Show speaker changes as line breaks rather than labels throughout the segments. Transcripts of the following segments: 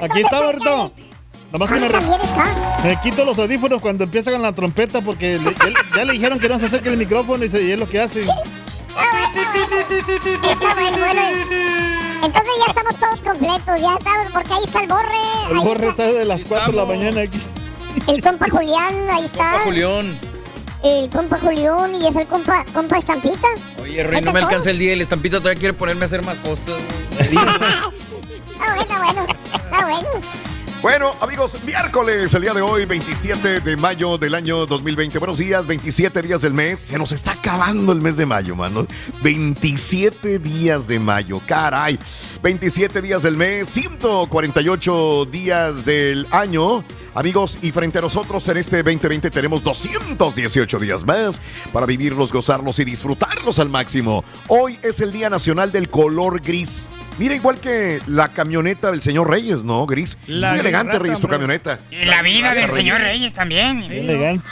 Aquí está, Berto. Nomás que me,
está.
me quito los audífonos cuando empieza con la trompeta porque le- ya, ya le dijeron que no se acerque el micrófono y, se- y es lo que hace.
Está bueno, bueno. Entonces ya estamos todos completos, ya estamos, porque ahí está el borre.
El borre
está
está de las 4 de la mañana aquí.
El compa Julián, ahí está.
Julián.
El compa Julián y es el compa, compa Estampita.
Oye, Rey, no me alcanza el día y la estampita todavía quiere ponerme a hacer más cosas.
Ah, bueno, bueno. Ah, bueno.
Bueno, amigos, miércoles, el día de hoy, 27 de mayo del año 2020. Buenos días, 27 días del mes. Se nos está acabando el mes de mayo, mano. 27 días de mayo, caray. 27 días del mes, 148 días del año. Amigos, y frente a nosotros en este 2020 tenemos 218 días más para vivirlos, gozarlos y disfrutarlos al máximo. Hoy es el Día Nacional del Color Gris. Mira, igual que la camioneta del señor Reyes, ¿no? Gris. Es
La
muy elegante,
rata,
Reyes, tu camioneta.
Y la vida del
Reyes.
señor Reyes también.
Elegante.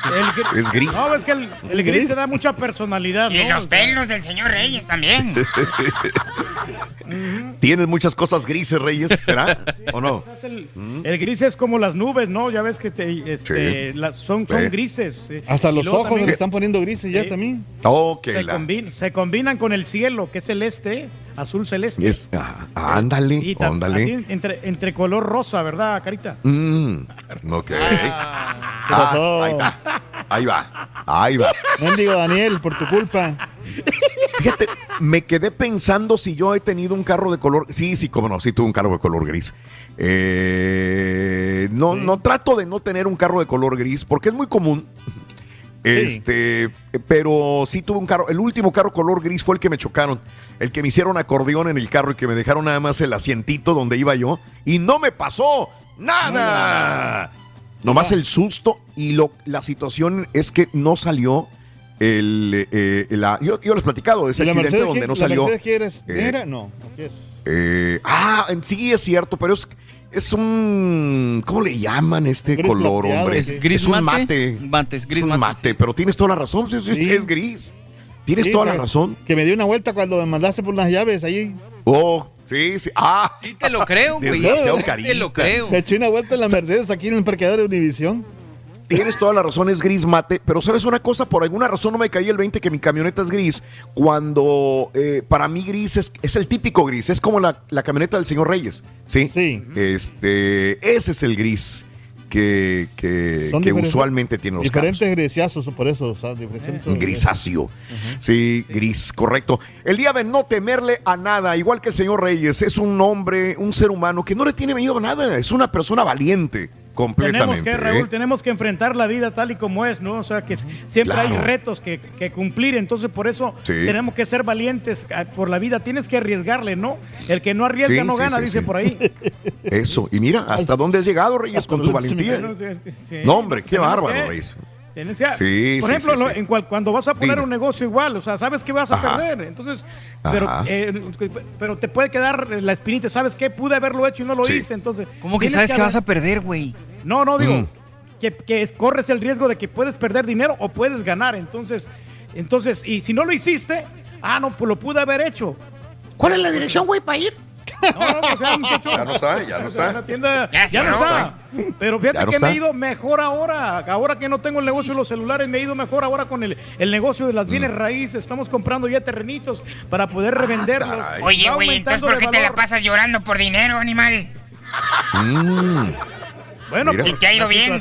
El-
Es gris.
No, es que el, el gris te da mucha personalidad. Y
¿no?
los pelos del señor Reyes también.
Tienes muchas cosas grises, Reyes, ¿será? ¿O no?
El, el gris es como las nubes, ¿no? Ya ves que te, este,
Sí.
las, son, son
Sí.
grises. eh.
Hasta los ojos
también-
le están poniendo grises ya también.
Que
se,
la-
se combinan con el cielo, que es celeste, azul celeste.
Es, ah, ándale,
Y
ándale.
así entre, entre color rosa, ¿verdad, Carita?
Mm, ok. Ah, ahí está. Ahí va. Ahí va.
Mendigo Daniel, por tu culpa.
Fíjate, me quedé pensando si yo he tenido un carro de color. Sí, sí, cómo no, sí tuve un carro de color gris. Eh, no, no trato de no tener un carro de color gris porque es muy común. Este, pero sí tuve un carro. El último carro color gris fue el que me chocaron. El que me hicieron acordeón en el carro y que me dejaron nada más el asientito donde iba yo. Y no me pasó nada. Nomás el susto y lo, la situación es que no salió el. eh, la, yo, yo les he platicado ese
¿Y la
accidente
Mercedes,
donde no
la
salió.
Mercedes qué eres?
eh.
No. ¿qué es?
eh, ah, sí es cierto, pero es, es un. ¿Cómo le llaman este
Gris
color,
plateado,
hombre?
¿Es gris
un
mate?
mate.
Mate, es gris
un
mate,
mate, pero tienes toda la razón, es, es-
Sí.
es gris. Tienes
Sí,
toda la razón.
Que me dio una vuelta cuando me mandaste por las llaves ahí.
Oh, sí, sí. Ah,
Sí te lo creo, güey. Te lo creo.
Me eché una vuelta en la Mercedes aquí en el parqueadero de Univisión.
Tienes toda la razón, es gris mate, pero ¿sabes una cosa? Por alguna razón no me caí el 20 que mi camioneta es gris, cuando eh, para mí gris es, es el típico gris, es como la, la camioneta del señor Reyes, ¿sí?
Sí.
Este, ese es el gris. que, usualmente tienen los carros.
Diferentes griseazos, por eso, o sea, diferentes.
Grisáceo. Sí, gris, correcto. El día de no temerle a nada, igual que el señor Reyes, es un hombre, un ser humano que no le tiene miedo a nada. Es una persona valiente, completamente.
Tenemos que,
¿eh?
Raúl, tenemos que enfrentar la vida tal y como es, ¿no? O sea, que siempre hay retos que, que cumplir, entonces por eso
Sí.
tenemos que ser valientes ah, por la vida. Tienes que arriesgarle, ¿no? El que no arriesga
Sí,
no
sí,
gana,
sí,
dice
sí.
por ahí.
Eso. Y mira, ¿hasta dónde has llegado, Reyes, con tu valentía?
Bueno, sí, sí, sí.
No, hombre, qué bárbaro,
que-
Reyes. Sí,
por
sí,
ejemplo,
sí,
lo-
sí.
en cual- cuando vas a poner
Dime.
un negocio igual, o sea, sabes que vas a
Ajá.
perder, entonces, pero, eh, pero te puede quedar la espinita, ¿sabes qué? Pude haberlo hecho y no lo
Sí.
hice, entonces.
¿Cómo que sabes que vas a perder, güey?
No, no, digo,
Mm.
que, que es- corres el riesgo de que puedes perder dinero o puedes ganar. Entonces, entonces, y si no lo hiciste, ah, no, pues lo pude haber hecho.
¿Cuál es la dirección, güey, para ir?
No, no, pues ya, muchacho.
Ya no está, ya no está.
Tienda
Ya
ya, no
cerró.
está. Pero fíjate
no
que me he ido mejor ahora. Ahora que no tengo el negocio de los celulares, me he ido mejor ahora con el, el negocio de las bienes raíces. Estamos comprando ya terrenitos para poder revenderlos.
Mm. Ah, caray.
Oye, güey, entonces ¿por qué te la pasas llorando por dinero, animal?
Mm,
Bueno,
Mira.
Y te ha ido
la
bien.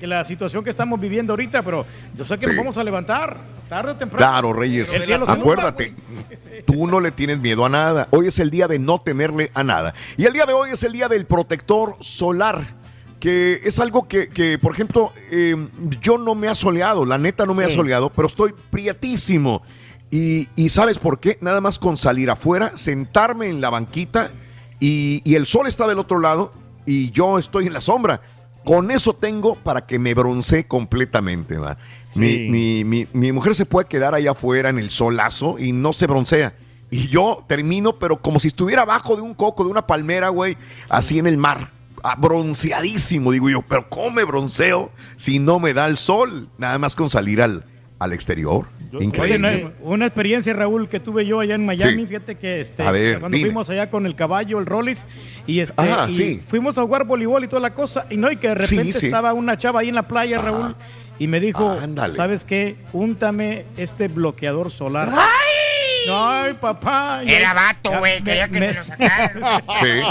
La situación que estamos viviendo ahorita, pero yo sé que
Sí.
nos vamos a levantar tarde o temprano.
Claro, Reyes. Acuérdate, tú no le tienes miedo a nada. Hoy es el día de no temerle a nada. Y el día de hoy es el día del protector solar. Que es algo que, que, por ejemplo, eh, yo no me ha soleado, la neta no me ha soleado, pero estoy prietísimo. Y, y ¿sabes por qué? Nada más con salir afuera, sentarme en la banquita y, y el sol está del otro lado y yo estoy en la sombra. Con eso tengo para que me bronce completamente. ¿va? Mi,
Sí.
mi- mi- mi mujer se puede quedar allá afuera en el solazo y no se broncea. Y yo termino, pero como si estuviera abajo de un coco, de una palmera, güey, así en el mar. Bronceadísimo, digo yo, pero ¿cómo me bronceo si no me da el sol? Nada más con salir al, al exterior.
Oye, una experiencia, Raúl, que tuve yo allá en Miami.
Sí.
Fíjate que este,
ver,
cuando
dime.
fuimos allá con el caballo, el Rollis, y, este,
Ajá,
y
sí.
fuimos a jugar voleibol y toda la cosa, y no, y que de repente
sí.
estaba una chava ahí en la playa, Raúl, y me dijo,
Ándale.
¿sabes qué? Úntame este bloqueador solar.
¡Ay!
Ay, papá.
Era vato, güey, quería que
me-
me lo sacaran.
Sí.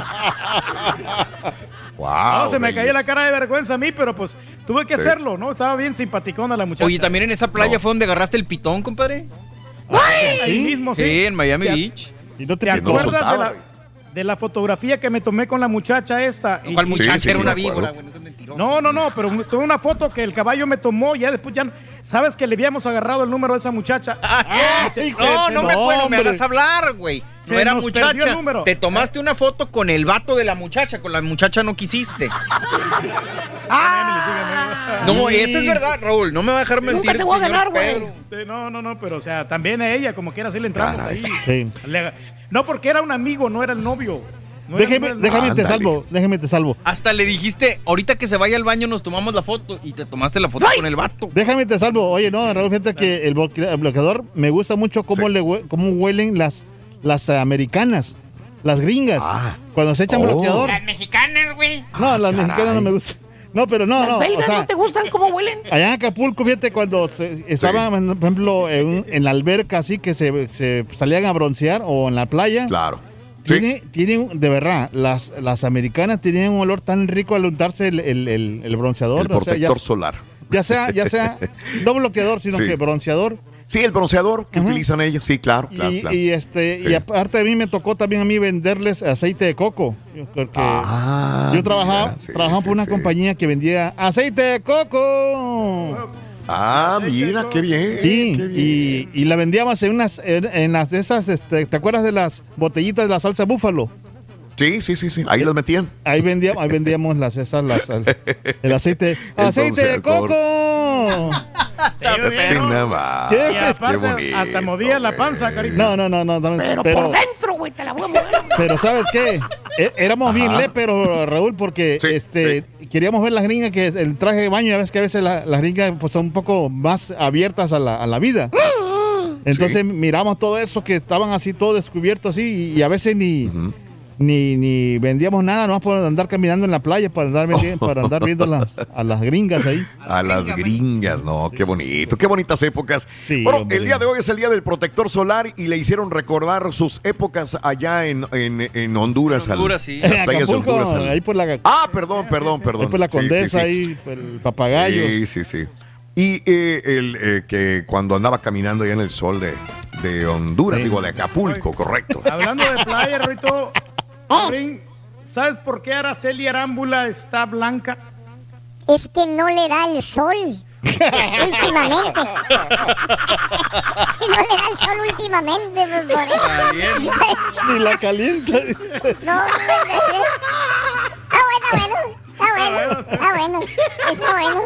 wow.
No, se me caía la cara de vergüenza a mí, pero pues tuve que
Sí.
hacerlo, ¿no? Estaba bien simpaticona la muchacha.
Oye, también en esa playa
No.
fue donde agarraste el pitón, compadre.
Ahí mismo, sí.
Sí, en Miami
¿Te-
Beach.
Y no te
¿Te
Que no lo
acuerdas de la, de la fotografía que me tomé con la muchacha esta? Y-
¿Cuál muchacha?
sí,
Era
sí,
una víbora, güey. No seas mentiroso.
No, no, no, pero tuve una foto que el caballo me tomó, ya después ya, sabes que le habíamos agarrado el número de esa muchacha.
Ah,
Se-
no,
se-
no
se-
me acuerdo, me
hombre.
hagas hablar, güey. No
Se
era
nos perdió el
muchacha.
número.
Te tomaste una foto con el vato de la muchacha, con la muchacha no quisiste. No, esa es verdad, Raúl. No me va a dejar mentir.
Nunca te voy a ganar, güey.
No, no, no, pero o sea, también a ella, como quiera, así le entramos
Caray.
ahí.
Sí.
Le- no, porque era un amigo, no era el novio. No
Déjeme, déjame te salvo, déjame te salvo.
Hasta le dijiste, ahorita que se vaya al baño nos tomamos la foto y te tomaste la foto con el vato.
Déjame te salvo. Oye, no, fíjate que el bloque- el bloqueador me gusta mucho cómo,
Sí.
le, cómo huelen las, las americanas, las gringas.
Ah.
Cuando se echan
Oh.
bloqueador.
Las mexicanas, güey.
No, las
caray.
mexicanas no me gustan. No, pero no,
¿Las
no.
belgas
o sea,
no te gustan cómo huelen?
Allá en Acapulco, fíjate, cuando se- estaba, por ejemplo, en, un- en la alberca así que se, se salían a broncear o en la playa.
Claro. Sí.
Tiene, tiene, un- de verdad, las, las americanas tienen un olor tan rico al untarse el, el, el- el bronceador.
El
o sea, ya,
protector solar.
ya sea, ya sea, no bloqueador, sino
Sí.
que bronceador.
Sí, el bronceador que
Ajá.
utilizan ellos. Sí, claro, claro,
y,
claro.
y, este,
Sí.
y aparte de mí me tocó también a mí venderles aceite de coco. Porque
Ah,
yo trabajaba,
mira, sí,
trabajaba
sí,
por una
sí.
compañía que vendía aceite de coco.
Ah, mira, qué bien.
Sí,
qué bien.
y, y la vendíamos en unas, en, en las de esas, este, ¿te acuerdas de las botellitas de la salsa búfalo?
Sí, sí, sí, sí. Ahí las metían.
Ahí vendíamos, ahí vendíamos las esas, las, el, el aceite,
El
aceite de coco.
Bien.
¿Qué?
Y
Qué
aparte,
bonito,
hasta movía la panza, cariño.
No, no, no, no, no,
Pero,
pero,
por dentro, güey, te la voy a mover.
pero ¿sabes qué? E- Éramos bien
Ajá.
léperos, Raúl, porque
Sí,
este queríamos ver las gringas que el traje de baño, ya ves que a veces la- las gringas pues, son un poco más abiertas a la, a la vida. Entonces
Sí.
miramos todo eso que estaban así todo descubierto así y, y a veces ni. Ni, ni vendíamos nada, no por andar caminando en la playa, para andar, para andar viendo las- a las gringas ahí.
A las gringas, no, qué bonito, qué bonitas épocas.
Sí,
bueno,
hombre.
el día de hoy es el día del protector solar y le hicieron recordar sus épocas allá en, en- en Honduras.
En
al-
Honduras, sí.
en las playas de
Acapulco,
Honduras. al-
ahí por la,
Ah, perdón, perdón, perdón.
ahí por la
Sí, sí,
Condesa,
sí.
ahí por el papagayo.
Sí, sí, sí. Y eh, el, eh, que cuando andaba caminando allá en el sol de, de Honduras, digo, de Acapulco, correcto.
Hablando de playa, Rito, Ring, ¿sabes por qué Araceli Arámbula está blanca?
Es que no le da el sol. últimamente. Si no le da el sol últimamente, pues por eso.
Ni la calienta.
No, Ah, bueno, bueno. Está bueno. Está bueno. Está bueno.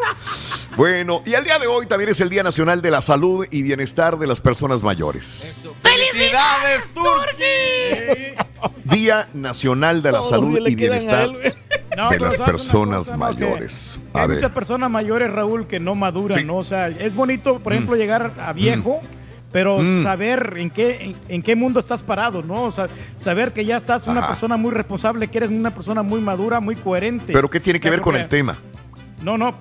Bueno, y el día de hoy también es el Día Nacional de la Salud y Bienestar de las Personas Mayores.
¡Felicidades, Turki!
Día Nacional de la
Todos
Salud y Bienestar
No,
de las
¿sabes una
personas
cosa,
mayores. A
hay muchas personas mayores, Raúl, que no maduran,
Sí.
¿no? O sea, es bonito, por ejemplo, llegar a viejo, pero
Mm.
saber en qué, en, en qué mundo estás parado, ¿no? O sea, saber que ya estás una
Ajá.
persona muy responsable, que eres una persona muy madura, muy coherente.
Pero ¿qué tiene
O
que
sea,
ver con el tema?
No, no.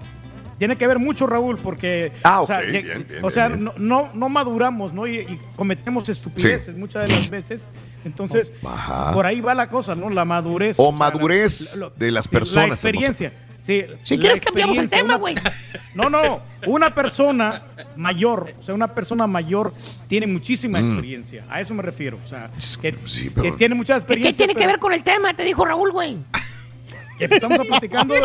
Tiene que ver mucho, Raúl, porque
Ah,
o sea,
bien, bien,
o sea,
bien,
No, no, no maduramos, ¿no? Y, y cometemos estupideces muchas de las veces. Entonces,
Ajá.
por ahí va la cosa, ¿no? La madurez.
O madurez
la- lo-
de las personas.
La experiencia. Sí,
Si quieres cambiamos el tema, güey.
No, no. Una persona mayor, o sea, una persona mayor tiene muchísima experiencia. A eso me refiero. O sea, que,
Mm. Sí,
que tiene mucha
¿Qué
experiencia.
tiene que ver con el tema? Te dijo Raúl, güey.
Estamos platicando de,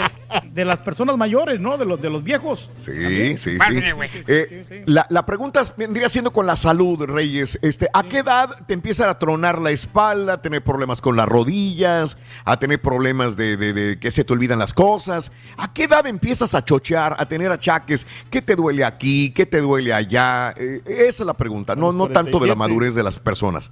de- de las personas mayores, ¿no? De los, de los viejos.
Sí, sí, sí. Eh,
Sí, sí.
La, la pregunta vendría siendo con la salud, Reyes. Este, ¿A qué edad te empiezan a tronar la espalda, a tener problemas con las rodillas, a tener problemas de, de- de que se te olvidan las cosas? ¿A qué edad empiezas a chochear, a tener achaques? ¿Qué te duele aquí? ¿Qué te duele allá? Eh, esa es la pregunta, no, no tanto de la
47.
madurez de las personas.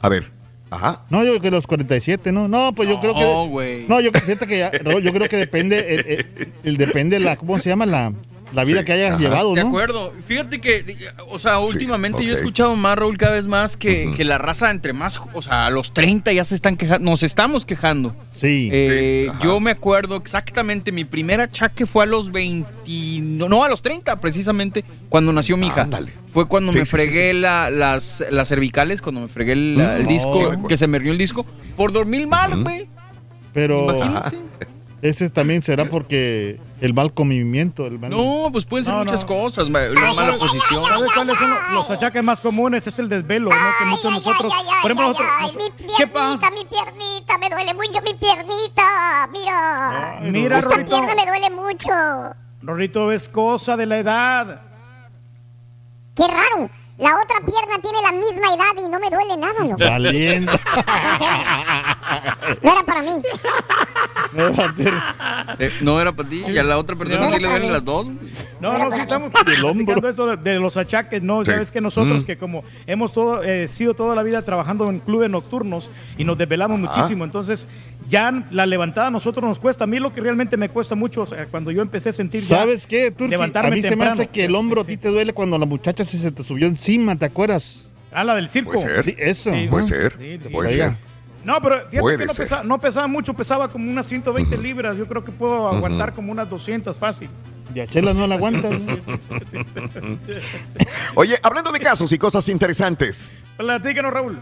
A ver, ajá.
No, yo creo que los 47, ¿no? No, pues yo creo que.
No, güey.
No, yo, fíjate que ya, yo creo que depende, el, el- el depende la, ¿cómo se llama? La, la vida
Sí,
que hayas
ajá.
llevado,
De
¿no?
acuerdo. Fíjate que, o sea,
Sí,
últimamente yo he escuchado más, Raúl, cada vez más que, que la raza entre más, o sea, a los 30 ya se están quejando, nos estamos quejando.
Sí.
Eh,
Sí,
yo me acuerdo exactamente, mi primer achaque fue a los 20, no, no, a los 30 precisamente, cuando nació mi hija.
Ándale.
Fue cuando
Sí,
me
sí, sí,
fregué la- las, las cervicales, cuando me fregué el, el
Mm,
disco, que se me rió el disco, por dormir mal, güey.
Pero
Imagínate.
ese también será porque el mal comimiento. El mal-
No, pues pueden ser
No,
muchas
no.
cosas, ma- una mala posición.
¿Sabes cuáles son los- achaques más comunes? Es el desvelo, ¿no? Que muchos
ay,
nosotros.
ay, ay,
por ejemplo,
ay,
nosotros.
ay,
nos-
mi
¿Qué
piernita,
pasa?
mi piernita, me duele mucho mi piernita. Mira.
Mira,
Esta pierna me duele mucho.
Rorrito, es cosa de la edad.
Qué raro. La otra pierna tiene la misma edad y no me duele nada, loco.
Valiendo.
No era para mí.
Eh, no era para ti, y a la otra persona
No,
sí le duelen las dos.
No, no, sí estamos
Del hombro.
eso de, de los achaques, ¿no?
Sí.
Sabes que nosotros
Mm.
que como hemos todo, eh, sido toda la vida trabajando en clubes nocturnos y nos desvelamos muchísimo, entonces ya la levantada a nosotros nos cuesta. A mí lo que realmente me cuesta mucho, o sea, cuando yo empecé a sentir ya
¿Sabes qué, Turki?
levantarme
A mí se me hace que el hombro a ti te duele cuando la muchacha se, se te subió encima, ¿te acuerdas?
Ah, la del circo.
Puede ser.
Sí, eso.
Sí.
Puede
¿no?
ser,
Sí, sí.
puede ser.
No, pero fíjate
Puede
que no pesaba, no pesaba mucho, pesaba como unas 120 libras. Yo creo que puedo aguantar como unas 200 fácil.
Y a Chela no la aguantas. ¿no?
Oye, hablando de casos y cosas interesantes.
Platícanos, Raúl.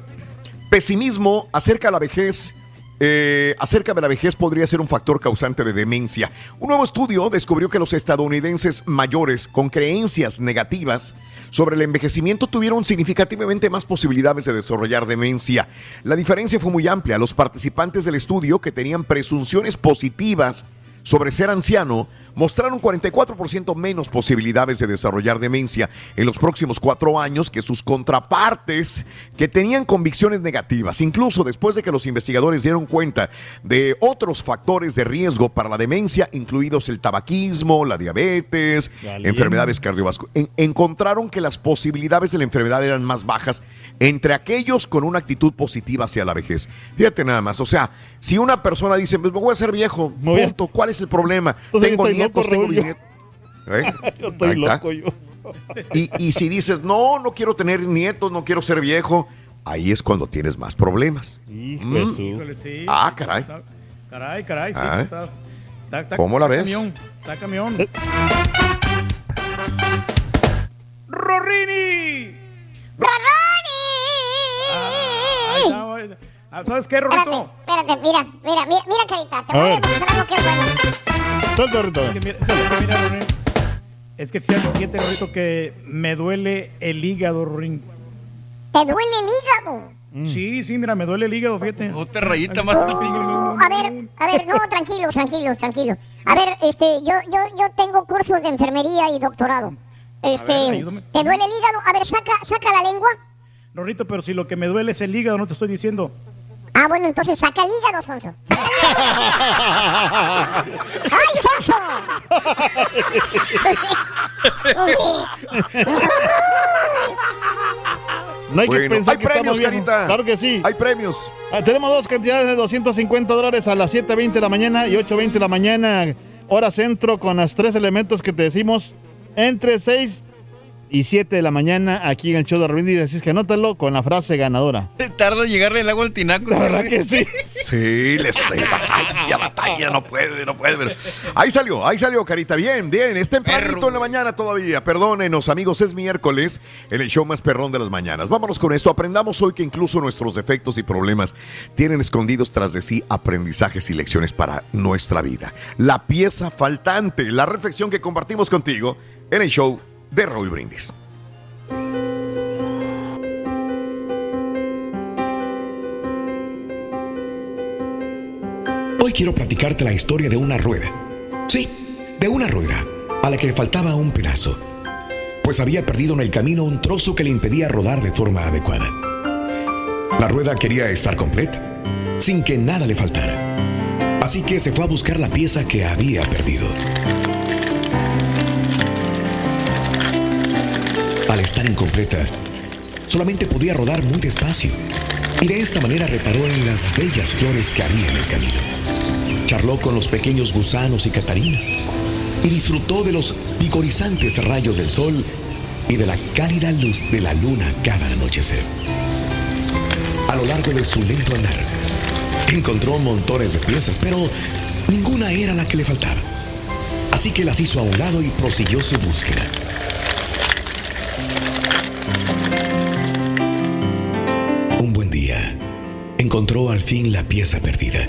Pesimismo acerca de la vejez. eh, acerca de la vejez podría ser un factor causante de demencia. Un nuevo estudio descubrió que los estadounidenses mayores con creencias negativas sobre el envejecimiento tuvieron significativamente más posibilidades de desarrollar demencia. La diferencia fue muy amplia. Los participantes del estudio que tenían presunciones positivas sobre ser anciano mostraron 44% menos posibilidades de desarrollar demencia en los próximos cuatro años que sus contrapartes que tenían convicciones negativas. Incluso después de que los investigadores dieron cuenta de otros factores de riesgo para la demencia, incluidos el tabaquismo, la diabetes, enfermedades cardiovasculares, encontraron que las posibilidades de la enfermedad eran más bajas entre aquellos con una actitud positiva hacia la vejez. Fíjate nada más, o sea, si una persona dice, pues me voy a ser viejo, punto, ¿cuál es el problema?
Entonces,
tengo
estoy
nietos,
loco,
tengo
Raúl, yo.
bisnietos. ¿Eh?
Yo estoy loco yo.
Y, y si dices, no, no quiero tener nietos, no quiero ser viejo,
ahí es cuando tienes más problemas.
Hijo
Mm.
Híjole, sí.
Ah, caray.
Está- Caray, caray, sí.
Ah.
Está, está- está-
¿Cómo la
está
ves?
Camión, está camión.
Eh.
¡Rorrini! Ahí está. Ah, ¿Sabes qué,
Espérate,
Rorrito?
espérate, mira, mira, mira, mira, carita. Te
A
voy a demostrar lo que es bueno.
Suelta.
Es que mira, es que mira, Rorín, Es que fíjate, me duele el hígado, Rorín.
¿Te duele el hígado?
Sí, sí, mira, me duele el hígado, fíjate.
Otra rayita más.
Oh, a ver, a ver, no, tranquilos, tranquilos, tranquilos. A ver, este, yo, yo, yo tengo cursos de enfermería y doctorado. Este. ¿te duele el hígado? A ver, saca, saca la lengua.
Rorrito, pero si lo que me duele es el hígado, no te estoy diciendo.
Ah, bueno, entonces saca el hígado, Sonso. ¡Ay, Sonso!
No hay que pensar
hay
que estamos
premios,
bien.
Carita.
Claro que sí.
Hay premios.
Ah, tenemos dos cantidades de 250 dólares a las 7.20 de la mañana y 8.20 de la mañana, hora centro, con los tres elementos que te decimos entre 6 y 7 de la mañana aquí en el show de Rindy. Así es que anótalo con la frase ganadora.
Tarda en llegarle el agua al tinaco.
La verdad que sí.
Sí, les batalla, batalla, no puede, no puede. pero- Ahí salió, ahí salió, Carita. Bien, bien. Es tempranito
Perro.
en la mañana todavía. Perdónenos, amigos, es miércoles en el show más perrón de las mañanas. Vámonos con esto. Aprendamos hoy que incluso nuestros defectos y problemas tienen escondidos tras de sí aprendizajes y lecciones para nuestra vida. La pieza faltante, la reflexión que compartimos contigo en el show de Roy Brindis.
Hoy quiero platicarte la historia de una rueda. Sí, de una rueda a la que le faltaba un pedazo, pues había perdido en el camino un trozo que le impedía rodar de forma adecuada. La rueda quería estar completa, sin que nada le faltara. Así que se fue a buscar la pieza que había perdido. Incompleta, solamente podía rodar muy despacio, y de esta manera reparó en las bellas flores que había en el camino. Charló con los pequeños gusanos y catarinas y disfrutó de los vigorizantes rayos del sol y de la cálida luz de la luna cada anochecer. A lo largo de su lento andar, encontró montones de piezas, pero ninguna era la que le faltaba. Así que las hizo a un lado y prosiguió su búsqueda. Día, encontró al fin la pieza perdida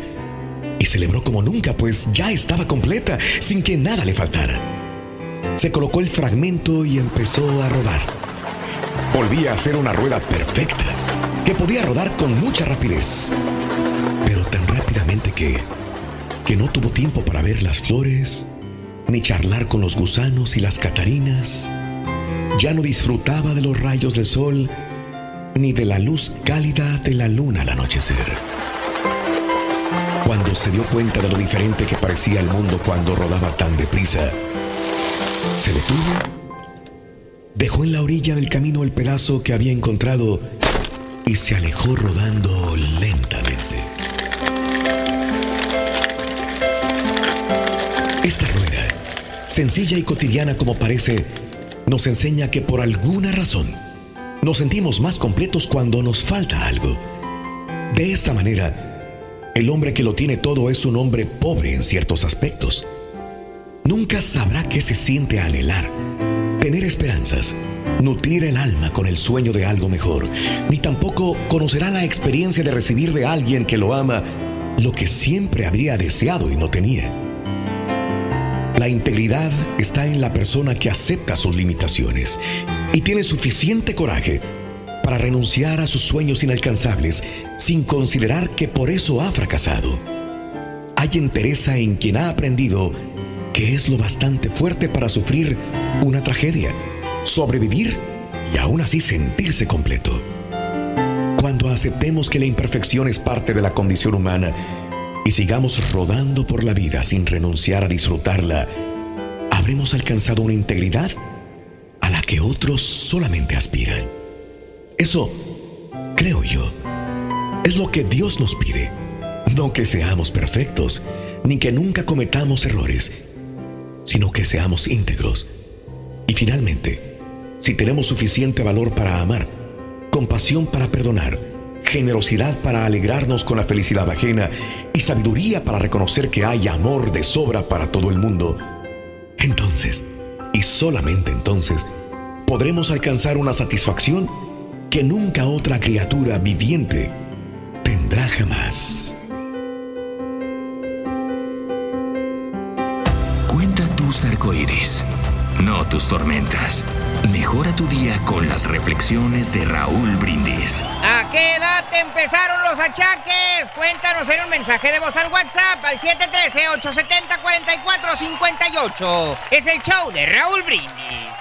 y celebró como nunca, pues ya estaba completa, sin que nada le faltara. Se colocó el fragmento y empezó a rodar. Volvía a ser una rueda perfecta, que podía rodar con mucha rapidez, pero tan rápidamente que, que no tuvo tiempo para ver las flores, ni charlar con los gusanos y las catarinas. Ya no disfrutaba de los rayos del sol, ni de la luz cálida de la luna al anochecer. Cuando se dio cuenta de lo diferente que parecía el mundo cuando rodaba tan deprisa, se detuvo, dejó en la orilla del camino el pedazo que había encontrado y se alejó rodando lentamente. Esta rueda, sencilla y cotidiana como parece, nos enseña que por alguna razón nos sentimos más completos cuando nos falta algo. De esta manera, el hombre que lo tiene todo es un hombre pobre en ciertos aspectos. Nunca sabrá qué se siente anhelar, tener esperanzas, nutrir el alma con el sueño de algo mejor, ni tampoco conocerá la experiencia de recibir de alguien que lo ama lo que siempre habría deseado y no tenía. La integridad está en la persona que acepta sus limitaciones y tiene suficiente coraje para renunciar a sus sueños inalcanzables sin considerar que por eso ha fracasado. Hay entereza en quien ha aprendido que es lo bastante fuerte para sufrir una tragedia, sobrevivir y aún así sentirse completo. Cuando aceptemos que la imperfección es parte de la condición humana y sigamos rodando por la vida sin renunciar a disfrutarla, habremos alcanzado una integridad a la que otros solamente aspiran. Eso, creo yo, es lo que Dios nos pide. No que seamos perfectos, ni que nunca cometamos errores, sino que seamos íntegros. Y finalmente, si tenemos suficiente valor para amar,
compasión para perdonar, generosidad para alegrarnos con la felicidad ajena y sabiduría para reconocer que hay amor de sobra para todo el mundo, entonces, y solamente entonces, podremos alcanzar una satisfacción que nunca otra criatura viviente tendrá jamás.
Cuenta tus arcoíris, no tus tormentas. Mejora tu día con las reflexiones de Raúl Brindis.
¿A qué edad empezaron los achaques? Cuéntanos en un mensaje de voz al WhatsApp al 713-870-4458. Es el show de Raúl Brindis.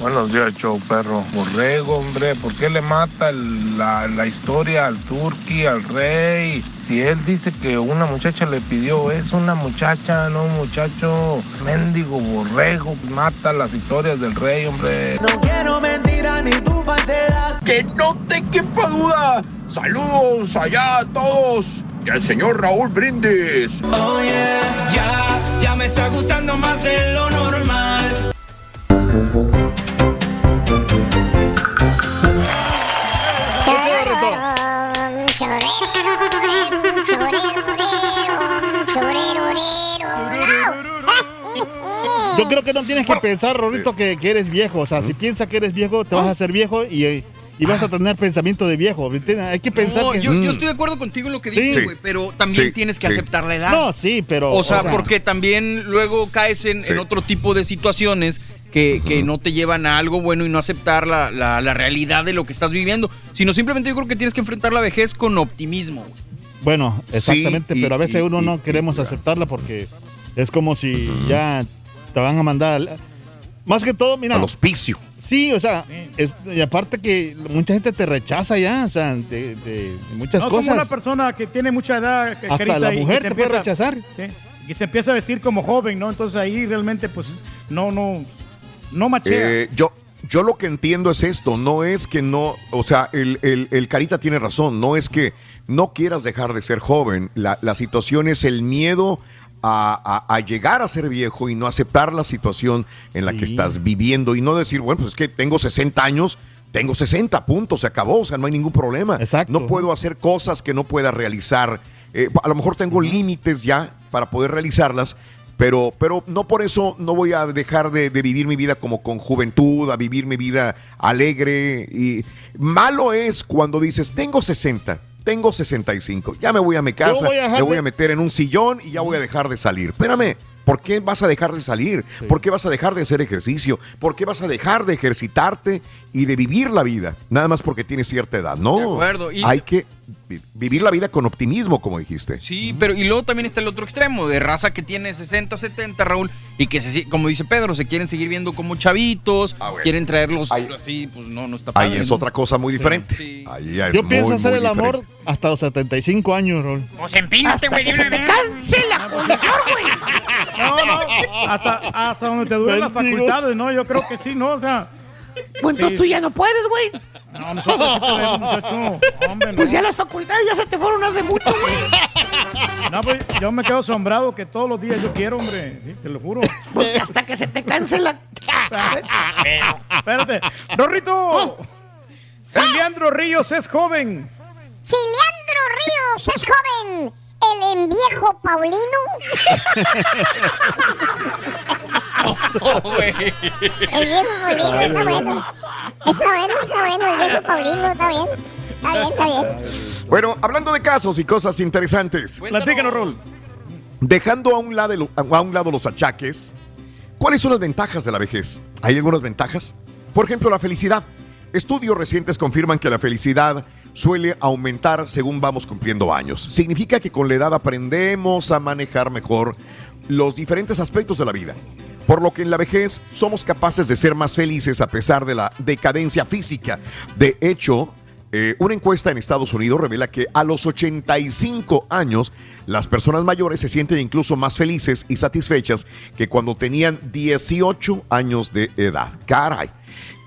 Buenos días, show perro. Borrego, hombre, ¿por qué le mata el- la, la historia al turqui, al rey? Si él dice que una muchacha le pidió, es una muchacha, no un muchacho. Mendigo borrego, mata las historias del rey, hombre.
No quiero mentira ni tu falsedad.
Que no te quepa duda. Saludos allá a todos. Y al señor Raúl Brindis.
Oye, ya, ya me está gustando más de lo normal.
Yo creo que no tienes que pensar, Rorito, que, que eres viejo. O sea, si piensas que eres viejo, te vas a hacer viejo y, y vas a tener pensamiento de viejo. ¿entiendes? Hay que pensar
No,
que...
yo, yo estoy de acuerdo contigo en lo que dices,
Sí.
güey, pero también
Sí,
tienes que
sí.
aceptar la edad.
No, sí, pero...
O sea, porque también luego caes en, en otro tipo de situaciones que, que no te llevan a algo bueno y no aceptar la, la- la realidad de lo que estás viviendo, sino simplemente yo creo que tienes que enfrentar la vejez con optimismo.
Bueno, exactamente,
Sí, y-
pero a veces
y-
uno
y-
no queremos aceptarla porque es como si ya te van a mandar... al- Más que todo, mira...
Al hospicio.
Sí, o sea, es- y aparte que mucha gente te rechaza ya, o sea, de, de- de muchas
No, como
cosas.
una persona que tiene mucha edad, eh,
Hasta
Carita,
la
y que
mujer
se
te puede
empieza-
rechazar.
Sí, y se empieza a vestir como joven, ¿no? Entonces ahí realmente, pues, no, no, no machea.
Eh, yo, yo lo que entiendo es esto, no es que no, o sea, el, el- el Carita tiene razón, no es que no quieras dejar de ser joven, la, la situación es el miedo a, a- a llegar a ser viejo y no aceptar la situación en la que estás viviendo y no decir, bueno, pues es que tengo 60 años. Tengo 60 puntos, se acabó, o sea, no hay ningún problema. No puedo hacer cosas que no pueda realizar. Eh, a lo mejor tengo límites ya para poder realizarlas, pero, pero no por eso no voy a dejar de, de vivir mi vida como con juventud, a vivir mi vida alegre. Y malo es cuando dices, tengo 60, tengo 65, ya me voy a mi casa,
voy a
me voy a meter en un sillón y ya voy a dejar de salir. Espérame. ¿Por qué vas a dejar de salir? ¿Por qué vas a dejar de hacer ejercicio? ¿Por qué vas a dejar de ejercitarte y de vivir la vida? Nada más porque tienes cierta edad. No.
De acuerdo, y-
Hay que vivir la vida con optimismo, como dijiste.
Sí, pero y luego también está el otro extremo, de raza que tiene 60, 70, Raúl, y que, se, como dice Pedro, se quieren seguir viendo como chavitos, quieren traerlos así, pues no, no está
Ahí
padre,
es
¿no?
otra cosa muy diferente.
Sí.
Ahí es
Yo pienso
muy,
hacer
muy
el amor
diferente.
hasta los 75 años, Rol.
Pues empínate, güey, de una vez.
¡Cancela, No, no, hasta, hasta donde te duelen las facultades, ¿no? Yo creo que sí, ¿no? O sea...
Pues entonces tú ya no puedes, güey.
No, nosotros sí podemos, muchacho. Hombre, no.
Pues ya las facultades ya se te fueron hace mucho, güey.
No, pues yo me quedo asombrado que todos los días yo quiero, hombre. Sí, te lo juro.
Pues hasta que se te canse la...
Espérate. Rorrito. Si Leandro Ríos es joven.
Si Leandro Ríos es joven, el enviejo Paulino. El viejo Paulino está bueno. Está bueno, está bueno, el viejo Paulino está bien. Está bien, está bien.
Bueno, hablando de casos y cosas interesantes.
Platícanos, Rol.
Dejando a un, lado, a un lado los achaques, ¿cuáles son las ventajas de la vejez? ¿Hay algunas ventajas? Por ejemplo, la felicidad. Estudios recientes confirman que la felicidad suele aumentar según vamos cumpliendo años. Significa que con la edad aprendemos a manejar mejor los diferentes aspectos de la vida. Por lo que en la vejez somos capaces de ser más felices a pesar de la decadencia física. De hecho, Eh, una encuesta en Estados Unidos revela que a los 85 años las personas mayores se sienten incluso más felices y satisfechas que cuando tenían 18 años de edad. Caray,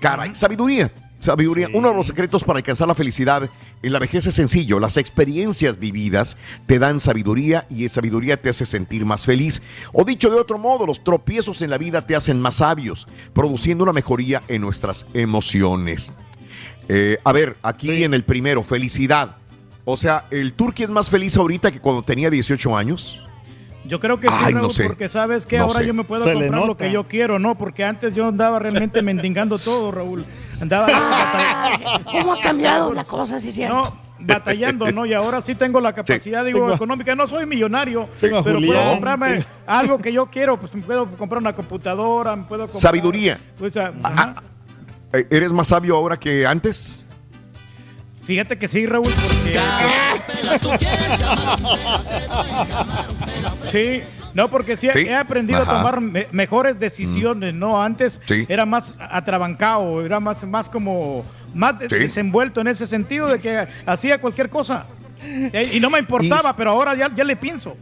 caray, sabiduría. Sabiduría, uno de los secretos para alcanzar la felicidad en la vejez es sencillo. Las experiencias vividas te dan sabiduría y esa sabiduría te hace sentir más feliz. O dicho de otro modo, los tropiezos en la vida te hacen más sabios, produciendo una mejoría en nuestras emociones. Eh, a ver, aquí en el primero, felicidad. O sea, ¿el Turqui es más feliz ahorita que cuando tenía 18 años?
Yo creo que sí,
Ay, no sé.
porque sabes que
No
ahora
sé.
yo me puedo
Se
comprar lo que yo quiero, ¿no? Porque antes yo andaba realmente mendigando todo, Raúl. Andaba batallando.
¿Cómo ha cambiado la cosa, sí, cierto?
No, batallando, ¿no? Y ahora sí tengo la capacidad, digo,
Tengo-
económica. No soy millonario, pero puedo comprarme algo que yo quiero. Pues me puedo comprar una computadora, me puedo comprar...
Sabiduría.
Pues, ah, ajá.
Eh, ¿Eres más sabio ahora que antes?
Fíjate que sí, Raúl, porque... Sí, no, porque sí,
Sí,
he aprendido
ajá.
a tomar me- mejores decisiones, ¿no? Antes
Sí.
era más atrabancado, era más, más como, más
Sí.
desenvuelto en ese sentido de que hacía cualquier cosa. Y no me importaba,
Y-
pero ahora ya, ya le pienso.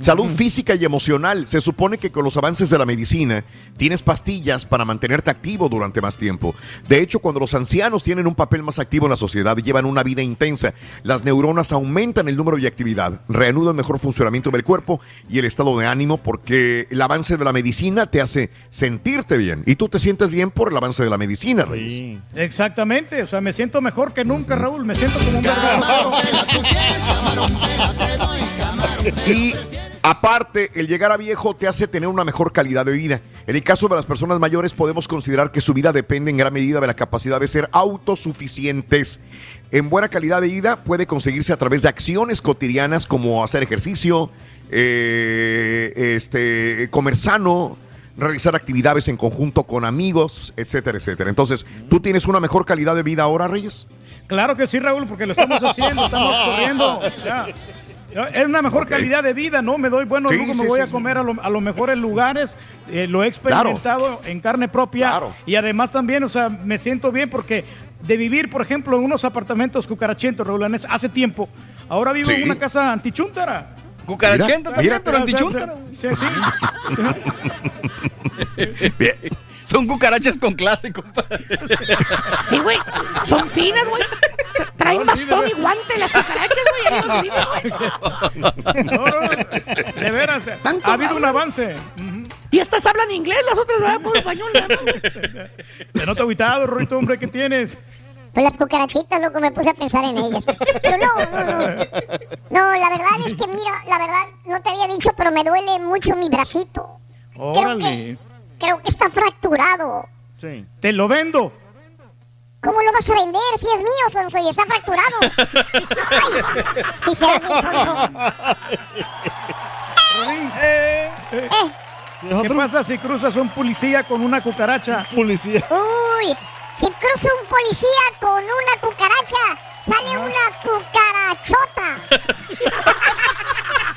Salud física y emocional. Se supone que con los avances de la medicina tienes pastillas para mantenerte activo durante más tiempo. De hecho, cuando los ancianos tienen un papel más activo en la sociedad y llevan una vida intensa, las neuronas aumentan el número de actividad, reanudan mejor funcionamiento del cuerpo y el estado de ánimo porque el avance de la medicina te hace sentirte bien. Y tú te sientes bien por el avance de la medicina, Reyes.
Sí.
Exactamente, o sea, me siento mejor que nunca, Raúl, me siento como un verdadero
Y aparte, el llegar a viejo te hace tener una mejor calidad de vida. En el caso de las personas mayores, podemos considerar que su vida depende en gran medida de la capacidad de ser autosuficientes. En buena calidad de vida puede conseguirse a través de acciones cotidianas como hacer ejercicio, eh, este, comer sano, realizar actividades en conjunto con amigos, etcétera, etcétera. Entonces, ¿tú tienes una mejor calidad de vida ahora, Reyes?
Claro que sí, Raúl, porque lo estamos haciendo, estamos corriendo. ya. Es una mejor calidad de vida, ¿no? Me doy buenos
Sí,
lujos,
sí,
me voy
sí,
a
sí.
comer a, lo- a los mejores lugares, eh, lo he experimentado en carne propia
Claro.
y además también, o sea, me siento bien porque de vivir, por ejemplo, en unos apartamentos cucarachentos, Anés, hace tiempo, ahora vivo en una casa antichúntara.
Cucarachenta también, pero antichúntara.
Sí, sí.
Bien.
Son cucarachas con clase, compadre.
Sí, güey. Son finas, güey. Traen bastón y guante las cucarachas, güey.
No, no, de veras,
Tan
ha habido un avance.
Y estas hablan inglés, las otras van por español.
Te noto aguitado, Rorito, hombre, ¿qué tienes?
Pues las cucarachitas, loco, me puse a pensar en ellas. Pero no, no, no. No, la verdad es que, mira, la verdad, no te había dicho, pero me duele mucho mi bracito.
Órale,
Creo que está fracturado.
Sí.
te lo vendo.
¿Cómo lo vas a vender si es mío, Sonso, y está fracturado? ¡Ay! Si será mío, Sonso.
Eh,
Eh,
¿Qué pasa si cruzas un policía con una cucaracha?
Policía.
uy, si cruza un policía con una cucaracha, sale una cucarachota.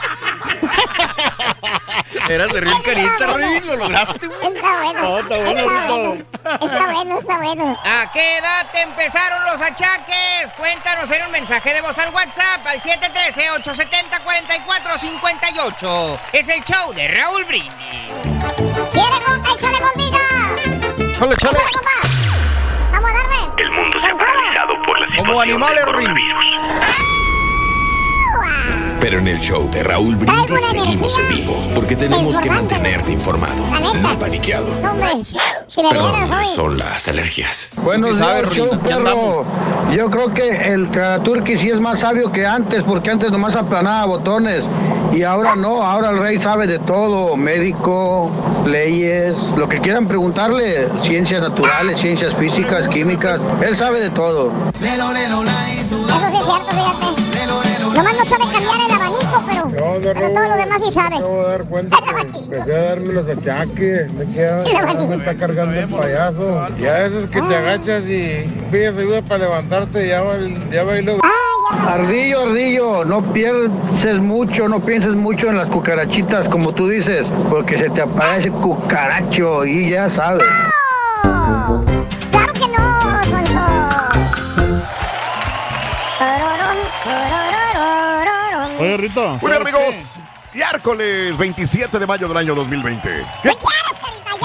Eras de Río Carita, Rey, lo lograste, güey.
Está bueno.
No, está bueno,
está bueno. Está bueno, está bueno.
¿A qué edad te empezaron los achaques? Cuéntanos en un mensaje de voz al WhatsApp al 713-870-4458. Es el show de Raúl Brindis.
¿Quiere con bombita?
Chale, chale.
¡Échale, compa! Vamos a darle.
El mundo se ha paralizado por la
Como
situación
animales,
del coronavirus. Pero en el show de Raúl Brindis seguimos en vivo, porque tenemos que mantenerte informado, no paniqueado. Perdón, son las alergias.
Buenos
Sí
días, show, perro. Yo creo que el Karaturki sí es más sabio que antes, porque antes nomás aplanaba botones. Y ahora no, ahora el rey sabe de todo: médico, leyes, lo que quieran preguntarle, ciencias naturales, ciencias físicas, químicas. Él sabe de todo.
Eso sí es cierto, fíjate. Nomás no sabe cambiar el abanico, pero, pero todo lo demás sí sabe.
de dar cuenta que empecé a darme los achaques de que me está cargando el payaso. Y a veces que te agachas y pides ayuda para levantarte, ya va, el- ya va y luego...
Ardillo, ardillo, no pienses mucho, no pienses mucho en las cucarachitas, como tú dices, porque se te aparece cucaracho y ya sabes.
Perrito.
Muy bien, amigos. Miércoles 27 de mayo del año 2020. ¿Qué?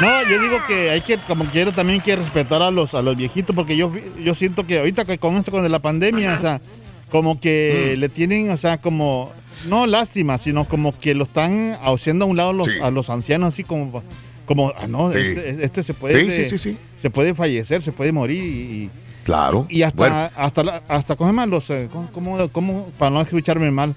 No, yo digo que hay que, como quiero, también hay que respetar a los, a los viejitos, porque yo, yo siento que ahorita que con esto, con la pandemia, o sea, como que le tienen, o sea, como, no lástima, sino como que lo están haciendo a un lado los, a los ancianos, así como, como, ah, no,
Sí.
este, este se puede,
Sí, sí, sí, sí.
se puede fallecer, se puede morir y,
Claro.
y hasta,
Bueno.
hasta, la- hasta. Los, eh, ¿cómo, cómo- cómo- para no escucharme mal?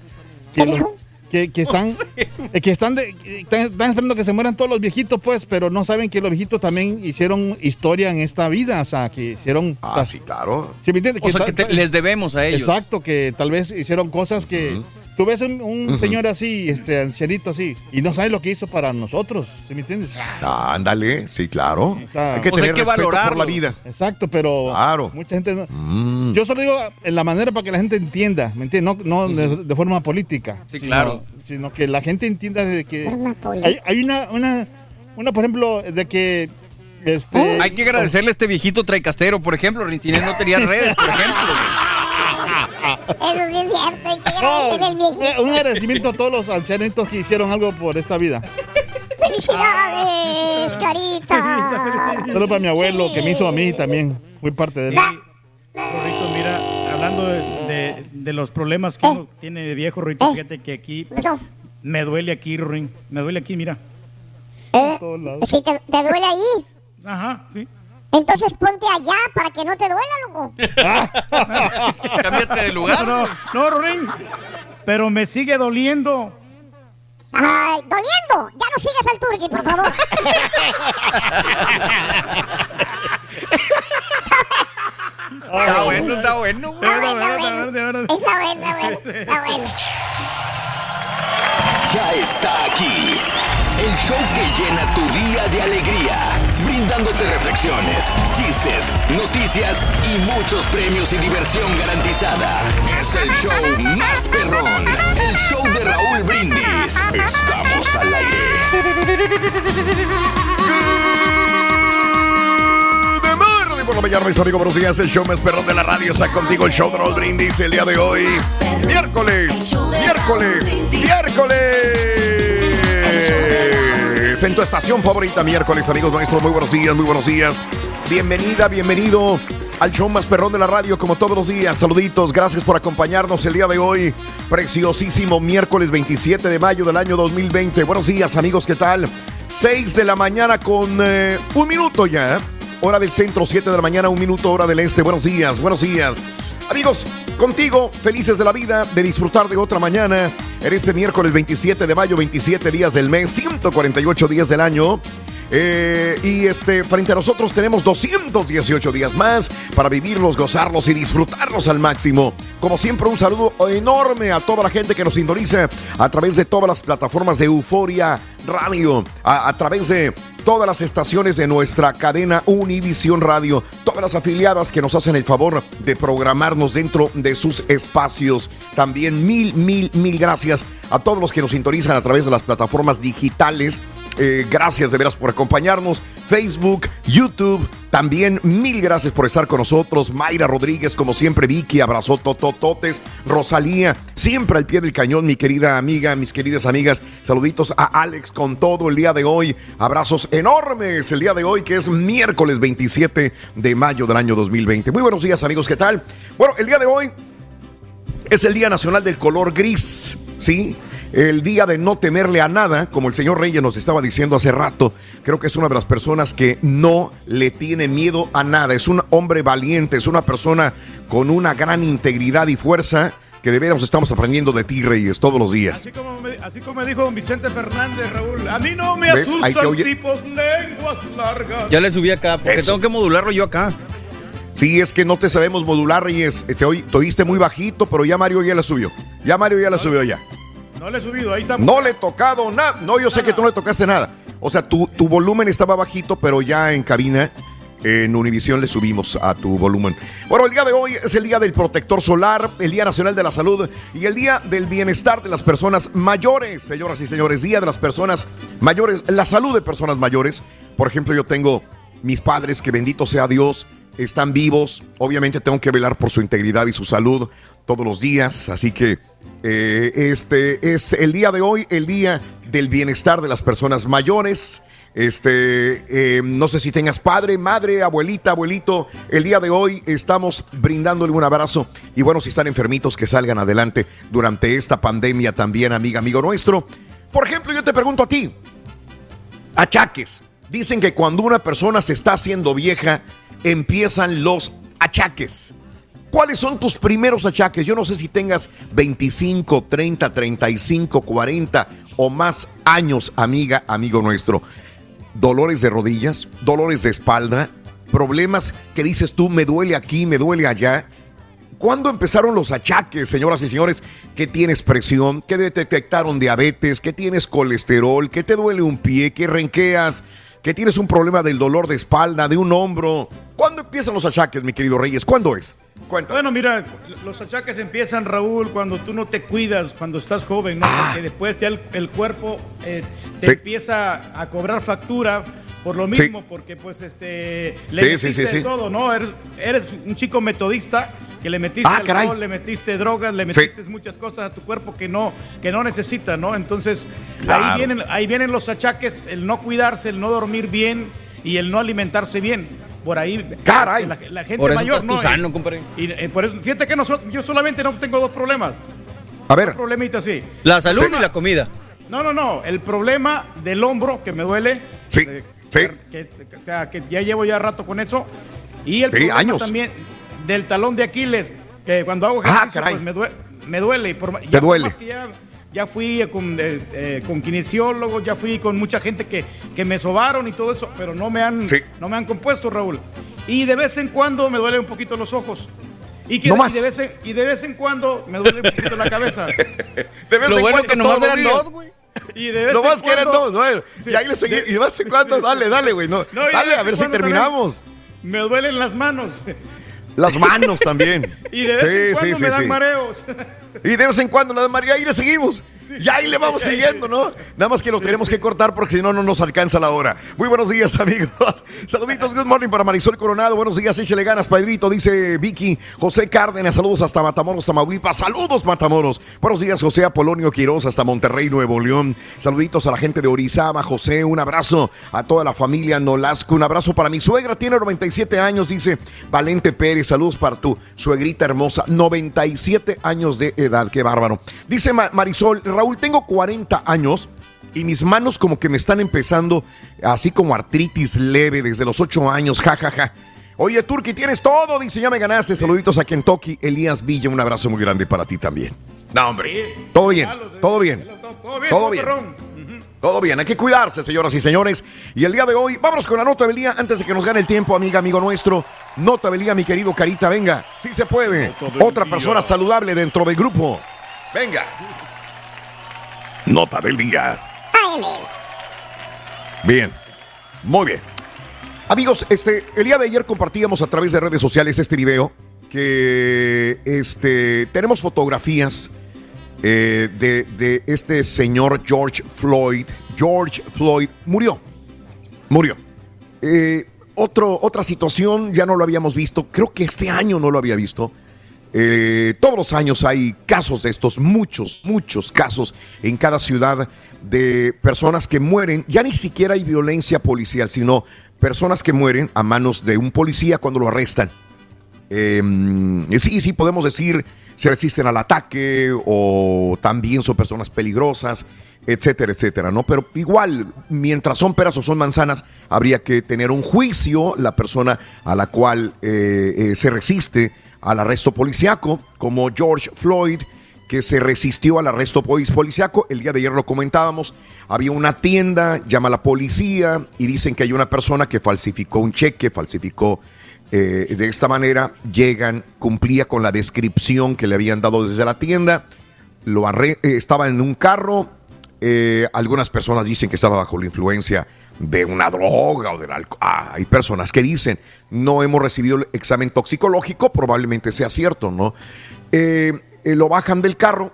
Que, lo- que, que están, eh, que están, de- que están, están esperando que se mueran todos los viejitos, pues, pero no saben que los viejitos también hicieron historia en esta vida, o sea, que hicieron...
Ah, sí, claro.
¿Sí me entiendes?
O sea,
tal-
que te- les debemos a ellos.
Exacto, que tal vez hicieron cosas que... Tú ves un, señor así, este ancianito así, y no sabes lo que hizo para nosotros, ¿sí me entiendes?
Ah, ándale, sí, claro.
sea,
hay que
o sea,
tener
hay que
respeto por la vida.
Exacto, pero
Claro.
mucha gente no...
Mm.
Yo solo digo en la manera para que la gente entienda, ¿me entiendes? No, no de, de forma política.
Sí,
sino-
claro.
Sino que la gente entienda de que... Hay, hay una, una, una, por ejemplo, de que... Este,
Hay que agradecerle a este viejito traicastero, por ejemplo, Rincinés no tenía redes, por ejemplo.
Eso sí es cierto, hay que agradecerle al viejito.
eh, un agradecimiento a todos los ancianitos que hicieron algo por esta vida.
¡Felicidades, carita!
Solo para mi abuelo, que me hizo a mí también. Fui parte de él.
Rorrito, mira, hablando de, de- de los problemas que uno tiene de viejo, Rorrito, fíjate que aquí me duele aquí, Rorín. Me duele aquí, mira.
¿Eh? Si te, te duele ahí,
Ajá, sí.
Entonces ponte allá para que no te duela, loco.
Cámbiate de lugar.
No, no, no, Rorín. Pero me sigue doliendo.
Ay, doliendo. Ya no sigas al turqui, por favor.
Está bueno, está bueno.
Está bueno, está bueno. Está bueno, está bueno.
Ya está aquí. El show que llena tu día de alegría, brindándote reflexiones, chistes, noticias y muchos premios y diversión garantizada. Es el show más perrón, el show de Raúl Brindis. Estamos al
De martes por la mañana, mis amigos, buenos días. El show más perrón de la radio está contigo. El show de Raúl Brindis el día de hoy. Miércoles, miércoles, miércoles. En tu estación favorita, miércoles, amigos nuestros. Muy buenos días, muy buenos días. Bienvenida, bienvenido al show más perrón de la radio, como todos los días. Saluditos, gracias por acompañarnos el día de hoy. Preciosísimo miércoles 27 de mayo del año 2020. Buenos días, amigos, ¿qué tal? 6 de la mañana con eh, un minuto ya. Hora del centro, 7 de la mañana, un minuto, hora del este. Buenos días, buenos días. Amigos, contigo, felices de la vida, de disfrutar de otra mañana. En este miércoles 27 de mayo, 27 días del mes, 148 días del año. Eh, y este, frente a nosotros tenemos 218 días más para vivirlos, gozarlos y disfrutarlos al máximo. Como siempre, un saludo enorme a toda la gente que nos sintoniza a través de todas las plataformas de Euforia Radio, a, a través de todas las estaciones de nuestra cadena Univisión Radio, todas las afiliadas que nos hacen el favor de programarnos dentro de sus espacios. También mil, mil, mil gracias a todos los que nos sintonizan a través de las plataformas digitales. Eh, gracias de veras por acompañarnos. Facebook, YouTube, también mil gracias por estar con nosotros. Mayra Rodríguez, como siempre, Vicky, abrazó totototes. Rosalía, siempre al pie del cañón, mi querida amiga, mis queridas amigas. Saluditos a Alex con todo el día de hoy. Abrazos enormes el día de hoy, que es miércoles 27 de mayo del año 2020. Muy buenos días, amigos, ¿qué tal? Bueno, el día de hoy es el Día Nacional del Color Gris, ¿sí? El día de no temerle a nada, como el señor Reyes nos estaba diciendo hace rato, creo que es una de las personas que no le tiene miedo a nada. Es un hombre valiente, es una persona con una gran integridad y fuerza que de veras estamos aprendiendo de ti, Reyes, todos los días.
Así como, me, así como me dijo don Vicente Fernández, Raúl. A mí no me
¿Ves?
Asustan
oye.
tipos lenguas largas.
Ya le subí acá, porque
Eso.
tengo que modularlo yo acá.
Sí, es que no te sabemos modular, Reyes. Te, oí- te oíste muy bajito, pero ya Mario ya la subió. Ya Mario ya la subió ya.
No le he subido, ahí estamos.
No le he tocado nada. No, yo sé que tú no le tocaste nada. O sea, tu, tu volumen estaba bajito, pero ya en cabina, en Univisión, le subimos a tu volumen. Bueno, el día de hoy es el Día del Protector Solar, el Día Nacional de la Salud y el Día del Bienestar de las Personas Mayores. Señoras y señores, Día de las Personas Mayores, la salud de personas mayores. Por ejemplo, yo tengo mis padres, que bendito sea Dios, están vivos. Obviamente tengo que velar por su integridad y su salud todos los días. Así que eh, este es el día de hoy, el día del bienestar de las personas mayores. Este, eh, no sé si tengas padre, madre, abuelita, abuelito. El día de hoy estamos brindándole un abrazo. Y bueno, si están enfermitos, que salgan adelante durante esta pandemia también, amiga, amigo nuestro. Por ejemplo, yo te pregunto a ti, achaques. Dicen que cuando una persona se está haciendo vieja, empiezan los achaques. ¿Cuáles son tus primeros achaques? Yo no sé si tengas 25, 30, 35, 40 o más años, amiga, amigo nuestro. Dolores de rodillas, dolores de espalda, problemas que dices tú, me duele aquí, me duele allá. ¿Cuándo empezaron los achaques, señoras y señores? Que tienes presión, te detectaron diabetes, que tienes colesterol, que te duele un pie, que renqueas, que tienes un problema del dolor de espalda, de un hombro. ¿Cuándo empiezan los achaques, mi querido Reyes? ¿Cuándo es?
Bueno, mira, los achaques empiezan, Raúl, cuando tú no te cuidas, cuando estás joven, ¿no? Porque después ya el, el cuerpo eh, te
Sí.
empieza a cobrar factura por lo mismo, porque pues este le
Sí,
metiste todo, ¿no? Eres, eres un chico metodista que le metiste
Ah, caray.
alcohol, le metiste drogas, le metiste muchas cosas a tu cuerpo que no, que no necesita, ¿no? Entonces,
Claro.
ahí vienen, ahí vienen los achaques, el no cuidarse, el no dormir bien y el no alimentarse bien. Por ahí
Caray.
la, la gente
Por eso
mayor,
estás
¿no?
sano, compadre.
Y, eh, por eso, fíjate que nosotros, yo solamente no tengo dos problemas.
A ver.
Dos problemitas, sí.
La salud y la comida.
No, no, no. El problema del hombro que me duele.
Sí, sí.
Que, o sea, que ya llevo ya rato con eso. Y el
Sí,
problema
años.
también del talón de Aquiles, que cuando hago
Ah,
ejercicio,
caray.
pues me duele. Me duele y por,
Te duele.
más que ya, ya fui con, eh, eh, con kinesiólogos, ya fui con mucha gente que, que me sobaron y todo eso, pero no me han,
Sí.
no me han compuesto, Raúl. Y de vez en cuando me duelen un poquito los ojos. Y, que,
No
y de vez en, y de vez en cuando me duele un poquito la cabeza.
De vez
Lo
en
bueno
cuando
que nomás eran dos, güey.
Y de vez
No
en
más que eran dos, bueno.
Sí.
Y ahí le seguí.
De-
Y de vez en cuando, dale, dale, güey. No,
No,
dale, a
en
ver si terminamos.
Me duelen las manos.
Las manos también.
Y de vez en
Sí,
cuando
sí,
me
sí,
dan
sí.
mareos.
Y de vez en cuando la de María, ahí le seguimos. Y ahí le vamos siguiendo, ¿no? Nada más que lo tenemos que cortar porque si no, no nos alcanza la hora. Muy buenos días, amigos. Saluditos, good morning para Marisol Coronado. Buenos días, échale ganas, Padrito, dice Vicky. José Cárdenas, saludos hasta Matamoros, Tamaulipas. Saludos, Matamoros. Buenos días, José Apolonio Quiroz, hasta Monterrey, Nuevo León. Saluditos a la gente de Orizaba, José. Un abrazo a toda la familia Nolasco. Un abrazo para mi suegra, tiene 97 años, dice Valente Pérez. Saludos para tu suegrita hermosa, 97 años de edad. Qué bárbaro. Dice Ma- Marisol, Raúl, tengo 40 años y mis manos como que me están empezando así como artritis leve desde los 8 años, ja, ja, ja. Oye, Turki, tienes todo, dice, ya me ganaste. Saluditos a Kentucky, Elías Villa, un abrazo muy grande para ti también. No, hombre, todo bien, todo bien.
Todo bien,
todo bien. Todo bien, hay que cuidarse, señoras y señores. Y el día de hoy, vámonos con la nota del día antes de que nos gane el tiempo, amiga, amigo nuestro. Nota del día, mi querido Carita, venga, sí se puede. Otra persona saludable dentro del grupo. Venga. Nota del día. Bien, muy bien. Amigos, este, el día de ayer compartíamos a través de redes sociales este video que este, tenemos fotografías eh, de, de este señor George Floyd. George Floyd murió. Murió. Eh, otro, otra situación, ya no lo habíamos visto. Creo que este año no lo había visto. Eh, todos los años hay casos de estos, muchos, muchos casos en cada ciudad de personas que mueren. Ya ni siquiera hay violencia policial, sino personas que mueren a manos de un policía cuando lo arrestan. Eh, sí, sí, podemos decir se resisten al ataque o también son personas peligrosas, etcétera, etcétera, ¿no? Pero igual, mientras son peras o son manzanas, habría que tener un juicio la persona a la cual eh, eh, se resiste al arresto policiaco, como George Floyd, que se resistió al arresto policiaco. El día de ayer lo comentábamos. Había una tienda, llama la policía y dicen que hay una persona que falsificó un cheque, falsificó eh, de esta manera llegan, cumplía con la descripción que le habían dado desde la tienda, lo eh, estaba en un carro, eh, algunas personas dicen que estaba bajo la influencia de una droga o del alcohol. Ah, hay personas que dicen, no hemos recibido el examen toxicológico, probablemente sea cierto, ¿no? Lo bajan del carro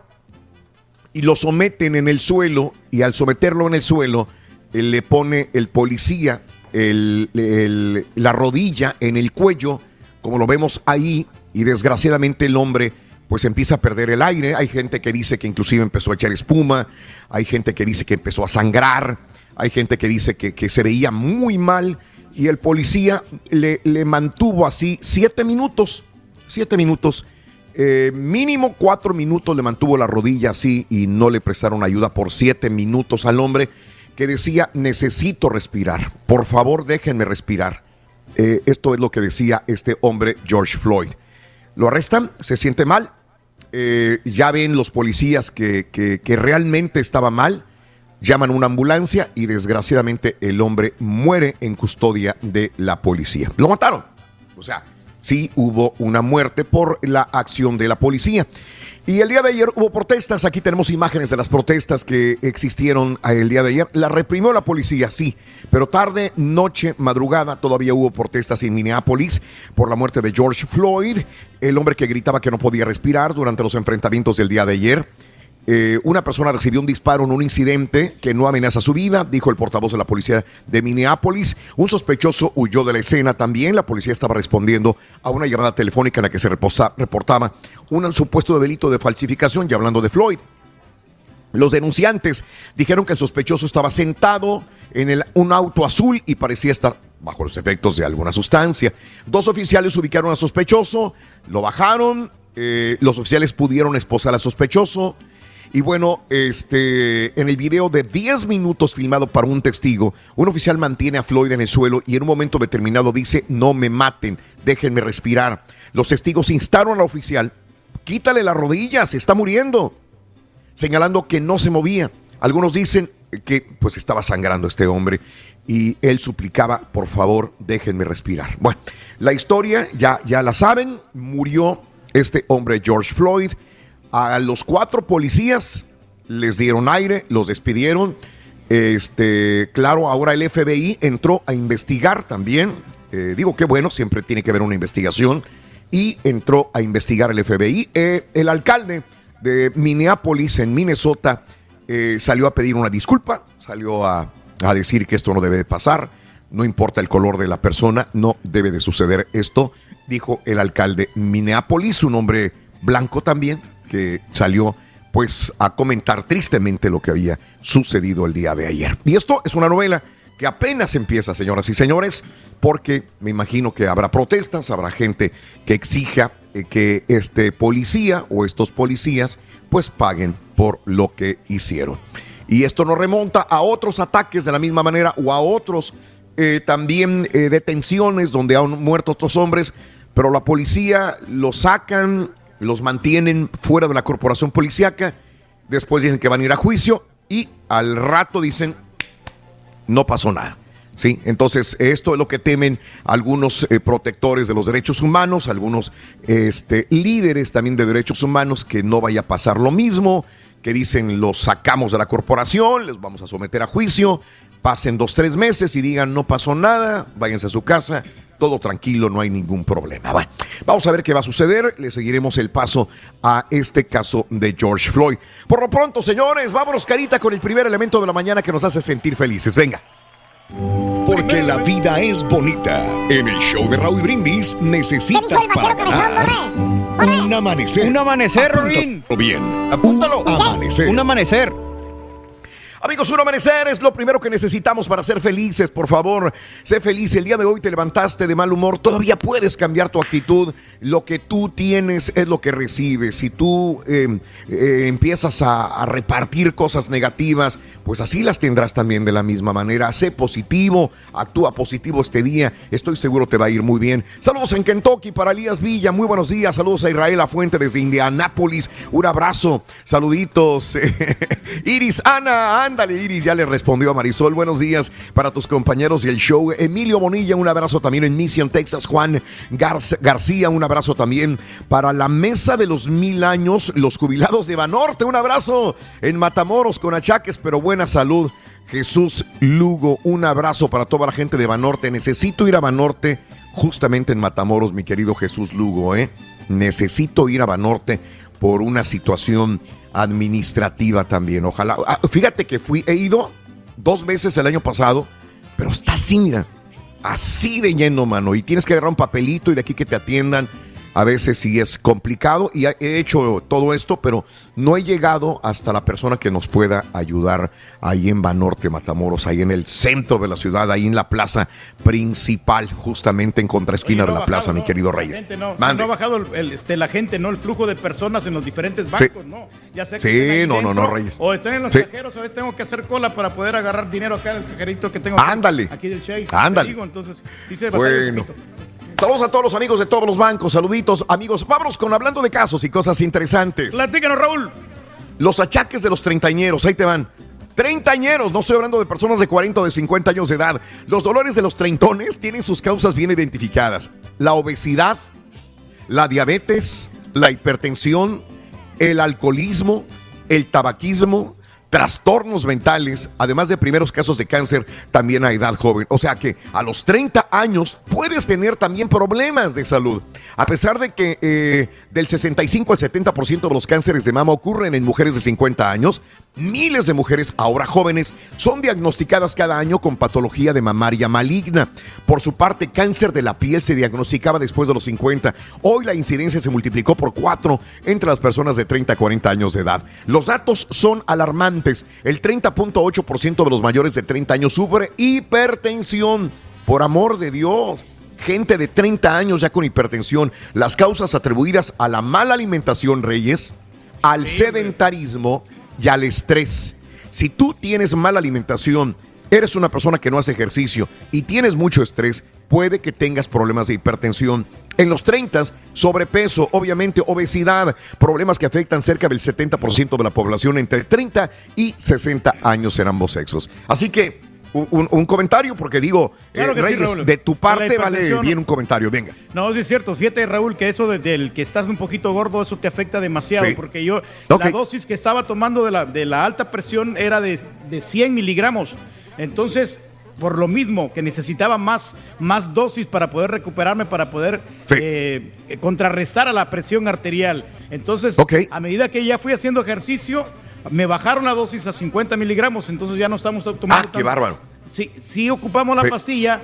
y lo someten en el suelo y al someterlo en el suelo le pone el policía la rodilla en el cuello como lo vemos ahí, y desgraciadamente el hombre pues empieza a perder el aire. Hay gente que dice que inclusive empezó a echar espuma, hay gente que dice que empezó a sangrar, hay gente que dice que, que se veía muy mal y el policía le, le mantuvo así siete minutos, siete minutos. Eh, mínimo cuatro minutos le mantuvo la rodilla así y no le prestaron ayuda por siete minutos al hombre que decía necesito respirar, por favor déjenme respirar. Eh, esto es lo que decía este hombre George Floyd. Lo arrestan, se siente mal, eh, ya ven los policías que, que, que realmente estaba mal, llaman una ambulancia y desgraciadamente el hombre muere en custodia de la policía. Lo mataron. O sea, sí hubo una muerte por la acción de la policía. Y el día de ayer hubo protestas, aquí tenemos imágenes de las protestas que existieron el día de ayer. La reprimió la policía, sí, pero tarde, noche, madrugada, todavía hubo protestas en Minneapolis por la muerte de George Floyd, el hombre que gritaba que no podía respirar durante los enfrentamientos del día de ayer. Eh, una persona recibió un disparo en un incidente que no amenaza su vida, dijo el portavoz de la policía de Minneapolis. Un sospechoso huyó de la escena también. La policía estaba respondiendo a una llamada telefónica en la que se reportaba un supuesto delito de falsificación y hablando de Floyd. Los denunciantes dijeron que el sospechoso estaba sentado en un auto azul y parecía estar bajo los efectos de alguna sustancia. Dos oficiales ubicaron al sospechoso, lo bajaron, eh, los oficiales pudieron esposar al sospechoso. Y bueno, este, en el video de 10 minutos filmado para un testigo, un oficial mantiene a Floyd en el suelo y en un momento determinado dice, no me maten, déjenme respirar. Los testigos instaron al oficial, quítale la rodilla, se está muriendo, señalando que no se movía. Algunos dicen que pues estaba sangrando este hombre y él suplicaba, por favor, déjenme respirar. Bueno, la historia ya, ya la saben, murió este hombre George Floyd. A los cuatro policías les dieron aire, los despidieron. Este, claro, ahora el FBI entró a investigar también. Eh, digo que bueno, siempre tiene que haber una investigación. Y entró a investigar el FBI. Eh, el alcalde de Minneapolis, en Minnesota, eh, salió a pedir una disculpa, salió a, a decir que esto no debe de pasar. No importa el color de la persona, no debe de suceder esto, dijo el alcalde Minneapolis, un hombre blanco también, que salió pues a comentar tristemente lo que había sucedido el día de ayer. Y esto es una novela que apenas empieza, señoras y señores, porque me imagino que habrá protestas, habrá gente que exija eh, que este policía o estos policías pues paguen por lo que hicieron. Y esto nos remonta a otros ataques de la misma manera o a otros eh, también eh, detenciones donde han muerto otros hombres, pero la policía los sacan, los mantienen fuera de la corporación policíaca, después dicen que van a ir a juicio y al rato dicen no pasó nada. ¿sí? Entonces, esto es lo que temen algunos eh, protectores de los derechos humanos, algunos este, líderes también de derechos humanos, que no vaya a pasar lo mismo, que dicen los sacamos de la corporación, les vamos a someter a juicio, pasen dos, tres meses y digan no pasó nada, váyanse a su casa, todo tranquilo, no hay ningún problema. Bueno, vamos a ver qué va a suceder, le seguiremos el paso a este caso de George Floyd. Por lo pronto, señores, vámonos carita con el primer elemento de la mañana que nos hace sentir felices. Venga.
Porque la vida es bonita. En el show de Raúl Brindis necesitas para ganar un amanecer.
Un amanecer, Rorín.
Bien.
Apúntalo.
Un amanecer.
Un amanecer.
Amigos, un amanecer es lo primero que necesitamos para ser felices, por favor. Sé feliz. El día de hoy te levantaste de mal humor. Todavía puedes cambiar tu actitud. Lo que tú tienes es lo que recibes. Si tú eh, eh, empiezas a, a repartir cosas negativas, pues así las tendrás también de la misma manera. Sé positivo, actúa positivo este día. Estoy seguro te va a ir muy bien. Saludos en Kentucky para Elías Villa. Muy buenos días. Saludos a Israel Fuente desde Indianápolis. Un abrazo. Saluditos. Iris, Ana, ándale, Iris. Ya le respondió a Marisol. Buenos días para tus compañeros y el show. Emilio Bonilla, un abrazo también en Mission, Texas. Juan Gar- García, un abrazo también para la mesa de los mil años. Los jubilados de Banorte. Un abrazo en Matamoros con achaques, pero buena salud. Jesús Lugo, un abrazo para toda la gente de Banorte. Necesito ir a Banorte justamente en Matamoros, mi querido Jesús Lugo, ¿eh? Necesito ir a Banorte por una situación administrativa también. Ojalá. Ah, fíjate que fui, he ido dos veces el año pasado, pero está así, mira. así de lleno, mano, y tienes que agarrar un papelito y de aquí que te atiendan. A veces sí es complicado y he hecho todo esto, pero no he llegado hasta la persona que nos pueda ayudar ahí en Banorte, Matamoros, ahí en el centro de la ciudad, ahí en la plaza principal, justamente en contraesquina
no
de la plaza, mi querido
La
Reyes.
gente no,
Mande.
no ha bajado el, el, este, la gente, ¿no? El flujo de personas en los diferentes bancos, ¿no? Ya sea que
Sí, no, no, no, Reyes.
O estén en los
Sí.
cajeros, a veces tengo que hacer cola para poder agarrar dinero acá en el cajerito que tengo
Ándale.
aquí del Chase.
Ándale.
Te digo, entonces, sí se batalla un
Bueno. Saludos a todos los amigos de todos los bancos, saluditos, amigos. Vámonos con hablando de casos y cosas interesantes.
Platícanos, Raúl.
Los achaques de los treintañeros, ahí te van. Treintañeros, no estoy hablando de personas de 40 o de 50 años de edad. Los dolores de los treintones tienen sus causas bien identificadas. La obesidad, la diabetes, la hipertensión, el alcoholismo, el tabaquismo, trastornos mentales, además de primeros casos de cáncer también a edad joven. O sea que a los 30 años puedes tener también problemas de salud. A pesar de que eh, del 65 al 70% de los cánceres de mama ocurren en mujeres de 50 años, miles de mujeres ahora jóvenes son diagnosticadas cada año con patología de mamaria maligna. Por su parte, cáncer de la piel se diagnosticaba después de los 50. Hoy la incidencia se multiplicó por cuatro entre las personas de 30 a 40 años de edad. Los datos son alarmantes. El 30.8% de los mayores de 30 años sufre hipertensión. Por amor de Dios. Gente de 30 años ya con hipertensión. Las causas atribuidas a la mala alimentación, Reyes, al sedentarismo y al estrés. Si tú tienes mala alimentación, eres una persona que no hace ejercicio y tienes mucho estrés, puede que tengas problemas de hipertensión. En los 30, sobrepeso, obviamente obesidad, problemas que afectan cerca del 70% de la población entre 30 y 60 años en ambos sexos. Así que un, comentario, porque digo,
Claro
eh,
sí,
Reyes, de tu parte vale bien un comentario, venga.
No, sí es cierto. Fíjate, Raúl, que eso de- del que estás un poquito gordo, eso te afecta demasiado.
Sí.
Porque yo, la dosis que estaba tomando de la, de la alta presión era de, de 100 miligramos. Entonces, por lo mismo que necesitaba más, más dosis para poder recuperarme, para poder eh, contrarrestar a la presión arterial. Entonces, a medida que ya fui haciendo ejercicio, me bajaron la dosis a 50 miligramos. Entonces ya no estamos tomando.
Ah, qué bárbaro.
Sí, sí ocupamos la
Sí.
pastilla,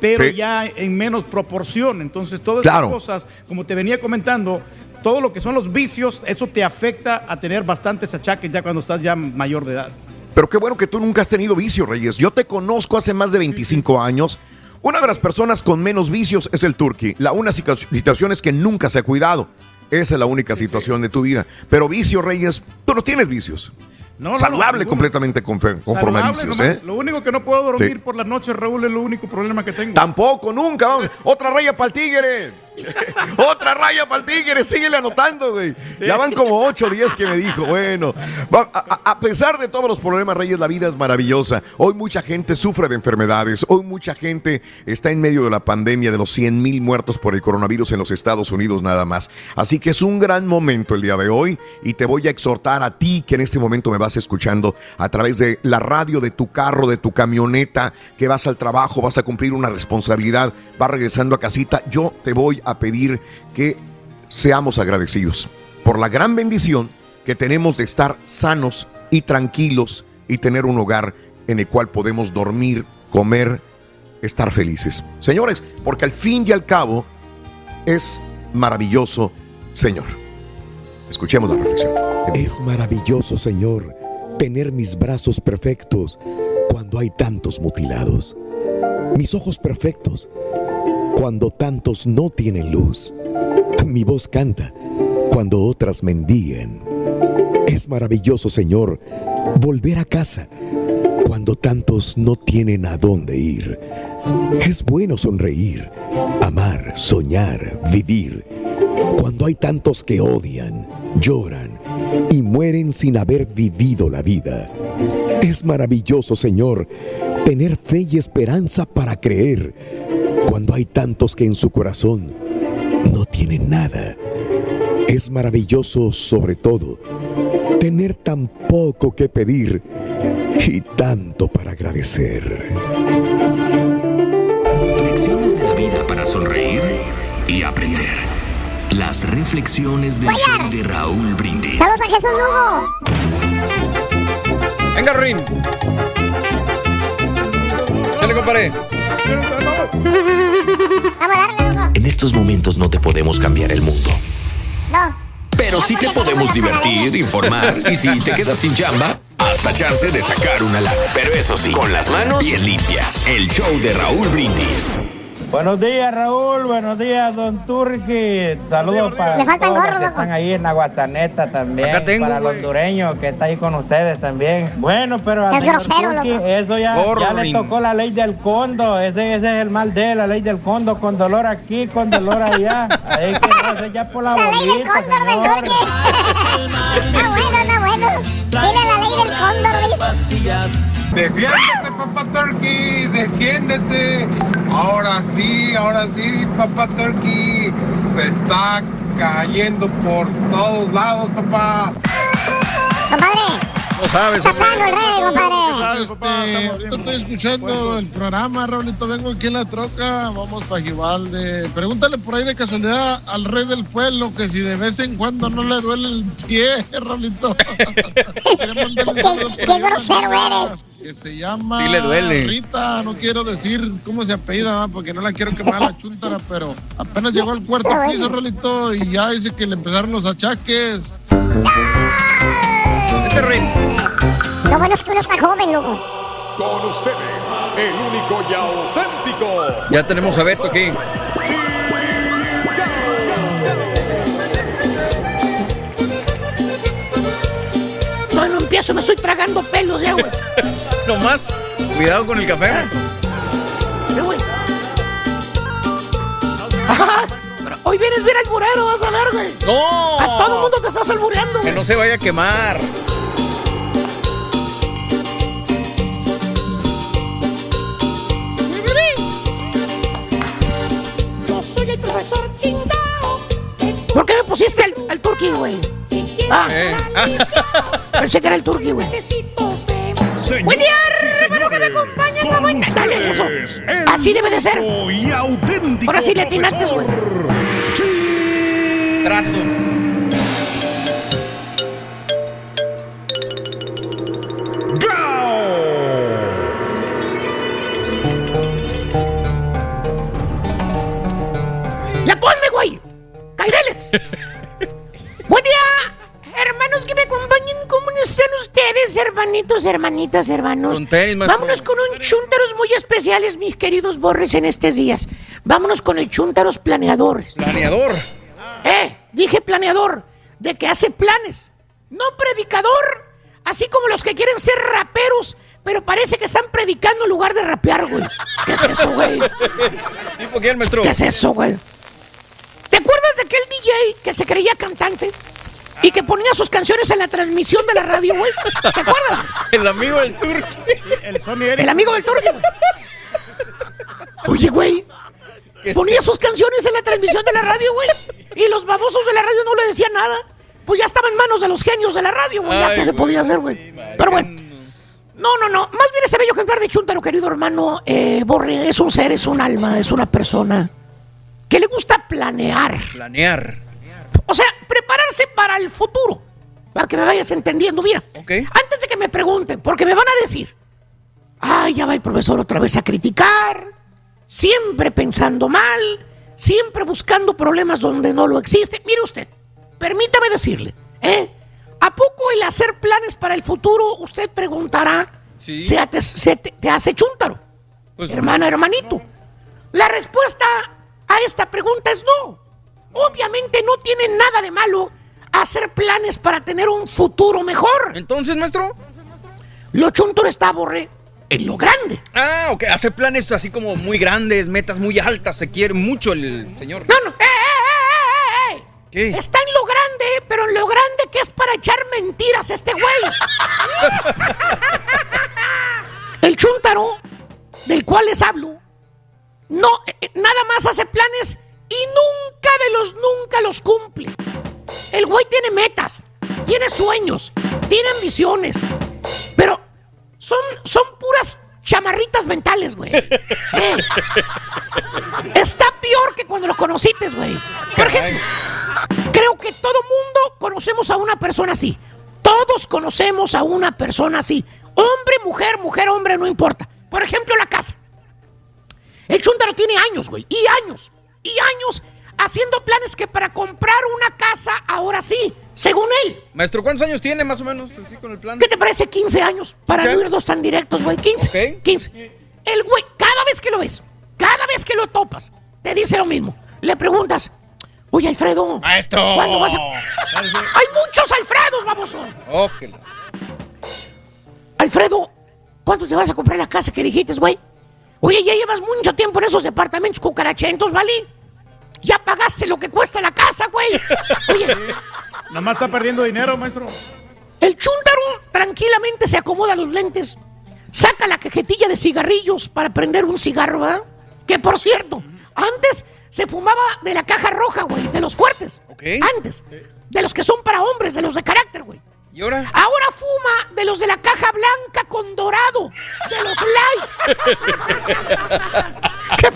pero
Sí.
ya en menos proporción. Entonces, todas
Claro.
esas cosas, como te venía comentando, todo lo que son los vicios, eso te afecta a tener bastantes achaques ya cuando estás ya mayor de edad.
Pero qué bueno que tú nunca has tenido vicios, Reyes. Yo te conozco hace más de 25 años. Una de las personas con menos vicios es el Turqui. La una situa- situación es que nunca se ha cuidado. Esa es la única situación de tu vida. Pero vicios, Reyes, tú no tienes vicios.
No,
Saludable completamente conforme a vicios. ¿eh?
Lo único que no puedo dormir
Sí.
por las noches, Raúl, es lo único problema que tengo.
Tampoco, nunca. Vamos. Otra raya para el tigre. Otra raya para el tigre. Síguele anotando, güey. Ya van como 8 o 10 que me dijo. Bueno, a pesar de todos los problemas, Reyes, la vida es maravillosa. Hoy mucha gente sufre de enfermedades. Hoy mucha gente está en medio de la pandemia de los 100 mil muertos por el coronavirus en los Estados Unidos nada más. Así que es un gran momento el día de hoy y te voy a exhortar a ti que en este momento me vas escuchando a través de la radio, de tu carro, de tu camioneta, que vas al trabajo, vas a cumplir una responsabilidad, vas regresando a casita. Yo te voy a pedir que seamos agradecidos por la gran bendición que tenemos de estar sanos y tranquilos y tener un hogar en el cual podemos dormir, comer, estar felices. Señores, porque al fin y al cabo es maravilloso, Señor. Escuchemos la reflexión.
Es maravilloso, Señor, tener mis brazos perfectos cuando hay tantos mutilados. Mis ojos perfectos cuando tantos no tienen luz. Mi voz canta cuando otras mendiguen. Es maravilloso, Señor, volver a casa cuando tantos no tienen a dónde ir. Es bueno sonreír, amar, soñar, vivir. Cuando hay tantos que odian, lloran y mueren sin haber vivido la vida. Es maravilloso, Señor, tener fe y esperanza para creer. Cuando hay tantos que en su corazón no tienen nada. Es maravilloso, sobre todo, tener tan poco que pedir y tanto para agradecer.
Lecciones de la vida para sonreír y aprender. Las reflexiones del show de Raúl Brindis.
Saludos a Jesús Lugo.
Venga, Rin. Dale, compadre.
Vamos a darle, loco.
En estos momentos no te podemos cambiar el mundo.
No.
Pero sí te podemos divertir, informar y si te quedas sin chamba, hasta chance de sacar una lana. Pero eso sí, con las manos bien limpias. El show de Raúl Brindis.
Buenos días, Raúl. Buenos días, don Turki. Saludos para
Me faltan
todos los que están ahí en Aguasaneta también.
Acá tengo,
para el
güey.
hondureño que está ahí con ustedes también. Bueno, pero
Seas
señor
grosero,
Turki,
loco.
eso ya, ya le tocó la ley del condo. Ese, ese es el mal de él, la ley del condo. Con dolor aquí, con dolor allá. Ahí que no, ese ya por la
La ley del cóndor del
señor.
Turqui. Está bueno, está bueno. Tiene la ley del cóndor, dice.
Defiéndete, papá Turkey, defiéndete. Ahora sí, ahora sí, papá Turkey. Está cayendo por todos lados, papá.
Compadre,
No sabes,
está sano el rey, compadre.
Este, ahorita estoy escuchando el programa, Raulito. Vengo aquí en la troca. Vamos para Givalde. Pregúntale por ahí de casualidad al rey del pueblo que si de vez en cuando no le duele el pie, Raulito.
Qué, grosero eres.
Que se llama
Sí le duele.
Rita, no quiero decir cómo se apellida, ¿no? porque no la quiero quemar la chuntara, pero apenas llegó al cuarto piso, Rolito, y ya dice que le empezaron los achaques.
Este.
Lo bueno es que uno está joven, loco.
Con ustedes, el único y auténtico.
Ya tenemos a Beto aquí.
Empiezo, me estoy tragando pelos ya, güey.
Nomás, cuidado con el café.
Eh, güey. Ajá, pero Hoy vienes bien alburero, vas a ver, güey.
¡No!
A todo el mundo te estás albureando,
Que no se vaya a quemar.
Yo soy el profesor chingao. ¿Por qué me pusiste al, al turqui, güey? Ah,
Eh.
pensé que era el turqui, güey. Buen día, hermano que me acompaña, esta mañana. Dale eso. Así debe de ser.
Y auténtico.
Ahora sí le atinaste, güey.
Trato.
¡Ya ponme, güey! ¡Caireles! Buen día, hermanos que me acompañan. ¿Cómo están ustedes, hermanitos, hermanitas, hermanos?
Con tenis, maestro.
Vámonos con un chúntaros muy especiales, mis queridos borres, en estos días. Vámonos con el chúntaros planeadores.
Planeador.
Eh, dije planeador, de que hace planes, no predicador, así como los que quieren ser raperos, pero parece que están predicando en lugar de rapear, güey. ¿Qué es eso, güey?
¿Tipo quién, maestro?
¿Qué es eso, güey? ¿Te acuerdas de aquel DJ que se creía cantante y que ponía sus canciones en la transmisión de la radio, güey? ¿Te acuerdas?
El amigo del turqui.
El Sony
El amigo del Turqui, güey. Oye, güey. Ponía sus canciones en la transmisión de la radio, güey. Y los babosos de la radio no le decían nada. Pues ya estaba en manos de los genios de la radio, güey. Ya que se podía hacer, güey. Pero bueno. No, no, no. Más bien ese bello ejemplar de Chuntaro, querido hermano, eh, Borre, es un ser, es un alma, es una persona que le gusta planear.
Planear.
O sea, prepararse para el futuro. Para que me vayas entendiendo. Mira, antes de que me pregunten, porque me van a decir, ay, ya va el profesor otra vez a criticar, siempre pensando mal, siempre buscando problemas donde no lo existe. Mire usted, permítame decirle, ¿eh? ¿A poco el hacer planes para el futuro, usted preguntará,
Sí.
se, te, se te- te hace chúntaro?
Pues
Hermana, hermanito. La respuesta a esta pregunta es no. Obviamente no tiene nada de malo hacer planes para tener un futuro mejor.
Entonces, maestro.
Lo chuntaro está, borré, en lo grande.
Ah, ok. Hace planes así como muy grandes, metas muy altas. Se quiere mucho el señor.
No, no. ¡Eh, eh, eh, eh, eh!
¿Qué?
Está en lo grande, pero en lo grande que es para echar mentiras este güey. El chúntaro, del cual les hablo, no, eh, nada más hace planes y nunca de los nunca los cumple. El güey tiene metas, tiene sueños, tiene ambiciones, pero son, son puras chamarritas mentales, güey. Eh, Está peor que cuando lo conociste, güey. Creo que todo mundo conocemos a una persona así. Todos conocemos a una persona así. Hombre, mujer, mujer, hombre, no importa. Por ejemplo, la casa. El Chuntaro tiene años, güey, y años, y años haciendo planes que para comprar una casa, ahora sí, según él.
Maestro, ¿cuántos años tiene más o menos así con el plan?
¿Qué te parece 15 años? Para
¿Qué?
no ir dos tan directos, güey. 15. 15. El güey, cada vez que lo ves, cada vez que lo topas, te dice lo mismo. Le preguntas, oye, Alfredo.
Maestro.
¿Cuándo vas a.? Hay muchos Alfredos, baboso.
Ok.
Alfredo, ¿cuándo te vas a comprar la casa que dijiste, güey? Oye, ya llevas mucho tiempo en esos departamentos cucarachentos, ¿vale? Ya pagaste lo que cuesta la casa, güey. Oye,
Nada más está perdiendo dinero, maestro.
El chúntaro tranquilamente se acomoda los lentes, saca la cajetilla de cigarrillos para prender un cigarro, ¿verdad? Que por cierto, antes se fumaba de la caja roja, güey, de los fuertes. Antes. De los que son para hombres, de los de carácter, güey.
¿Y ahora?
Ahora fuma de los de la caja blanca con dorado, de los lights.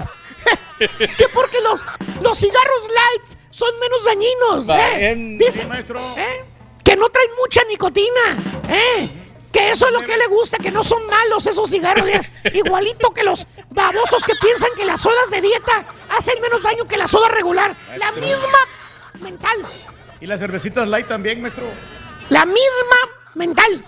que, que porque los, los cigarros lights son menos dañinos, ¿eh? Dice,
Sí, maestro.
¿eh? que no traen mucha nicotina, ¿eh? Que eso es lo que le gusta, que no son malos esos cigarros. ¿eh? Igualito que los babosos que piensan que las sodas de dieta hacen menos daño que la soda regular. La misma mental.
Y las cervecitas light también, maestro.
La misma mental.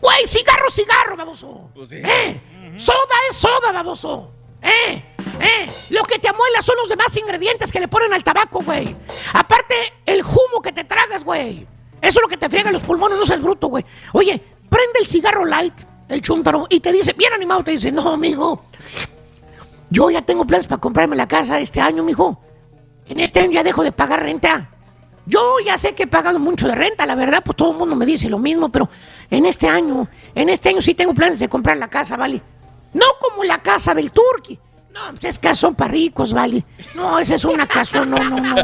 Güey, cigarro, cigarro, baboso. ¿Eh? Soda es soda, baboso. ¿Eh? ¿Eh? Lo que te amuela son los demás ingredientes que le ponen al tabaco, güey. Aparte, el humo que te tragas, güey. Eso es lo que te friega los pulmones, no seas bruto, güey. Oye, prende el cigarro light, el chuntaro, y te dice, bien animado, te dice, no, amigo. Yo ya tengo planes para comprarme la casa este año, mijo. En este año ya dejo de pagar renta. Yo ya sé que he pagado mucho de renta, la verdad, pues todo el mundo me dice lo mismo, pero en este año, en este año sí tengo planes de comprar la casa, ¿vale? No como la casa del Turqui. No, pues es casón para ricos, ¿vale? No, esa es una casa, no, no, no.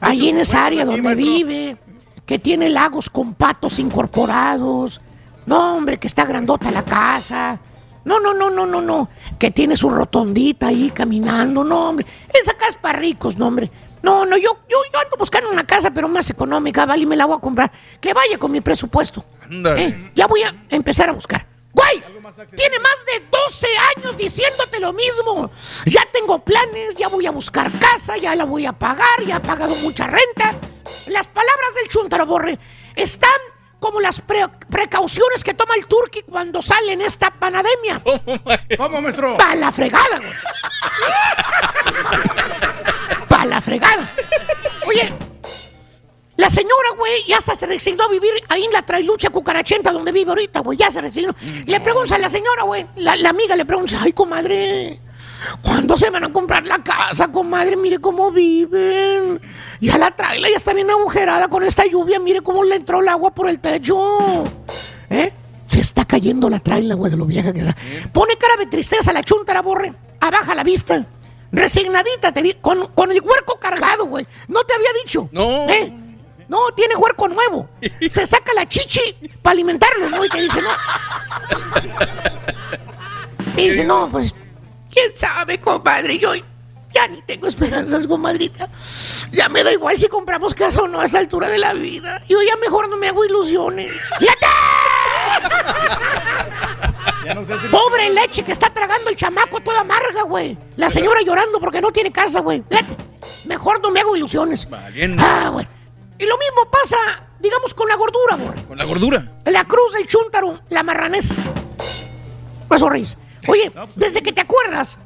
Ahí en esa área donde vive, que tiene lagos con patos incorporados. No, hombre, que está grandota la casa. No, no, no, no, no, no. Que tiene su rotondita ahí caminando. No, hombre. Esa casa es para ricos, no, hombre. No, no, yo, yo, yo ando buscando una casa, pero más económica, ¿vale? Y me la voy a comprar. Que vaya con mi presupuesto. Eh, ya voy a empezar a buscar. ¡Güey! Tiene más de 12 años diciéndote lo mismo. Ya tengo planes, ya voy a buscar casa, ya la voy a pagar, ya he pagado mucha renta. Las palabras del Chuntaro Borre están como las pre- precauciones que toma el Turqui cuando sale en esta pandemia.
¿Cómo, maestro?
Pa' la fregada, güey. Pa' la fregada. Oye, la señora, güey, ya hasta se resignó a vivir ahí en la trailucha cucarachenta donde vive ahorita, güey, ya se resignó. Le pregunta a la señora, güey, la, amiga le pregunta, ay, comadre, ¿cuándo se van a comprar la casa, comadre? Mire cómo viven. Ya la traila ya está bien agujerada con esta lluvia, mire cómo le entró el agua por el techo. ¿Eh? Se está cayendo la traila, güey, de lo vieja que está. Pone cara de tristeza la chuntara, borre. Abaja la vista. Resignadita, te di- con, con el huerco cargado, güey. No te había dicho.
No.
¿Eh? No, tiene huerco nuevo. Se saca la chichi para alimentarlo, ¿no? Y te dice, no. Y dice, no, pues, quién sabe, compadre. Yo ya ni tengo esperanzas, comadrita. Ya me da igual si compramos casa o no a esta altura de la vida. Yo ya mejor no me hago ilusiones. ¡Fíjate! Pobre leche que está tragando el chamaco toda amarga, güey. La señora llorando porque no tiene casa, güey. Fíjate, Mejor no me hago ilusiones. Ah, güey. Y lo mismo pasa, digamos, con la gordura, güey.
Con la gordura.
La cruz del chúntaro, la marranés. Eso, Reyes. Oye, desde que te acuerdas,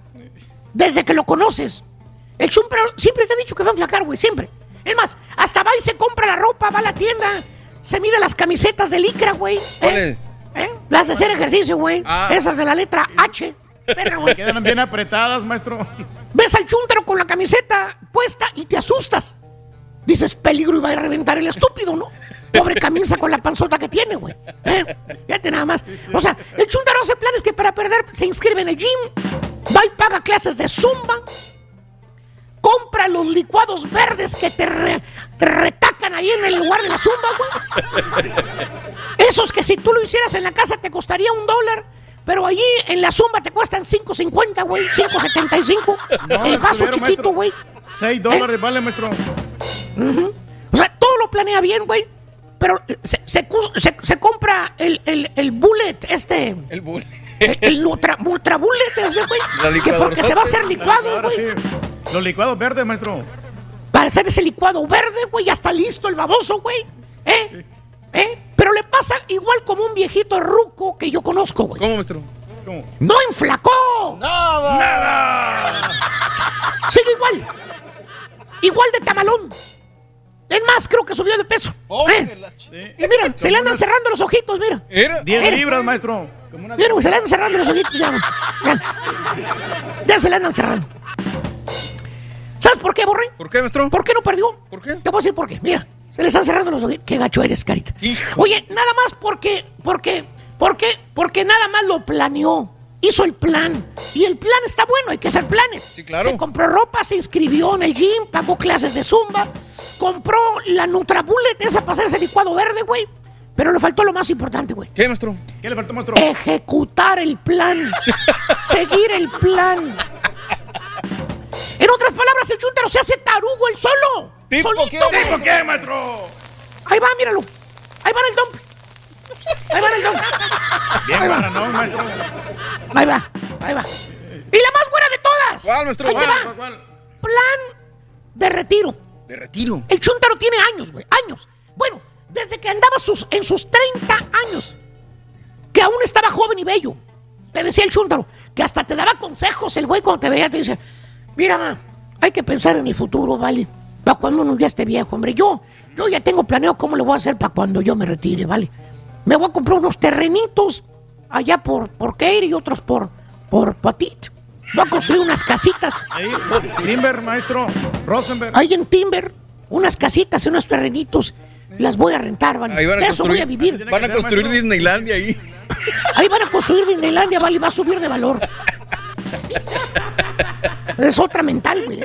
desde que lo conoces, el chúntaro siempre te ha dicho que va a enflacar, güey, siempre. Es más, hasta va y se compra la ropa, va a la tienda, se mide las camisetas de licra, güey.
¿Cuál
¿eh?
Es?
¿Eh? Las de hacer ejercicio, güey.
Ah.
Esas de la letra H. Perra, güey.
Quedan bien apretadas, maestro.
Ves al chúntaro con la camiseta puesta y te asustas. Dices, peligro y va a reventar el estúpido, ¿no? Pobre camisa con la panzota que tiene, güey. ¿Eh? Fíjate nada más. O sea, el chúntaro hace planes que para perder se inscribe en el gym, va y paga clases de zumba, compra los licuados verdes que te, re- te retacan ahí en el lugar de la zumba, güey. Esos que si tú lo hicieras en la casa te costaría un dólar. Pero allí en la zumba te cuestan 5.50, güey. 5.75.
No,
el vaso chiquito, güey.
6 dólares vale, maestro.
O sea, todo lo planea bien, güey. Pero se, se cu- se- se compra el, el, el bullet, este.
El bullet.
El, el Nutra, Nutrabullet es de, güey.
La
Que porque se va a hacer licuado, güey.
sí. Los licuados verdes, maestro.
Para hacer ese licuado verde, güey, ya está listo el baboso, güey. ¿Eh? ¿Eh? Pero le pasa igual como un viejito ruco que yo conozco, güey.
¿Cómo, maestro?
¡No inflacó!
¡Nada!
Sigue igual. Igual de tamalón. Es más, creo que subió de peso. ¿Eh? Y mira, se le andan cerrando los ojitos, mira.
10
Mira.
libras, maestro.
Mira, güey, se le andan cerrando los ojitos. Ya, Ya se le andan cerrando. ¿Sabes por qué, Borre?
¿Por qué, maestro?
¿Por qué no perdió?
¿Por qué?
Te voy a decir por qué. Mira, se le están cerrando los ojitos. Qué gacho eres, carita. Oye, nada más porque, porque, porque, porque nada más lo planeó. Hizo el plan. Y el plan está bueno, hay que hacer planes.
Sí, claro.
Se compró ropa, se inscribió en el gym, pagó clases de zumba, compró la Nutrabullet esa para hacer ese licuado verde, güey. Pero le faltó lo más importante, güey.
¿Qué, maestro?
¿Qué le faltó, maestro?
Ejecutar el plan. seguir el plan. En otras palabras, el chúntaro se hace tarugo el solo.
¿Tipo
Solito,
qué?
güey.
¿Tipo qué, maestro?
Ahí va, míralo. Ahí va el dump. Ahí va el dump.
Bien,
Ahí va.
bananón, maestro.
Ahí va, ahí va. Y la más buena de todas.
¿Cuál, maestro?
Ahí te
¿Cuál,
va.
cuál,
Plan de retiro.
De retiro.
El chúntaro tiene años, güey, años. Bueno, desde que andaba sus, en sus 30 años, que aún estaba joven y bello. Te decía el chúntaro, que hasta te daba consejos el güey cuando te veía, te dice, mira, hay que pensar en el futuro, ¿vale? Para cuando uno ya esté viejo, hombre. Yo, yo ya tengo planeado cómo le voy a hacer para cuando yo me retire, ¿vale? Me voy a comprar unos terrenitos allá por, por Keir y otros por, por Patit. Voy a construir unas casitas.
Ahí, Timber, maestro. Rosenberg.
Ahí en Timber, unas casitas, unos terrenitos. Las voy a rentar, ¿vale?
Ahí van
De
a
eso voy a vivir.
van a construir Disneylandia ahí.
Ahí van a construir Disneylandia, ¿vale? Va a subir de valor. es otra mental, güey.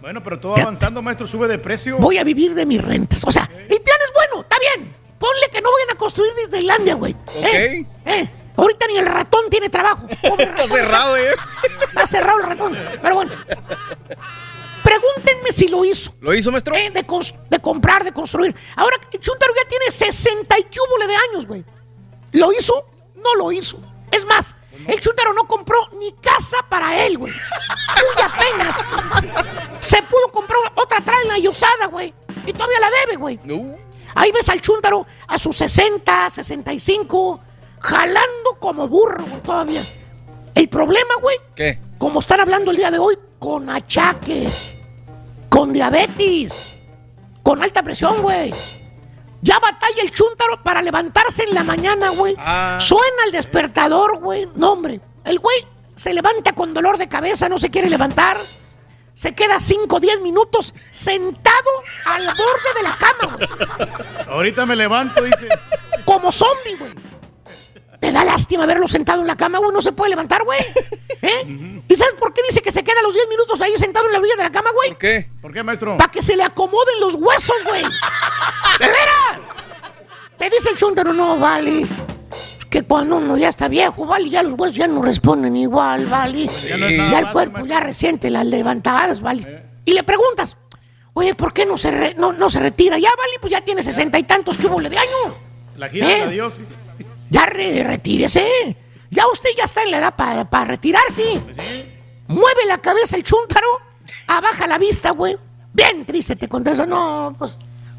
Bueno, pero todo avanzando, maestro, sube de precio.
Voy a vivir de mis rentas. O sea, el plan es bueno, está bien. Ponle que no vayan a construir Disneylandia, güey. ¿Eh? ¿Eh? Ahorita ni el ratón tiene trabajo.
Está cerrado, ¿eh?
Está cerrado el ratón. Pero bueno. Pregúntenme si lo hizo.
¿Lo hizo, maestro?
Eh, de comprar, de construir. Ahora, Chuntaro ya tiene 60 y cúbole de años, güey. ¿Lo hizo? No lo hizo. Es más, el Chuntaro no compró ni casa para él, güey. Muy apenas. Se pudo comprar otra traila y usada, güey. Y todavía la debe, güey. Ahí ves al Chuntaro a sus 60, 65, jalando como burro, güey, todavía. El problema, güey,
¿Qué?
como están hablando el día de hoy, con achaques, con diabetes, con alta presión, güey. Ya batalla el chúntaro para levantarse en la mañana, güey.
Ah.
Suena el despertador, güey. No, hombre. El güey se levanta con dolor de cabeza, no se quiere levantar. Se queda 5 o 10 minutos sentado al borde de la cama, güey.
Ahorita me levanto, dice.
Como zombie, güey. Te da lástima verlo sentado en la cama, güey. No se puede levantar, güey. ¿Eh? ¿Y sabes por qué dice que se queda los 10 minutos ahí sentado en la orilla de la cama, güey?
¿Por qué?
¿Por qué, maestro?
Para que se le acomoden los huesos, güey. ¡De veras! Te dice el chúntaro, no, vale. Que cuando uno ya está viejo, vale, ya los huesos ya no responden igual, vale.
Ya no es nada
Ya el cuerpo ya resiente las levantadas, vale. Y le preguntas, oye, ¿por qué no se, re- no, no se retira? Ya, vale, pues ya tiene sesenta y tantos que hubo de años.
La gira de
¿Eh?
la dios.
Ya re- retírese. Ya usted ya está en la edad para retirarse. Mueve la cabeza el chúntaro, abaja la vista, güey. Bien triste te contesta, no, pues,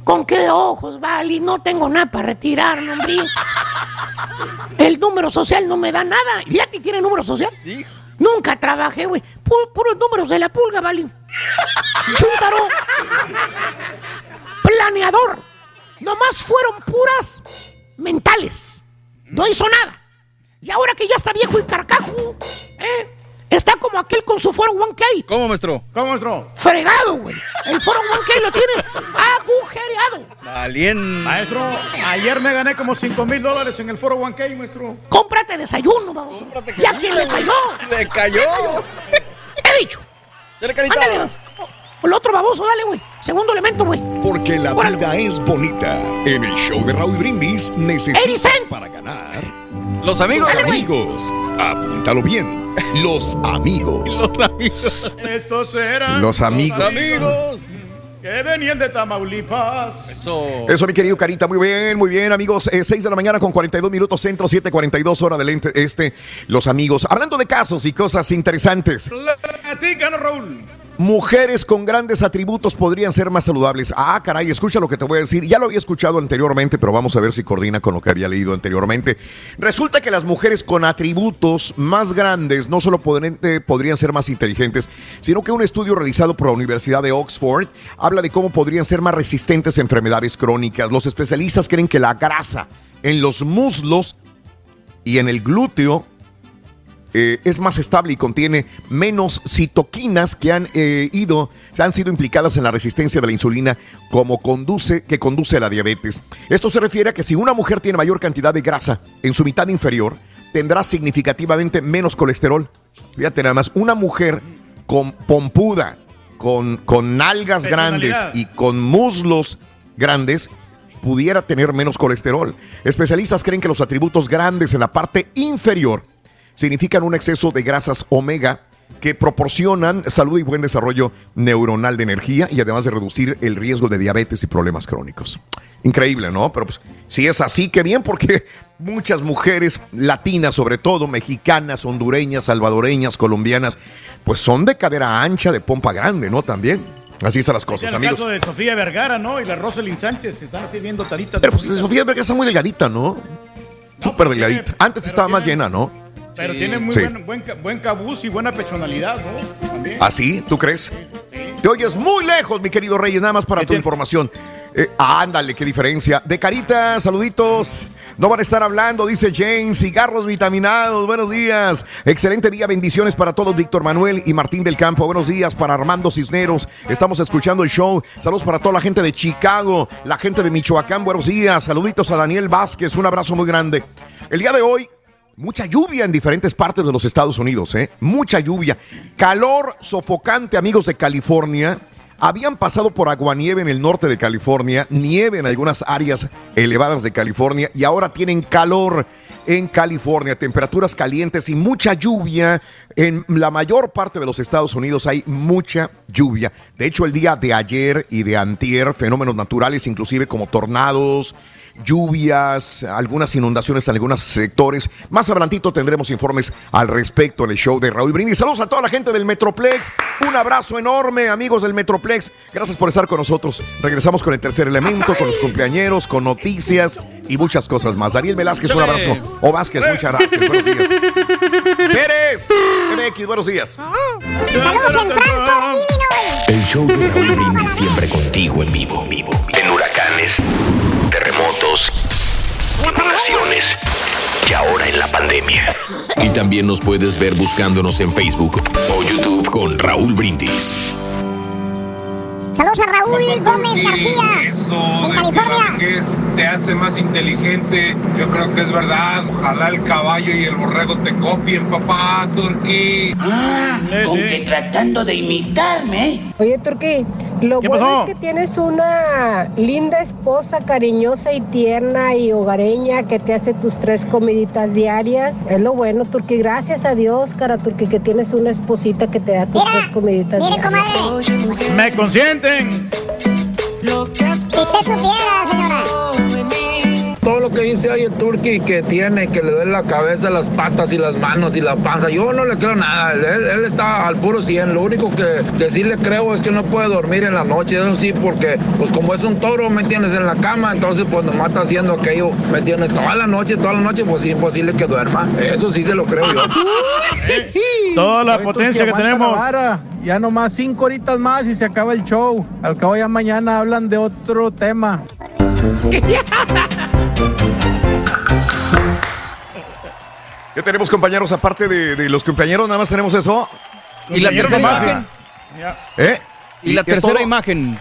¿con qué ojos, vale? No tengo nada para retirarme, hombre. El número social no me da nada. ¿Y a ti tiene número social? Nunca trabajé, güey. Pu- puros números de la pulga, vale. Chúntaro. Planeador. Nomás fueron puras mentales. No hizo nada. Y ahora que ya está viejo y carcajo, ¿eh? Está como aquel con su foro 1K.
¿Cómo, maestro?
¿Cómo, maestro?
Fregado, güey. El foro 1K lo tiene agujereado.
Valiente.
Maestro, ayer me gané como 5 mil dólares en el foro 1K, maestro.
Cómprate desayuno, vamos. ¿Y a quién le cayó?
Le cayó.
He dicho.
Carita.
Ándale. El otro baboso, dale, güey. Segundo elemento, güey.
Porque la vida es bonita. En el show de Raúl Brindis necesitas para ganar.
Los amigos.
Los amigos. Apúntalo bien. Los amigos.
Los amigos.
Estos eran
Los amigos.
amigos.
Que venían de Tamaulipas.
Eso.
Eso, mi querido Carita, muy bien, muy bien, amigos. 6 de la mañana con 42 minutos centro, 7:42 hora del este. Los amigos, hablando de casos y cosas interesantes.
Platícanos, Raúl.
Mujeres con grandes atributos podrían ser más saludables. Ah, caray, escucha lo que te voy a decir. Ya lo había escuchado anteriormente, pero vamos a ver si coordina con lo que había leído anteriormente. Resulta que las mujeres con atributos más grandes no solo podrían, eh, ser más inteligentes, sino que un estudio realizado por la Universidad de Oxford habla de cómo podrían ser más resistentes a enfermedades crónicas. Los especialistas creen que la grasa en los muslos y en el glúteo eh, es más estable y contiene menos citoquinas que han eh, ido, han sido implicadas en la resistencia de la insulina como conduce, que conduce a la diabetes. Esto se refiere a que si una mujer tiene mayor cantidad de grasa en su mitad inferior, tendrá significativamente menos colesterol. Fíjate nada más, una mujer con pompuda, con, con nalgas grandes y con muslos grandes, pudiera tener menos colesterol. Especialistas creen que los atributos grandes en la parte inferior significan un exceso de grasas omega que proporcionan salud y buen desarrollo neuronal de energía y además de reducir el riesgo de diabetes y problemas crónicos. Increíble, ¿no? Pero pues, si es así, qué bien, porque muchas mujeres latinas, sobre todo mexicanas, hondureñas, salvadoreñas, colombianas, pues son de cadera ancha, de pompa grande, ¿no? También. Así están las
En
cosas,
el
amigos.
caso de Sofía Vergara, ¿no? Y la Rosalind Sánchez se están así viendo taritas.
Pero pues Sofía Vergara está muy delgadita, ¿no? Súper delgadita. Antes estaba más llena, ¿no?
Pero tiene muy
Sí.
buen, buen, ca- buen cabuz y buena personalidad, ¿no? También.
¿Así? ¿Tú crees? Te oyes muy lejos, mi querido Reyes, nada más para tu información. Eh, ándale, qué diferencia. De carita, saluditos. No van a estar hablando, dice James. Cigarros vitaminados, buenos días. Excelente día, bendiciones para todos, Víctor Manuel y Martín del Campo. Buenos días para Armando Cisneros. Estamos escuchando el show. Saludos para toda la gente de Chicago, la gente de Michoacán. Buenos días. Saluditos a Daniel Vázquez. Un abrazo muy grande. El día de hoy, Mucha lluvia en diferentes partes de los Estados Unidos, ¿eh? Mucha lluvia. Calor sofocante, amigos de California. Habían pasado por aguanieve en el norte de California, nieve en algunas áreas elevadas de California y ahora tienen calor en California, temperaturas calientes y mucha lluvia. En la mayor parte de los Estados Unidos hay mucha lluvia. De hecho, el día de ayer y de antier, fenómenos naturales, inclusive como tornados, lluvias, algunas inundaciones en algunos sectores. Más adelantito tendremos informes al respecto en el show de Raúl Brindis. Saludos a toda la gente del Metroplex. Un abrazo enorme, amigos del Metroplex. Gracias por estar con nosotros. Regresamos con el tercer elemento, con los cumpleañeros, con noticias y muchas cosas más. Daniel Velázquez, un abrazo. O Vázquez, muchas gracias. Buenos días. Pérez, MX, buenos días.
Saludos en Illinois.
El show de Raúl Brindis siempre contigo en vivo. vivo.
En huracanes, terremotos, inundaciones y ahora en la pandemia.
Y también nos puedes ver buscándonos en Facebook o YouTube con Raúl Brindis.
Saludos a Raúl Gómez García, en California.
que es- te hace más inteligente. Yo creo que es verdad. Ojalá el caballo y el borrego te copien, papá, Turquí.
Ah, con que tratando de imitarme.
Oye, Turquí, lo
¿Qué
bueno
pasó?
es que tienes una linda esposa, cariñosa y tierna y hogareña que te hace tus tres comiditas diarias. Es lo bueno, Turquí. Gracias a Dios, cara Turquí, que tienes una esposita que te da tus tres comiditas
Mire,
diarias.
comadre.
Me
supiera, señora.
Todo lo que dice hoy el Turki que tiene, que le duele la cabeza, las patas y las manos y la panza, yo no le creo nada. Él, él está al puro 100. Lo único que decirle creo es que no puede dormir en la noche. Eso sí, porque pues como es un toro, me tienes en la cama, entonces pues nomás está haciendo aquello, me tiene toda la noche, toda la noche, pues es imposible que duerma. Eso sí se lo creo yo.
Toda la
Oye,
potencia que
aguanta
tenemos.
Ya nomás cinco horitas más y se acaba el show. Al cabo ya mañana hablan de otro tema.
¿Qué tenemos, compañeros? Aparte de, de los compañeros, nada más tenemos eso.
Y la tercera imagen.
¿Eh?
Y la tercera imagen.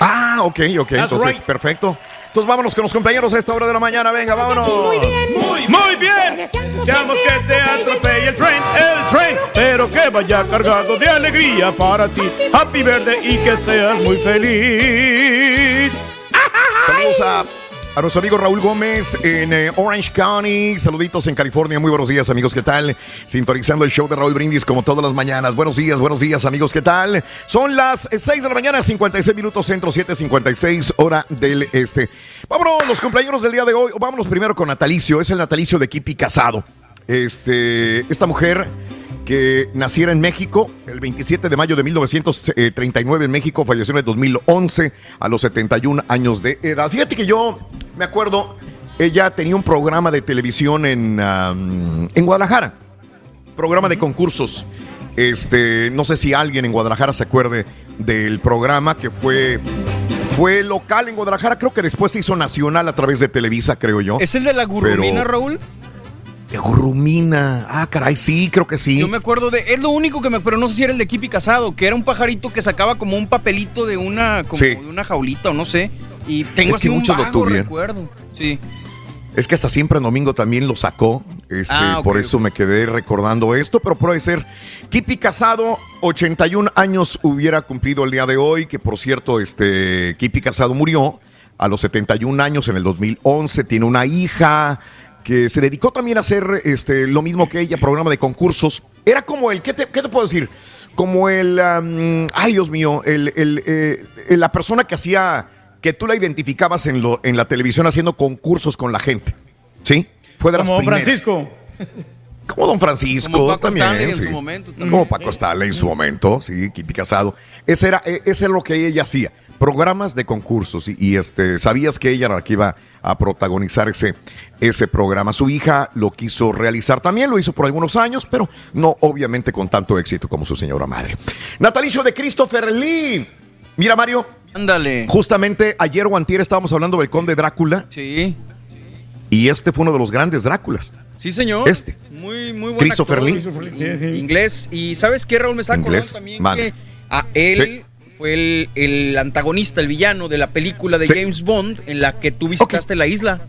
Ah, ok, ok.
That's
Entonces,
right.
perfecto. Entonces, vámonos con los compañeros a esta hora de la mañana. Venga, vámonos.
Muy bien. Muy bien. Deseamos que te atropelle el tren, el tren, pero que vaya cargado de alegría para ti. Happy birthday y que seas muy feliz.
Saludos a, A nuestro amigo Raúl Gómez en eh, Orange County. Saluditos en California. Muy buenos días, amigos. ¿Qué tal? Sintonizando el show de Raúl Brindis como todas las mañanas. Buenos días, buenos días, amigos. ¿Qué tal? Son las 6 de la mañana, 56 minutos centro, 7:56 hora del este. Vámonos, los compañeros del día de hoy. Vámonos primero con natalicio. Es el natalicio de Kipi Casado. Este, esta mujer que naciera en México el 27 de mayo de 1939 en México, falleció en el 2011 a los 71 años de edad. Fíjate que yo me acuerdo, ella tenía un programa de televisión en, um, en Guadalajara, programa de concursos. Este, no sé si alguien en Guadalajara se acuerde del programa que fue fue local en Guadalajara, creo que después se hizo nacional a través de Televisa, creo yo.
¿Es el de la gurrumina,
Pero-
Raúl?
De Gurrumina. Ah, caray, sí, creo que sí.
Yo me acuerdo de. Es lo único que me acuerdo, no sé si era el de Kipi Casado, que era un pajarito que sacaba como un papelito de una, como
Sí.
de una jaulita o no sé. Y tengo
Es
así
que
un
muchos
vago recuerdo. Sí.
Es que hasta siempre en domingo también lo sacó. Este,
Ah,
por eso me quedé recordando esto, pero puede ser. Kipi Casado, 81 años hubiera cumplido el día de hoy, que por cierto, este, Kipi Casado murió a los 71 años en el 2011, tiene una hija que se dedicó también a hacer este, lo mismo que ella, programa de concursos. Era como el, ¿qué te, qué te puedo decir? Como el, ay Dios mío, el, el, eh, la persona que hacía, que tú la identificabas en, lo, en la televisión haciendo concursos con la gente. ¿Sí? Fue de las
Como
primeras.
Francisco.
Como Don Francisco
Como Paco
también.
Stanley en
sí.
su momento también.
Como Paco Stanley en su momento, sí, Kipi Casado. Ese era, e- ese es lo que ella hacía. Programas de concursos. Y, y, este, sabías que ella era la que iba a protagonizar ese, ese programa. Su hija lo quiso realizar también, lo hizo por algunos años, pero no obviamente con tanto éxito como su señora madre. Natalicio de Christopher Lee. Mira, Mario.
Ándale.
Justamente ayer o antier estábamos hablando del conde Drácula.
Sí.
Y este fue uno de los grandes Dráculas.
Sí, señor.
Este.
Muy, muy buen
Christopher
actor.
Lee.
Inglés. Y ¿sabes qué, Raúl? Me está acordando
Inglés.
también que a él fue el, el antagonista, el villano de la película de
Sí.
James Bond en la que tú visitaste la isla.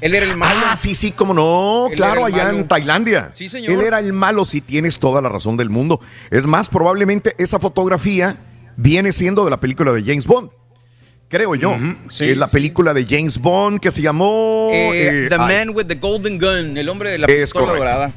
Él era el malo.
Ah, sí, sí, cómo no.
Él
claro, allá
malo.
en Tailandia.
Sí, señor.
Él era el malo, si tienes toda la razón del mundo. Es más, probablemente esa fotografía viene siendo de la película de James Bond. Creo yo.
sí,
es la película de James Bond que se llamó.
Eh,
eh,
the
ay,
Man with the Golden Gun, el hombre de la
Es
pistola
correcto.
dorada.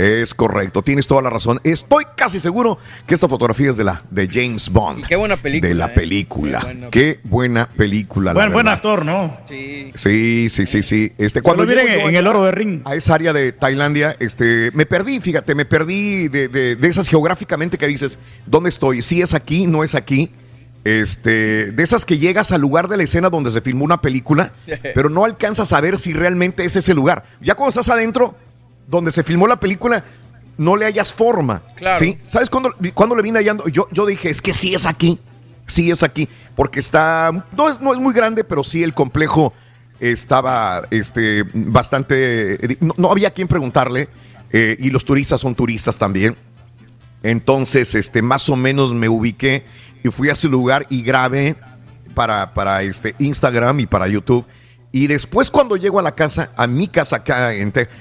Es correcto, tienes toda la razón. Estoy casi seguro que esta fotografía es de la de James Bond.
Y qué buena película.
de la
eh.
película. Qué buena película. la
Buen, buen
verdad.
actor, ¿no?
Sí.
Sí, sí, sí, sí. Este,
Cuando miren en el oro de ring.
A esa área de Tailandia, este, me perdí, fíjate, me perdí de, de- de esas geográficamente que dices, ¿dónde estoy? Si es aquí, no es aquí. Este, de esas que llegas al lugar de la escena donde se filmó una película, pero no alcanzas a ver si realmente es ese lugar. Ya cuando estás adentro, donde se filmó la película, no le hayas forma.
Claro.
¿sí? ¿Sabes cuándo, cuándo le vine hallando? Yo, yo dije, es que sí es aquí, sí es aquí, porque está, no es, no es muy grande, pero sí el complejo estaba este, bastante, no, no había quien preguntarle, eh, y los turistas son turistas también. Entonces, este, más o menos me ubiqué y fui a ese lugar y grabé para, para este Instagram y para YouTube. Y después cuando llego a la casa, a mi casa acá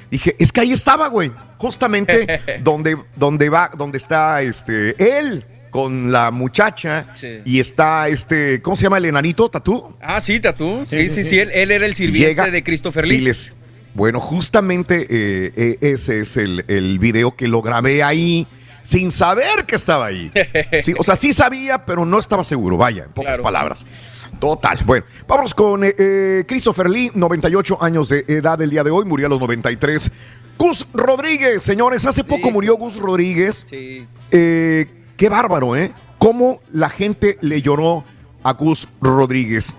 dije, es que ahí estaba, güey, justamente donde, donde va, donde está este él con la muchacha
Sí.
y está este, ¿cómo se llama el enanito? ¿Tatú?
Ah, sí, Tatú. Sí, sí, sí. Él, él era el sirviente
Llega
de Christopher Lee.
Diles, bueno, justamente eh, eh, ese es el, el video que lo grabé ahí sin saber que estaba ahí. Sí, o sea, sí sabía, pero no estaba seguro, vaya, en pocas
Claro.
palabras. Total. Bueno, vámonos con eh, eh, Christopher Lee, 98 años de edad el día de hoy, murió a los 93. Gus Rodríguez, señores, hace poco murió Gus Rodríguez.
Sí.
Eh, qué bárbaro, ¿eh? Cómo la gente le lloró a Gus Rodríguez.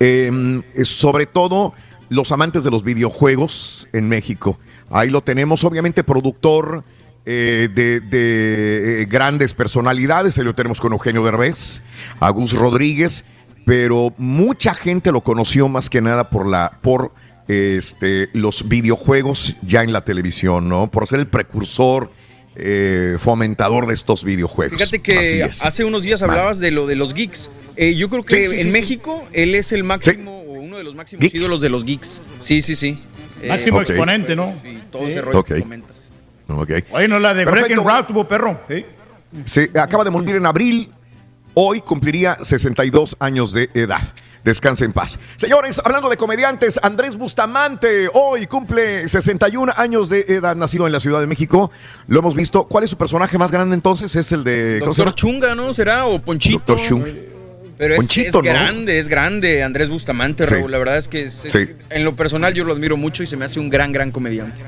Eh, sobre todo los amantes de los videojuegos en México. Ahí lo tenemos, obviamente productor eh, de, de, eh, grandes personalidades. Ahí lo tenemos con Eugenio Derbez, a Gus Rodríguez, pero mucha gente lo conoció más que nada por la por este, los videojuegos ya en la televisión, ¿no? Por ser el precursor, eh, fomentador de estos videojuegos.
Fíjate que hace unos días hablabas de lo de los geeks. Eh, yo creo que
Sí, sí,
en
sí, sí.
México él es el máximo o uno de los máximos
Geek.
ídolos de los geeks. Sí, sí, sí. Eh,
Máximo exponente, ¿no?
Y todo ese rollo
Ok.
que comentas.
Ok.
Oye, no, la de. Breaking Rap tuvo perro. Sí.
Se acaba de morir en abril. Hoy cumpliría 62 años de edad. Descanse en paz. Señores, hablando de comediantes, Andrés Bustamante hoy cumple 61 años de edad, nacido en la Ciudad de México. Lo hemos visto. ¿Cuál es su personaje más grande entonces? Es el de... ¿cómo se
Doctor? Chunga, ¿no? ¿Será? O Ponchito.
Doctor Chung.
Pero es,
Ponchito,
es
¿no?
grande, es grande Andrés Bustamante,
Sí.
Raúl. La verdad es que es- es-
Sí.
en lo personal yo lo admiro mucho y se me hace un gran, gran comediante.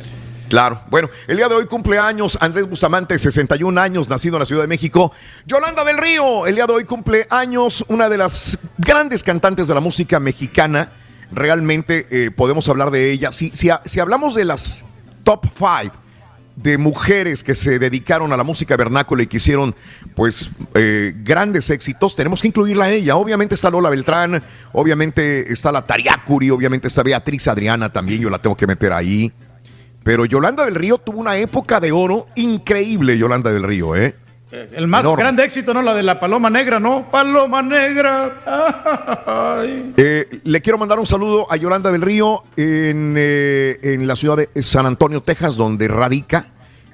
Claro. Bueno, el día de hoy cumple años Andrés Bustamante, 61 años, nacido en la Ciudad de México. Yolanda del Río, el día de hoy cumple años, una de las grandes cantantes de la música mexicana. Realmente eh, podemos hablar de ella. Si, si, si hablamos de las top five de mujeres que se dedicaron a la música vernácula y que hicieron pues eh, grandes éxitos, tenemos que incluirla a ella. Obviamente está Lola Beltrán, obviamente está la Tariacuri, obviamente está Beatriz Adriana también, yo la tengo que meter ahí. Pero Yolanda del Río tuvo una época de oro increíble, Yolanda del Río, ¿eh?
El más
Enorme.
grande éxito, ¿no? La de la paloma negra, ¿no? Paloma negra.
Eh, le quiero mandar un saludo a Yolanda del Río en, eh, en la ciudad de San Antonio, Texas, donde radica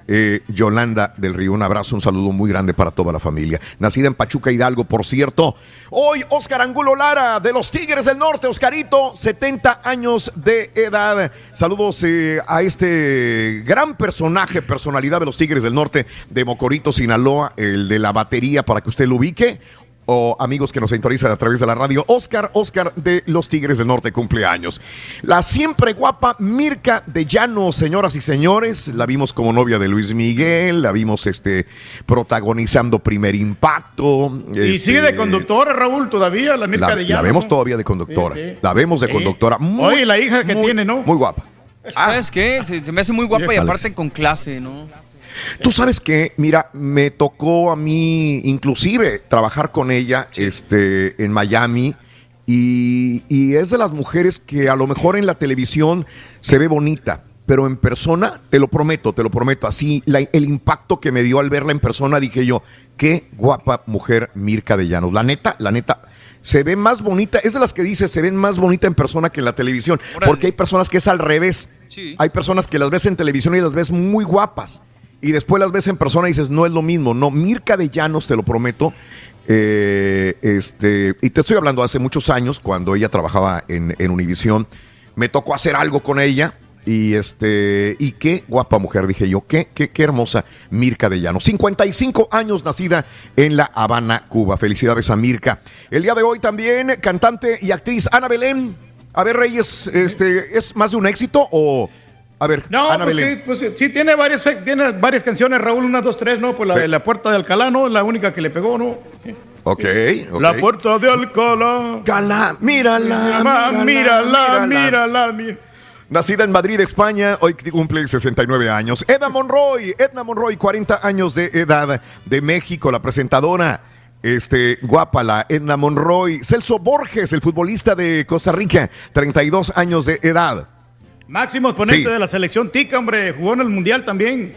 eh, Yolanda del Río. Un abrazo, un saludo muy grande para toda la familia. Nacida en Pachuca Hidalgo, por cierto. Hoy, Oscar Angulo Lara, de los Tigres del Norte, Oscarito, 70 años de edad. Saludos eh, a este gran personaje, personalidad de los Tigres del Norte, de Mocorito, Sinaloa, el de la batería, para que usted lo ubique o amigos que nos sintonizan a través de la radio. Oscar, Oscar de los Tigres del Norte, cumpleaños. La siempre guapa Mirka de Llano, señoras y señores. La vimos como novia de Luis Miguel, la vimos este, protagonizando Primer Impacto.
Y
este,
sigue de conductora, Raúl, todavía, la Mirka
La,
de
la
Llano.
vemos
¿no?
todavía de conductora.
Sí, sí.
La vemos de
Sí.
conductora. Muy,
Oye, la hija que
muy-
tiene, ¿no?
Muy guapa.
¿Sabes qué? Se, se me hace muy guapa y aparte con clase, ¿no?
Tú sabes que, mira, me tocó a mí inclusive trabajar con ella este, en Miami y, y es de las mujeres que a lo mejor en la televisión se ve bonita, pero en persona, te lo prometo, te lo prometo, así la- el impacto que me dio al verla en persona, dije yo, qué guapa mujer Mirka de Llanos. La neta, la neta. Se ve más bonita, es de las que dice, se ven más bonita en persona que en la televisión, porque hay personas que es al revés. Hay personas que las ves en televisión y las ves muy guapas. Y después las ves en persona y dices, no es lo mismo. No, Mirka de Llanos, te lo prometo. eh, este, y te estoy hablando hace muchos años, cuando ella trabajaba en, en Univisión. Me tocó hacer algo con ella. Y este, y qué guapa mujer, dije yo, qué, qué, qué hermosa Mirka de Llanos. 55 años nacida en La Habana, Cuba. Felicidades a Mirka. El día de hoy también, cantante y actriz Ana Belén. A ver, Reyes, este, ¿es más de un éxito o.? A ver,
No,
Ana
pues sí, pues sí, sí, tiene varias, tiene varias canciones, Raúl, unas, dos, tres, ¿no? Pues la
Sí.
de La Puerta de Alcalá, ¿no? La única que le pegó, ¿no?
Ok, ok.
La Puerta de Alcalá.
Mírala,
Mírala,
mírala,
mírala, mírala, mírala.
Nacida en Madrid, España, hoy cumple 69 años. Edna Monroy, Edna Monroy, 40 años de edad, de México, la presentadora. Este, guapa la Edna Monroy. Celso Borges, el futbolista de Costa Rica, 32 años de edad.
Máximo exponente
Sí.
de la selección Tica, hombre, jugó en el Mundial también.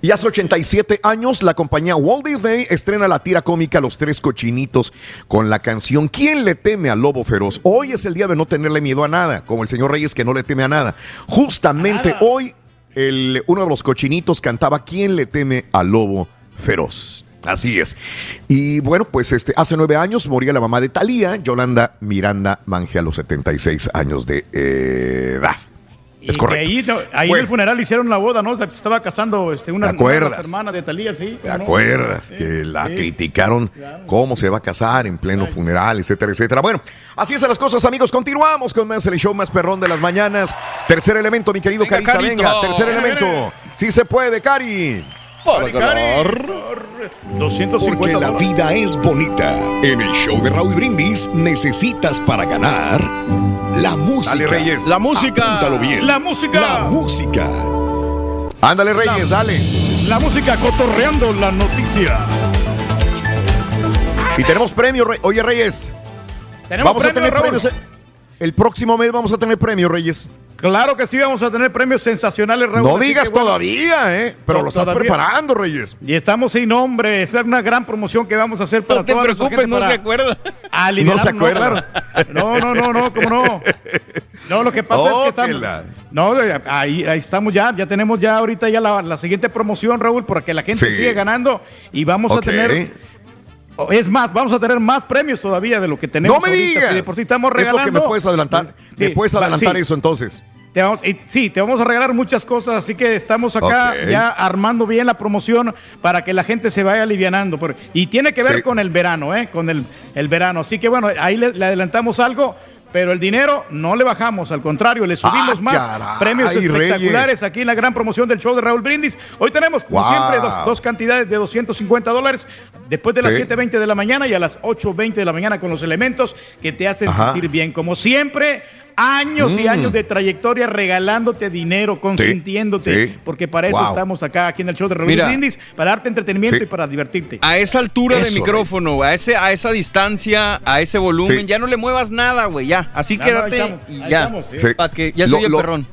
Y hace 87 años, la compañía Walt Disney estrena la tira cómica Los Tres Cochinitos con la canción ¿Quién le teme al lobo feroz? Hoy es el día de no tenerle miedo a nada, como el señor Reyes que no le teme a nada. Justamente hoy, el, uno de los cochinitos cantaba ¿Quién le teme al lobo feroz? Así es. Y bueno, pues este, hace nueve años moría la mamá de Talía, Yolanda Miranda Manje, a los 76 años de edad. Es correcto.
Ahí, no, ahí en el funeral hicieron la boda, ¿no? Se estaba casando este, una,
¿Te
una
acuerdas?
de las hermanas de Talía, sí.
¿Te acuerdas que la criticaron cómo se va a casar en pleno funeral, etcétera, etcétera? Bueno, así son las cosas, amigos. Continuamos con más el show más perrón de las mañanas. Tercer elemento, mi querido
Venga,
Carita,
Carito.
venga. Tercer elemento. Sí se puede, Cari. Ganar.
250 Porque la vida es bonita. En el show de Raúl Brindis necesitas para ganar la música.
Dale, Reyes.
La música.
Apúntalo bien.
La música.
La música.
Ándale, Reyes, dale.
La música cotorreando la noticia.
Y tenemos premio, Re- Oye, Reyes.
Tenemos
vamos a
premio,
tener
Raúl.
premios. El próximo mes vamos a tener premio, Reyes.
Claro que sí, vamos a tener premios sensacionales, Raúl.
No digas
que, bueno,
todavía, ¿eh? Pero
No,
lo estás
todavía.
preparando, Reyes.
Y estamos sin nombre. Esa es una gran promoción que vamos a hacer para
No te preocupes, no se acuerda.
No se acuerda.
No, no, no, no, cómo no. No, lo que pasa es que estamos.
Óquela.
No, ahí, ahí estamos ya. Ya tenemos ya ahorita ya la, la siguiente promoción, Raúl, para que la gente
Sí.
siga ganando. Y vamos a tener Es más, vamos a tener más premios todavía de lo que tenemos
No me
ahorita.
digas.
Si de por sí estamos
Es lo
regalando.
que me puedes adelantar.
Sí,
¿Me puedes adelantar
sí.
eso entonces?
Te vamos, y- sí, te vamos a regalar muchas cosas, así que estamos acá ya armando bien la promoción para que la gente se vaya alivianando. por- y tiene que ver
Sí.
con el verano, ¿eh? Con el, el verano. Así que bueno, ahí le, le adelantamos algo, pero el dinero no le bajamos, al contrario, le subimos
Ah,
más
caray,
premios espectaculares
Reyes.
aquí en la gran promoción del show de Raúl Brindis. Hoy tenemos, como
Wow.
siempre, dos, dos cantidades de 250 dólares después de las
Sí.
7.20 de la mañana y a las 8.20 de la mañana con los elementos que te hacen
Ajá.
sentir bien. Como siempre, años y
Mm.
años de trayectoria regalándote dinero, consintiéndote,
sí.
porque para eso
Wow.
estamos acá, aquí en el show de Raúl
Mira.
Brindis, para darte entretenimiento
Sí.
y para divertirte.
A esa altura
Eso,
de micrófono, a ese, a esa distancia, a ese volumen,
Sí.
ya no le muevas nada, güey, ya. Así
ahí
quédate
estamos,
y
ahí
ya.
estamos, sí.
Sí.
Para que ya
Lo-
soy el
lo-
perrón.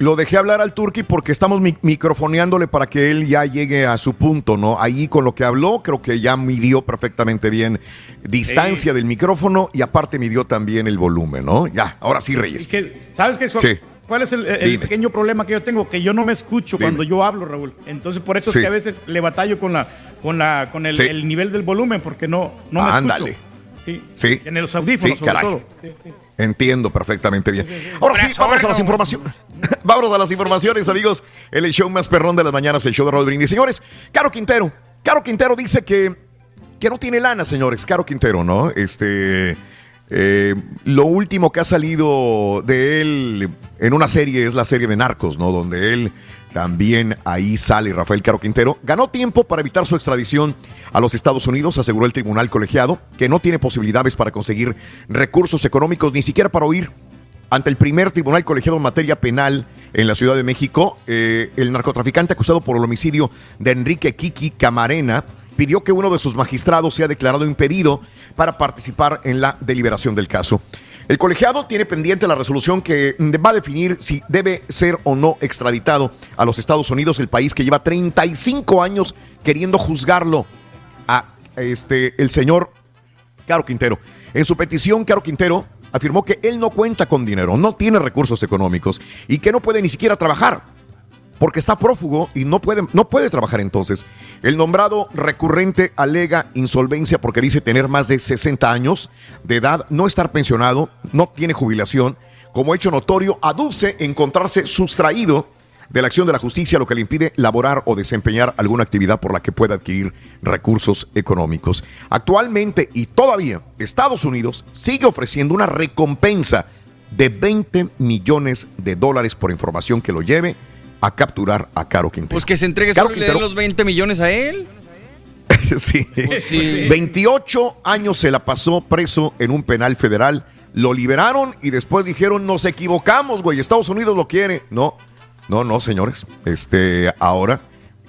Lo dejé hablar al Turqui porque estamos mi- microfoneándole para que él ya llegue a su punto, ¿no? Ahí con lo que habló, creo que ya midió perfectamente bien distancia del micrófono y aparte midió también el volumen, ¿no? Ya, ahora sí,
Es
Reyes.
que, ¿Sabes qué?
Sí.
¿Cuál es el, pequeño problema que yo tengo? Que yo no me escucho
Dime.
cuando yo hablo, Raúl. Entonces, por eso
Sí.
es que a veces le batallo con la con la con el,
Sí.
el nivel del volumen, porque no, no me
Ándale.
escucho. Sí.
Sí.
En los audífonos,
Sí,
sobre
caray.
todo.
Entiendo perfectamente bien. Ahora sí, vamos a las informaciones. Vámonos a las informaciones, amigos. El show más perrón de las mañanas, el show de Raúl Brindis. Señores, Caro Quintero. Caro Quintero dice que, que no tiene lana, señores. Caro Quintero, ¿no? Este. eh, lo último que ha salido de él en una serie es la serie de Narcos, ¿no? Donde él también ahí sale Rafael Caro Quintero. Ganó tiempo para evitar su extradición a los Estados Unidos, aseguró el tribunal colegiado, que no tiene posibilidades para conseguir recursos económicos ni siquiera para oír ante el primer tribunal colegiado en materia penal en la Ciudad de México, eh, el narcotraficante acusado por el homicidio de Enrique Kiki Camarena pidió que uno de sus magistrados sea declarado impedido para participar en la deliberación del caso. El colegiado tiene pendiente la resolución que va a definir si debe ser o no extraditado a los Estados Unidos, el país que lleva 35 años queriendo juzgarlo a este, el señor Caro Quintero. En su petición, Caro Quintero afirmó que él no cuenta con dinero, no tiene recursos económicos y que no puede ni siquiera trabajar porque está prófugo y no puede, no puede trabajar entonces. El nombrado recurrente alega insolvencia porque dice tener más de 60 años de edad, no estar pensionado, no tiene jubilación. Como hecho notorio, aduce encontrarse sustraído de la acción de la justicia, lo que le impide laborar o desempeñar alguna actividad por la que pueda adquirir recursos económicos. Actualmente y todavía Estados Unidos sigue ofreciendo una recompensa de 20 millones de dólares por información que lo lleve a capturar a Caro Quintero.
Pues que se entregue
Caro
solo y le den los 20 millones a él.
sí.
Pues sí.
28 años se la pasó preso en un penal federal. Lo liberaron y después dijeron, nos equivocamos, güey, Estados Unidos lo quiere. No, no, no, señores. Este, ahora,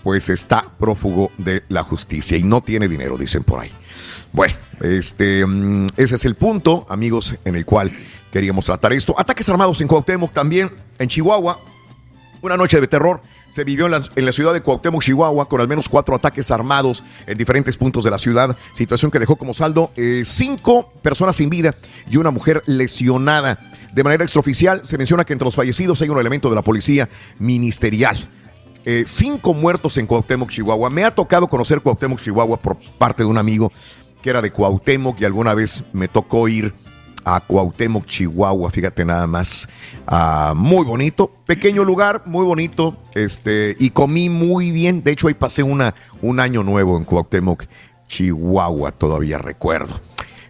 pues está prófugo de la justicia y no tiene dinero, dicen por ahí. Bueno, este, mm, ese es el punto, amigos, en el cual queríamos tratar esto. Ataques armados en Cuauhtémoc también, en Chihuahua. Una noche de terror se vivió en la, en la ciudad de Cuauhtémoc, Chihuahua, con al menos cuatro ataques armados en diferentes puntos de la ciudad. Situación que dejó como saldo eh, cinco personas sin vida y una mujer lesionada. De manera extraoficial, se menciona que entre los fallecidos hay un elemento de la policía ministerial. Eh, cinco muertos en Cuauhtémoc, Chihuahua. Me ha tocado conocer Cuauhtémoc, Chihuahua por parte de un amigo que era de Cuauhtémoc y alguna vez me tocó ir a Cuauhtémoc, Chihuahua, fíjate nada más. Ah, muy bonito, pequeño lugar, muy bonito, este, y comí muy bien. De hecho, ahí pasé una, un año nuevo en Cuauhtémoc, Chihuahua, todavía recuerdo.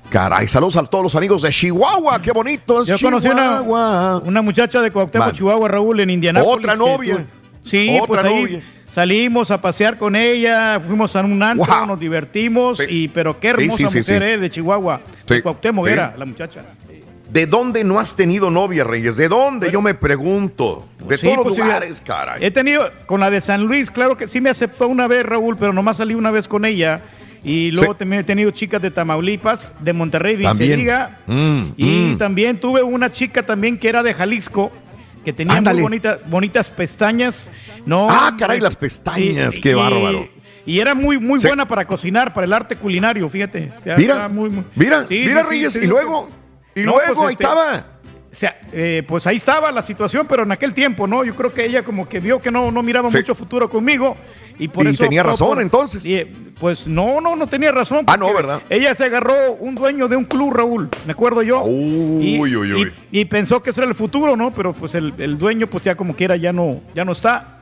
Caray, saludos a todos los amigos de Chihuahua, qué bonito es
Yo conocí una,
Chihuahua.
una muchacha de Cuauhtémoc,
Man.
Chihuahua, Raúl, en Indianápolis.
Otra novia.
tú- Sí,
Otra
pues ahí
novia.
salimos a pasear con ella, fuimos a un antro,
Wow.
nos divertimos,
Sí.
y pero qué hermosa
sí, sí,
mujer,
sí.
eh, de Chihuahua. De Cuauhtémoc era la muchacha.
¿De dónde no has tenido novia, Reyes? ¿De dónde? Yo me pregunto. De todos los
pues, sí,
lugares, caray.
He tenido, con la de San Luis, claro que sí me aceptó una vez, Raúl, pero nomás salí una vez con ella. Y luego
Sí.
también he tenido chicas de Tamaulipas, de Monterrey, diga.
Mm,
Y
mm.
también tuve una chica también que era de Jalisco, que tenía
Ándale.
muy bonita- bonitas pestañas. No,
Ah, caray,
pues,
las pestañas, qué bárbaro.
Y era muy, muy
Sí.
buena para cocinar, para el arte culinario, fíjate. O sea,
Mira,
muy- muy-
mira,
Sí,
mira, Reyes, y luego, y
No,
luego
pues,
ahí
este,
estaba.
O sea, eh, pues ahí estaba la situación, pero en aquel tiempo, ¿no? Yo creo que ella como que vio que no, no miraba mucho futuro conmigo. Y, por
Y
eso
tenía razón,
por-
entonces.
y, pues no, no, no tenía razón.
Ah, no, ¿verdad?
Ella se agarró un dueño de un club, Raúl, me acuerdo yo. y,
Uy, uy, uy.
y- pensó que ese era el futuro, ¿no? Pero pues el, el dueño, pues ya como quiera, ya no, ya no está.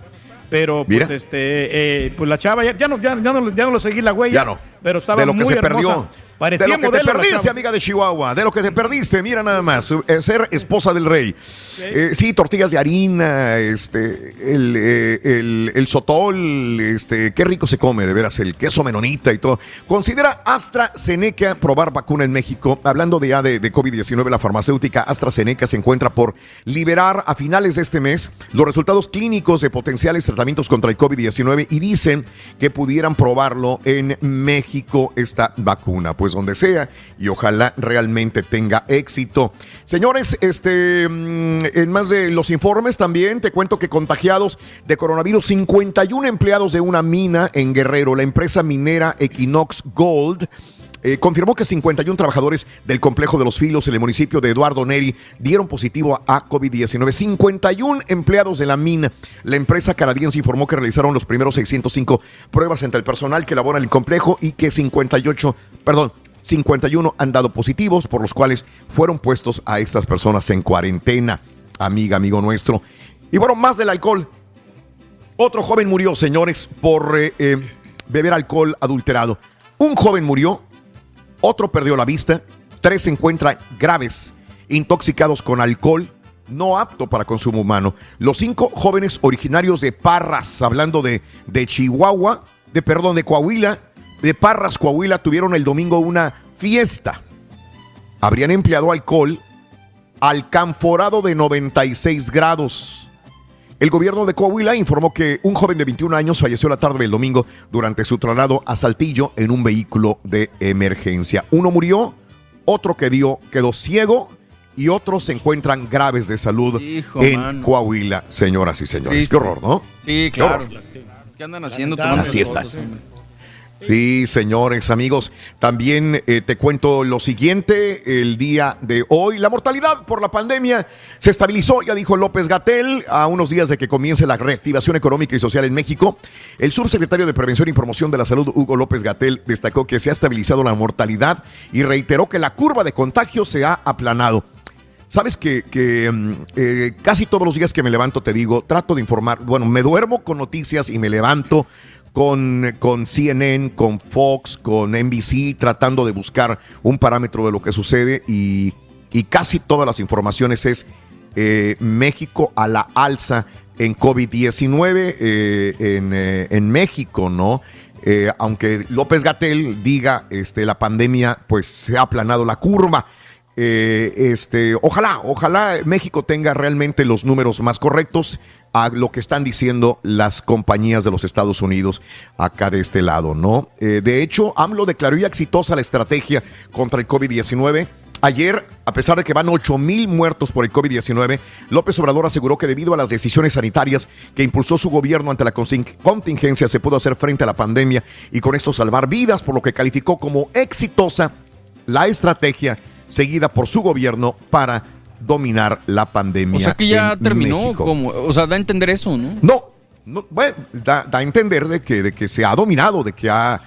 Pero pues
Mira.
este, eh, pues la chava ya, ya no, ya, ya no, ya no lo seguí la huella.
Ya no.
Pero estaba
de lo que
muy
se
hermosa.
perdió.
Parecía
de lo que te perdiste, amiga de Chihuahua. De lo que te perdiste, mira nada más. eh, ser esposa del rey. Eh, sí, tortillas de harina, este, el, eh, el, el sotol, este, qué rico se come, de veras, el queso menonita y todo. Considera AstraZeneca probar vacuna en México. Hablando de de, de COVID-19, la farmacéutica AstraZeneca se encuentra por liberar a finales de este mes los resultados clínicos de potenciales tratamientos contra el COVID-19 y dicen que pudieran probarlo en México esta vacuna, pues donde sea, y ojalá realmente tenga éxito. Señores, este, mm, en más de los informes también te cuento que contagiados de coronavirus, 51 empleados de una mina en Guerrero, la empresa minera Equinox Gold. Eh, confirmó que 51 trabajadores del complejo de los filos en el municipio de Eduardo Neri dieron positivo a COVID-19. 51 empleados de la mina. La empresa canadiense informó que realizaron los primeros 605 pruebas entre el personal que labora en el complejo y que 58, perdón, 51 han dado positivos, por los cuales fueron puestos a estas personas en cuarentena. Amiga, amigo nuestro. Y bueno, más del alcohol. Otro joven murió, señores, por eh, eh, beber alcohol adulterado. Un joven murió, otro perdió la vista, tres se encuentran graves, intoxicados con alcohol no apto para consumo humano. Los cinco jóvenes originarios de Parras, hablando de, de Chihuahua, de perdón, de Coahuila, de Parras, Coahuila, tuvieron el domingo una fiesta. Habrían empleado alcohol alcanforado de 96 grados. El gobierno de Coahuila informó que un joven de 21 años falleció la tarde del domingo durante su traslado a Saltillo en un vehículo de emergencia. Uno murió, otro quedó, quedó ciego y otros se encuentran graves de salud
Hijo,
en
mano.
Coahuila, señoras y señores.
Triste.
Qué horror, ¿no?
Sí, claro. ¿Qué andan haciendo?
Así está. Sí, señores, amigos. También eh, te cuento lo siguiente, el día de hoy, la mortalidad por la pandemia se estabilizó, ya dijo López Gatel, a unos días de que comience la reactivación económica y social en México. El subsecretario de Prevención y Promoción de la Salud, Hugo López Gatel, destacó que se ha estabilizado la mortalidad y reiteró que la curva de contagio se ha aplanado. Sabes que, mm, eh, casi todos los días que me levanto te digo, trato de informar, bueno, me duermo con noticias y me levanto con, con CNN, con Fox, con NBC, tratando de buscar un parámetro de lo que sucede y, casi todas las informaciones es eh, México a la alza en COVID-19 eh, en, eh, en México, ¿no? Eh, aunque López Gatel diga este, la pandemia, pues se ha aplanado la curva. Eh, este, ojalá, ojalá México tenga realmente los números más correctos a lo que están diciendo las compañías de los Estados Unidos acá de este lado, ¿no? Eh, de hecho, AMLO declaró ya exitosa la estrategia contra el COVID-19. Ayer, a pesar de que van 8 mil muertos por el COVID-19, López Obrador aseguró que debido a las decisiones sanitarias que impulsó su gobierno ante la contingencia se pudo hacer frente a la pandemia y con esto salvar vidas, por lo que calificó como exitosa la estrategia seguida por su gobierno para dominar la pandemia.
O sea que ya
en
terminó, como, o sea, da a entender eso, ¿no?
No, no, bueno, da, da a entender de que, de que se ha dominado, de que ha,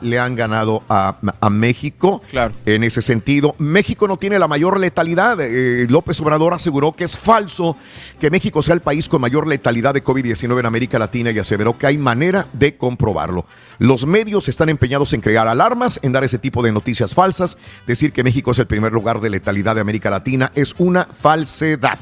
le han ganado a, a México.
Claro.
En ese sentido, México no tiene la mayor letalidad. Eh, López Obrador aseguró que es falso que México sea el país con mayor letalidad de COVID-19 en América Latina y aseveró que hay manera de comprobarlo. Los medios están empeñados en crear alarmas, en dar ese tipo de noticias falsas. Decir que México es el primer lugar de letalidad de América Latina es una falsedad.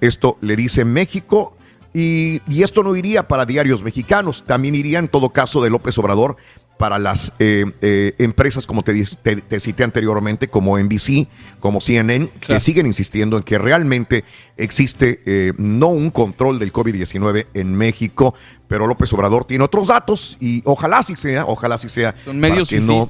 Esto le dice México y, y esto no iría para diarios mexicanos, también iría en todo caso de López Obrador para las eh, eh, empresas, como te, te- te cité anteriormente, como NBC, como CNN, que siguen insistiendo en que realmente existe eh, no un control del COVID-19 en México, pero López Obrador tiene otros datos y ojalá sí sea, ojalá sí sea,
Son medios
para que no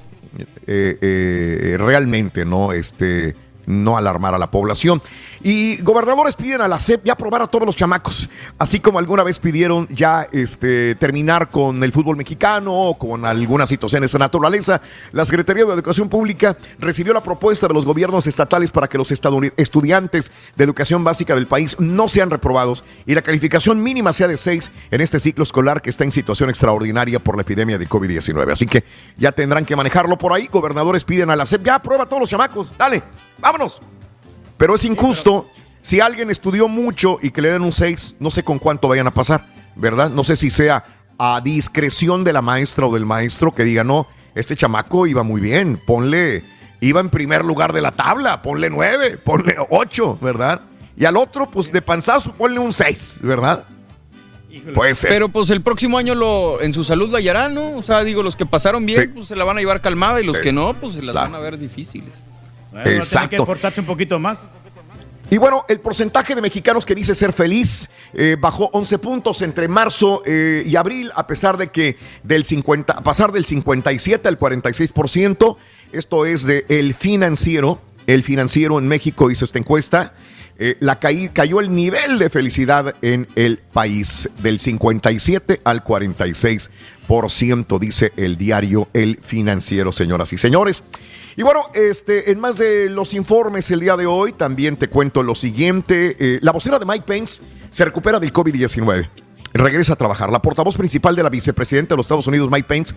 eh, eh, realmente no, este, no alarmar a la población. Y gobernadores piden a la SEP ya aprobar a todos los chamacos, así como alguna vez pidieron ya este, terminar con el fútbol mexicano o con algunas situaciones de naturaleza. La Secretaría de Educación Pública recibió la propuesta de los gobiernos estatales para que los estudiantes de educación básica del país no sean reprobados y la calificación mínima sea de 6 en este ciclo escolar que está en situación extraordinaria por la epidemia de COVID-19. Así que ya tendrán que manejarlo por ahí. Gobernadores piden a la SEP, ya aprueba a todos los chamacos, dale, vámonos. Pero es injusto si alguien estudió mucho y que le den un 6, no sé con cuánto vayan a pasar, ¿verdad? No sé si sea a discreción de la maestra o del maestro que diga, no, este chamaco iba muy bien, ponle, iba en primer lugar de la tabla, ponle 9, ponle 8, ¿verdad? Y al otro, pues de panzazo, ponle un 6, ¿verdad? Puede ser.
Pero pues el próximo año lo, en su salud la hallarán, ¿no? O sea, digo, los que pasaron bien,
Sí.
pues se la van a llevar calmada y los
Sí.
que no, pues se las
Claro.
van a ver difíciles.
Bueno, a tener que
Exacto.
esforzarse un poquito más.
Y bueno, el porcentaje de mexicanos que dice ser feliz eh, bajó 11 puntos entre marzo eh, y abril, a pesar de que del 50, a pasar del 57 al 46%, esto es de el financiero, el financiero en México hizo esta encuesta, eh, la caí- cayó el nivel de felicidad en el país del 57 al 46%, dice el diario El Financiero, señoras y señores. Y bueno, este, en más de los informes el día de hoy, también te cuento lo siguiente. Eh, la vocera de Mike Pence se recupera del COVID-19. Regresa a trabajar. La portavoz principal de la vicepresidenta de los Estados Unidos, Mike Pence,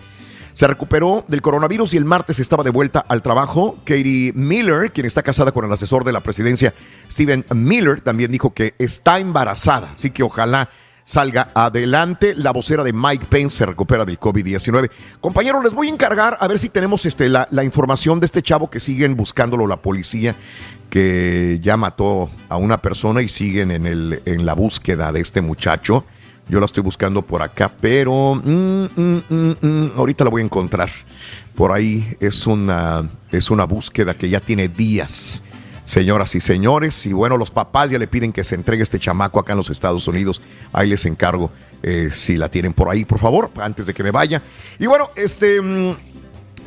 se recuperó del coronavirus y el martes estaba de vuelta al trabajo. Katie Miller, quien está casada con el asesor de la presidencia, Stephen Miller, también dijo que está embarazada. Así que ojalá salga adelante. La vocera de Mike Pence se recupera del COVID-19. Compañeros, les voy a encargar a ver si tenemos este, la, la información de este chavo que siguen buscándolo la policía, que ya mató a una persona y siguen en, el, en la búsqueda de este muchacho. Yo la estoy buscando por acá, pero mm, mm, mm, ahorita la voy a encontrar. Por ahí es una, es una búsqueda que ya tiene días, señoras y señores. Y bueno, los papás ya le piden que se entregue este chamaco acá en los Estados Unidos. Ahí les encargo eh, si la tienen por ahí, por favor, antes de que me vaya. Y bueno, este...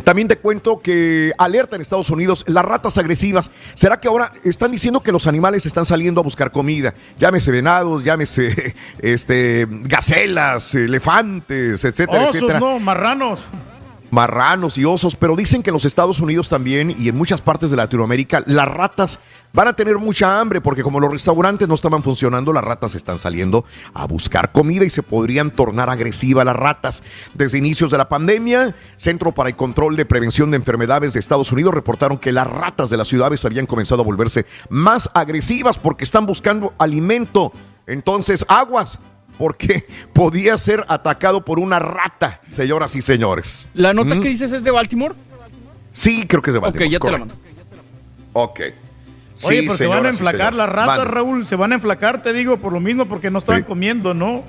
también te cuento que alerta en Estados Unidos las ratas agresivas. ¿Será que ahora están diciendo que los animales están saliendo a buscar comida? Llámese venados, llámese este, gacelas, elefantes, etcétera,
Osos,
etcétera
no, marranos.
marranos y osos, pero dicen que en los Estados Unidos también y en muchas partes de Latinoamérica las ratas van a tener mucha hambre porque como los restaurantes no estaban funcionando, las ratas están saliendo a buscar comida y se podrían tornar agresivas las ratas. Desde inicios de la pandemia, Centro para el Control de Prevención de Enfermedades de Estados Unidos reportaron que las ratas de las ciudades habían comenzado a volverse más agresivas porque están buscando alimento. Entonces, aguas, porque podía ser atacado por una rata, señoras y señores.
¿La nota
¿Mm?
que dices es de Baltimore?
Sí, creo que es de Baltimore.
Ok, ya te la
correcto. Ok.
Oye,
Sí,
pero se van a enflacar las ratas. Raúl. Se van a enflacar, te digo, por lo mismo, porque no estaban
Sí.
comiendo, ¿no?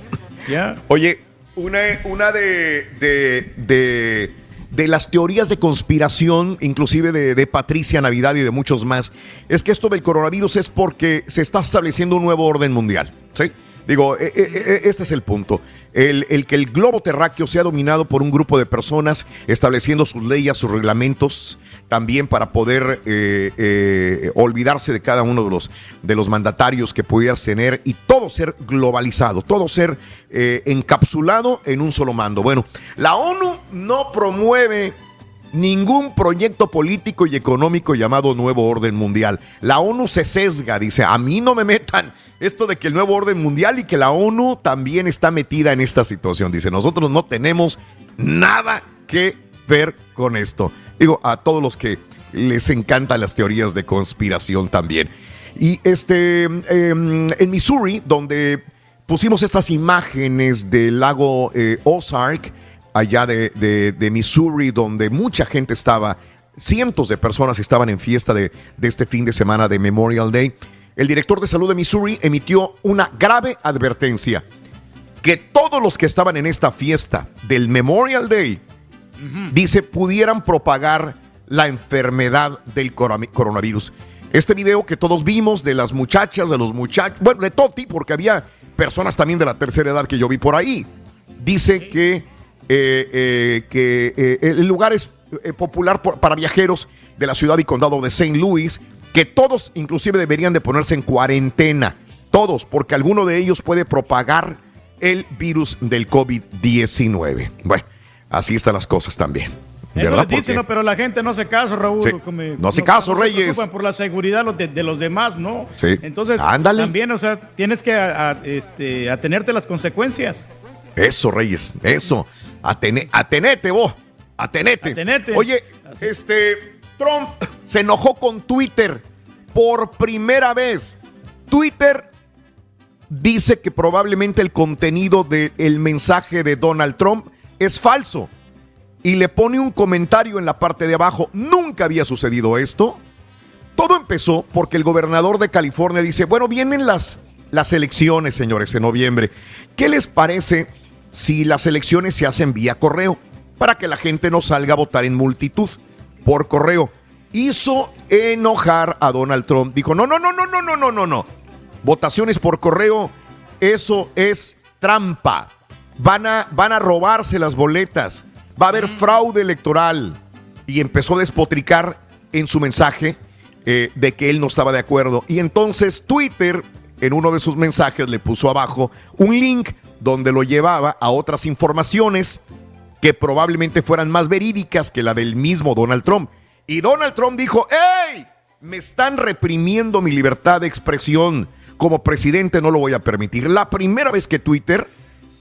Ya.
Oye, una, una de, de, de, de las teorías de conspiración, inclusive de, de Patricia Navidad y de muchos más, es que esto del coronavirus es porque se está estableciendo un nuevo orden mundial. ¿sí? Digo, eh, eh, eh, este es el punto. El, el que el globo terráqueo sea dominado por un grupo de personas estableciendo sus leyes, sus reglamentos, también para poder eh, eh, olvidarse de cada uno de los, de los mandatarios que pudieras tener y todo ser globalizado, todo ser eh, encapsulado en un solo mando. Bueno, la ONU no promueve ningún proyecto político y económico llamado Nuevo Orden Mundial. La ONU se sesga, dice, a mí no me metan esto de que el Nuevo Orden Mundial y que la ONU también está metida en esta situación. Dice, nosotros no tenemos nada que ver con esto. Digo, a todos los que les encantan las teorías de conspiración también. Y este, em, en Missouri, donde pusimos estas imágenes del lago eh, Ozark, allá de, de- Missouri, donde mucha gente estaba, cientos de personas estaban en fiesta de este fin de semana de Memorial Day. El director de salud de Missouri emitió una grave advertencia que todos los que estaban en esta fiesta del Memorial Day, dice, pudieran propagar la enfermedad del corona- coronavirus. Este video que todos vimos de las muchachas, de los muchachos, bueno, de Toti, porque había personas también de la tercera edad que yo vi por ahí, dice que, eh, eh, que eh, el lugar es popular por- para viajeros de la ciudad y condado de St. Louis que todos inclusive deberían de ponerse en cuarentena, todos, porque alguno de ellos puede propagar el virus del COVID-19. Bueno, así están las cosas también.
Eso les dicen, ¿no? pero la gente no hace caso, Raúl.
Sí. No hace caso,
se
Reyes.
preocupan por la seguridad los de, de los demás, ¿no?
Sí.
Entonces,
Ándale.
también, o sea, tienes que a- a- este, atenerte a las consecuencias.
Eso, Reyes, eso. Atene- atenete vos, atenete.
Atenete.
Oye, este, Trump se enojó con Twitter por primera vez. Twitter dice que probablemente el contenido del mensaje de Donald Trump es falso. Y le pone un comentario en la parte de abajo. Nunca había sucedido esto. Todo empezó porque el gobernador de California dice, bueno, vienen las, las elecciones, señores, en noviembre. ¿Qué les parece si las elecciones se hacen vía correo? Para que la gente no salga a votar en multitud por correo. Hizo enojar a Donald Trump. Dijo, no, no, no, no, no, no, no, no, no. Votaciones por correo, eso es trampa. Van a, van a robarse las boletas. Va a haber fraude electoral. Y empezó a despotricar en su mensaje eh, de que él no estaba de acuerdo. Y entonces Twitter, en uno de sus mensajes, le puso abajo un link donde lo llevaba a otras informaciones que probablemente fueran más verídicas que la del mismo Donald Trump. Y Donald Trump dijo, ¡Ey! Me están reprimiendo mi libertad de expresión. Como presidente no lo voy a permitir. La primera vez que Twitter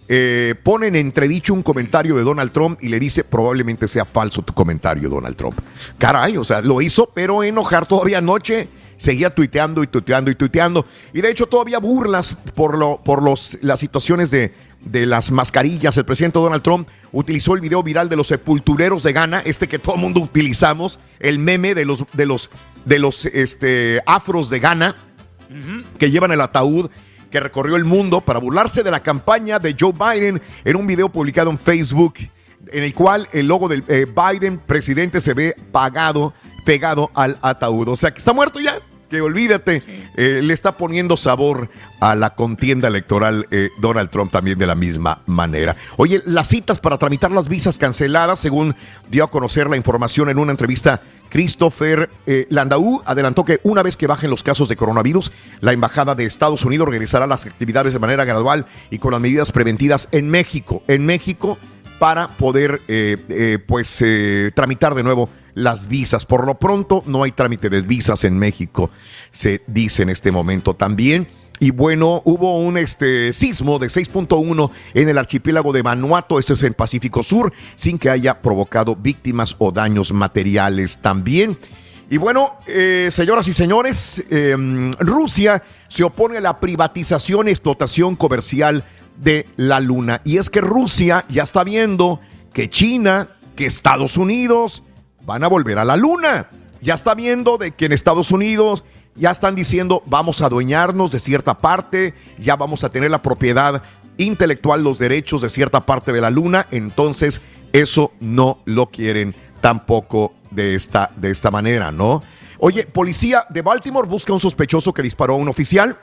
eh, pone en entredicho un comentario de Donald Trump y le dice probablemente sea falso tu comentario, Donald Trump. Caray, o sea, lo hizo, pero enojar todavía anoche. Seguía tuiteando y tuiteando y tuiteando. Y de hecho todavía burlas por, lo, por los, las situaciones de, de las mascarillas. El presidente Donald Trump utilizó el video viral de los sepultureros de Ghana, este que todo el mundo utilizamos, el meme de los, de los, de los este, afros de Ghana que llevan el ataúd que recorrió el mundo para burlarse de la campaña de Joe Biden en un video publicado en Facebook en el cual el logo del eh, Biden presidente se ve pagado, pegado al ataúd. O sea que está muerto ya, que olvídate, eh, le está poniendo sabor a la contienda electoral eh, Donald Trump también de la misma manera. Oye, las citas para tramitar las visas canceladas, según dio a conocer la información en una entrevista Christopher eh, Landau adelantó que una vez que bajen los casos de coronavirus, la Embajada de Estados Unidos regresará las actividades de manera gradual y con las medidas preventivas en México. En México para poder pues tramitar de nuevo las visas. Por lo pronto no hay trámite de visas en México, se dice en este momento también. Y bueno, hubo un este, sismo de 6.1 en el archipiélago de Vanuatu, esto es en Pacífico Sur, sin que haya provocado víctimas o daños materiales también. Y bueno, eh, señoras y señores, eh, Rusia se opone a la privatización y explotación comercial de la Luna. Y es que Rusia ya está viendo que China, que Estados Unidos van a volver a la Luna. Ya está viendo de que en Estados Unidos ya están diciendo vamos a adueñarnos de cierta parte, ya vamos a tener la propiedad intelectual, los derechos de cierta parte de la Luna. Entonces eso no lo quieren tampoco de esta, de esta manera, ¿no? Oye, policía de Baltimore busca a un sospechoso que disparó a un oficial.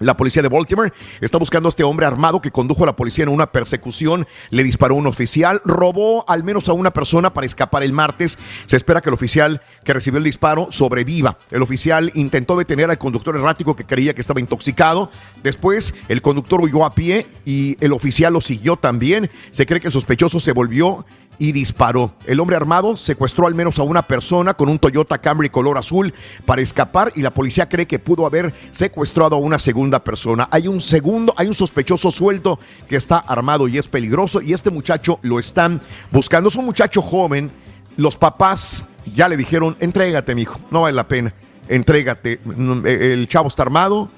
La policía de Baltimore está buscando a este hombre armado que condujo a la policía en una persecución, le disparó un oficial, robó al menos a una persona para escapar el martes. Se espera que el oficial que recibió el disparo sobreviva. El oficial intentó detener al conductor errático que creía que estaba intoxicado. Después, el conductor huyó a pie y el oficial lo siguió también. Se cree que el sospechoso se volvió y disparó. El hombre armado secuestró al menos a una persona con un Toyota Camry color azul para escapar y la policía cree que pudo haber secuestrado a una segunda persona. Hay un segundo, hay un sospechoso suelto que está armado y es peligroso y este muchacho lo están buscando. Es un muchacho joven. Los papás ya le dijeron, entrégate, mijo, no vale la pena, entrégate. El chavo está armado,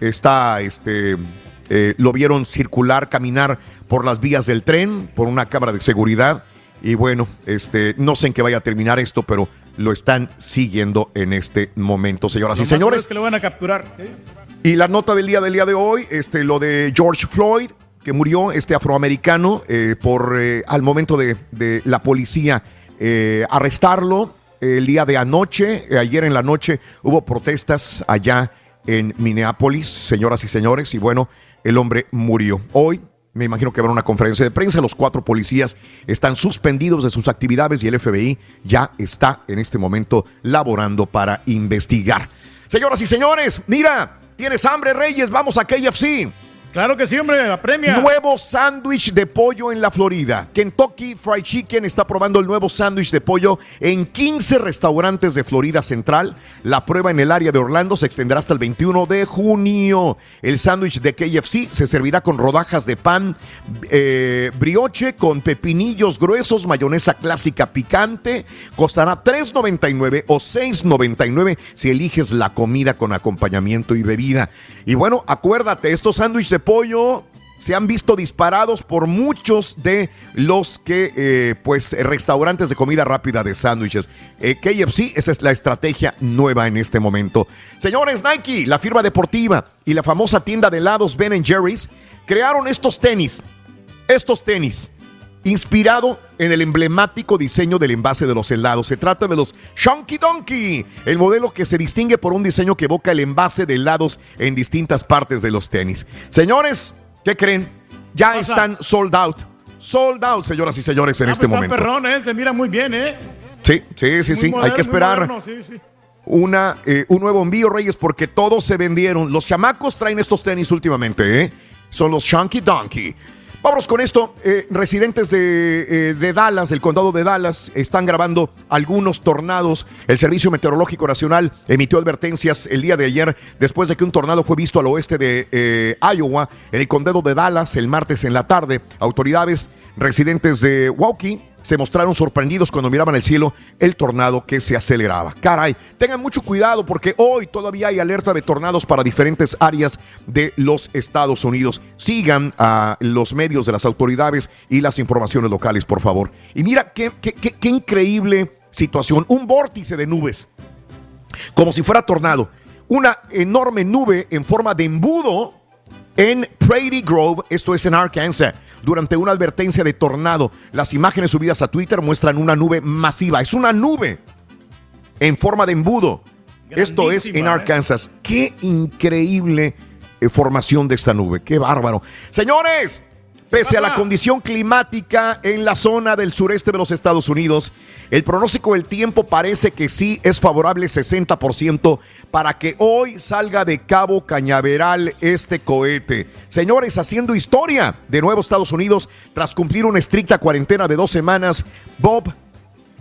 está, este, eh, lo vieron circular, caminar por las vías del tren, por una cámara de seguridad. Y bueno, este, no sé en qué vaya a terminar esto, pero lo están siguiendo en este momento, señoras
Lo
y
más
señores.
es que lo van a capturar. ¿eh?
Y la nota del día del día de hoy, este, lo de George Floyd, que murió, este afroamericano, eh, por eh, al momento de, de la policía eh, arrestarlo el día de anoche, ayer en la noche hubo protestas allá en Minneapolis, señoras y señores, y bueno, el hombre murió. Hoy me imagino que habrá una conferencia de prensa. Los cuatro policías están suspendidos de sus actividades y el FBI ya está en este momento laborando para investigar. Señoras y señores, mira, tienes hambre, Reyes, vamos a KFC.
Claro que sí, hombre, apremia.
Nuevo sándwich de pollo en la Florida. Kentucky Fried Chicken está probando el nuevo sándwich de pollo en 15 restaurantes de Florida Central. La prueba en el área de Orlando se extenderá hasta el 21 de junio. El sándwich de KFC se servirá con rodajas de pan eh, brioche con pepinillos gruesos, mayonesa clásica picante. Costará $3.99 o $6.99 si eliges la comida con acompañamiento y bebida. Y bueno, acuérdate, estos sándwiches de pollo se han visto disparados por muchos de los que, eh, pues, restaurantes de comida rápida de sándwiches. Eh, KFC, esa es la estrategia nueva en este momento. Señores, Nike, la firma deportiva y la famosa tienda de helados Ben Jerry's crearon estos tenis. Estos tenis inspirado en el emblemático diseño del envase de los helados. Se trata de los Shonky Donkey, el modelo que se distingue por un diseño que evoca el envase de helados en distintas partes de los tenis. Señores, ¿qué creen? Ya están sold out. Sold out, señoras y señores, en
Ah,
este
pues
momento.
perrón, ¿eh? Se mira muy bien, ¿eh?
Sí, sí, sí,
Muy
sí. Hay que esperar
moderno, sí, sí.
una, eh, un nuevo envío, Reyes, porque todos se vendieron. Los chamacos traen estos tenis últimamente, ¿eh? Son los Shonky Donkey. Vámonos con esto. Eh, residentes de, eh, de Dallas, del condado de Dallas, están grabando algunos tornados. El Servicio Meteorológico Nacional emitió advertencias el día de ayer después de que un tornado fue visto al oeste de eh, Iowa, en el condado de Dallas, el martes en la tarde. Autoridades residentes de Waukee se mostraron sorprendidos cuando miraban el cielo el tornado que se aceleraba. Caray, tengan mucho cuidado porque hoy todavía hay alerta de tornados para diferentes áreas de los Estados Unidos. Sigan a los medios de las autoridades y las informaciones locales, por favor. Y mira qué, qué- qué- qué increíble situación. Un vórtice de nubes, como si fuera tornado. Una enorme nube en forma de embudo en Prairie Grove, esto es en Arkansas, durante una advertencia de tornado. Las imágenes subidas a Twitter muestran una nube masiva. Es una nube en forma de embudo. Esto es en
¿eh?
Arkansas. Qué increíble eh, formación de esta nube. Qué bárbaro. Señores, pese a la condición climática en la zona del sureste de los Estados Unidos, el pronóstico del tiempo parece que sí es favorable 60% para que hoy salga de Cabo Cañaveral este cohete. Señores, haciendo historia de nuevo Estados Unidos tras cumplir una estricta cuarentena de dos semanas, Bob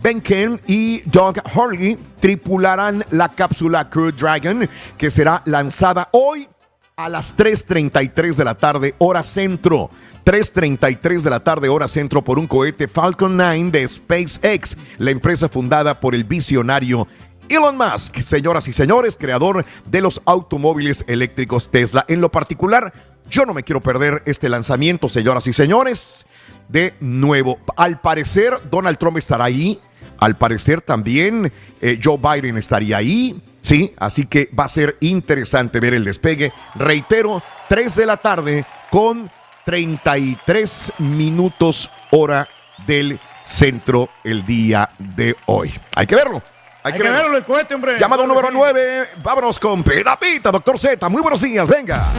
Benken y Doug Hurley tripularán la cápsula Crew Dragon que será lanzada hoy a las 3.33 de la tarde, hora centro. 3.33 de la tarde, hora centro, por un cohete Falcon 9 de SpaceX, la empresa fundada por el visionario Elon Musk, señoras y señores, creador de los automóviles eléctricos Tesla. En lo particular, yo no me quiero perder este lanzamiento, señoras y señores. De nuevo, al parecer Donald Trump estará ahí, al parecer también eh, Joe Biden estaría ahí, sí, así que va a ser interesante ver el despegue. Reitero, 3 de la tarde con 33 minutos hora del centro el día de hoy. Hay que verlo. Hay,
Hay que verlo el cohete, hombre.
Llamado número
sí.
9. Vámonos con Pedapita, doctor Z. Muy buenos días, venga.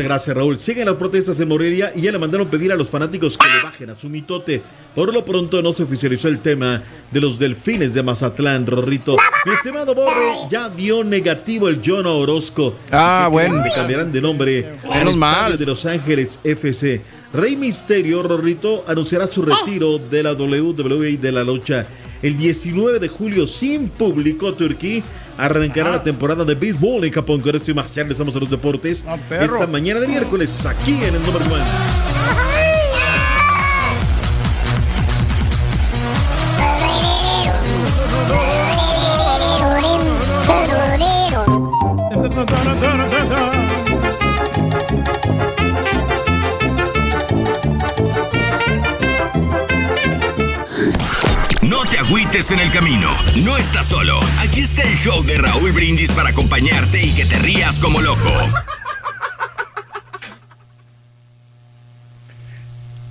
Muchas gracias, Raúl. Siguen las protestas en Morelia y ya le mandaron pedir a los fanáticos que le bajen a su mitote. Por lo pronto no se oficializó el tema de los delfines de Mazatlán, Rorrito. Mi estimado Borre, ya dio negativo el John Orozco.
Ah,
Que
bueno.
Le cambiarán de nombre
Menos mal.
de Los Ángeles FC. Rey Misterio, Rorrito, anunciará su retiro de la WWE de la lucha. El 19 de julio, sin público, Turquía arrancará la temporada de béisbol en Japón. Con esto y más, ya regresamos a los deportes.
perro.
Esta mañana de miércoles, aquí en el número 1.
Agüites en el camino, no estás solo. Aquí está el show de Raúl Brindis para acompañarte y que te rías como loco.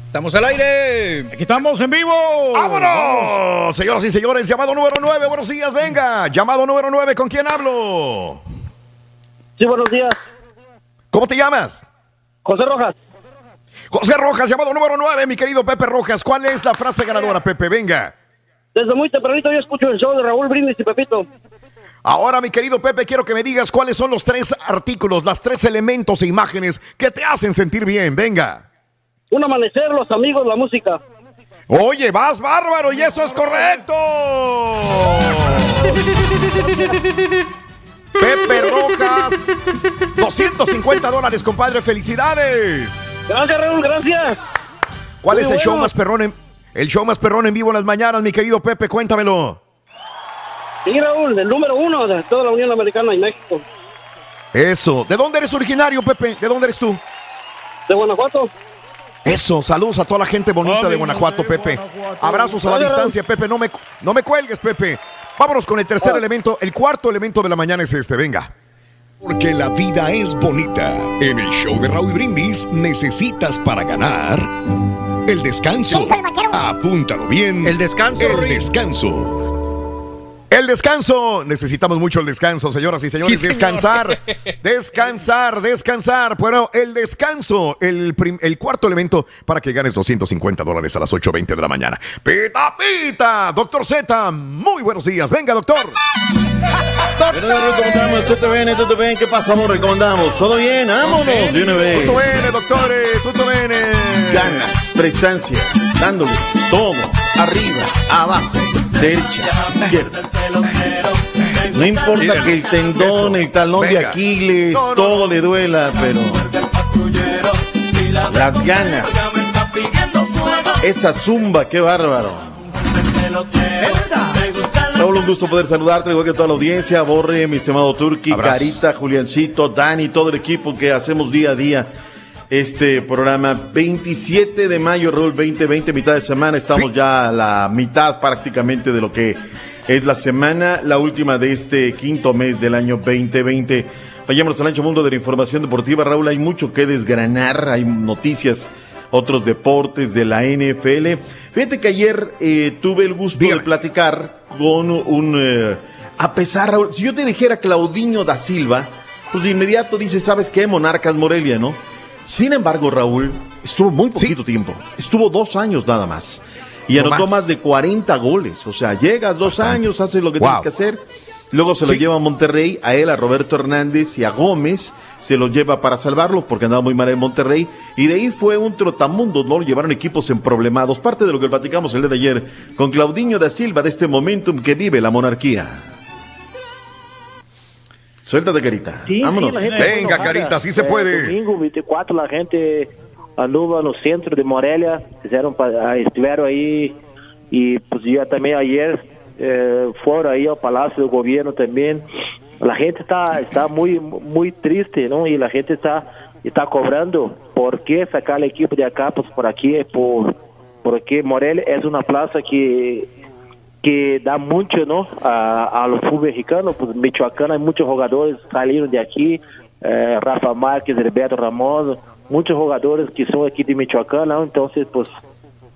Estamos al aire.
Aquí estamos en vivo.
¡Vámonos! Señoras y señores, llamado número 9. Buenos días, venga. Llamado número 9, ¿con quién hablo?
Sí, buenos días.
¿Cómo te llamas?
José Rojas.
José Rojas, llamado número 9, mi querido Pepe Rojas. ¿Cuál es la frase ganadora, Pepe? Venga.
Desde muy tempranito yo escucho el show de Raúl Brindis y Pepito.
Ahora, mi querido Pepe, quiero que me digas cuáles son los tres artículos, las tres elementos e imágenes que te hacen sentir bien. Venga.
Un amanecer, los amigos, la música.
Oye, vas bárbaro y eso es correcto. Pepe Rojas, 250 dólares, compadre. Felicidades.
Gracias, Raúl, gracias.
¿Cuál
Muy
es el
bueno.
show más perrón en, el show más perrón en vivo en las mañanas, mi querido Pepe? Cuéntamelo.
Sí, Raúl, el número uno de toda la Unión Americana y México.
Eso. ¿De dónde eres originario, Pepe? ¿De dónde eres tú?
De Guanajuato.
Eso, saludos a toda la gente bonita de Guanajuato, Pepe. Abrazos a la distancia, Pepe. No me, no me cuelgues, Pepe. Vámonos con el tercer elemento. El cuarto elemento de la mañana es este. Venga.
Porque la vida es bonita. En el show de Raúl Brindis necesitas para ganar el descanso. Apúntalo bien. El
descanso.
El descanso.
El descanso. Necesitamos mucho el descanso, señoras y señores.
Sí, señor.
descansar. descansar, descansar. Bueno, el descanso, el, prim- el cuarto elemento para que ganes 250 dólares a las 8.20 de la mañana. Pita, pita. Doctor Z, muy buenos días. Venga, doctor.
Bueno, ¿cómo estamos? ¿Todo bien? ¿Todo bien? ¿Qué pasa, amor? ¿Cómo andamos? ¿Todo bien? ¡Vámonos! De una vez.
Tutto bene, doctores. Tutto bene.
Ganas, prestancia, dándole todo, arriba, abajo, derecha, izquierda. No importa que el tendón, el talón de. Aquiles, todo le duela, pero las ganas, esa zumba, qué bárbaro. Raúl, un gusto poder saludarte, igual que toda la audiencia, Borre, mi estimado Turki. Carita, Juliancito, Dani, todo el equipo que hacemos día a día este programa. 27 de mayo, Raúl, 2020, mitad de semana, estamos ya a la mitad prácticamente de lo que es la semana, la última de este quinto mes del año 2020. Vayámonos al ancho mundo de la información deportiva, Raúl, hay mucho que desgranar, hay noticias, otros deportes de la NFL. Fíjate que ayer eh, tuve el gusto de platicar con un... eh, a pesar, Raúl, si yo te dijera Claudinho da Silva, pues de inmediato dices, ¿sabes qué? Monarcas Morelia, ¿no? Sin embargo, Raúl estuvo muy poquito tiempo. Estuvo dos años nada más. Y
No
anotó
más.
más. de 40 goles. O sea, llegas dos años, haces lo que
Wow.
tienes que hacer. Luego se lo lleva a Monterrey, a él, a Roberto Hernández y a Gómez. Se lo lleva para salvarlos porque andaba muy mal en Monterrey. Y de ahí fue un trotamundo, ¿no? Lo llevaron equipos en problemados. Parte de lo que platicamos el día de ayer con Claudinho da Silva de este momentum que vive la monarquía. Suéltate, carita.
Sí,
Vámonos.
sí, la gente muy enojada. Eh, domingo 24 la gente anduvo no centro de Morelia, fizeram estiveram aí e pues, ya também ayer eh, foram aí ao Palácio do Governo também. A gente está está muy muy triste, ¿no? E a gente está está cobrando por que sacar a equipe de acá pues por aqui por porque Morelia é uma plaza que que dá muito ¿no? a, a los fútbol mexicano, pues Michoacán hay muchos jugadores salieron de aquí, eh, Rafa Márquez, Roberto Ramos, muchos jugadores que son aquí de Michoacán, ¿no? entonces pues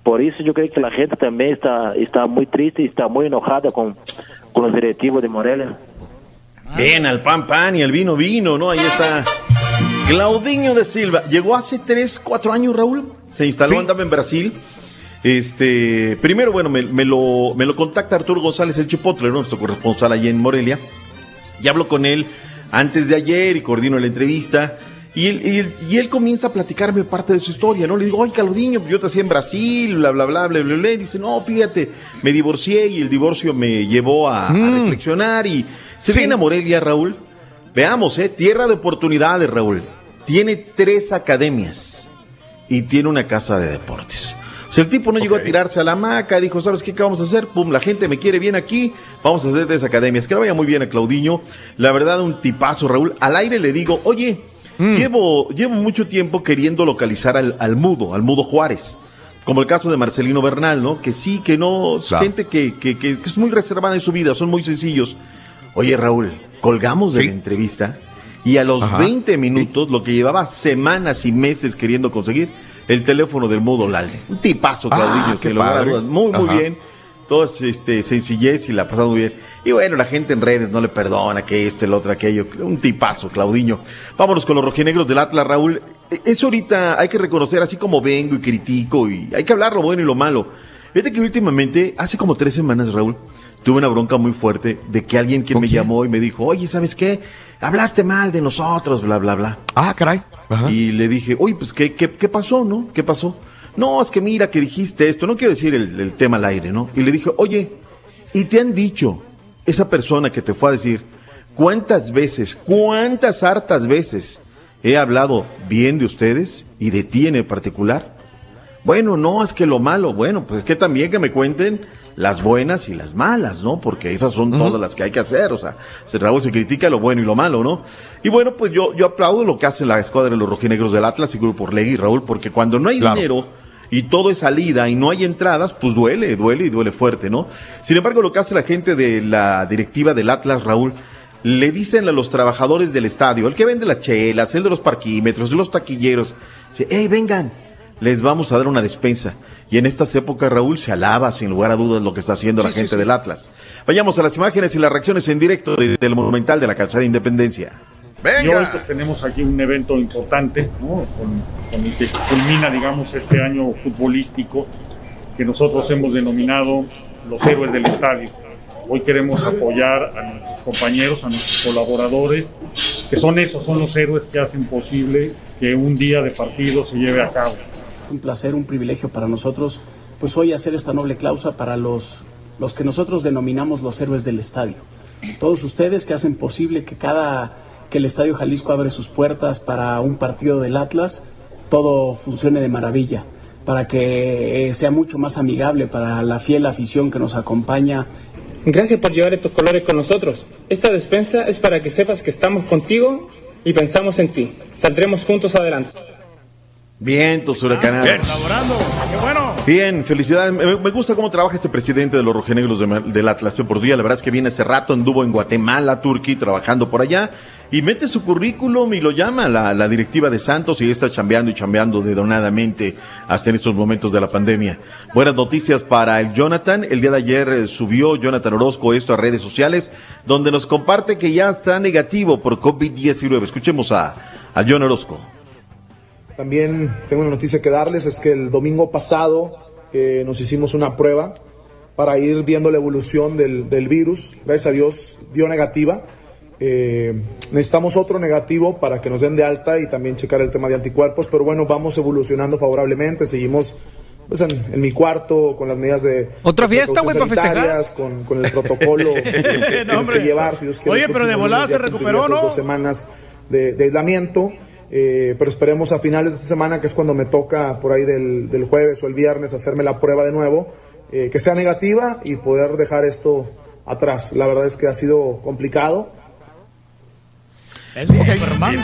por eso yo creo que la gente también está, está muy triste y está muy enojada con, con los directivos de Morelia.
Bien, al pan pan y al vino vino, ¿no? Ahí está Claudinho de Silva. Llegó hace 3, 4 años, Raúl. Se instaló,
Sí.
andaba en Brasil. Este, primero, bueno, me, me lo, me lo contacta Arturo González, el Chipotle, nuestro corresponsal allí en Morelia. Y hablo con él antes de ayer y coordino la entrevista. Y él, y él- y él comienza a platicarme parte de su historia, ¿no? Le digo, oye, Claudinho, yo te hacía en Brasil, bla, bla, bla, bla, bla, bla. Y dice, no, fíjate, me divorcié y el divorcio me llevó a, a reflexionar y se viene a Morelia, Raúl. Veamos, ¿eh? Tierra de oportunidades, Raúl. Tiene tres academias y tiene una casa de deportes. Sea, el tipo no llegó a tirarse a la hamaca, dijo, ¿sabes qué, qué vamos a hacer? Pum, la gente me quiere bien aquí, vamos a hacer tres academias. Que le vaya muy bien a Claudiño. La verdad, un tipazo, Raúl. Al aire le digo, oye, llevo, llevo mucho tiempo queriendo localizar al, al mudo, al mudo Juárez. Como el caso de Marcelino Bernal, ¿no? Que sí, que no, gente que, que- es muy reservada en su vida, son muy sencillos. Oye, Raúl, colgamos de la entrevista y a los
Ajá.
20 minutos, lo que llevaba semanas y meses queriendo conseguir, el teléfono del Mudo Lalde. Un tipazo,
Ah,
Claudinho,
qué
sin lugar a
padre.
dudas. Muy, muy
Ajá.
bien. todo es este, sencillez y la pasamos muy bien. Y bueno, la gente en redes no le perdona que esto, el otro, aquello. Un tipazo, Claudiño. Vámonos con los rojinegros del Atlas, Raúl. E, eso ahorita hay que reconocer, así como vengo y critico, y hay que hablar lo bueno y lo malo. Fíjate que últimamente, hace como tres semanas, Raúl, tuve una bronca muy fuerte de que alguien que me llamó y me dijo, oye, ¿sabes qué? Hablaste mal de nosotros, bla, bla, bla.
Ah, caray.
Y le dije, oye, pues, ¿qué, qué, qué pasó, no? ¿Qué pasó? No, es que mira que dijiste esto, no quiero decir el, tema al aire, ¿no? Y le dije, oye, ¿y te han dicho esa persona que te fue a decir cuántas veces, cuántas hartas veces he hablado bien de ustedes y de ti en particular? Bueno, no, es que lo malo, bueno, pues es que también que me cuenten las buenas y las malas, ¿no? Porque esas son todas las que hay que hacer, o sea, se, Raúl se critica lo bueno y lo malo, ¿no? Y bueno, pues yo, yo aplaudo lo que hace la escuadra de los rojinegros del Atlas y Grupo Orlegui, Raúl, porque cuando no hay dinero y todo es salida y no hay entradas, pues duele, duele y duele fuerte, ¿no? Sin embargo, lo que hace la gente de la directiva del Atlas, Raúl, le dicen a los trabajadores del estadio, el que vende las chelas, el de los parquímetros, de los taquilleros, dice, hey, vengan, les vamos a dar una despensa. Y en estas épocas, Raúl, se alaba sin lugar a dudas lo que está haciendo la gente del Atlas. Vayamos a las imágenes y las reacciones en directo del Monumental de la Calzada de Independencia.
Y hoy pues, tenemos aquí un evento importante, ¿no? con, el que culmina, digamos, este año futbolístico que nosotros hemos denominado los héroes del estadio. Hoy queremos apoyar a nuestros compañeros, a nuestros colaboradores, que son esos, son los héroes que hacen posible que un día de partido se lleve a cabo.
Un placer, un privilegio para nosotros, pues hoy hacer esta noble causa para los, los que nosotros denominamos los héroes del estadio. Todos ustedes que hacen posible que cada que el Estadio Jalisco abre sus puertas para un partido del Atlas, todo funcione de maravilla, para que eh, sea mucho más amigable para la fiel afición que nos acompaña.
Gracias por llevar estos colores con nosotros. Esta despensa es para que sepas que estamos contigo y pensamos en ti. Saldremos juntos adelante.
Bien, tus huracanados.
Bien. Qué bueno.
Bien, felicidades. Me, gusta cómo trabaja este presidente de los rojinegros del Atlas por día. La verdad es que viene hace rato, anduvo en Guatemala, Turquía, trabajando por allá y mete su currículum y lo llama la, la directiva de Santos y está chambeando y chambeando dedonadamente hasta en estos momentos de la pandemia. Buenas noticias para el Jonathan. El día de ayer eh, subió Jonathan Orozco esto a redes sociales, donde nos comparte que ya está negativo por COVID-19. Escuchemos a, a John Orozco.
También tengo una noticia que darles, es que el domingo pasado eh, nos hicimos una prueba para ir viendo la evolución del, del virus. Gracias a Dios dio negativa eh, necesitamos otro negativo para que nos den de alta y también checar el tema de anticuerpos, pero bueno, vamos evolucionando favorablemente, seguimos pues, en, mi cuarto con las medidas de...
¿Otra fiesta, güey, para festejar?
Con, con el protocolo que tenemos que llevar. Si
Oye, pero de volada se recuperó, ¿no?
Dos semanas de, aislamiento. Eh, pero esperemos a finales de esta semana, que es cuando me toca por ahí del, del jueves o el viernes hacerme la prueba de nuevo, eh, que sea negativa y poder dejar esto atrás. La verdad es que ha sido complicado
es un Superman.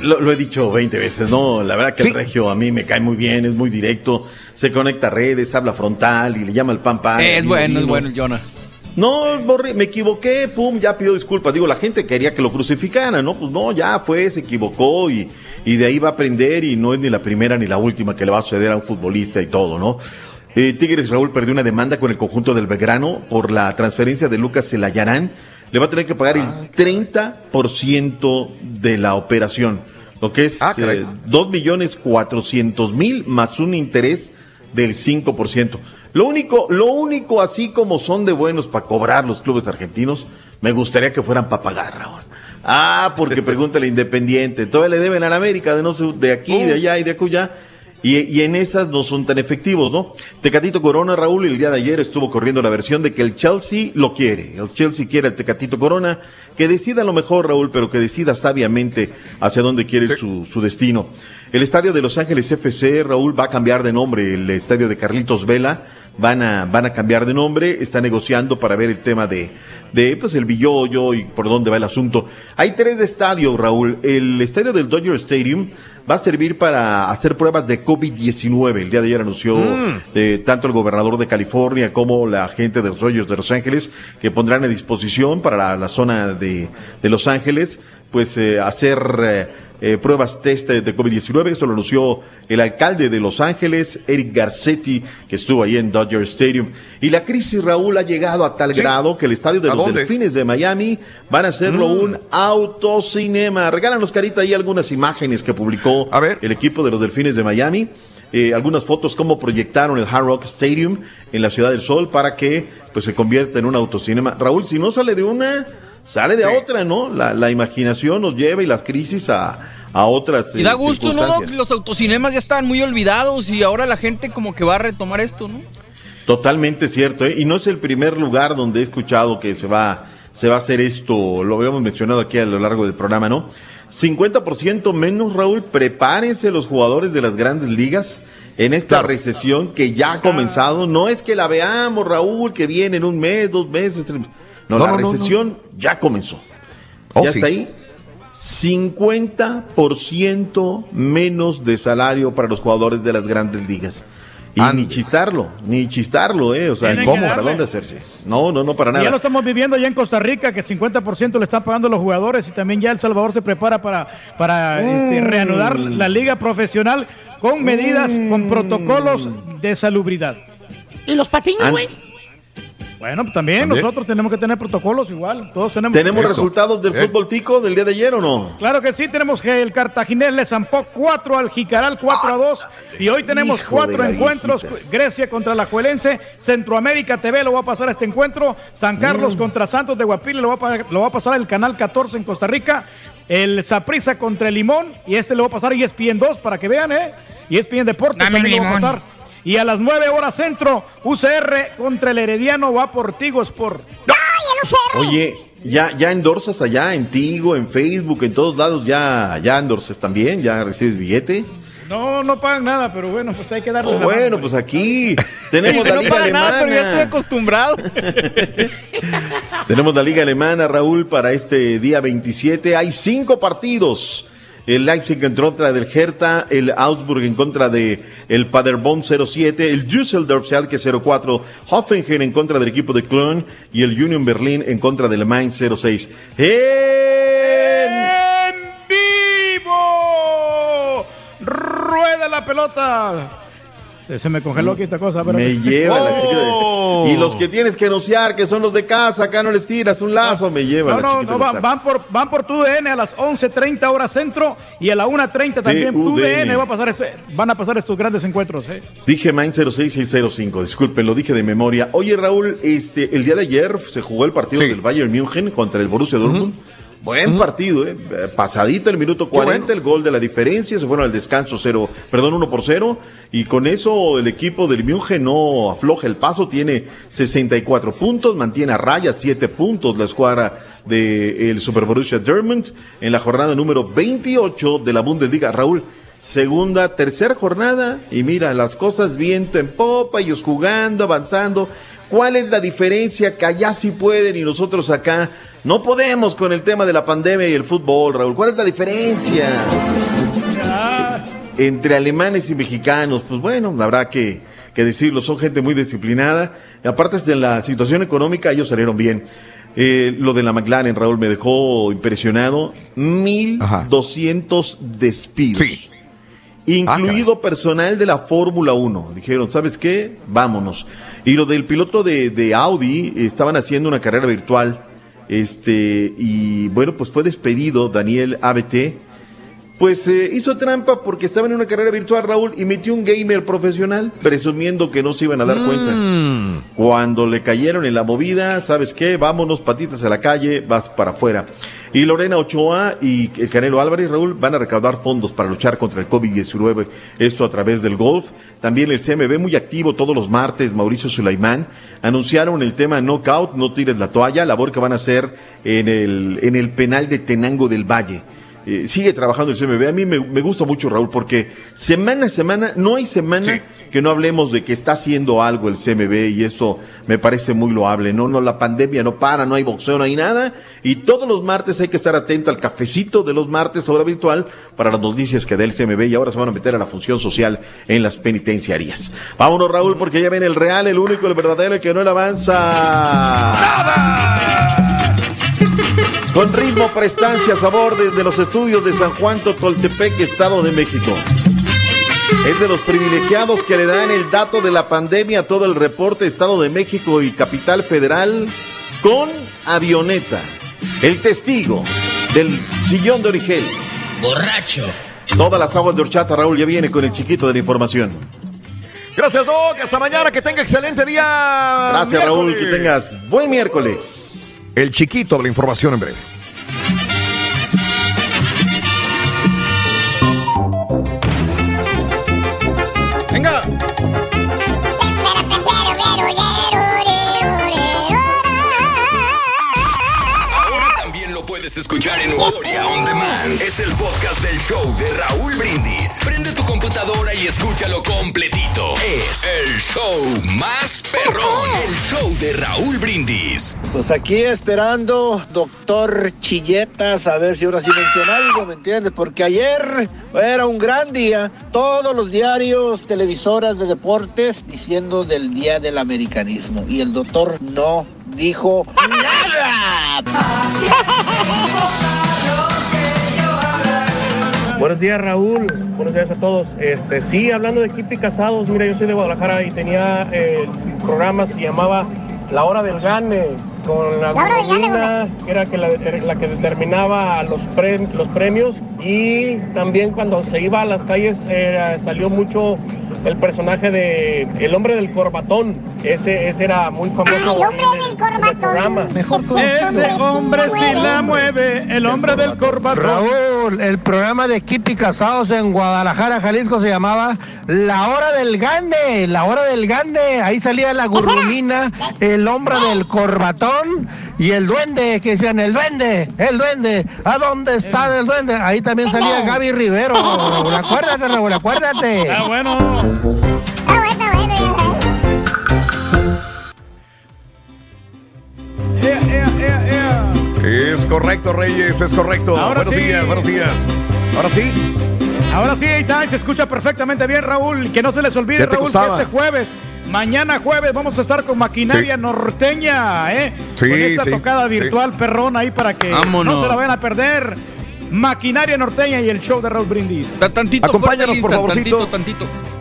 Lo, he dicho 20 veces, ¿no? La verdad que el regio a mí me cae muy bien, es muy directo, se conecta a redes, habla frontal y le llama el pan pan.
Es bueno, es bueno el Jonah.
No, me equivoqué, pum, ya pido disculpas. Digo, la gente quería que lo crucificaran, ¿no? Pues no, ya fue, se equivocó y, y de ahí va a aprender y no es ni la primera ni la última que le va a suceder a un futbolista y todo, ¿no? Eh, Tigres Raúl perdió una demanda con el conjunto del Belgrano por la transferencia de Lucas Celayarán le va a tener que pagar el 30% de la operación, lo que es ah, eh, dos millones cuatrocientos mil más un interés del 5%. Lo único, lo único así como son de buenos para cobrar los clubes argentinos, me gustaría que fueran para pagar, Raúl. Ah, porque pregúntale Independiente, todavía le deben a la América de no sé, de aquí, de allá y de acullá. Y, en esas no son tan efectivos, ¿no? Tecatito Corona, Raúl, el día de ayer estuvo corriendo la versión de que el Chelsea lo quiere. El Chelsea quiere el Tecatito Corona, que decida lo mejor, Raúl, pero que decida sabiamente hacia dónde quiere su, su destino. El estadio de Los Ángeles FC, Raúl, va a cambiar de nombre, el estadio de Carlitos Vela. Van a, van a cambiar de nombre, está negociando para ver el tema de, de pues el billollo y por dónde va el asunto. Hay tres estadios, Raúl. El estadio del Dodger Stadium va a servir para hacer pruebas de COVID-19. El día de ayer anunció mm. eh, tanto el gobernador de California como la gente de los Reyes de Los Ángeles que pondrán a disposición para la, zona de, de, Los Ángeles pues eh, hacer eh, pruebas test de COVID-19. Esto lo anunció el alcalde de Los Ángeles, Eric Garcetti, que estuvo ahí en Dodger Stadium. Y la crisis, Raúl, ha llegado a tal grado que el estadio de los Delfines de Miami van a hacerlo
Mm.
un autocinema. Regálanos, Carita, ahí algunas imágenes que publicó el equipo de los Delfines de Miami. Eh, algunas fotos cómo proyectaron el Hard Rock Stadium en la Ciudad del Sol para que pues se convierta en un autocinema. Raúl, si no sale de una, sale de otra, ¿no? La, la imaginación nos lleva y las crisis a, a otras
Y da
eh,
gusto, ¿no? Los autocinemas ya estaban muy olvidados y ahora la gente como que va a retomar esto, ¿no?
Totalmente cierto, ¿eh? y no es el primer lugar donde he escuchado que se va, se va a hacer esto, lo habíamos mencionado aquí a lo largo del programa, ¿no? 50% menos, Raúl, prepárense los jugadores de las grandes ligas en esta recesión que ya ha comenzado. No es que la veamos, Raúl, que viene en un mes, dos meses. tres- No,
No,
la
no, no,
recesión ya comenzó.
Oh,
ya
sí.
está ahí. 50% menos de salario para los jugadores de las grandes ligas. Y ni chistarlo, ni chistarlo, ¿eh? O sea, ¿cómo? ¿Para dónde hacerse? No, no, no, para
Y ya lo
nada.
estamos viviendo allá en Costa Rica, que 50% le están pagando los jugadores y también ya El Salvador se prepara para, para este,
Mm.
reanudar la liga profesional con medidas, con protocolos de salubridad.
¿Y los patines, güey?
Bueno, pues también,
¿También?
nosotros tenemos que tener protocolos igual. Todos tenemos.
¿Tenemos
Eso.
resultados del
Eh.
fútbol tico del día de ayer o no?
Claro que sí, tenemos que el Cartaginés le zampó 4 al Jicaral, 4 a 2. Y hoy tenemos
Hijo
cuatro encuentros. Grecia contra la Juelense, Centroamérica TV lo va a pasar este encuentro. San Carlos
Mm.
contra Santos de Guapile lo va, a, lo va a pasar el canal 14 en Costa Rica. El Saprissa contra el Limón. Y este lo va a pasar E ESPN 2 para que vean, ¿eh? Y ESPN Deportes
Dame
también lo va a pasar. Y a las 9 horas centro, UCR contra el Herediano va por Tigo Sport.
Oye, ya, ya endorsas allá en Tigo, en Facebook, en todos lados, ya, ya endorsas también, ya recibes billete.
No, no pagan nada, pero bueno, pues hay que darle
Oh,
la
bueno,
mano.
pues aquí tenemos la
no
liga
paga nada, pero ya estoy
alemana.
acostumbrado.
Tenemos la liga alemana, Raúl, para este día 27. Hay cinco partidos. El Leipzig en contra del Hertha, el Augsburg en contra de el Paderborn 07, el Düsseldorf Schalke 04, Hoffenheim en contra del equipo de Köln y el Union Berlin en contra del Mainz 06. ¡En!
vivo! ¡Rueda la pelota! Se, se me congeló aquí esta cosa. espérate.
Me lleva la chica de-
Oh.
Y los que tienes que anunciar, que son los de casa, acá no les tiras un lazo, me lleva
No,
la
no,
chiquita
no, van, por, van por tu DN a las 11.30 horas centro y a la 1.30 también. Tu
TUDN.
DN va a pasar van a pasar estos grandes encuentros. ¿eh?
Dije Main 06605, disculpen, lo dije de memoria. Oye, Raúl, este, el día de ayer se jugó el partido del Bayern München contra el Borussia Dortmund. Buen partido, ¿eh? Pasadito el minuto 40, el gol de la diferencia, se fueron al descanso 0, perdón, 1 por 0, y con eso el equipo del München no afloja el paso, tiene 64 puntos, mantiene a raya 7 puntos la escuadra del Super Borussia Dortmund en la jornada número 28 de la Bundesliga. Raúl, segunda, tercera jornada y mira, las cosas viento en popa, ellos jugando, avanzando. ¿Cuál es la diferencia que allá sí pueden y nosotros acá no podemos con el tema de la pandemia y el fútbol, Raúl? ¿Cuál es la diferencia entre alemanes y mexicanos? Pues bueno, habrá que, que decirlo, son gente muy disciplinada. Y aparte de la situación económica, ellos salieron bien. Eh, lo de la McLaren, Raúl, me dejó impresionado. 1.200 despidos. Incluido personal de la Fórmula 1. Dijeron, ¿sabes qué? Vámonos. Y lo del piloto de, de Audi, estaban haciendo una carrera virtual. Este, y bueno, pues fue despedido Daniel ABT. Pues eh, hizo trampa porque estaba en una carrera virtual, Raúl, y metió un gamer profesional, presumiendo que no se iban a dar cuenta. Cuando le cayeron en la movida, ¿sabes qué? Vámonos, patitas a la calle, vas para afuera. Y Lorena Ochoa y el Canelo Álvarez, Raúl, van a recaudar fondos para luchar contra el COVID-19, esto a través del golf. También el CMB, muy activo todos los martes, Mauricio Sulaimán, anunciaron el tema Knockout, no tires la toalla, labor que van a hacer en el, en el penal de Tenango del Valle. Eh, sigue trabajando el CMB. A mí me, me gusta mucho, Raúl, porque semana a semana, no hay semana que no hablemos de que está haciendo algo el CMB y esto me parece muy loable. No, no, la pandemia no para, no hay boxeo, no hay nada. Y todos los martes hay que estar atento al cafecito de los martes, hora virtual, para las noticias que da el CMB y ahora se van a meter a la función social en las penitenciarías. Vámonos, Raúl, porque ya viene el real, el único, el verdadero, el que no le avanza. Con ritmo, prestancia, sabor desde los estudios de San Juan Totoltepec, Estado de México. Es de los privilegiados que le dan el dato de la pandemia a todo el reporte Estado de México y Capital Federal con avioneta. El testigo del sillón de Origel.
Borracho.
Todas las aguas de horchata, Raúl, ya viene con el chiquito de la información.
Gracias, Doc. Hasta mañana. Que tenga excelente día.
Gracias, Raúl. Que tengas buen miércoles.
El chiquito de la información en breve.
Escuchar en Euforia On Demand. Es el podcast del show de Raúl Brindis. Prende tu computadora y escúchalo completito. Es el show más perrón. El show de Raúl Brindis.
Pues aquí esperando, doctor Chilletas, a ver si ahora sí menciona algo, ¿me entiendes? Porque ayer era un gran día, todos los diarios, televisoras de deportes diciendo del Día del Americanismo y el doctor no dijo nada.
Buenos días Raúl, buenos días a todos. Este, sí, hablando de equipo y casados, mira, yo soy de Guadalajara y tenía eh, el programa se llamaba La Hora del Gane con la,
La Hora del Gane,
Gorgona, que era que la, la que determinaba los, pre- los premios y también cuando se iba a las calles era- salió mucho el personaje de El Hombre del Corbatón, ese, ese era muy famoso
El hombre
en el-
del
en el
corbatón.
Mejor Ese hombre sí la mueve, el hombre del corbatón.
Raúl, el programa de y Casados en Guadalajara, Jalisco se llamaba La Hora del Gane, La Hora del Gane. Ahí salía la gurrumina, el hombre del corbatón y el duende, que decían, el duende, el duende, ¿a dónde está el duende? Ahí también salía Gaby Rivero. Raúl, acuérdate, Raúl, acuérdate.
Ah, bueno.
Es correcto, Reyes, es correcto.
Ahora
buenos
sí.
días, buenos días. Ahora sí.
Ahora sí, ahí está, y se escucha perfectamente bien, Raúl. Que no se les olvide,
¿Qué te
Raúl,
costaba?
que este jueves, mañana jueves, vamos a estar con Maquinaria
Sí.
Norteña, ¿eh?
Sí,
con esta
sí,
tocada
sí.
virtual perrón ahí para que
Vámonos.
no se la vayan a perder. Maquinaria Norteña y el show de Raúl Brindis.
Tantito,
Acompáñanos, por favorcito.
Tantito, tantito.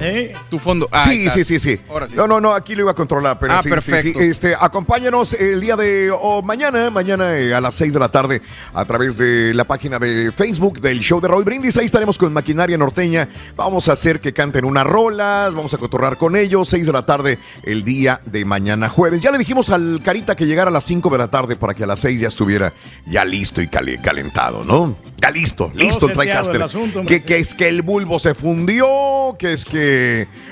¿Eh?
Tu fondo. Ah,
sí, sí, sí, sí,
Ahora sí.
No, no, no, aquí lo iba a controlar, pero
Ah,
sí, sí,
perfecto.
sí. Este, acompáñanos el día de o mañana, mañana eh, a las 6 de la tarde a través de la página de Facebook del show de Raúl Brindis. Ahí estaremos con Maquinaria Norteña. Vamos a hacer que canten unas rolas, vamos a cotorrar con ellos. 6 de la tarde el día de mañana jueves. Ya le dijimos al Carita que llegara a las 5 de la tarde para que a las 6 ya estuviera ya listo y cali- calentado, ¿no? Ya listo, listo el TriCaster.
el asunto, hombre,
Que, que es que el bulbo se fundió, que es que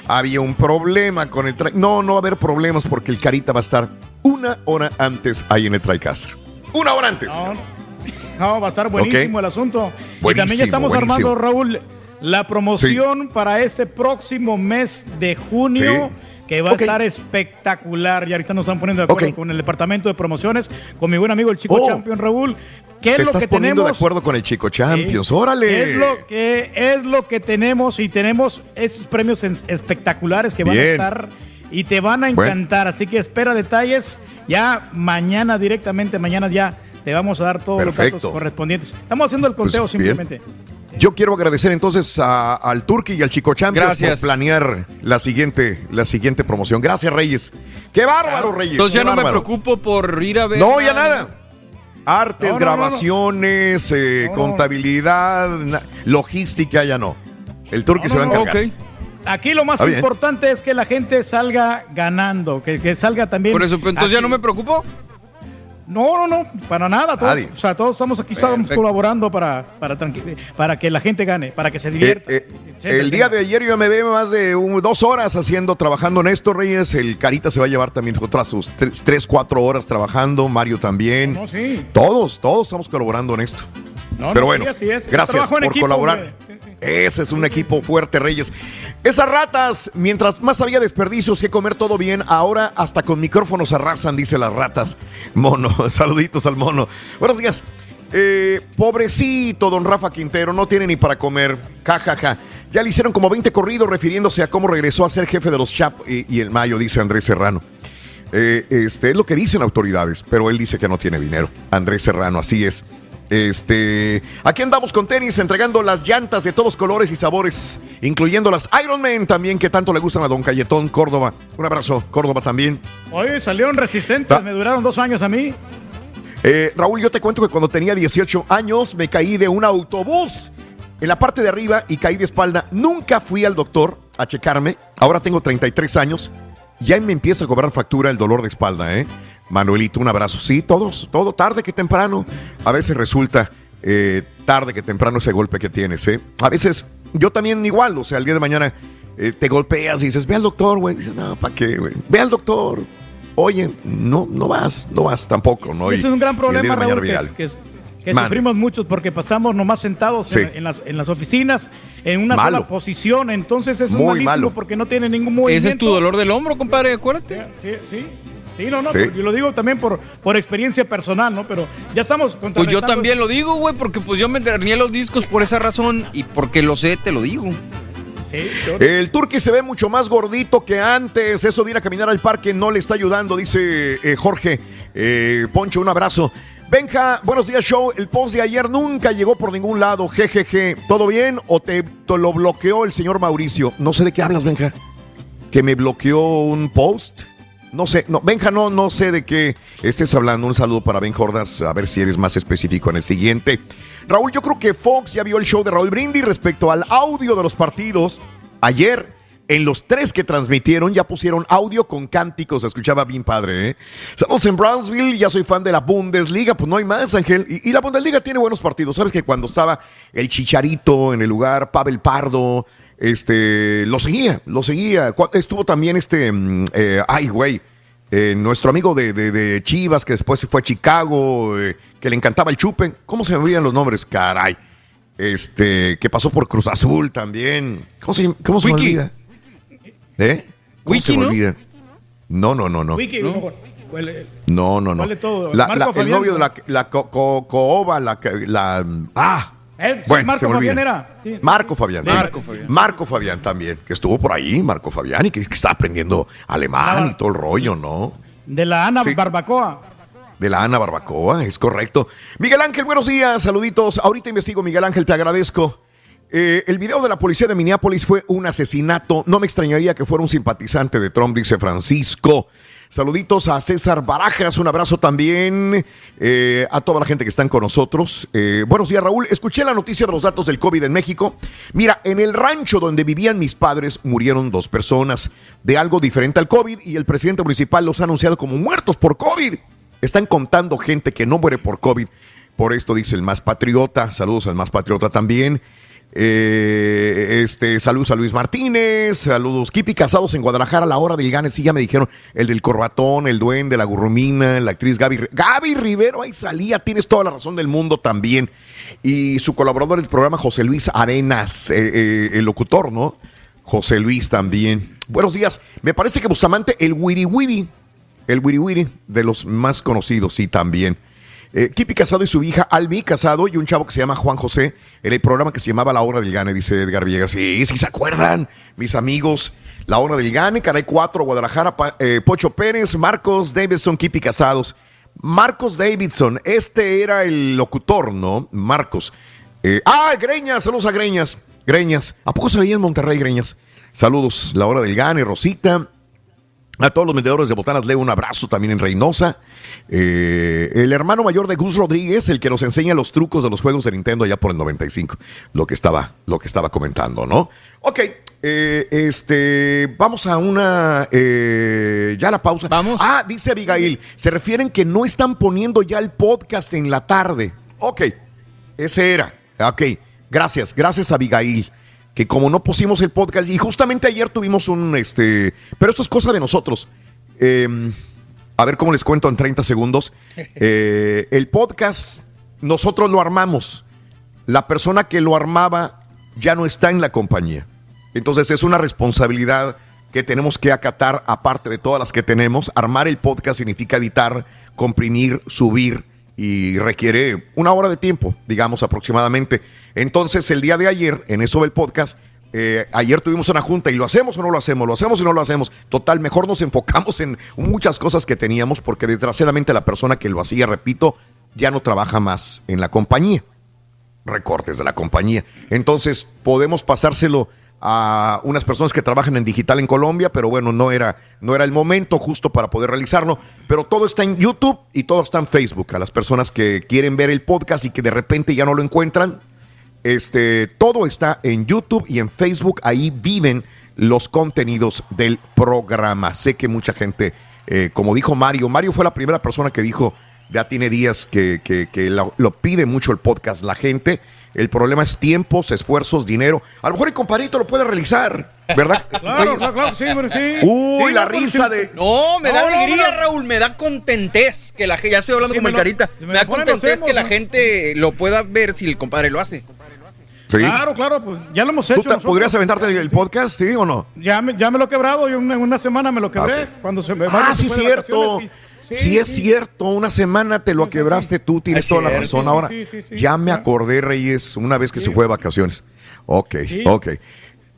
había un problema con el tri- No, no va a haber problemas porque el Carita va a estar una hora antes ahí en el TriCaster. Una hora antes.
No, no, va a estar buenísimo el asunto. y también ya estamos
buenísimo.
armando, Raúl, la promoción para este próximo mes de junio.
Sí.
Que va a estar espectacular. Y ahorita nos están poniendo de acuerdo con el departamento de promociones, con mi buen amigo el Chico
Oh.
Champion, Raúl. ¿Qué es
Te
lo
estás
que
poniendo
tenemos?
de acuerdo con el Chico Champions.
Sí.
Órale.
Es lo que es lo que tenemos y tenemos estos premios espectaculares que van a estar y te van a
Bueno.
encantar. Así que espera detalles ya mañana directamente, mañana ya te vamos a dar todos los datos correspondientes. Estamos haciendo el conteo
Pues, bien. Yo quiero agradecer entonces a- al Turki y al Chico Champions
Gracias.
por planear la siguiente, la siguiente promoción. Gracias, Reyes. ¡Qué bárbaro, Reyes!
Entonces ya
qué
no me preocupo por ir a ver.
No, ya nada. Artes,
No, no, no, no.
grabaciones, eh, contabilidad, logística, ya no. El Turki
No,
se va a encargar.
Aquí lo más importante es que la gente salga ganando, que, que salga también.
Por eso, pues, entonces ya no me preocupo.
No, no, no, para nada. Todos,
Nadie.
o sea, todos estamos aquí, estamos
Perfecto.
colaborando para, para, para que la gente gane, para que se
Eh,
divierta.
eh,
se
el día de ayer yo me ve más de un- dos horas haciendo, trabajando en esto, Reyes. El Carita se va a llevar también otras sus tres, tres, cuatro horas trabajando. Mario también.
No, sí.
Todos, todos estamos colaborando en esto.
No,
Pero
no,
bueno,
sí, así es.
gracias por
equipo,
colaborar.
hombre. Sí, sí.
Ese es un equipo fuerte, Reyes. Esas ratas, mientras más había desperdicios que comer todo bien, ahora hasta con micrófonos arrasan, dice las ratas. Mono, saluditos al mono. Buenos días. Eh, pobrecito don Rafa Quintero, no tiene ni para comer. Ja, ja, ja. Ya le hicieron como 20 corridos refiriéndose a cómo regresó a ser jefe de los Chap y, y el Mayo, dice Andrés Serrano. Eh, este es lo que dicen autoridades, pero él dice que no tiene dinero. Andrés Serrano, así es. Este, aquí andamos con tenis entregando las llantas de todos colores y sabores, incluyendo las Iron Man también que tanto le gustan a Don Cayetón Córdoba. Un abrazo, Córdoba también.
Oye, salieron resistentes, me duraron dos años a mí.
Eh, Raúl, yo te cuento que cuando tenía 18 años me caí de un autobús en la parte de arriba y caí de espalda. Nunca fui al doctor a checarme. Ahora tengo 33 años. Ya me empieza a cobrar factura el dolor de espalda, ¿eh? Manuelito, un abrazo. Sí, todos, todo tarde que temprano. A veces resulta eh, tarde que temprano ese golpe que tienes, ¿eh? A veces yo también igual, o sea, el día de mañana eh, te golpeas y dices, ve al doctor, güey. Dices, no, ¿para qué, güey? Ve al doctor. Oye, no, no vas, no vas tampoco, ¿no?
Ese es un gran problema, Raúl, que, que, sufrimos muchos porque pasamos nomás sentados en, las, en, las, oficinas en una sola posición. Entonces eso es malísimo malo. porque no tiene ningún movimiento.
Ese es tu dolor del hombro, compadre, acuérdate.
Sí, sí. Sí, no, no, yo lo digo también por, por experiencia personal, ¿no? Pero ya estamos
Pues yo también lo digo, güey, porque pues yo me hernié los discos por esa razón y porque lo sé, te lo digo.
El Turqui se ve mucho más gordito que antes. Eso de ir a caminar al parque no le está ayudando, dice eh, Jorge. Eh, Poncho, un abrazo. Benja, buenos días, show. El post de ayer nunca llegó por ningún lado. Jejeje. ¿Todo bien o te, te, lo bloqueó el señor Mauricio? No sé de qué hablas, Benja. ¿Que me bloqueó un post? No sé, no, Benja, no, no sé de qué estés hablando. Un saludo para Ben Jordas, a ver si eres más específico en el siguiente. Raúl, yo creo que Fox ya vio el show de Raúl Brindis respecto al audio de los partidos. Ayer, en los tres que transmitieron, ya pusieron audio con cánticos. Se escuchaba bien padre, ¿eh? Saludos en Brownsville, ya soy fan de la Bundesliga. Pues no hay más, Ángel. Y, y, la Bundesliga tiene buenos partidos. Sabes que cuando estaba el Chicharito en el lugar, Pavel Pardo, este, lo seguía, lo seguía. Estuvo también este, eh, ay, güey. Eh, nuestro amigo de, de, de, Chivas, que después se fue a Chicago, eh, que le encantaba el chupen. ¿Cómo se me olvidan los nombres? Caray. Este, que pasó por Cruz Azul también. ¿Cómo se, cómo se me olvida? ¿Eh? ¿Cómo
Wiki,
se me
¿no?
olvida? No, no, no, no.
Wiki,
no,
¿cuál-
no, no. no.
¿Cuál de todo?
La- la- el novio de la, la co- co- Cooba, la, la. Ah.
Eh,
Bueno,
Marco. Fabián era. Sí, sí.
Marco Fabián. sí.
Marco Fabián.
Marco Fabián también, que estuvo por ahí, Marco Fabián, y que, que está aprendiendo alemán y todo el rollo, ¿no?
De la Ana. Barbacoa.
De la Ana Barbacoa, es correcto. Miguel Ángel, buenos días, saluditos. Ahorita investigo, Miguel Ángel, te agradezco. Eh, el video de la policía de Minneapolis fue un asesinato. No me extrañaría que fuera un simpatizante de Trump, dice Francisco. Saluditos a César Barajas, un abrazo también eh, a toda la gente que están con nosotros. Eh, buenos días, Raúl. Escuché la noticia de los datos del COVID en México. Mira, en el rancho donde vivían mis padres murieron dos personas de algo diferente al COVID y el presidente municipal los ha anunciado como muertos por COVID. Están contando gente que no muere por COVID. Por esto dice el más patriota. Saludos al más patriota también. Eh, este, saludos a Luis Martínez, saludos. Kipi casados en Guadalajara la hora del gane. Sí, ya me dijeron el del corbatón, el duende, la gurrumina, la actriz Gaby. Gaby Rivero, ahí salía, tienes toda la razón del mundo también. Y su colaborador del programa, José Luis Arenas, eh, eh, el locutor, ¿no? José Luis también. Buenos días. Me parece que Bustamante, el Wiri Wiri, el Wiri Wiri, de los más conocidos, sí, también. Eh, Kipi Casado y su hija Albi Casado y un chavo que se llama Juan José en el programa que se llamaba La Hora del Gane, dice Edgar Villegas. Sí, sí se acuerdan, mis amigos. La Hora del Gane, Canal 4, Guadalajara, eh, Pocho Pérez, Marcos Davidson, Kipi Casados. Marcos Davidson, este era el locutor, ¿no? Marcos. Eh, ah, Greñas, saludos a Greñas. Greñas. ¿A poco se veía en Monterrey, Greñas? Saludos, La Hora del Gane, Rosita. A todos los vendedores de botanas, leo un abrazo también en Reynosa. Eh, el hermano mayor de Gus Rodríguez, el que nos enseña los trucos de los juegos de Nintendo allá por el 95. Lo que estaba, lo que estaba comentando, ¿no? Ok, eh, este, vamos a una, eh, ya la pausa. Vamos. Ah, dice Abigail, se refieren que no están poniendo ya el podcast en la tarde. Ok, ese era. Ok, gracias, gracias Abigail. Que como no pusimos el podcast, y justamente ayer tuvimos un, este, pero esto es cosa de nosotros. Eh, a ver cómo les cuento en 30 segundos. Eh, el podcast, nosotros lo armamos. La persona que lo armaba ya no está en la compañía. Entonces es una responsabilidad que tenemos que acatar, aparte de todas las que tenemos. Armar el podcast significa editar, comprimir, subir y requiere una hora de tiempo, digamos aproximadamente. Entonces el día de ayer, en eso del podcast, eh, ayer tuvimos una junta y lo hacemos o no lo hacemos, lo hacemos y no lo hacemos. Total, mejor nos enfocamos en muchas cosas que teníamos porque desgraciadamente la persona que lo hacía, repito, ya no trabaja más en la compañía. Recortes de la compañía. Entonces podemos pasárselo a unas personas que trabajan en digital en Colombia, pero bueno, no era, no era el momento justo para poder realizarlo. Pero todo está en YouTube y todo está en Facebook. A las personas que quieren ver el podcast y que de repente ya no lo encuentran, este, todo está en YouTube y en Facebook. Ahí viven los contenidos del programa. Sé que mucha gente, eh, como dijo Mario, Mario fue la primera persona que dijo, ya tiene días que, lo, lo, pide mucho el podcast la gente. El problema es tiempos, esfuerzos, dinero. A lo mejor el compadrito lo puede realizar, ¿verdad?
claro, claro, sí, sí.
Uy,
Sí,
la
no, porque
risa de...
No, me da
No,
alegría,
no.
Raúl, me da contentez que la gente, ya estoy hablando
Sí,
el
lo-
carita,
si
me,
me
da contentez
hacemos,
que la
¿no?
gente lo pueda ver si el compadre lo hace.
Sí.
Claro, claro, pues ya lo hemos
¿Tú
hecho.
te-
nosotros.
podrías aventarte el, el podcast, sí o no?
Ya me, ya me lo he quebrado, yo en una, una semana me lo quebré. Cuando se me
Ah, sí, cierto. Sí,
sí.
es cierto. Una semana te lo quebraste tú, tienes
Es
toda la razón.
Sí, sí,
Ahora,
sí, sí, sí.
ya me acordé, Reyes, una vez que se fue de vacaciones. Ok,
Sí.
ok.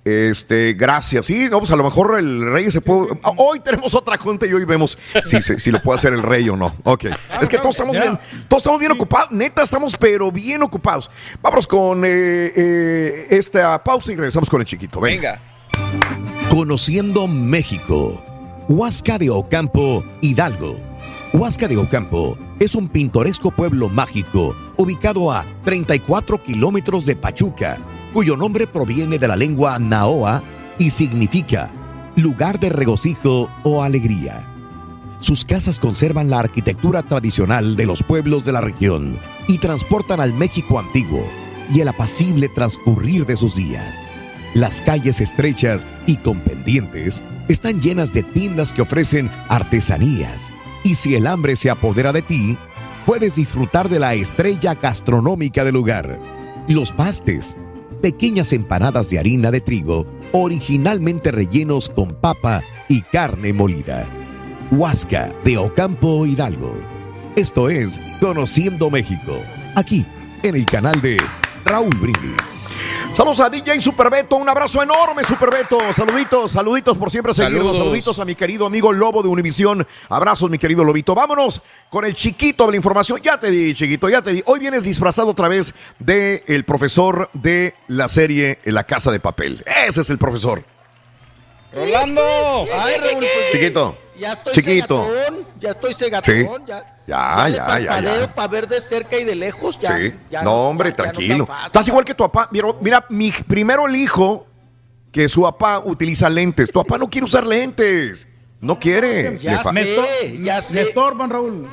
Este, gracias. Sí, no, pues a lo mejor el Reyes se puede. Ah, Hoy tenemos otra junta y hoy vemos si, lo puede hacer el Rey o no. Ok. es que todos estamos
ya.
bien, todos estamos bien ocupados. Neta, estamos pero bien ocupados. Vámonos con eh, eh, esta pausa y regresamos con el chiquito. Venga.
Venga.
Conociendo México. Huasca de Ocampo, Hidalgo. Huasca de Ocampo es un pintoresco pueblo mágico ubicado a 34 kilómetros de Pachuca, cuyo nombre proviene de la lengua naoa y significa lugar de regocijo o alegría. Sus casas conservan la arquitectura tradicional de los pueblos de la región y transportan al México antiguo y el apacible transcurrir de sus días. Las calles estrechas y con pendientes están llenas de tiendas que ofrecen artesanías y si el hambre se apodera de ti, puedes disfrutar de la estrella gastronómica del lugar. Los pastes, pequeñas empanadas de harina de trigo originalmente rellenos con papa y carne molida. Huasca de Ocampo Hidalgo. Esto es Conociendo México, aquí en el canal de Raúl Brindis.
Saludos a DJ Superbeto, un abrazo enorme, Superbeto. Saluditos, saluditos por siempre seguirnos.
Saludos.
Saluditos a mi querido amigo Lobo de Univisión. Abrazos, mi querido Lobito. Vámonos con el chiquito de la información. Ya te di, chiquito, ya te di. Hoy vienes disfrazado otra vez de el profesor de la serie La Casa de Papel. Ese es el profesor.
Rolando.
Ay, Raúl, pues,
Chiquito.
Ya estoy
Chiquito.
cegatón, ya estoy cegatón,
Sí.
ya.
Ya, ya, ya, ya.
para ver de cerca y de lejos, ya.
Sí.
ya
no, hombre,
ya
tranquilo. Estás igual que tu papá. Mira, mira, mi primero el hijo que su papá utiliza lentes. Tu papá no quiere usar lentes. No quiere.
Ya sé,
estor-
ya
me
sé.
estorban, Raúl.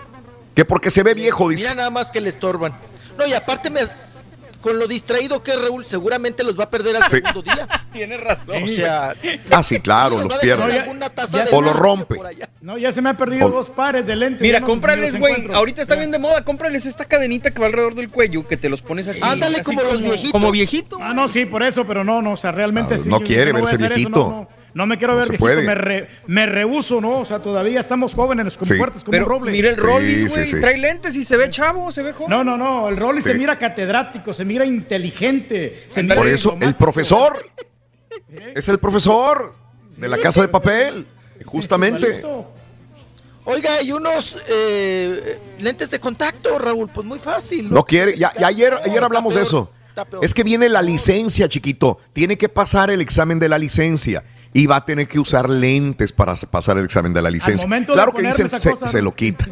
Que porque se ve viejo, dice.
Mira nada más que le estorban. No, y aparte me, con lo distraído que es Raúl, seguramente los va a perder al
Sí.
segundo día.
Tienes razón.
O sea,
Ah, sí, claro, los pierde. O lo rompe.
por allá.
No, ya se me han perdido dos pares de lentes.
Mira, cómprales, güey. Ahorita está bien de moda. Cómprales esta cadenita que va alrededor del cuello que te los pones aquí.
Ándale,
así
como los viejitos.
Como viejito.
Ah, no, sí, por eso, pero no, no, o sea, realmente
Ah,
sí.
no quiere verse
hacer eso,
viejito.
no, no, no me quiero
No
ver viejito, me, re- me rehuso, ¿no? O sea, todavía estamos jóvenes, como
Sí.
fuertes, como
Pero
un roble.
mira el Rollis,
sí,
güey.
sí.
Trae lentes y se ve chavo, se ve joven.
No, no, no, el Rolly
Sí.
se mira catedrático, se mira inteligente. Se.
Por eso, el profesor es el profesor de la casa de papel. Justamente.
Oiga, y unos eh, lentes de contacto, Raúl, pues muy fácil.
No quiere. Ya, ya ayer,
No,
ayer hablamos de eso. Es que viene la licencia, chiquito. Tiene que pasar el examen de la licencia. Y va a tener que usar lentes para pasar el examen de la licencia. Claro que dicen se,
cosa,
se
¿no?
lo quita.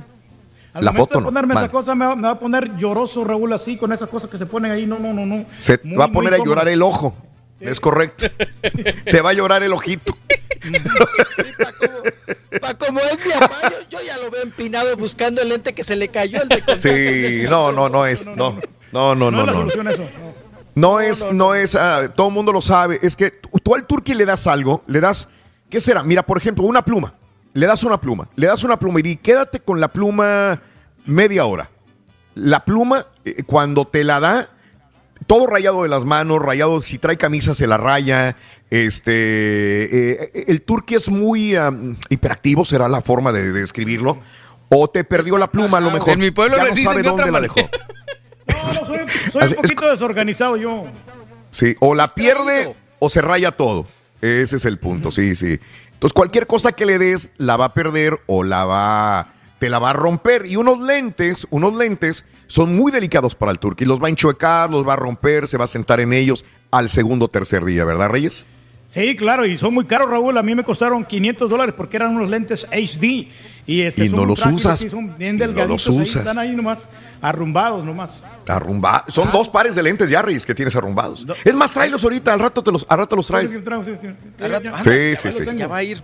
Al
La
momento
foto
de
no,
ponerme
mal.
esa cosa me va, me va a poner lloroso, Raúl, así, con esas cosas que se ponen ahí. No, no, no, no.
Se
Muy,
va a poner a
cómodo.
llorar el ojo. Es correcto. Te va a llorar el ojito.
Pa' como es mi papá, yo, yo ya lo veo empinado buscando el lente que se le cayó el de.
Sí, no, no, no es. No, no, no,
No,
no.
es la
no. No es, no es, ah, todo el mundo lo sabe. Es que tú, al turqui le das algo, le das, ¿qué será? Mira, por ejemplo, una pluma. Le das una pluma, le das una pluma y di, quédate con la pluma media hora. La pluma, eh, cuando te la da, todo rayado de las manos, rayado, si trae camisa se la raya. Este, eh, el turqui es muy am, hiperactivo, será la forma de, de describirlo. O te perdió la pluma a lo mejor.
En mi pueblo
ya no
dicen
sabe dónde la dejó.
No, no, soy, soy
Así-
un
es
poquito desorganizado yo.
Sí, o la pierde o se raya todo. Ese es el punto, sí, sí. Entonces, cualquier cosa que le des la va a perder o la va, te la va a romper. Y unos lentes, unos lentes son muy delicados para el turqui. Los va a enchuecar, los va a romper, se va a sentar en ellos al segundo o tercer día, ¿verdad, Reyes?
Sí, claro, y son muy caros, Raúl. A mí me costaron 500 dólares porque eran unos lentes HD. Y, este,
no
un
los usas.
son bien
no los
ahí,
usas.
están ahí nomás, arrumbados nomás.
Arrumba. Son dos pares de lentes ya, Reyes, que tienes arrumbados. Es más, tráelos ahorita, al rato te los, al rato los traes.
Sí, sí, sí.
Al rato- ah,
Sí,
ya
sí,
lo
sí.
tengo. Ya va a ir.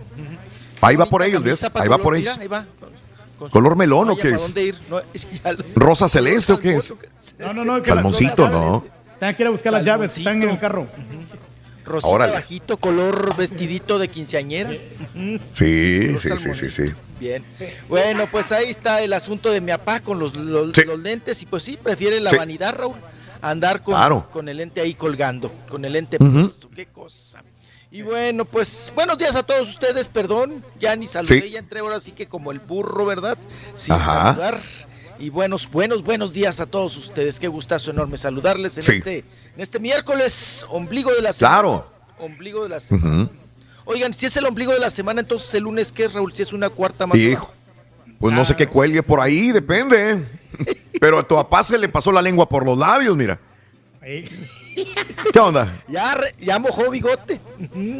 Ahí va por ellos, ¿ves? Ahí va por
mira,
ellos.
ahí va.
¿Color melón o qué
¿para
es?
dónde ir? No,
¿Rosa celeste o qué es?
No, no, no.
Salmoncito, ¿no?
Tengo que ir a buscar las llaves, están en el carro.
Rosita
Órale.
bajito, color vestidito de quinceañera.
Sí, sí, sí, sí, sí.
Bien. Bueno, pues ahí está el asunto de mi papá con los, los,
Sí.
los lentes y pues sí, prefiere la
Sí.
vanidad, Raúl, andar con,
Claro.
con el lente ahí colgando, con el lente puesto, qué cosa. Y bueno, pues buenos días a todos ustedes, perdón, ya ni saludé,
Sí.
ya entré ahora sí que como el burro, ¿verdad? Sin
Ajá.
saludar. Y buenos, buenos, buenos días a todos ustedes. Qué gustazo enorme saludarles en este, en este miércoles, ombligo de la semana.
Claro.
Ombligo de la semana. Oigan, si es el ombligo de la semana, entonces el lunes, ¿qué es, Raúl? Si es una cuarta más.
Hijo. Pues no sé qué cuelgue por ahí, depende. Pero a tu papá se le pasó la lengua por los labios, mira. ¿Qué onda?
Ya, ya mojó bigote.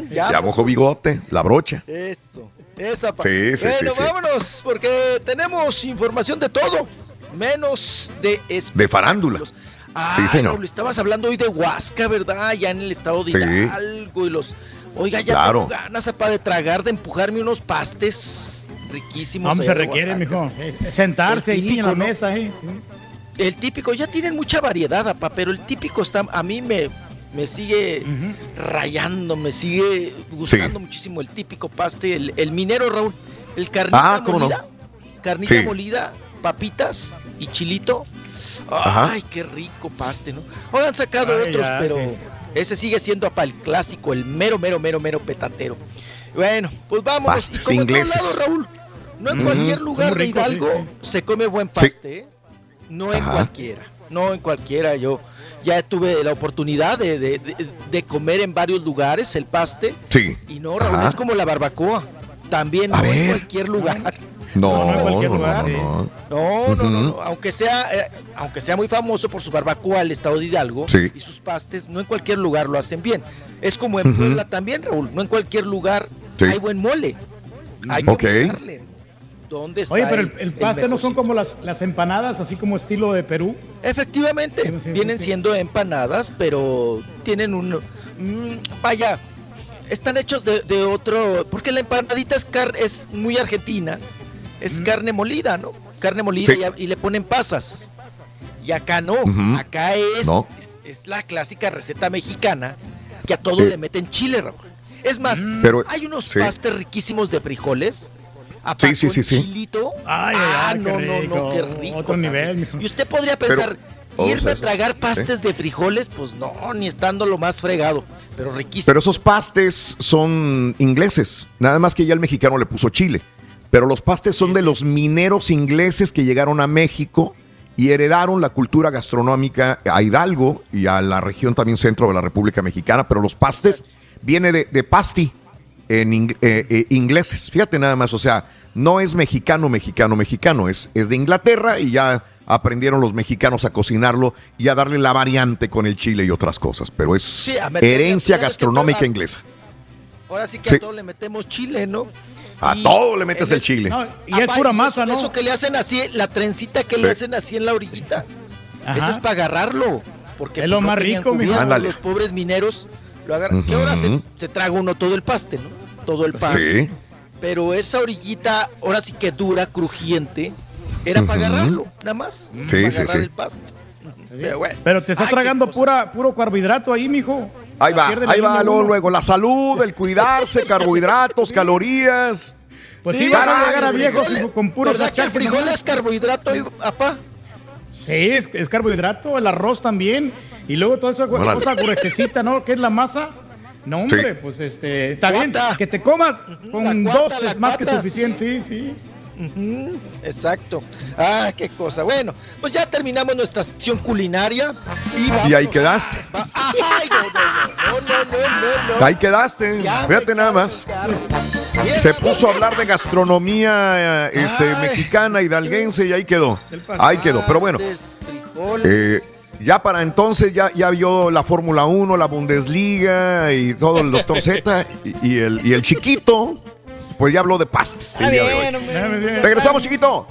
Ya,
Ya mojó bigote, la brocha.
Eso, esa pa-
Sí, sí,
Bueno,
sí, sí.
vámonos, porque tenemos información de todo, menos de
De farándula.
Ah,
Sí, señor.
Raúl, estabas hablando hoy de Huasca, ¿verdad? Ya en el estado de
Sí.
Hidalgo y los. Oiga, ya
Claro.
tengo ganas apa, de tragar, de empujarme unos pastes riquísimos.
No,
allá
se requiere, mijo. Eh, Sentarse
El
ahí en
típico,
la
¿no?
mesa, ¿eh?
El típico, ya tienen mucha variedad, apa, pero el típico está, a mí me, me sigue rayando, me sigue gustando muchísimo el típico paste, el, el minero, Raúl. El carnita
Ah, ¿cómo no?
molida, carnita
Sí.
molida, papitas y chilito.
Ajá.
Ay, qué rico paste, ¿no? Hoy han sacado
Ay,
otros,
ya,
pero
sí, sí.
ese sigue siendo apa, el clásico, el mero, mero, mero, mero petatero. Bueno, pues vámonos.
Pastes
y
ingleses.
lados, Raúl, no en cualquier lugar
muy
de
sí,
Hidalgo se come buen
Sí.
paste, ¿eh? No en
Ajá.
cualquiera, no en cualquiera. Yo ya tuve la oportunidad de, de- de- de comer en varios lugares el paste.
Sí.
Y no, Raúl,
Ajá.
es como la barbacoa. También
A
no en cualquier lugar.
No,
No, no, en
no,
cualquier
no,
lugar,
no, no.
No, no, no,
Ujú.
no. Aunque sea, eh, aunque sea muy famoso por su barbacoa el estado de Hidalgo
Sí.
y sus pastes, no en cualquier lugar lo hacen bien. Es como en. Puebla también, Raúl. No en cualquier lugar
Sí.
hay buen mole. Hay que. ¿Dónde está
Oye, pero el,
el-
el
el
paste no son como las, las empanadas, así como estilo de Perú.
Efectivamente,
Sí, sí,
vienen
sí.
siendo empanadas, pero tienen un... mm, vaya, están hechos de, de otro... Porque la empanadita es, car- es muy argentina, es carne molida, ¿no? Carne molida
Sí.
y, le ponen pasas. Y acá no, acá es,
No.
es, es la clásica receta mexicana que a todo
Eh.
le meten chile, Raúl. Es más,
Pero-
hay unos
sí.
pastes riquísimos de frijoles.
Sí, sí, sí, sí.
chilito.
Ay, ay,
ah,
ay,
no, no, no, qué
rico. Otro nivel, mijo.
Y usted podría
Pero-
pensar,
Oh,
irme a tragar pastes de frijoles, pues no, ni estando lo más fregado, pero riquísimo.
Pero esos pastes son ingleses. Nada más que ya el mexicano le puso chile. Pero los pastes son de los mineros ingleses que llegaron a México y heredaron la cultura gastronómica a Hidalgo y a la región también centro de la República Mexicana. Pero los pastes viene de, de pasti en ing- eh, eh, ingleses. Fíjate nada más, o sea, no es mexicano, mexicano, mexicano, es, es de Inglaterra y ya aprendieron los mexicanos a cocinarlo y a darle la variante con el chile y otras cosas. Pero es
Sí,
herencia gastronómica inglesa.
Ahora sí que
Sí.
a todo le metemos chile, ¿no?
A
Y
todo le metes el
es-
chile.
No, y es
Apá,
pura
eso-
masa, ¿no?
Eso que le hacen así, la trencita que
Sí.
le hacen así en la orillita,
Ajá.
eso es para agarrarlo. Porque
Es lo
pues, no
más rico,
Ándale.
Los pobres mineros lo agarran. Que ahora se, traga uno todo el paste, ¿no? Todo el pan.
Sí.
Pero esa orillita, ahora sí que dura, crujiente, era para agarrarlo, nada más.
Sí,
para
sí,
agarrar
sí.
el paste. Pero bueno.
Pero te estás
Ay, qué
tragando pura, puro carbohidrato ahí, mijo.
Ahí va, ahí va, luego, la salud, el cuidarse, carbohidratos, calorías.
Pues sí,
Sí,
vas a llegar a viejos con puros
¿Verdad que el frijol es carbohidrato, y- apá?
Sí, es, es carbohidrato, el arroz también. Y luego toda esa
Órale.
cosa gruesecita, ¿no? ¿Qué es la masa? No, hombre,
Sí.
pues este, está bien, que te comas con dos es más que suficiente, sí, sí.
Exacto. Ah, qué cosa. Bueno, pues ya terminamos nuestra sesión culinaria. Y,
Y ahí quedaste.
Va- Ay, no, no, no, no, no, no,
Ahí quedaste. Fíjate nada más. Se puso a hablar de gastronomía este, mexicana, hidalguense y ahí quedó. Ahí quedó. Pero bueno. Eh, ya para entonces ya, ya vio la Fórmula 1, la Bundesliga y todo el Doctor Z y, el, y el chiquito, pues ya habló de pastas el día de hoy. Regresamos, chiquito.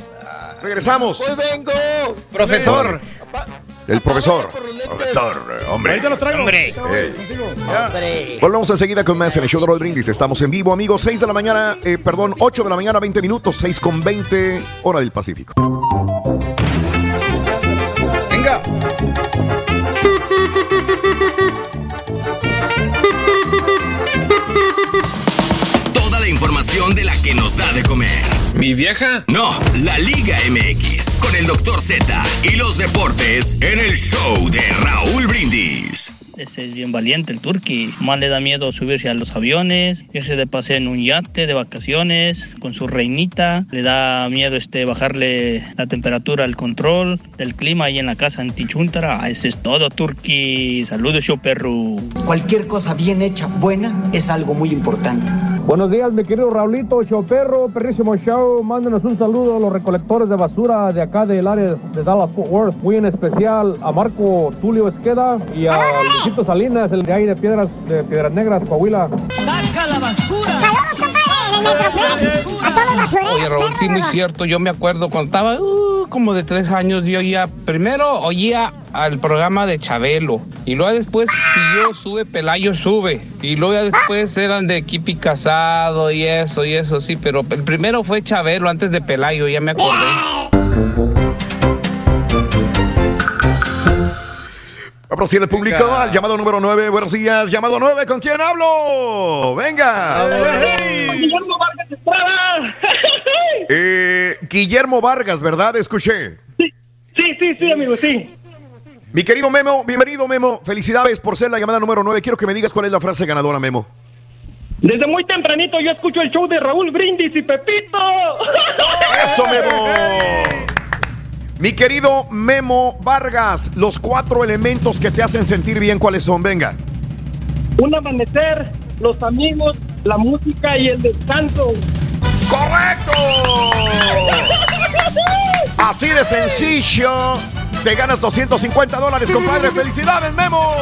Regresamos.
Hoy vengo.
Profesor.
El profesor. Profesor, hombre.
Ahí te lo traigo.
Hombre.
Eh. Volvemos enseguida con más en el show de Roll Brindis. Estamos en vivo, amigos. 6 de la mañana, eh, perdón, 8 de la mañana, 20 minutos, 6 con 20, hora del Pacífico.
Información de la que nos da de comer. ¿Mi vieja? No, la Liga MX con el Dr. Z y los deportes en el show de Raúl Brindis.
Ese es bien valiente el turqui. Más le da miedo subirse a los aviones, irse de paseo en un yate de vacaciones con su reinita. Le da miedo este bajarle la temperatura al control del clima ahí en la casa en Tichuntara. Ese es todo, turqui. Saludos, show perro.
Cualquier cosa bien hecha, buena, es algo muy importante.
Buenos días, mi querido Raulito, show perro, perrísimo show. Mándenos un saludo a los recolectores de basura de acá del área de Dallas Fort Worth. Muy en especial a Marco Tulio Esqueda y a Luisito Salinas, el de ahí de Piedras, de Piedras Negras, Coahuila.
¡Saca la basura! ¡Saludos, compadre! A
Oye, Raúl, sí, muy cierto. Yo me acuerdo cuando estaba uh, como de tres años, yo oía, primero oía al programa de Chabelo. Y luego después, si yo sube, Pelayo sube. Y luego ya después eran de Kipi Casado y eso, y eso, sí. Pero el primero fue Chabelo antes de Pelayo, ya me acordé.
Vamos el público al llamado número 9. Buenos días, llamado 9. ¿Con quién hablo? Venga.
Estrada.
Eh, Guillermo Vargas, ¿verdad? Escuché.
Sí, sí, sí, amigo, sí.
Mi querido Memo, bienvenido Memo. Felicidades por ser la llamada número 9. Quiero que me digas cuál es la frase ganadora, Memo.
Desde muy tempranito yo escucho el show de Raúl Brindis y Pepito.
¡Eso, Memo! Mi querido Memo Vargas, los cuatro elementos que te hacen sentir bien, ¿cuáles son? Venga.
Un amanecer, los amigos, la música y el descanso.
¡Correcto! Así de sencillo. Te ganas 250 dólares, compadre. ¡Felicidades, Memo!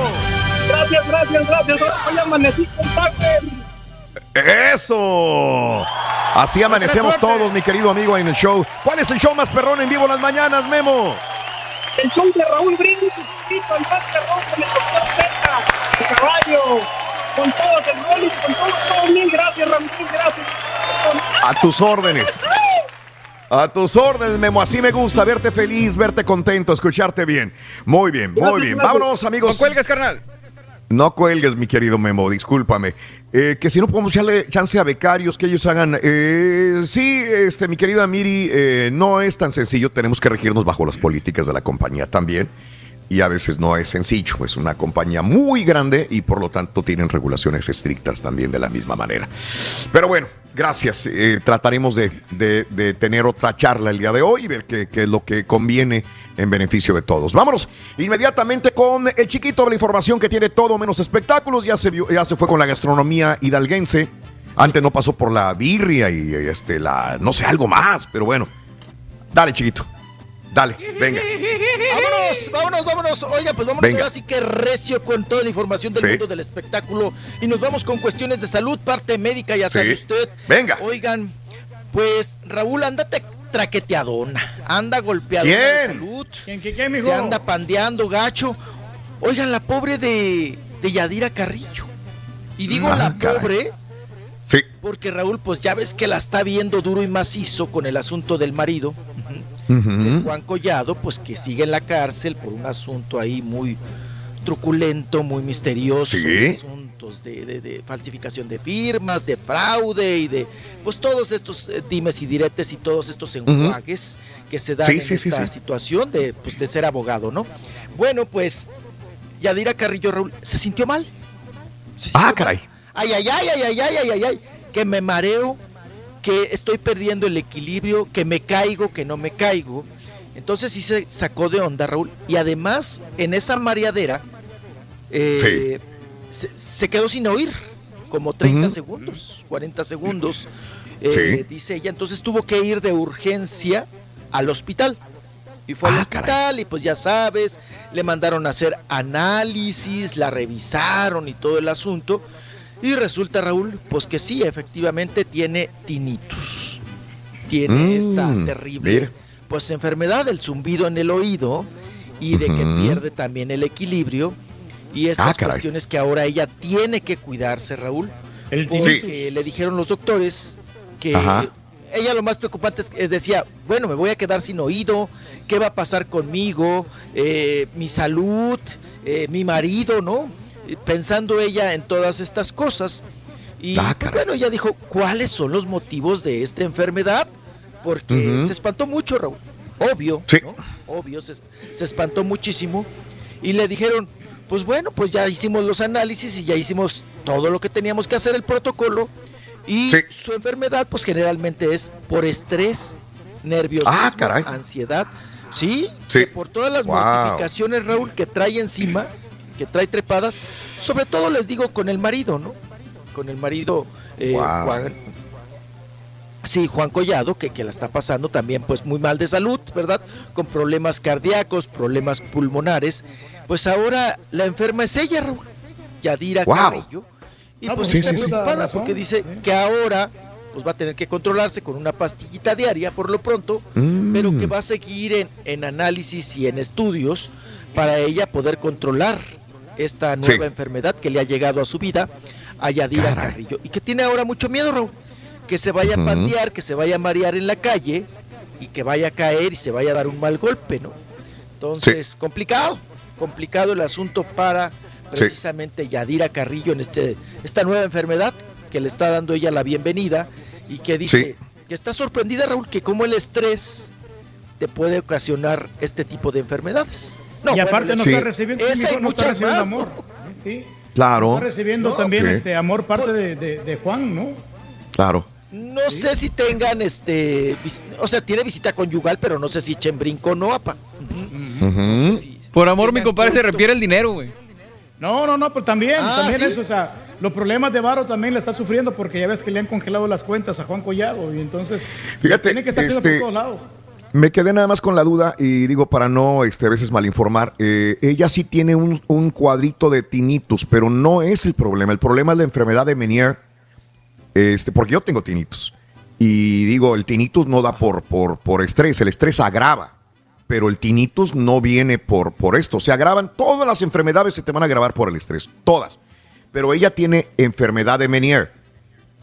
Gracias, gracias, gracias. Hoy amanecí con Tucker.
¡Eso! Así amanecemos todos, mi querido amigo, en el show. ¿Cuál es el show más perrón en vivo en las mañanas, Memo?
El show de Raúl Brindis el más perrón con el doctor Z, el caballo, con todos, el Rolling, con todos, todo bien. Gracias, Raúl, gracias.
A tus órdenes. A tus órdenes, Memo. Así me gusta verte feliz, verte contento, escucharte bien. Muy bien, muy
Gracias,
bien.
gracias.
Vámonos, amigos.
No cuelgues, carnal.
No cuelgues, mi querido Memo, discúlpame. Eh, que si no podemos echarle chance a becarios que ellos hagan. eh, sí, este, mi querida Miri, eh, no es tan sencillo. Tenemos que regirnos bajo las políticas de la compañía también. Y a veces no es sencillo. Es una compañía muy grande y por lo tanto tienen regulaciones estrictas también de la misma manera. Pero bueno, gracias. Eh, trataremos de, de- tener otra charla el día de hoy y ver qué, qué es lo que conviene en beneficio de todos. Vámonos inmediatamente con el chiquito de la información que tiene todo menos espectáculos. Ya se, vio- ya se fue con la gastronomía hidalguense. Antes no pasó por la birria y este, la, no sé, algo más, pero bueno. Dale, chiquito. Dale, venga.
Vámonos, vámonos, vámonos. Oiga, pues vámonos
Venga.
ahora sí que recio con toda la información del
Sí.
mundo del espectáculo. Y nos vamos con cuestiones de salud, parte médica, ya sabe
Sí.
usted.
Venga.
Oigan, pues Raúl, ándate traqueteadona, anda golpeadona
Bien.
de salud.
¿Quién, qué, qué, mijo?
Se anda pandeando gacho. Oigan, la pobre de, de Yadira Carrillo. Y digo
Ah,
la
caray.
pobre
Sí.
porque Raúl, pues ya ves que la está viendo duro y macizo con el asunto del marido
de
Juan Collado, pues que sigue en la cárcel por un asunto ahí muy truculento, muy misterioso, asuntos de, falsificación de firmas, de fraude y de pues todos estos eh, dimes y diretes y todos estos enjuagues que se dan en esta situación de, pues, de ser abogado, ¿no? Bueno, pues Yadira Carrillo Raúl se sintió mal.
Ah,
mal.
caray.
Ay, ay, ay, ay, ay, ay, ay, ay, que me mareo, que estoy perdiendo el equilibrio, que me caigo, que no me caigo. Entonces sí se sacó de onda, Raúl. Y además, en esa mareadera, eh, se, se quedó sin oír, como 30
Ujú.
segundos, 40 segundos. Eh,
Sí.
Dice ella, entonces tuvo que ir de urgencia al hospital. Y fue al hospital y pues ya sabes, le mandaron a hacer análisis, la revisaron y todo el asunto. Y resulta, Raúl, pues que sí, efectivamente tiene tinnitus. Tiene
Mm,
esta terrible
mira.
pues enfermedad del zumbido en el oído y de que pierde también el equilibrio. Y estas
Ah,
cuestiones que ahora ella tiene que cuidarse, Raúl.
El
porque le dijeron los doctores que
Ajá.
ella lo más preocupante es que decía, bueno, me voy a quedar sin oído, ¿qué va a pasar conmigo? Eh, mi salud, eh, mi marido, ¿no? Pensando ella en todas estas cosas. Y
Ah,
pues, bueno, ella dijo, ¿cuáles son los motivos de esta enfermedad? Porque se espantó mucho, Raúl. Obvio,
Sí.
¿no? Obvio, se, se espantó muchísimo. Y le dijeron, pues bueno, pues ya hicimos los análisis y ya hicimos todo lo que teníamos que hacer, el protocolo. Y
Sí.
su enfermedad, pues generalmente es por estrés, nerviosismo,
Ah, caray.
ansiedad. Sí,
Sí.
que por todas las
Wow.
mortificaciones, Raúl, que trae encima, que trae trepadas, sobre todo les digo con el marido, ¿no? Con el marido eh,
Wow.
Juan, Sí, Juan Collado, que, que la está pasando también pues muy mal de salud, ¿verdad? Con problemas cardíacos, problemas pulmonares. Pues ahora la enferma es ella, Raúl, Yadira
Wow.
Carrillo. Y
Ah,
pues
pues sí,
está
sí,
preocupada porque dice que ahora pues va a tener que controlarse con una pastillita diaria por lo pronto,
Mm.
pero que va a seguir en, en análisis y en estudios para ella poder controlar esta
Sí.
nueva enfermedad que le ha llegado a su vida a Yadira
Caray.
Carrillo y que tiene ahora mucho miedo, Raúl, que se vaya a patear, que se vaya a marear en la calle y que vaya a caer y se vaya a dar un mal golpe, ¿no? Entonces, complicado, complicado el asunto para
Sí.
precisamente Yadira Carrillo en este esta nueva enfermedad que le está dando ella la bienvenida y que dice que está sorprendida, Raúl, que como el estrés te puede ocasionar este tipo de enfermedades. No,
y aparte no
Sí.
está recibiendo,
Esa
hijo no está recibiendo
más, ¿no?
amor. Sí,
Claro,
está recibiendo
No,
también
sí.
este amor parte de, de- de Juan, ¿no?
claro.
No sé si tengan este, o sea, tiene visita conyugal, pero no sé si echen brinco o no, apa.
Ujú.
Por amor, mi compadre se refiere el dinero, güey.
No, no, no, pero también,
Ah,
también
¿sí?
eso, o sea, los problemas de Varo también le está sufriendo porque ya ves que le han congelado las cuentas a Juan Collado y entonces
Fíjate,
tiene que estar
este,
por todos lados.
Me quedé nada más con la duda y digo para no este, a veces malinformar, eh, ella sí tiene un, un cuadrito de tinnitus, pero no es el problema. El problema es la enfermedad de Menier, este, porque yo tengo tinnitus. Y digo, el tinnitus no da por, por, por estrés, el estrés agrava, pero el tinnitus no viene por, por esto. Se agravan, todas las enfermedades se te van a agravar por el estrés, todas. Pero ella tiene enfermedad de Menier.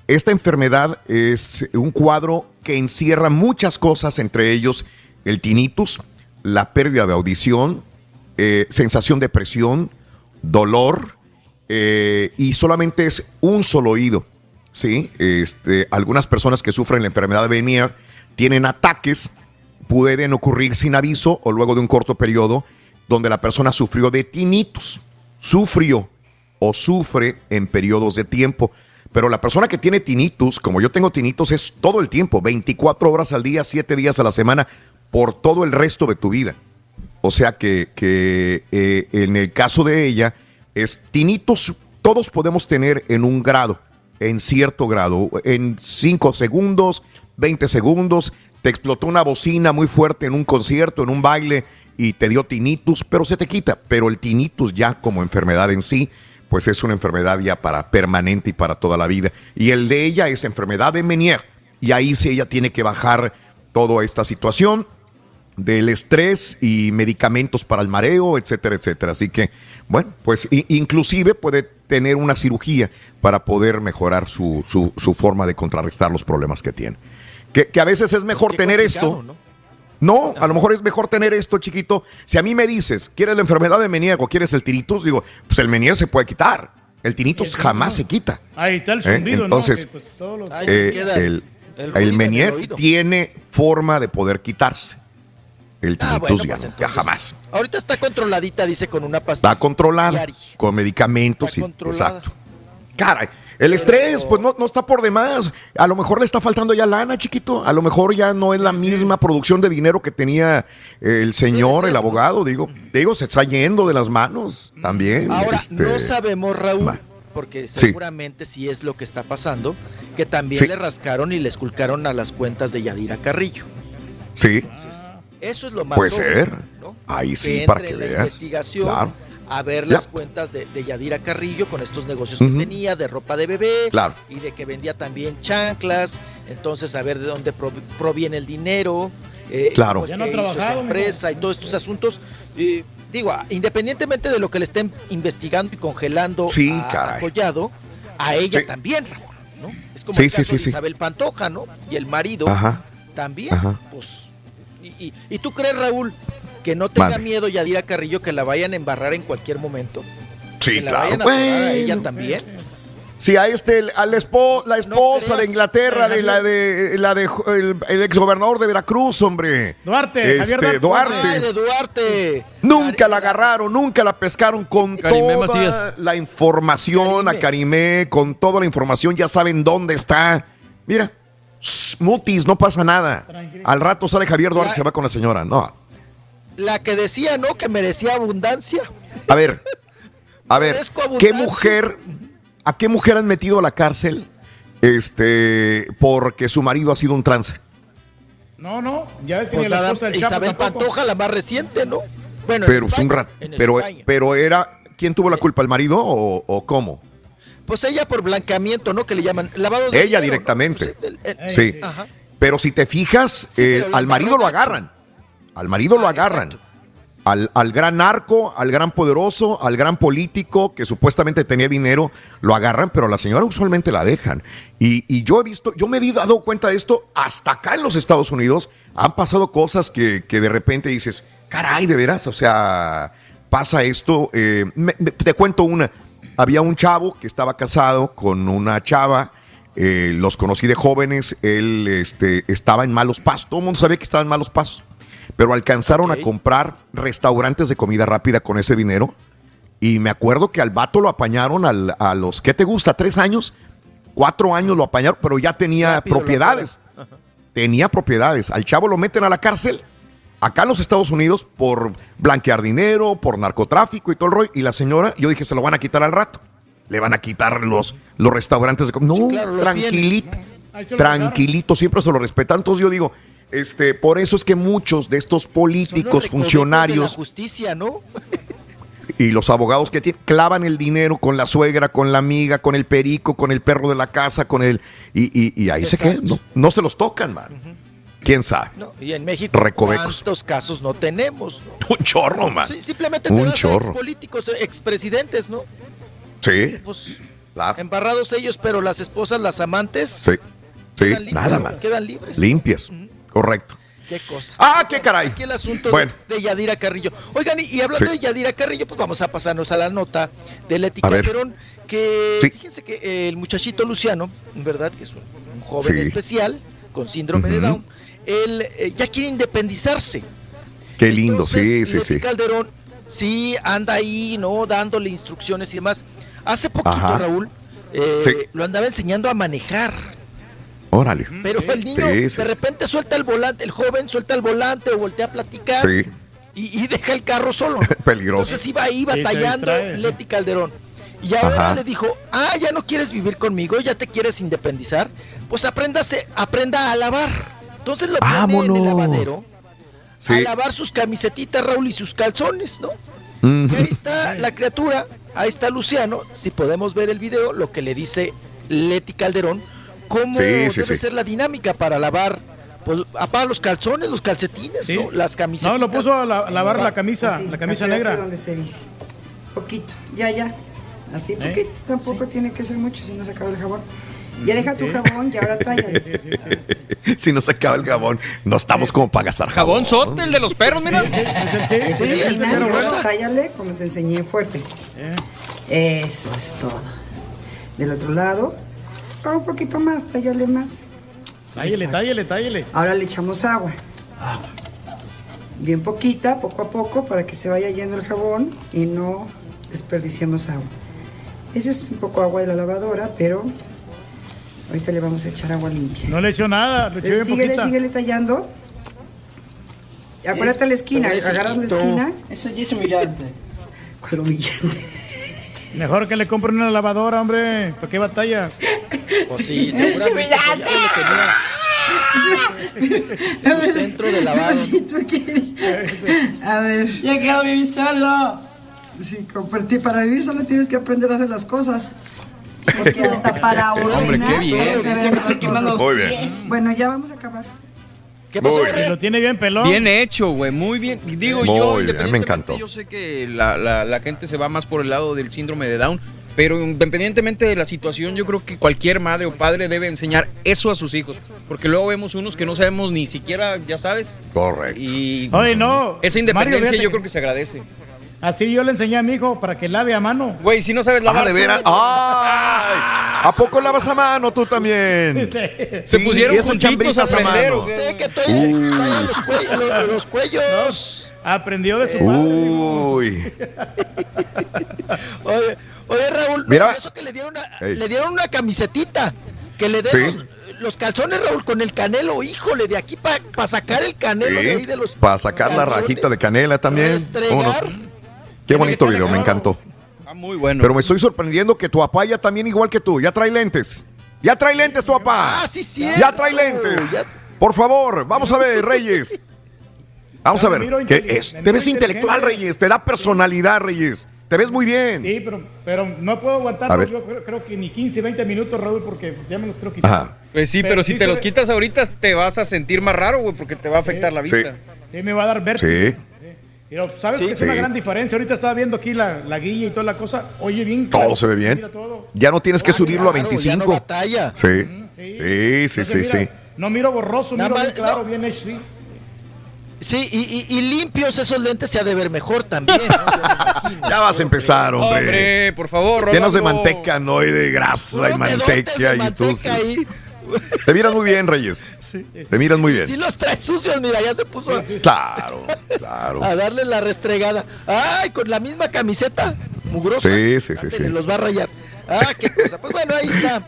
Esta enfermedad es un cuadro que encierra muchas cosas, entre ellos el tinnitus, la pérdida de audición, eh, sensación de presión, dolor, eh, y solamente es un solo oído. ¿sí? Este, algunas personas que sufren la enfermedad de Menier tienen ataques, pueden ocurrir sin aviso o luego de un corto periodo, donde la persona sufrió de tinnitus, sufrió o sufre en periodos de tiempo. Pero la persona que tiene tinnitus, como yo tengo tinnitus, es todo el tiempo, 24 horas al día, 7 días a la semana, por todo el resto de tu vida. O sea que, que, eh, en el caso de ella, es tinnitus, todos podemos tener en un grado, en cierto grado, en 5 segundos, 20 segundos, te explotó una bocina muy fuerte en un concierto, en un baile y te dio tinnitus, pero se te quita. Pero el tinnitus ya como enfermedad en sí, pues es una enfermedad ya para permanente y para toda la vida. Y el de ella es enfermedad de Menier. Y ahí sí ella tiene que bajar toda esta situación del estrés y medicamentos para el mareo, etcétera, etcétera. Así que, bueno, pues inclusive puede tener una cirugía para poder mejorar su, su- su forma de contrarrestar los problemas que tiene. Que, que a veces es mejor
Qué
tener esto.
¿no?
No, a lo mejor es mejor tener esto, chiquito. Si a mí me dices, ¿quieres la enfermedad de Menier o quieres el tinnitus? Digo, pues el Menier se puede quitar. El tinnitus jamás se quita.
Ahí está el
¿Eh?
zumbido,
Entonces,
¿no? Pues,
Ahí se
Eh,
queda
el, Menier tiene forma de poder quitarse. El
Ah,
tinnitus
bueno,
ya,
pues
no, ya
entonces,
jamás.
Ahorita está controladita, dice, con una pastilla.
Está controlada
diaria.
con medicamentos
Está
y
controlada.
exacto. Caray, El estrés, pues no, no está por demás. A lo mejor le está faltando ya lana, chiquito. A lo mejor ya no es la misma producción de dinero que tenía el señor, el abogado. Digo, digo, se está yendo de las manos también.
Ahora,
este,
no sabemos, Raúl,
va.
porque seguramente sí es lo que está pasando, que también
Sí.
le rascaron y le esculcaron a las cuentas de Yadira Carrillo.
Sí,
Eso es lo más
puede
obvio,
ser.
¿no?
Ahí
Que
sí,
entre
para que
la
veas.
investigación
Claro.
A ver las cuentas de, de Yadira Carrillo con estos negocios que tenía de ropa de bebé
Claro.
y de que vendía también chanclas, entonces a ver de dónde prov- proviene el dinero, eh,
Claro.
cómo es
Ya no
hizo esa empresa y todos estos asuntos. Digo, independientemente de lo que le estén investigando y congelando
Sí,
a, a Collado, a ella
Sí.
también, Raúl, ¿no? Es como
Sí,
el
sí,
caso
sí,
de
sí.
Isabel Pantoja, ¿no? Y el marido
Ajá.
también,
Ajá.
pues y, y- y tú crees, Raúl, que no tenga miedo Yadira Carrillo que la vayan a embarrar en cualquier momento?
Sí,
que la
claro.
vayan a ella también.
Si a este, a la, espo- la esposa de Inglaterra, de la de la de el, el exgobernador de Veracruz, hombre.
Duarte,
Este,
Javier
Duarte.
Ay, de Duarte.
Nunca la agarraron, nunca la pescaron con
Karimé
toda
Macías.
la información, a Karimé, con toda la información, ya saben dónde está. Mira, mutis, no pasa nada. Al rato sale Javier Duarte y se va con la señora. No,
La que decía, ¿no? Que merecía abundancia.
a ver, a ver, ¿qué mujer, a qué mujer han metido a la cárcel este, porque su marido ha sido un trance?
No, no, ya ves que
Pues
ni la esposa del
Isabel. Pantoja, la más reciente, ¿no? Bueno, en
Pero es un rat,
en
pero, era, ¿quién tuvo la culpa, el marido o, o cómo?
Pues ella por blanqueamiento, ¿no? Que le llaman lavado de
Ella
dinero, ¿no?
directamente.
Pues, el- el-
Sí.
Ajá.
Pero si te fijas,
Sí,
eh, al marido lo agarran. Al marido lo agarran. Al, al gran narco, al gran poderoso, al gran político que supuestamente tenía dinero, lo agarran, pero a la señora usualmente la dejan. Y, y yo he visto, yo me he dado cuenta de esto hasta acá en los Estados Unidos. Han pasado cosas que, que de repente dices, caray, de veras, o sea, pasa esto. eh, me- me- te cuento una. Había un chavo que estaba casado con una chava. eh, los conocí de jóvenes. Él este, estaba en malos pasos. Todo el mundo sabía que estaba en malos pasos. Pero alcanzaron a comprar restaurantes de comida rápida con ese dinero. Y me acuerdo que al vato lo apañaron al- a los, ¿qué te gusta? ¿Tres años? Cuatro años lo apañaron, pero ya tenía
Rápido
propiedades. Tenía propiedades. Al chavo lo meten a la cárcel. Acá en los Estados Unidos por blanquear dinero, por narcotráfico y todo el rollo. Y la señora, yo dije, se lo van a quitar al rato. Le van a quitar los, los restaurantes de comida. No,
claro, los
tranquilito. Tranquilito, siempre se lo respetan. Entonces yo digo, este, por eso es que muchos de estos políticos,
de la
funcionarios
justicia, ¿no?
y los abogados que tienen, clavan el dinero con la suegra, con la amiga, con el perico, con el perro de la casa, con el... Y, y- y ahí se quedan, no, no se los tocan, man. ¿Quién sabe?
No, Y en México,
Recovecos.
¿cuántos casos no tenemos? no?
Un chorro, man.
Sí, simplemente te
Un chorro.
expolíticos, eh, expresidentes, ¿no?
Sí,
Pues
claro.
embarrados ellos, pero las esposas, las amantes,
Sí, sí,
quedan libres,
nada, man.
quedan libres.
Limpias, correcto.
Qué cosa.
Ah, qué caray.
Aquí el asunto
Bueno.
de, de Yadira Carrillo. Oigan, y, y hablando
Sí.
de Yadira Carrillo, pues vamos a pasarnos a la nota de Leti. Calderón, que
Sí.
fíjense que el muchachito Luciano, ¿verdad? Que es un, un joven
Sí.
especial con síndrome de. Down, él eh, ya quiere independizarse.
Qué lindo,
Entonces,
sí, sí,
Leti
sí.
Calderón sí anda ahí, ¿no? Dándole instrucciones y demás. Hace poquito,
Ajá.
Raúl, eh, lo andaba enseñando a manejar.
Órale.
Pero el niño
Sí, sí,
de repente suelta el volante, el joven suelta el volante o voltea a platicar
Sí,
y, y deja el carro solo.
peligroso.
Entonces iba ahí batallando
distrae.
Leti Calderón. Y ahora
Ajá.
le dijo, ah, ya no quieres vivir conmigo, ya te quieres independizar, pues apréndase, aprenda a lavar. Entonces lo pone en el lavadero a
Sí.
lavar sus camisetitas, Raúl, y sus calzones, ¿no?
Ujú.
Y ahí está la criatura, ahí está Luciano, si podemos ver el video, lo que le dice Leti Calderón, cómo
Sí,
debe
sí, sí.
ser la dinámica para lavar, pues, apaga los calzones, los calcetines,
Sí.
¿no? Las camisetas.
No, lo puso a la- lavar la camisa,
Así,
la camisa negra.
donde te dije. Poquito, ya, ya. Así,
¿Eh?
poquito. Tampoco tiene que ser mucho si no se acaba el jabón. Ya deja tu
Sí.
jabón y ahora.
Sí, sí, sí.
si no se acaba el jabón, no estamos como para gastar
Jabón
jabón.
sote, el de los perros, mira.
Sí, sí, sí,
Sí,
sí, sí,
tállale como te enseñé fuerte. Eso es todo. Del otro lado, un poquito más, tállale más.
Tállele, tállele, tállele.
Ahora le echamos agua. Bien poquita, poco a poco, para que se vaya yendo el jabón y no desperdiciemos agua. Ese es un poco agua de la lavadora, pero ahorita le vamos a echar agua limpia.
No le echo nada, le eché
síguele,
poquita.
síguele tallando. Acuérdate la esquina, agarras la esquina.
Eso ya es humillante.
¿Cuál humillante?
Mejor que le compren una lavadora, hombre. ¿Para qué batalla?
Pues sí, seguramente pues, ya lo tenía. Su centro de lavado.
A ver.
Ya quiero vivir solo.
Sí, compartir. Para vivir solo tienes que aprender a hacer las cosas. Porque hasta para ordenar.
Hombre, qué bien.
solo se ven las cosas.
Muy bien.
Bueno, ya vamos a acabar.
¿Qué pasó?
Lo tiene bien pelón.
Bien hecho, güey, muy bien. Digo
Muy
yo,
bien, me encantó.
yo sé que la, la- la gente se va más por el lado del síndrome de Down, pero independientemente de la situación, yo creo que cualquier madre o padre debe enseñar eso a sus hijos, porque luego vemos unos que no sabemos ni siquiera, ya sabes,
Correcto.
y
Oye, no.
esa independencia
Mario,
yo creo que se agradece.
Así yo le enseñé a mi hijo para que lave a mano.
Güey, si no sabes lavar...
Ah, de veras. ¡Ay! ¿A poco lavas a mano tú también?
Se
Sí,
pusieron
y esas
juntitos a
a
aprender.
Eh, que tú los, cuellos, los, los cuellos.
Aprendió de su padre.
Uy.
Oye, oye, Raúl,
Mira.
eso que le dieron una,
Ey.
le dieron una camisetita. Que le den
Sí.
los, los calzones, Raúl, con el canelo. Híjole, de aquí para sacar el canelo de ahí de los.
Para sacar la rajita de canela también. Qué bonito video, me encantó.
Ah, muy bueno.
Pero me estoy sorprendiendo que tu papá ya también igual que tú, ya trae lentes. Ya trae lentes tu papá.
Ah, sí, sí.
Ya trae lentes.
Ya-
Por favor, vamos a ver, Reyes. Vamos a ver. ¿Qué
inteli-
es? Te ves intelectual. Reyes. Te da personalidad, Reyes. Te ves muy bien.
Sí, pero, pero no puedo aguantar. Yo creo, creo que ni 15, 20 minutos, Raúl, porque ya me los creo quitar.
Ajá.
Pues sí, pero, si
sí
te los
ve-
quitas ahorita te vas a sentir más raro, güey, porque te va a afectar la
Sí.
vista.
Sí, me va a dar vértigo.
Sí.
Pero sabes
Sí,
que es
sí.
una gran diferencia. Ahorita estaba viendo aquí la, la guía y toda la cosa. Oye, bien.
Todo
claro.
se ve bien.
Mira todo.
Ya no tienes que
Ah,
subirlo a
claro, ya
25.
no batalla.
Sí.
Sí.
Sí, sí, sí, sí.
No miro borroso,
Nada
miro bien
más-
claro,
no.
bien HD.
Sí, y, y- y limpios esos lentes se ha de ver mejor también. ¿no?
Ya vas a empezar, hombre.
Hombre, por favor,
Llenos de manteca, no y de grasa y
Unos
manteca y
ahí.
Te miras muy bien, Reyes. Te miras muy
Sí
bien.
los trae sucios, mira, ya se puso
Claro, claro.
a darle la restregada. Ay, con la misma camiseta, mugrosa.
Sí, sí, sí, sí.
Los va a rayar. Ah, qué cosa. Pues bueno, ahí está.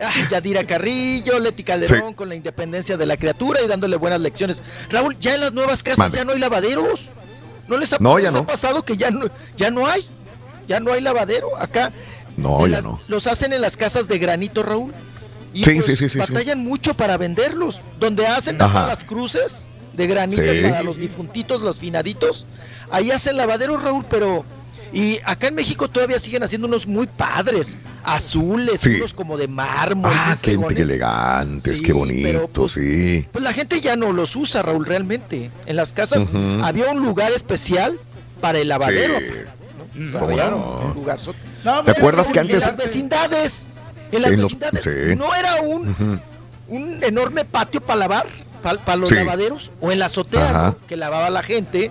Ah, Yadira Carrillo, Leti Calderón
Sí.
con la independencia de la criatura y dándole buenas lecciones. Raúl, ya en las nuevas casas ya no hay lavaderos. ¿No les ha,
No,
les
ya
ha
no.
pasado que ya no, ya no hay? Ya no hay lavadero. Acá
No, ya
las-
no.
los hacen en las casas de granito, Raúl. Y
Sí,
pues,
sí, sí,
batallan mucho para venderlos. Donde hacen las cruces de granito para los difuntitos, los finaditos. Ahí hacen lavaderos, Raúl, pero. Y acá en México todavía siguen haciendo unos muy padres, azules,
Sí.
unos como de mármol.
Ah, qué, qué elegantes,
Sí,
qué
pero,
bonito,
pues,
sí.
Pues la gente ya no los usa, Raúl, realmente. En las casas había un lugar especial para el lavadero.
Sí.
¿no?
¿Cómo
Había
no?
un lugar so-
No,
¿Te acuerdas que antes-
En las vecindades. En las
En los-
vecindades.
sí.
No era un,
Ujú.
un enorme patio para lavar, para los
Sí.
lavaderos, o en la azotea, que lavaba la gente,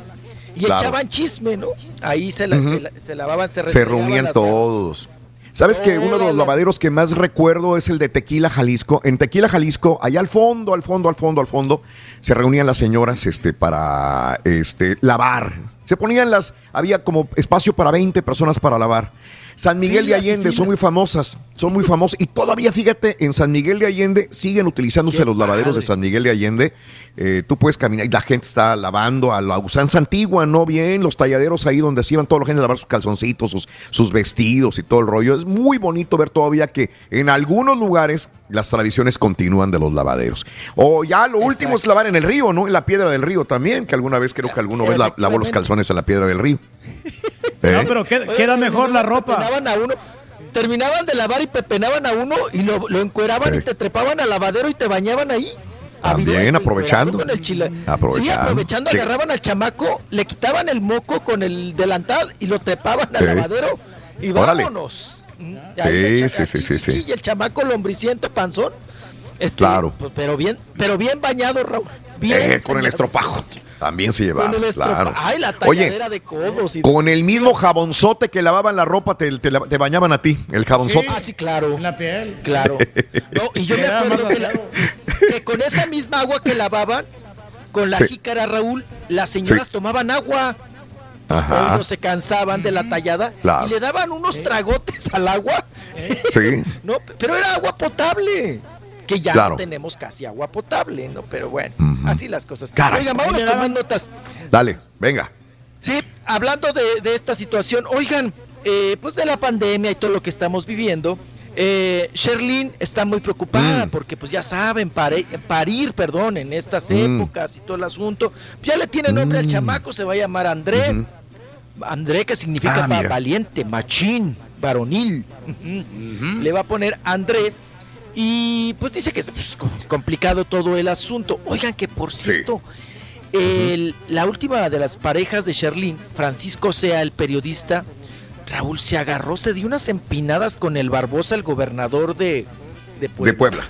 y
Claro.
echaban chisme, ¿no? Ahí se, la- se, la- se lavaban, se,
reunían todos. ¿Sabes que uno de los lavaderos que más recuerdo es el de Tequila, Jalisco? En Tequila, Jalisco, allá al fondo, al fondo, al fondo, al fondo, se reunían las señoras este, para este, lavar. Se ponían las, había como espacio para 20 personas para lavar. San Miguel de Allende son muy famosas, son muy famosas. Y todavía, fíjate, en San Miguel de Allende siguen utilizándose los lavaderos de. San Miguel de Allende. Eh, tú puedes caminar y la gente está lavando a la usanza antigua, ¿no? Bien, los talladeros ahí donde se iban toda la gente a lavar sus calzoncitos, sus, sus vestidos y todo el rollo. Es muy bonito ver todavía que en algunos lugares las tradiciones continúan de los lavaderos. O ya lo último es lavar en el río, ¿no? En la piedra del río también, que alguna vez creo que alguno vez la- lavó los calzones en la piedra del río. ¿Eh?
No, pero queda, queda mejor la ropa.
pepenaban a uno, terminaban de lavar y pepenaban a uno y lo, lo encueraban y te trepaban al lavadero y te bañaban ahí.
También, aprovechando.
encuerado Con el chile.
Aprovechando.
Sí, aprovechando,
Sí.
agarraban al chamaco, le quitaban el moco con el delantal y lo trepaban al
Sí.
lavadero y vámonos.
Sí, sí, sí, sí, sí.
Y el chamaco lombriciento panzón. Este,
Claro.
pues, pero bien, pero bien bañado, Raúl. Bien
Eh, con el estropajo. También se llevaba,
Con el estropa-
claro.
Ay, la
Oye,
talladera de codos. Y...
con el mismo jabonzote que lavaban la ropa, te, te la- te bañaban a ti, el jabonzote.
Ah, sí, claro.
En la piel.
Claro. No, y yo me acuerdo que, la- que con esa misma agua que lavaban, con la
Sí.
jícara, Raúl, las señoras
Sí.
tomaban agua
Ajá.
No se cansaban de la tallada
Claro.
y le daban unos tragotes al agua.
Sí.
No, pero era agua potable. Que ya
Claro.
no tenemos casi agua potable, ¿no? Pero bueno, así las cosas.
Caray.
Oigan, vámonos con más notas.
Dale, venga.
Sí, hablando de, de esta situación, oigan, eh, pues de la pandemia y todo lo que estamos viviendo, eh, Sherlyn está muy preocupada
Mm.
porque pues ya saben, pare- parir, perdón, en estas
Mm.
épocas y todo el asunto. Ya le tiene nombre al chamaco, se va a llamar André. André que significa
Ah,
valiente, machín, varonil. Le va a poner André. Y pues dice que es pues, co- complicado todo el asunto. Oigan que por cierto, el- la última de las parejas de Sherlyn, Francisco Sea, el periodista, Raúl se agarró, se dio unas empinadas con el Barbosa, el gobernador de, de Puebla.
De Puebla.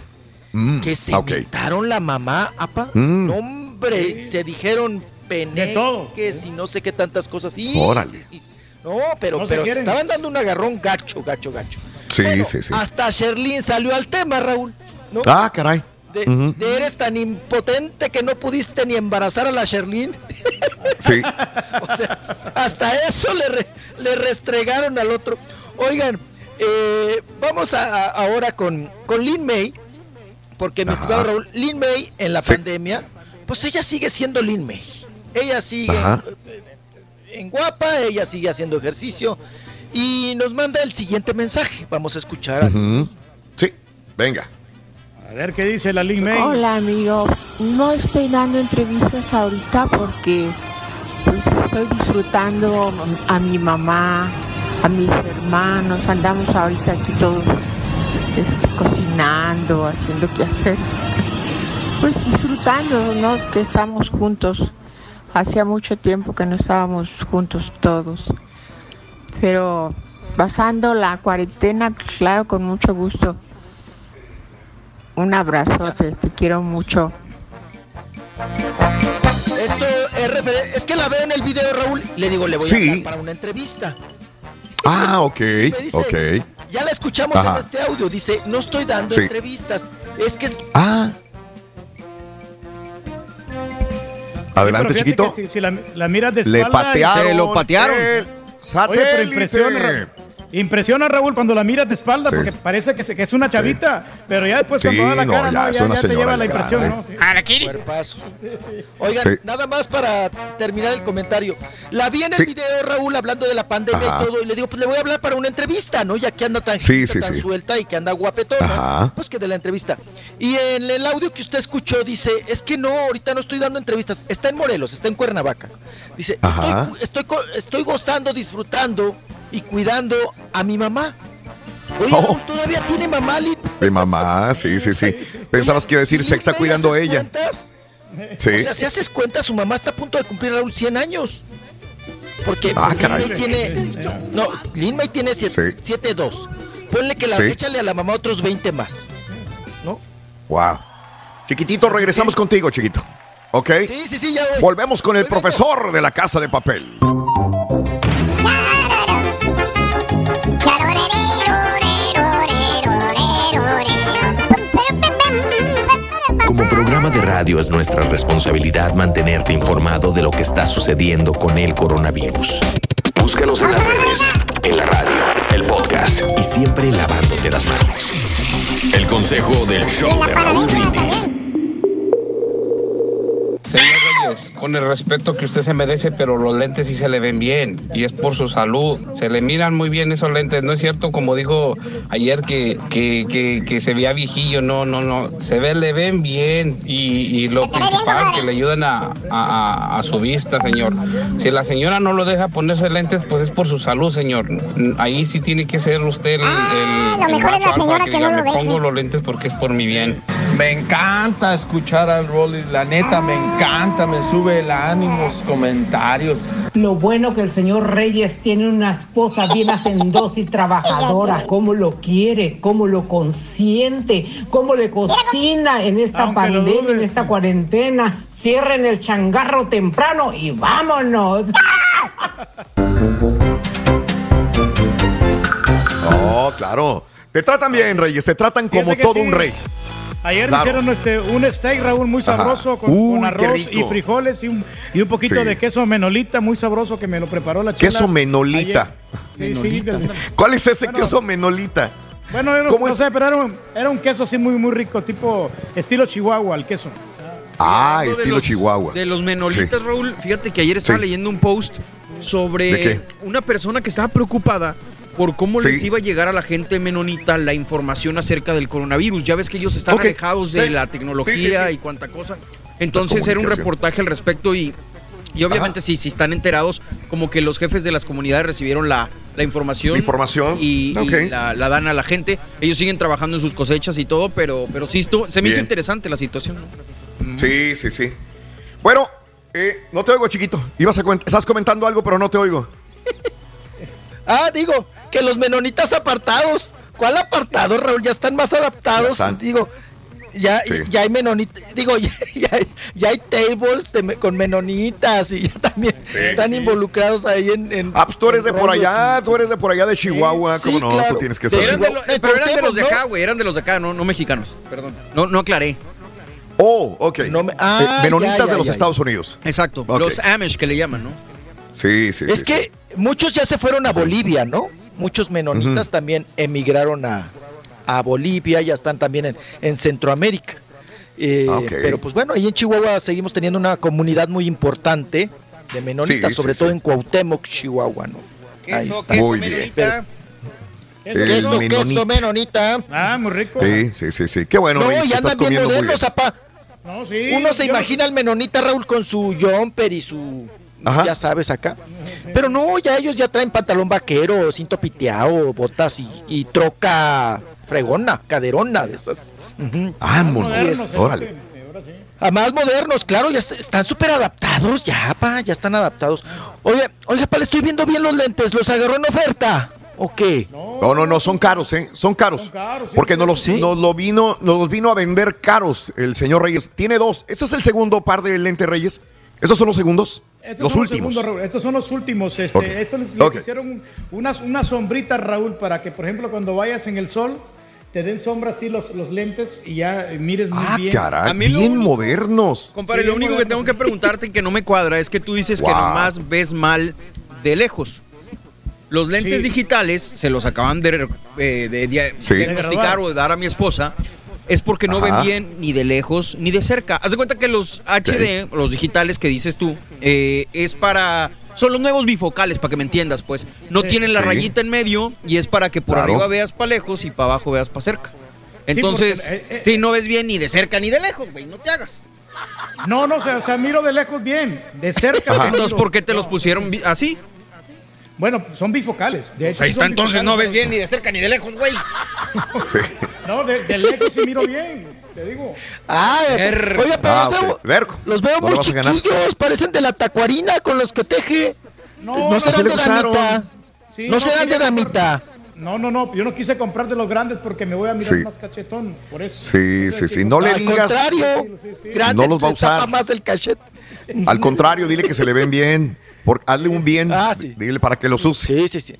Mm,
Que se
ok.
inventaron la mamá, apa.
Mm.
No, hombre, se dijeron peneques y no sé qué tantas cosas. Sí,
Órale.
No, pero,
No
pero se estaban dando un agarrón gacho, gacho, gacho.
Sí,
Bueno,
sí, sí.
Hasta Sherlyn salió al tema, Raúl. ¿no?
Ah, caray.
De, eres tan impotente que no pudiste ni embarazar a la Sherlyn.
Sí.
O sea, hasta eso le, re- le restregaron al otro. Oigan, eh, vamos a, a- ahora con, con Lin May, porque mi estimado Raúl, Lin May en la
Sí.
pandemia, pues ella sigue siendo Lin May. Ella sigue en guapa, ella sigue haciendo ejercicio y nos manda el siguiente mensaje. Vamos a escuchar.
Sí, venga.
A ver qué dice la Lin May.
Hola amigo, no estoy dando entrevistas ahorita porque pues estoy disfrutando a mi mamá, a mis hermanos, andamos ahorita aquí todos este, cocinando, haciendo qué hacer. Pues disfrutando, ¿no? Que estamos juntos. Hacía mucho tiempo que no estábamos juntos todos. Pero pasando la cuarentena, claro, con mucho gusto. Un abrazote, te quiero mucho.
Esto es, es que la veo en el video, Raúl. Le digo, le voy
Sí.
a hablar para una entrevista.
Ah, ok,
Me dice,
ok.
Ya la escuchamos
Ajá.
en este audio. Dice, no estoy dando
Sí.
entrevistas. Es que
Ah. Adelante, chiquito.
Si, si la, la miras de
Le
espalda.
patearon
Se lo patearon.
El
Oye, pero
satélite.
Impresiona, Ra- impresiona Raúl cuando la miras de espalda
Sí.
porque parece que, se- que es una chavita, pero ya después
Sí,
cuando da la
no,
cara,
ya
no, ya, te lleva la impresión. ¿no? Sí.
Oigan,
Sí.
nada más para terminar el comentario. La vi en el
Sí.
video, Raúl, hablando de la pandemia
Ajá.
y todo, y le digo, pues le voy a hablar para una entrevista, ¿no? Ya que anda tan,
Sí, sí,
tan
sí.
suelta y que anda guapetona, pues que de la entrevista. Y en el audio que usted escuchó dice, es que no, ahorita no estoy dando entrevistas, está en Morelos, está en Cuernavaca. Dice, estoy, estoy, co- estoy gozando, disfrutando y cuidando a mi mamá. Oye,
Oh.
Todavía tiene mamá, Lin?
De mamá, sí, sí, sí. Pensabas que iba a decir,
Sí,
se está
¿me
cuidando ella.
cuentas?
Sí.
O sea, si haces cuenta, su mamá está a punto de cumplir Raúl 100 años. Porque
Ah,
Lin
caray.
May tiene. No, Lin May tiene 7-2. Ponle que la,
Sí.
échale a la mamá otros 20 más.
Wow. Chiquitito, regresamos contigo, chiquito. ¿Ok?
Sí, sí, sí, ya voy.
Volvemos con el profesor de la casa de papel.
De radio es nuestra responsabilidad mantenerte informado de lo que está sucediendo con el coronavirus.
Búscanos en las redes, en la radio, el podcast.
Y siempre lavándote las manos.
El consejo del show de Raúl Brindis.
Reyes, con el respeto que usted se merece, pero los lentes sí se le ven bien y es por su salud. Se le miran muy bien esos lentes. No es cierto, como dijo ayer, que, que, que, que se veía viejillo. No, no, no. Se ve, le ven bien y, y lo principal, que le ayudan a, a- a su vista, señor. Si la señora no lo deja ponerse lentes, pues es por su salud, señor. Ahí sí tiene que ser usted el, el-
Ah, lo mejor es la señora que
diga,
no lo
"Me
deje".
pongo los lentes porque es por mi bien.
Me encanta escuchar al Rolly, la neta, me encanta, me sube el ánimo, los comentarios.
Lo bueno que el señor Reyes tiene una esposa bien hacendosa y trabajadora, cómo lo quiere, cómo lo consiente, cómo le cocina en esta
Aunque
pandemia, en esta cuarentena. Cierren el changarro temprano y vámonos.
Oh, claro. Te tratan bien, Reyes. Te tratan como todo
sí.
un rey.
Ayer
Claro.
hicieron este, un steak, Raúl, muy sabroso, con,
Uy,
con arroz y frijoles y un, y un poquito
Sí.
de queso menolita, muy sabroso, que me lo preparó la chela.
Queso menolita.
Sí, sí. del-
¿Cuál es ese
Bueno.
queso menolita?
Bueno, no, sé, pero era un, era un queso así muy, muy rico, tipo estilo Chihuahua, el queso.
Ah, estilo
los-
Chihuahua.
De los menolitas, Raúl, fíjate que ayer estaba
Sí.
leyendo un post sobre una persona que estaba preocupada por cómo
Sí.
les iba a llegar a la gente menonita la información acerca del coronavirus. Ya ves que ellos están alejados de
Sí.
la tecnología
Sí, sí, sí.
y cuánta cosa. Entonces era un reportaje al respecto y, y obviamente sí, si están enterados, como que los jefes de las comunidades recibieron la, la información.
La información.
Y, la, la dan a la gente. Ellos siguen trabajando en sus cosechas y todo, pero, pero sí, esto, se me hizo interesante la situación. ¿no?
Sí, sí, sí. Bueno, eh, no te oigo, chiquito. Ibas a estás comentando algo, pero no te oigo.
Ah, digo, que los menonitas apartados. ¿Cuál apartado, Raúl? Ya están más adaptados.
Están.
Digo, ya,
Sí.
ya hay menonitas. Digo, ya, ya hay, ya hay tables de con menonitas y ya también están involucrados ahí en. en
Ah, pues tú eres de por allá,
y-
tú eres de por allá de Chihuahua,
Sí,
¿cómo no?
claro.
Tú tienes que saber.
Eran de lo-
Eh,
pero eran de los de acá,
¿no?
güey. Eran de los de acá, no, no mexicanos. Perdón. No, no aclaré.
Oh, ok.
No me-
Eh,
ah,
menonitas
ya, ya,
de los
ya,
Estados Unidos.
Exacto. Los Amish que le llaman, ¿no?
Sí, sí,
Es
sí,
que muchos ya se fueron a Bolivia, ¿no? Muchos menonitas también emigraron a, a Bolivia, ya están también en, en Centroamérica. Eh,
Ah.
Pero pues bueno, ahí en Chihuahua seguimos teniendo una comunidad muy importante de menonitas,
Sí,
sobre
sí,
todo
sí.
en Cuauhtémoc, Chihuahua, ¿no? Ahí está.
Muy bien.
menonita.
El
Queso,
menonita.
queso, menonita.
Ah, muy rico.
Sí, sí, sí, sí. Qué bueno,
No, ya
estás
andan bien modernos, apá.
No, sí,
Uno se
yo
imagina al menonita Raúl con su jumper y su
Ajá.
ya sabes acá. Pero no, ya ellos ya traen pantalón vaquero, cinto piteado, botas y, y troca fregona, caderona de esas.
Vámonos,
Así es.
Modernos, eh,
órale.
sí, sí.
A más modernos, claro, ya están súper adaptados, ya, pa, ya están adaptados. Oye, oiga, pa, le estoy viendo bien los lentes, ¿los agarró en oferta? ¿O qué?
No, no, no, son caros, ¿eh? Son caros.
Son caros, sí,
porque
sí.
nos los,
Sí.
nos lo vino, nos los vino a vender caros el señor Reyes. Tiene dos. ¿Este es el segundo par de lentes Reyes? ¿Esos son los segundos?
Estos
los
son
últimos.
segundos, Raúl. Estos son los últimos. Este. Estos les, hicieron unas una sombritas, Raúl, para que, por ejemplo, cuando vayas en el sol, te den sombra así los, los lentes y ya eh, mires muy
ah,
bien.
caray,
A mí lo
bien
único-
modernos.
Compadre,
Sí,
lo único que tengo que preguntarte y que no me cuadra es que tú dices que nomás ves mal de lejos. Los lentes
Sí.
digitales se los acaban de, eh, de
Sí.
diagnosticar o de dar a mi esposa. Es porque no
Ajá.
ven bien ni de lejos ni de cerca. Haz de cuenta que los HD, los digitales que dices tú, eh, es para. Son los nuevos bifocales, para que me entiendas, pues. No
Sí.
tienen la
Sí.
rayita en medio y es para que por
Claro.
arriba veas para lejos y para abajo veas para cerca. Entonces,
porque, eh, eh,
si no ves bien ni de cerca ni de lejos, güey, no te hagas.
No, no, o sea, o sea, miro de lejos bien. De cerca.
Entonces, ¿por qué te los pusieron así?
Bueno, son bifocales. De hecho,
Pues ahí
sí son
está, entonces no ves bien ni de cerca ni de lejos, güey.
Sí.
No, de, de lejos sí miro bien. Te digo.
Ah,
Er-
pero
Ah,
los veo,
Verco.
los veo
No
muy chiquillos, parecen de la tacuarina con los que teje.
No,
No,
no,
se
sí
dan
le
de damita.
Sí,
no, se dan de damita.
No, no, no. Yo no quise comprar de los grandes porque me voy a mirar
Sí.
más cachetón. Por eso.
Sí, sí, sí. No le
Al
digas.
contrario,
Sí, sí, sí.
grandes
No los va a usar.
más el cachete.
Al contrario, dile que se le ven bien. Por, hazle un bien.
Ah, sí.
Dile para que los use.
Sí, sí, sí.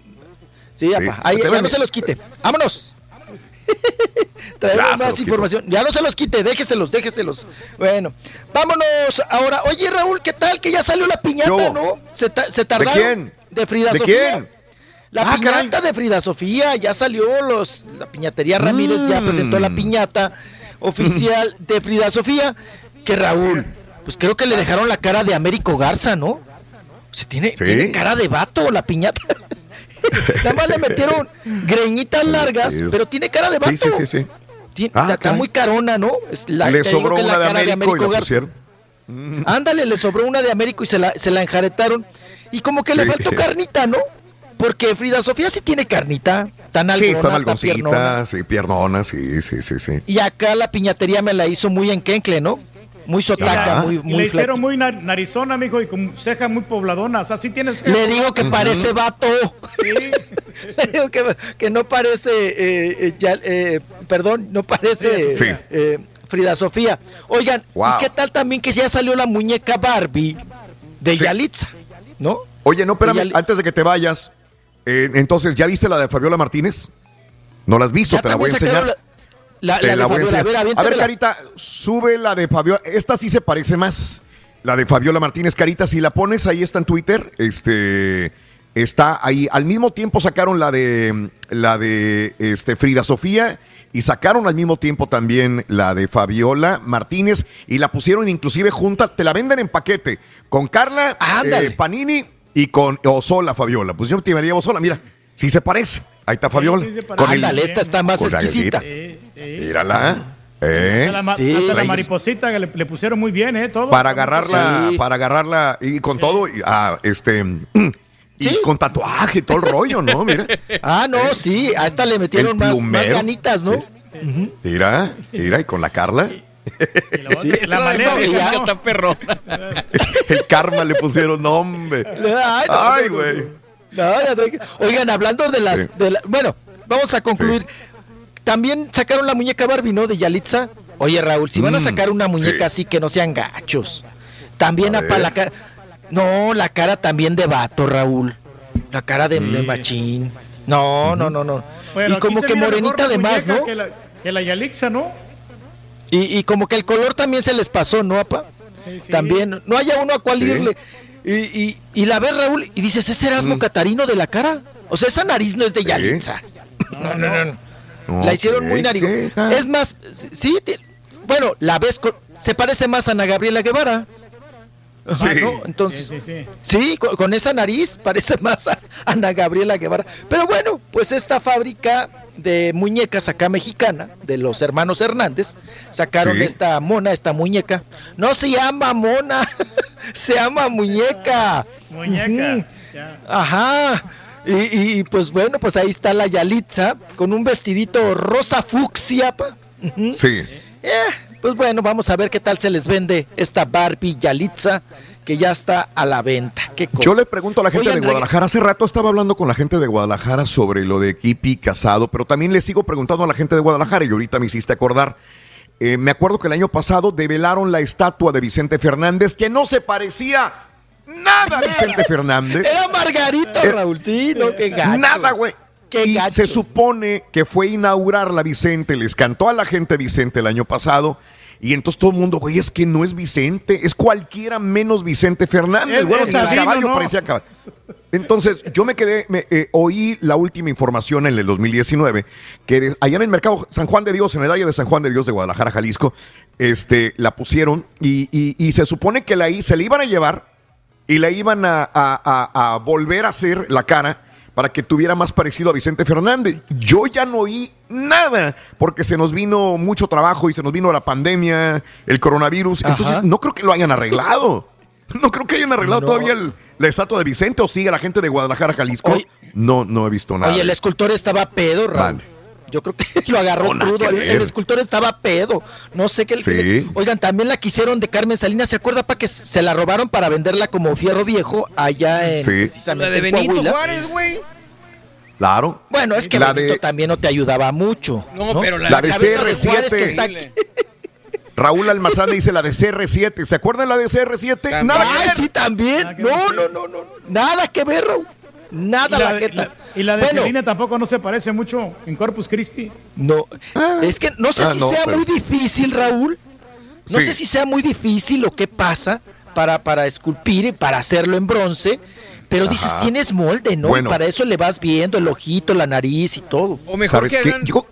Sí, apa. Ahí, ya no se los quite. ¡Vámonos! Traemos más información. Ya no se los quite, déjeselos, déjeselos. Bueno, vámonos ahora. Oye, Raúl, ¿qué tal? Que ya salió la piñata. ¿no? Se, ta- se tardaron.
quién?
De Frida
¿De
Sofía.
quién?
La
Ah,
piñata
caray.
de Frida Sofía, ya salió los, la piñatería Ramírez ya
Mm.
presentó la piñata oficial de Frida Sofía, que Raúl, pues creo que le dejaron la cara de Américo Garza, ¿no? Se tiene,
Sí.
tiene cara de vato la piñata. Nada más le metieron greñitas largas,
Sí.
pero tiene cara de vato.
Sí, sí, sí, sí. Ah,
está muy carona, ¿no? Es la-
le sobró una de Américo, y la
Garza.
pusieron.
Ándale, le sobró una de Américo y se la, se la enjaretaron. Y como que le
Sí.
faltó carnita, ¿no? Porque Frida Sofía sí tiene carnita, tan
Sí,
algonota,
está
tan piernona.
sí, piernona, sí, sí, sí, sí.
Y acá la piñatería me la hizo muy enquencle, ¿no? Muy sotaca, muy,
Y le
muy
hicieron muy na- narizona, mijo, y con cejas muy pobladonas. Así tienes que.
Le digo que parece vato. Le digo que, que no parece, eh, eh, ya- eh, perdón, no parece
Sí.
eh, Frida Sofía. Oigan,
Wow.
¿y qué tal también que ya salió la muñeca Barbie de Yalitza? ¿No?
Oye, no, espérame, antes de que te vayas, eh, entonces, ¿ya viste la de Fabiola Martínez? No la has visto,
Ya
te la voy a enseñar.
La, La de
la
Fabiola. A ver,
A ver,
aviéntamela.
Carita, sube la de Fabiola. Esta sí se parece más. La de Fabiola Martínez Carita, si la pones, ahí está en Twitter. Este está ahí. Al mismo tiempo sacaron la de la de este, Frida Sofía y sacaron al mismo tiempo también la de Fabiola Martínez y la pusieron inclusive junta. Te la venden en paquete con Carla eh, Panini y con Osola Fabiola. Pues yo te llevaría Osola. Mira, sí se parece. Ahí está Fabiola.
sí.
Con el-
Ándale, esta está más
con
exquisita.
Mírala. ¿eh?
Hasta la, ma-
Sí,
hasta la
sí.
mariposita que le, le pusieron muy bien, ¿eh? Todo.
para agarrarla,
Sí.
para agarrarla y con todo, y, ah, este, y
Sí.
con tatuaje y todo el rollo, ¿no? Mira,
Ah, no, sí, a esta le metieron más, más ganitas, ¿no?
mira, mira, y con la Carla,
Y la,
Sí,
Fabiola
¿no?
está perrona.
el karma le pusieron nombre.
Ay, no, no,
güey.
No, no, no. Oigan, hablando de las...
Sí.
de la- bueno, vamos a concluir. También sacaron la muñeca Barbie, ¿no? De Yalitza. Oye, Raúl, si van a
Mm,
sacar una muñeca
sí.
así que no sean gachos. También
A
apa
ver.
la cara... No, la cara también de vato, Raúl. La cara de, de machín. No, no, no, no.
Bueno,
y como que morenita de más, ¿no?
Que la, que la Yalixa, ¿no?
Y, y como que el color también se les pasó, ¿no, apa?
Sí, sí.
También, no haya uno a cual
Sí.
irle. Y, y, y la ves, Raúl, y dices, ¿es Erasmo
Mm.
Catarino de la cara? O sea, esa nariz no es de
Sí.
Yalitza. No, no, no. no. La hicieron muy
ah.
Es más, sí, bueno, la ves, con- se parece más a Ana Gabriela Guevara. Ajá,
Sí.
¿no? Entonces,
Sí, sí, sí.
Sí, con, con esa nariz parece más a Ana Gabriela Guevara. Pero bueno, pues esta fábrica de muñecas acá mexicana, de los hermanos Hernández, sacaron
Sí.
esta mona, esta muñeca. No se llama mona, se llama muñeca.
Muñeca. Ya.
Ajá. Y, y, pues bueno, pues ahí está la Yalitza con un vestidito rosa fucsia. pa.
Sí.
Eh, pues bueno, vamos a ver qué tal se les vende esta Barbie Yalitza que ya está a la venta. ¿Qué cosa?
Yo le pregunto a la gente
Oigan,
de Guadalajara, hace rato estaba hablando con la gente de Guadalajara sobre lo de Kipi Casado, pero también le sigo preguntando a la gente de Guadalajara y ahorita me hiciste acordar. Eh, me acuerdo que el año pasado develaron la estatua de Vicente Fernández que no se parecía nada a Vicente Fernández.
Era Margarito,
Eh,
Raúl. Sí, no, qué gacho.
Nada, güey.
Qué
Y
gacho.
se supone que fue inaugurar la Vicente, les cantó a la gente Vicente el año pasado. Y entonces todo el mundo, güey, es que no es Vicente, es cualquiera menos Vicente Fernández.
Es-
Bueno,
es
el caballo
¿no?
parecía caballo. Entonces, yo me quedé, me, eh, oí la última información en el 2019, que de- allá en el mercado San Juan de Dios, en el área de San Juan de Dios de Guadalajara, Jalisco, este, la pusieron y, y- y se supone que la, se la iban a llevar y le iban a, a- a- a volver a hacer la cara para que tuviera más parecido a Vicente Fernández. Yo ya no oí nada porque se nos vino mucho trabajo y se nos vino la pandemia, el coronavirus.
Ajá.
Entonces, no creo que lo hayan arreglado. No creo que hayan arreglado
No.
todavía el- la estatua de Vicente o sigue la gente de Guadalajara, Jalisco.
Oye.
no, no he visto nada.
Oye, el escultor estaba pedo, Raúl.
Mande.
Yo creo que lo agarró
No,
crudo. El, escultor estaba pedo. No sé qué.
Sí.
Oigan, también la quisieron de Carmen Salinas. ¿Se acuerda para que se la robaron para venderla como fierro viejo allá en
Sí.
precisamente
La de
en
Benito
Coahuila?
Juárez, güey.
Claro.
Bueno, es que
La
Benito
de-
también no te ayudaba mucho.
No, pero la,
La de
cabeza de
CR7.
Juárez que está aquí.
Raúl Almazán dice la de CR7. ¿Se acuerdan la de CR7?
También.
Nada que
Ay,
ver.
sí, también.
Nada que ver,
No, no, no, no. Nada que ver, Raúl. Nada
Y la,
la
de-
jeta.
la- y la de
Bueno,
Selena tampoco no se parece mucho en Corpus Christi.
No, es que no sé
Ah,
si
no,
sea
pero-
muy difícil, Raúl. No
Sí.
sé si sea muy difícil o qué pasa para, para esculpir y para hacerlo en bronce. Pero dices, tienes molde, ¿no?
Bueno.
Y para eso le vas viendo el ojito, la nariz y todo.
O mejor
¿Sabes
que
qué?
hagan...
Yo-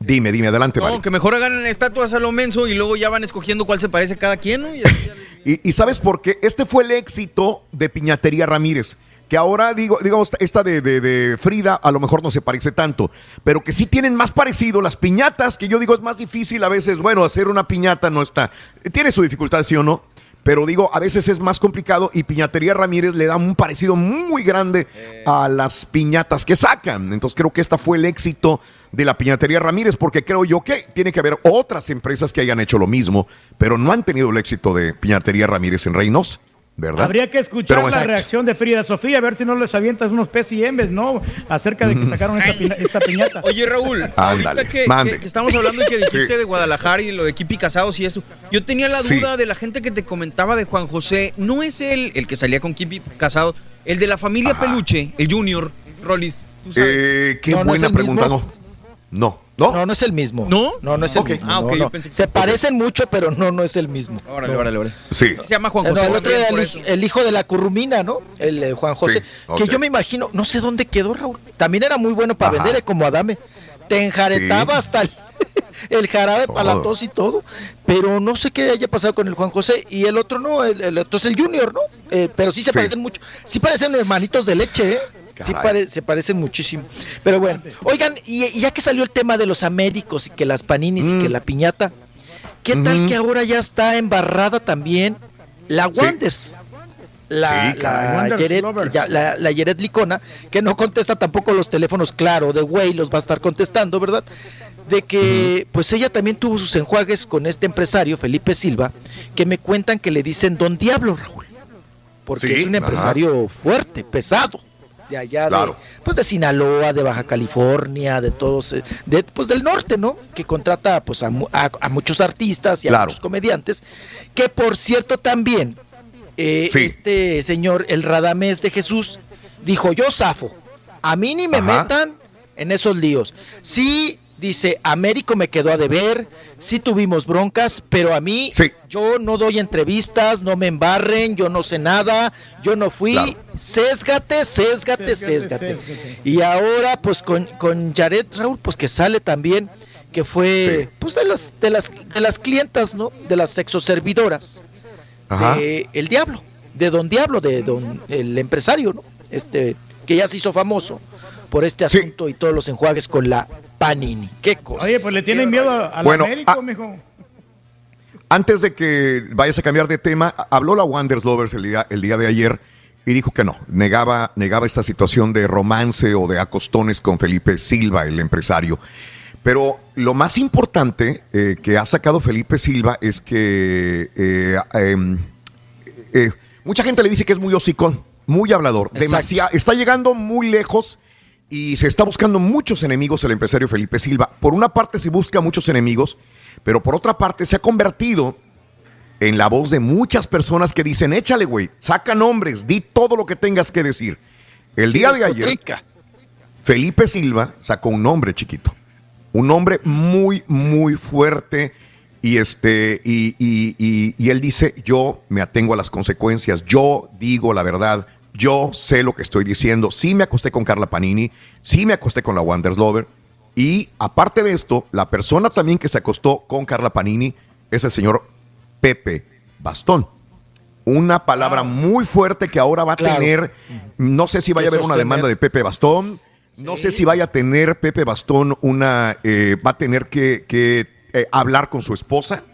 Dime, dime, adelante,
No,
Mari.
que mejor hagan estatuas a lo menso y luego ya van escogiendo cuál se parece a cada quien, ¿no? Y así ya-
Y, y sabes por qué? Este fue el éxito de Piñatería Ramírez. Que ahora, digo, digamos, esta de, de- Frida a lo mejor no se parece tanto, pero que sí tienen más parecido las piñatas, que yo digo es más difícil a veces, bueno, hacer una piñata no está, tiene su dificultad, sí o no, pero digo, a veces es más complicado y Piñatería Ramírez le da un parecido muy grande a las piñatas que sacan. Entonces creo que esta fue el éxito de la Piñatería Ramírez, porque creo yo que tiene que haber otras empresas que hayan hecho lo mismo, pero no han tenido el éxito de Piñatería Ramírez en Reynos, ¿verdad?
Habría que escuchar
Pero
la reacción de Frida Sofía, a ver si no les avientas unos PCMs, ¿no? Acerca de que sacaron esta, pina- esta piñata.
Oye, Raúl, ahorita
Ándale,
que,
mande.
que- que estamos hablando y que dijiste
Sí.
de Guadalajara y lo de Kipi Casados y eso, yo tenía la
Sí.
duda de la gente que te comentaba de Juan José. ¿No es él el que salía con Kipi Casados? El de la familia
Ajá.
Peluche, el Junior, Rollis, tú sabes.
Eh, qué
No, no
buena pregunta,
mismo.
no. No. ¿No?
no, es el mismo.
¿No?
No, no es el mismo.
Ah, ok,
no,
yo
no.
pensé que-
Se parecen mucho, pero no, no es el mismo.
Órale,
No.
órale, órale.
Sí.
Se llama Juan José.
no, el otro era el, hijo de la currumina, ¿no? El eh, Juan José.
Sí.
Que yo me imagino, no sé dónde quedó Raúl. También era muy bueno para
Ajá.
vender, eh, como Adame. Te enjaretaba
Sí.
hasta el, el jarabe para la tos y todo. Pero no sé qué haya pasado con el Juan José. Y el otro no, el, el otro es el Junior, ¿no? Eh, pero sí se
Sí.
parecen mucho. Sí parecen hermanitos de leche, ¿eh? Sí pare- se parecen muchísimo. Pero bueno, oigan, y, y ya que salió el tema de los américos y que las paninis y
Mm.
que la piñata, ¿qué tal que ahora ya está embarrada también la
Sí.
Wonders? La,
Sí,
la,
Lovers.
ya- la, la Licona, que no contesta tampoco los teléfonos, claro, de güey los va a estar contestando, ¿verdad? De que, pues ella también tuvo sus enjuagues con este empresario, Felipe Silva, que me cuentan que le dicen Don Diablo, Raúl. Porque
Sí,
es un
ajá.
empresario fuerte, pesado. De allá, de- pues de Sinaloa, de Baja California, de todos, eh, de, pues del norte, ¿no? Que contrata pues a, a- a muchos artistas y a
Claro.
muchos comediantes. Que por cierto también, eh,
Sí.
este señor, el Radamés de Jesús, dijo, yo zafo, a mí ni me
Ajá.
metan en esos líos. Sí, dice, Américo me quedó a deber, sí tuvimos broncas, pero a mí
Sí.
yo no doy entrevistas, no me embarren, yo no sé nada, yo no fui,
Claro.
sésgate, sésgate,
Sésgate.
Y ahora, pues con, con Jared Raúl, pues que sale también, que fue,
Sí.
pues de las, de las, de las clientas, ¿no? De las sexoservidoras
Ajá.
de El Diablo, de Don Diablo, de Don, el empresario, ¿no? Este, que ya se hizo famoso por este
Sí.
asunto y todos los enjuagues con la Panini. ¿Qué cosa?
Oye, pues le tienen miedo al
Bueno,
Américo, mijo.
Antes de que vayas a cambiar de tema, habló la Wonders Lovers el día, el día de ayer y dijo que no, negaba, negaba esta situación de romance o de acostones con Felipe Silva, el empresario. Pero lo más importante eh, que ha sacado Felipe Silva es que eh, em, eh, mucha gente le dice que es muy hocicón, muy hablador, demasiado, está llegando muy lejos y se está buscando muchos enemigos el empresario Felipe Silva. Por una parte se busca muchos enemigos, pero por otra parte se ha convertido en la voz de muchas personas que dicen, échale, güey, saca nombres, di todo lo que tengas que decir. El día de ayer. Felipe Silva sacó un nombre chiquito. Un nombre muy, muy fuerte. Y, este, y, y- y- y él dice, yo me atengo a las consecuencias, yo digo la verdad, yo sé lo que estoy diciendo. Sí me acosté con Carla Panini, sí me acosté con la Wonders Lover. Y aparte de esto, la persona también que se acostó con Carla Panini es el señor Pepe Bastón. Una palabra muy fuerte que ahora va a
Claro.
tener, no sé si vaya a haber una demanda de Pepe Bastón, no sé si vaya a tener Pepe Bastón una, eh, va a tener que, que, eh, hablar con su esposa,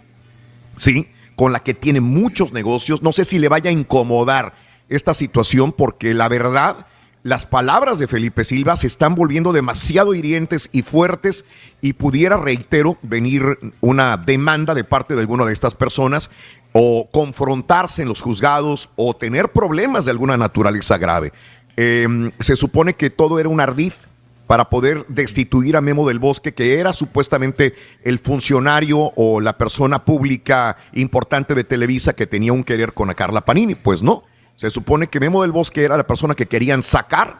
¿sí? Con la que tiene muchos negocios, no sé si le vaya a incomodar esta situación porque la verdad, las palabras de Felipe Silva se están volviendo demasiado hirientes y fuertes y pudiera, reitero, venir una demanda de parte de alguna de estas personas o confrontarse en los juzgados o tener problemas de alguna naturaleza grave. Eh, se supone que todo era un ardid para poder destituir a Memo del Bosque, que era supuestamente el funcionario o la persona pública importante de Televisa que tenía un querer con a Carla Panini. Pues no, se supone que Memo del Bosque era la persona que querían sacar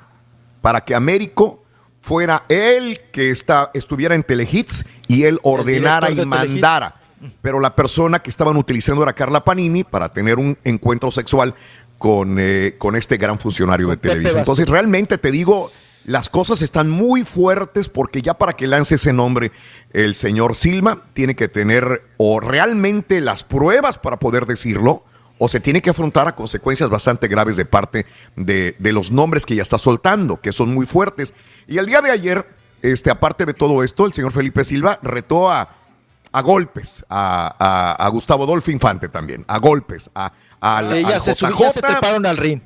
para que Américo fuera él que está, estuviera en Telehits y él ordenara y mandara. Pero la persona que estaban utilizando era Carla Panini para tener un encuentro sexual con, eh, con este gran funcionario de Televisa. Entonces, realmente te digo, las cosas están muy fuertes porque ya para que lance ese nombre el señor Silva tiene que tener o realmente las pruebas para poder decirlo o se tiene que afrontar a consecuencias bastante graves de parte de, de los nombres que ya está soltando, que son muy fuertes. Y el día de ayer, este, aparte de todo esto, el señor Felipe Silva retó a, a golpes a, a- a Gustavo Adolfo Infante también, a golpes, a, al-
Sí, ya se,
JJ.
ya se treparon al ring.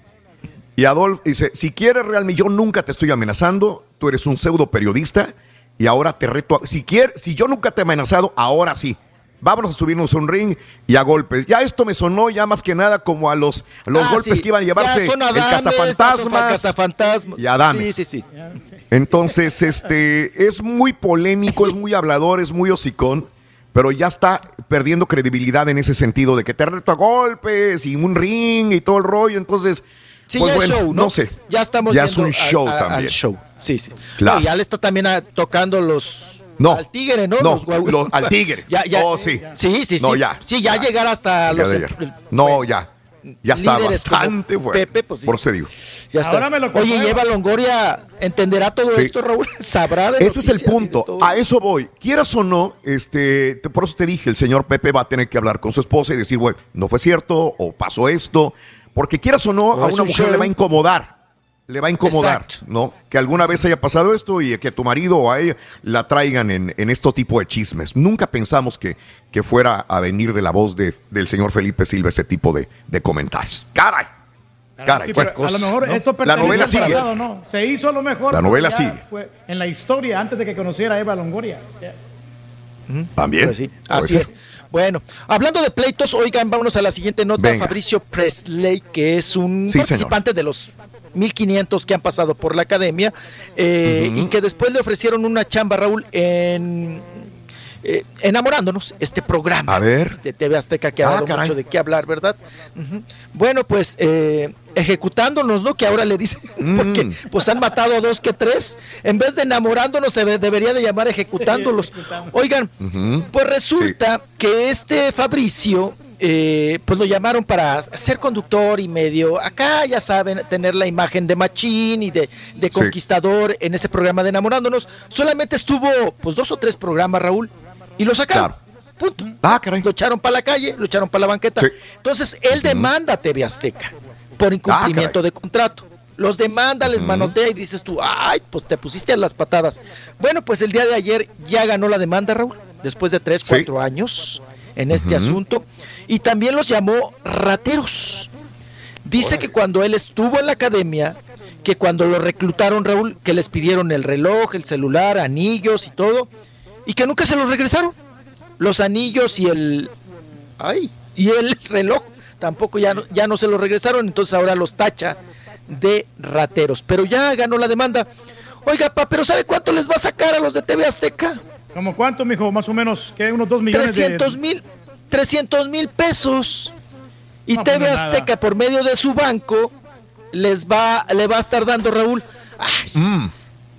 Y Adolf dice, si quieres realmente, yo nunca te estoy amenazando, tú eres un pseudo periodista y ahora te reto, a- si quieres, si yo nunca te he amenazado, ahora sí. Vámonos a subirnos a un ring y a golpes. Ya esto me sonó ya más que nada como a los, a los
Ah,
golpes
sí.
que iban a llevarse
son
el
Adames,
cazafantasmas
cazafantasmas.
y Adames.
Sí, sí, sí.
Entonces, este, es muy polémico, es muy hablador, es muy hocicón, pero ya está perdiendo credibilidad en ese sentido de que te reto a golpes y un ring y todo el rollo. Entonces,
Sí,
pues
ya
bueno,
es show, ¿no?
no sé.
Ya estamos
Ya es un show
a-
también.
show. Sí, sí.
Claro.
No, ya le está también tocando los,
No.
Al tigre, ¿no?
No,
Los
al tigre.
Ya, ya.
Oh, sí.
Sí, sí, sí.
No, ya.
Sí, ya, llegar hasta los.
No, ya. Ya está bastante fuerte.
Pepe, pues sí.
Por eso te digo.
Ya está.
Ahora me lo
Oye,
comprueba.
¿y Eva Longoria entenderá todo
Sí.
esto, Raúl? ¿Sabrá de
Ese es el punto. A eso voy. Quieras o no, este, te- por eso te dije, el señor Pepe va a tener que hablar con su esposa y decir, güey, no fue cierto o pasó esto. Porque quieras o no,
O
a una
un
mujer
show.
le va a incomodar. Le va a incomodar,
Exacto.
¿no? Que alguna vez haya pasado esto y que a tu marido o a ella la traigan en, en este tipo de chismes. Nunca pensamos que, que fuera a venir de la voz de- del señor Felipe Silva ese tipo de, de comentarios. ¡Caray! Caray,
Sí,
qué
a lo mejor
¿no?
esto
La
pertenece
novela
al
sigue.
pasado, ¿no? Se hizo a lo mejor.
La novela sigue.
Fue en la historia antes de que conociera a Eva Longoria.
También.
Pues sí, así
ser.
es. Bueno, hablando de pleitos, oigan, vámonos a la siguiente nota.
Venga.
Fabricio Presley, que es un
Sí,
participante de los 1500 que han pasado por la academia eh, y que después le ofrecieron una chamba, Raúl, en eh, Enamorándonos, este programa
A ver.
de TV Azteca que ha
Ah,
dado
caray.
mucho de qué hablar, ¿verdad? Bueno, pues eh, ejecutándonos, ¿no? Que ahora le dicen,
Mm.
porque pues han matado a dos que tres. En vez de enamorándonos, se de- debería de llamar ejecutándolos. Oigan, pues resulta que este Fabricio, eh, pues lo llamaron para ser conductor y medio, acá ya saben, tener la imagen de machín y de, de
Sí.
conquistador en ese programa de enamorándonos. Solamente estuvo pues dos o tres programas, Raúl, y lo sacaron. Punto.
Ah, caray.
Lo echaron para la calle, lo echaron para la banqueta.
Sí.
Entonces, él demanda a TV Azteca por incumplimiento
Ah,
de contrato. Los demanda, les manotea y dices tú, ay, pues te pusiste a las patadas. Bueno, pues el día de ayer ya ganó la demanda, Raúl, después de tres,
Sí.
cuatro años en este asunto. Y también los llamó rateros. Dice que cuando él estuvo en la academia, que cuando lo reclutaron, Raúl, que les pidieron el reloj, el celular, anillos y todo, y que nunca se los regresaron. Los anillos y el... Ay, y el reloj tampoco ya no, ya no se los regresaron, entonces ahora los tacha de rateros. Pero ya ganó la demanda. Oiga, pa, pero ¿sabe cuánto les va a sacar a los de TV Azteca?
¿Cómo cuánto, mijo? Más o menos, que unos dos millones
300
de...
mil 300 mil pesos. Y
No, pues
TV
no es nada.
Azteca, por medio de su banco, les va, le va a estar dando, Raúl, ay,
Mm.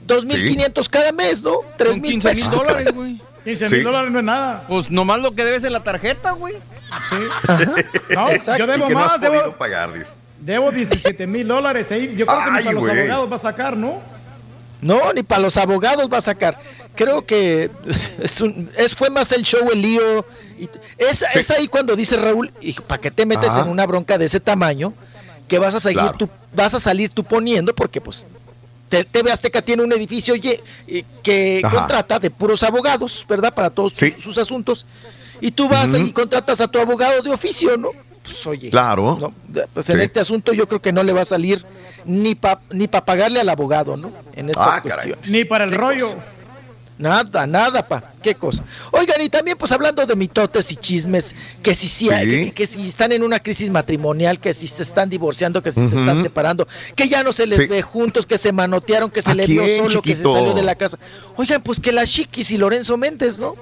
2.500 cada mes, ¿no? 3
Son
mil
15 mil
pesos.
dólares, güey.
15
Sí.
mil dólares no es nada.
Pues nomás lo que debes en la tarjeta, güey.
No,
Exacto.
yo debo
no
más,
podido
debo,
pagar, dice.
debo 17 mil dólares. ahí. Yo creo que ni
Ay,
para los
güey.
abogados va a sacar, ¿no?
No, ni para los abogados va a sacar. Creo que es un, es, fue más el show, el lío. y- es,
Sí.
es ahí cuando dice Raúl, y ¿para qué te metes
Ajá.
en una bronca de ese tamaño? Que vas a seguir
Claro.
tú, vas a salir tú poniendo, porque pues Te- TV Azteca tiene un edificio que
Ajá.
contrata de puros abogados, ¿verdad? Para todos
Sí.
sus, sus asuntos. Y tú vas y contratas a tu abogado de oficio, ¿no? Pues oye.
Claro.
¿no? Pues en este asunto yo creo que no le va a salir ni para ni pa pagarle al abogado, ¿no? En estas
Ah, caray.
cuestiones.
Ni para el
¿Qué
rollo.
cosa? Nada, nada, pa. Qué cosa. Oigan, y también pues hablando de mitotes y chismes, que si, hay-
Sí.
que, que si están en una crisis matrimonial, que si se están divorciando, que si se están separando, que ya no se les
Sí.
ve juntos, que se manotearon, que se
¿A
le vio solo, que se salió de la casa. Oigan, pues que las Chiquis y Lorenzo Méndez, ¿no?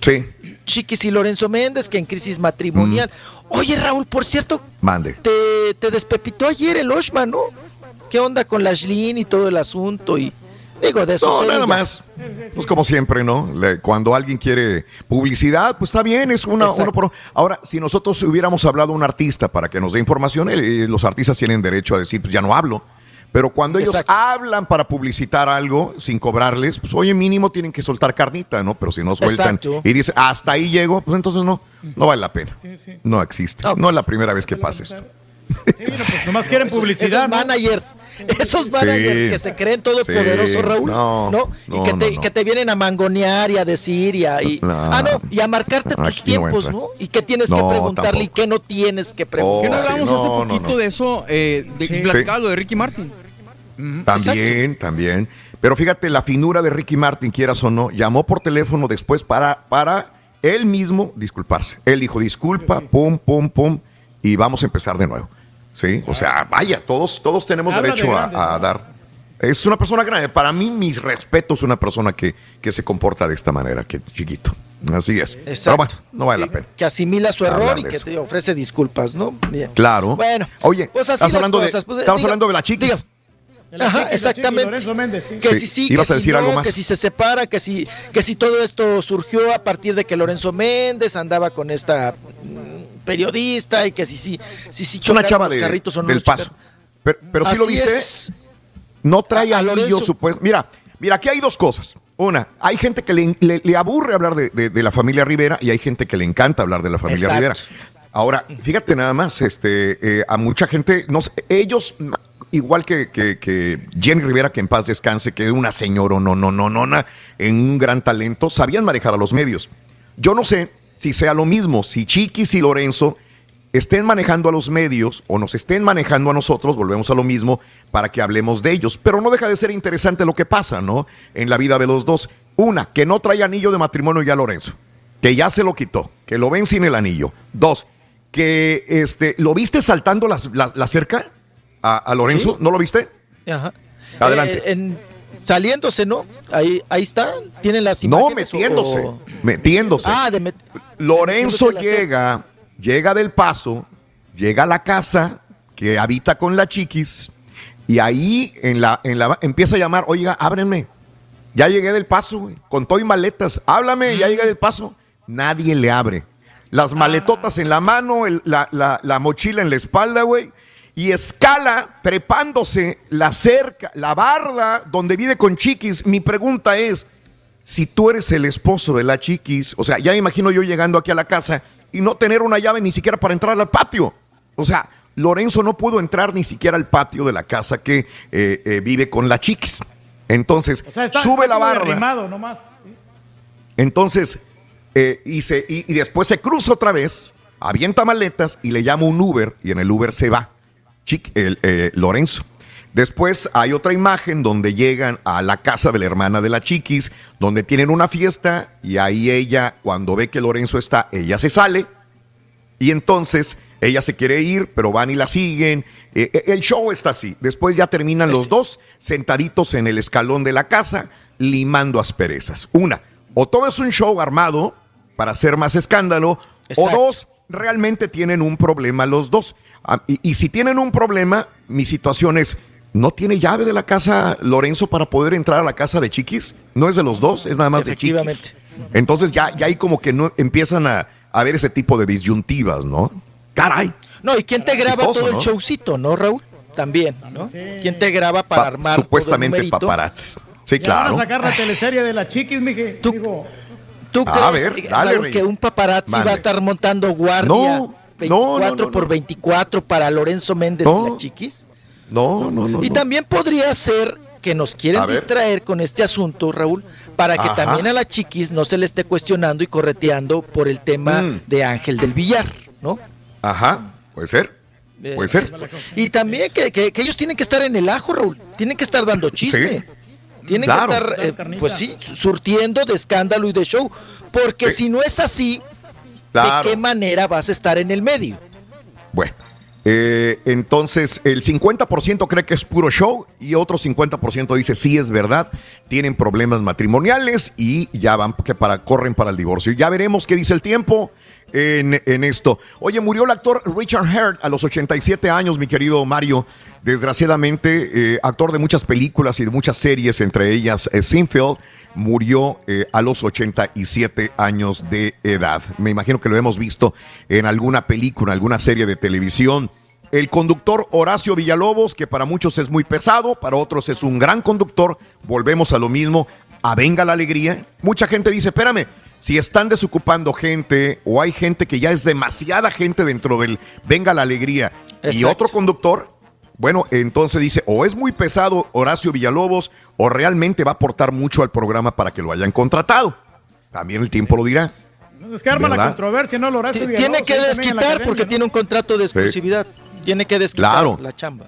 Sí,
Chiquis y Lorenzo Méndez, que en crisis matrimonial.
Mm.
Oye, Raúl, por cierto,
mande.
te, te despepitó ayer el Oshman, ¿no? ¿Qué onda con la Ashlyn y todo el asunto? Y digo, de eso
No, nada más. Pues como siempre, ¿no? Le- cuando alguien quiere publicidad, pues está bien, es una, uno por... Ahora, si nosotros hubiéramos hablado a un artista para que nos dé información, eh, los artistas tienen derecho a decir, pues ya no hablo. Pero cuando ellos
Exacto.
hablan para publicitar algo sin cobrarles, pues oye, mínimo tienen que soltar carnita, ¿no? Pero si no sueltan
Exacto.
y dice, hasta ahí llego, pues entonces no, no vale la pena.
Sí, sí.
No existe.
No.
No es la primera vez que pasa esto.
Sí, no, pues nomás quieren
Esos-
publicidad.
Esos
¿no?
managers, esos managers
Sí.
que se creen todopoderosos,
Sí.
Raúl,
No,
¿no?
no,
y que te, que te vienen a mangonear y a decir y a, y-
No.
ah, no, y a marcarte tus tiempos. ¿no? Y qué tienes que preguntarle y
tampoco.
qué no tienes que
¿Qué
preguntar.
no
Oh, sí,
hablamos
no,
hace poquito
no.
de eso? Eh, de
Sí.
platicado lo de Ricky Martin.
También, también. Pero fíjate, la finura de Ricky Martin, quieras o no, llamó por teléfono después para, para él mismo disculparse. Él dijo, disculpa, pum, pum, pum, y vamos a empezar de nuevo. ¿Sí? O sea, vaya, todos, todos tenemos
Habla de
derecho a,
grande,
a
¿no?
dar. Es una persona grande. Para mí, mis respetos, una persona que, que se comporta de esta manera, que chiquito. Así es. Pero
Exacto.
bueno, no vale la pena.
Que asimila su error y que
eso.
te ofrece disculpas, ¿no? Bien.
Claro.
Bueno,
Oye,
pues así las
hablando
cosas,
de,
pues,
estamos
diga-
hablando de la
diga. Ajá, exactamente.
Lorenzo Méndez, sí.
Que
Sí.
si sí,
¿Ibas
que
a
si
decir
no,
algo más?
que si se separa, que si, que si todo esto surgió a partir de que Lorenzo Méndez andaba con esta periodista y que si sí, si sí
Es una chava de-
carritos no
del paso. Pero, pero sí lo viste.
es.
No trae
A- a
anillo supuesto. Mira, mira, aquí hay dos cosas. Una, hay gente que le, le- le aburre hablar de, de- de la familia Rivera y hay gente que le encanta hablar de la familia
Exacto.
Rivera. Ahora, fíjate nada más, este, eh, a mucha gente, no sé, ellos, igual que, que- que Jenny Rivera, que en paz descanse, que es una señora no, no, no, no, en un gran talento, sabían manejar a los medios. Yo no sé si sea lo mismo, si Chiquis y Lorenzo estén manejando a los medios o nos estén manejando a nosotros, volvemos a lo mismo, para que hablemos de ellos. Pero no deja de ser interesante lo que pasa, ¿no? En la vida de los dos. Una, que no trae anillo de matrimonio ya Lorenzo, que ya se lo quitó, que lo ven sin el anillo. Dos, que este, ¿lo viste saltando la, la cerca a, a Lorenzo?
Sí.
¿No lo viste?
Ajá.
Adelante.
Eh, en- saliéndose, ¿no? Ahí, ahí está, tienen las
No,
imágenes. o-
metiéndose.
o-
Metiéndose.
Ah, de met-
Lorenzo llega, llega del paso, llega a la casa que habita con la chiquis y ahí en la, en la empieza a llamar, oiga, ábrenme. Ya llegué del paso, güey, con todo y maletas. Háblame, ya llegué del paso. Nadie le abre. Las maletotas en la mano, el- la, la- la mochila en la espalda, güey. Y escala trepándose la cerca, la barda donde vive con chiquis. Mi pregunta es, si tú eres el esposo de la chiquis, o sea, ya me imagino yo llegando aquí a la casa y no tener una llave ni siquiera para entrar al patio. O sea, Lorenzo no pudo entrar ni siquiera al patio de la casa que eh, eh, vive con la chiquis. Entonces,
O sea, está,
sube
está
la barra.
nomás.
Entonces, eh, y, se- y- y después se cruza otra vez, avienta maletas y le llama un Uber y en el Uber se va. Chic- el, eh, Lorenzo. Después hay otra imagen donde llegan a la casa de la hermana de la chiquis, donde tienen una fiesta y ahí ella, cuando ve que Lorenzo está, ella se sale y entonces ella se quiere ir, pero van y la siguen. Eh, eh, el show está así. Después ya terminan los dos sentaditos en el escalón de la casa, limando asperezas. Una, o todo es un show armado para hacer más escándalo,
Exacto.
o dos, realmente tienen un problema los dos. Ah, y, y si tienen un problema, mi situación es, ¿no tiene llave de la casa Lorenzo para poder entrar a la casa de Chiquis? No es de los dos, es nada más de Chiquis.
Efectivamente.
Entonces ya, ya ahí como que no empiezan a, a ver ese tipo de disyuntivas, ¿no? Caray.
No, ¿y quién te graba
Chistoso,
todo
¿no?
el showcito, no, Raúl? También, ¿no? ¿Quién te graba para
Pa-
armar
supuestamente
todo el numerito?
paparazzis. Sí,
Ya van
claro.
a sacar la teleserie de la chiquis, mije. Digo,
¿Tú
A
crees,
ver,
eh,
dale,
Raúl,
Reyes.
que un paparazzi va a estar montando guardia
No,
24
no, no,
por
no.
24 para Lorenzo Méndez y la chiquis?
No, no, no.
Y también podría ser que nos quieren
A ver.
distraer con este asunto, Raúl, para que
Ajá.
también a la chiquis no se le esté cuestionando y correteando por el tema
Mm.
de Ángel del Villar, ¿no?
Ajá, puede ser.
Eh,
Puede ser.
Y también que, que- que ellos tienen que estar en el ajo, Raúl. Tienen que estar dando chisme.
Sí.
Tienen
Claro.
que estar, eh, pues sí, surtiendo de escándalo y de show. Porque
Sí.
si no es así,
Claro.
¿de qué manera vas a estar en el medio?
Bueno, eh, entonces el 50% cree que es puro show y otro 50% dice sí es verdad, tienen problemas matrimoniales y ya van que para corren para el divorcio. Ya veremos qué dice el tiempo en, esto. Oye, murió el actor Richard Hurt a los 87 años, mi querido Mario. Desgraciadamente, eh, actor de muchas películas y de muchas series, entre ellas eh, Seinfeld, murió eh, a los 87 años de edad. Me imagino que lo hemos visto en alguna película, alguna serie de televisión. El conductor Horacio Villalobos, que para muchos es muy pesado, para otros es un gran conductor. Volvemos a lo mismo. A venga la alegría. Mucha gente dice, espérame, si están desocupando gente o hay gente que ya es demasiada gente dentro del venga la alegría y otro conductor, bueno, entonces dice, o es muy pesado Horacio Villalobos o realmente va a aportar mucho al programa para que lo hayan contratado. También el tiempo lo dirá.
es que arma la controversia, ¿no?
Ti-
Villalobos,
Tiene que desquitar
academia,
porque
¿no?
tiene un contrato de exclusividad. Tiene que desquitar
Claro.
la chamba.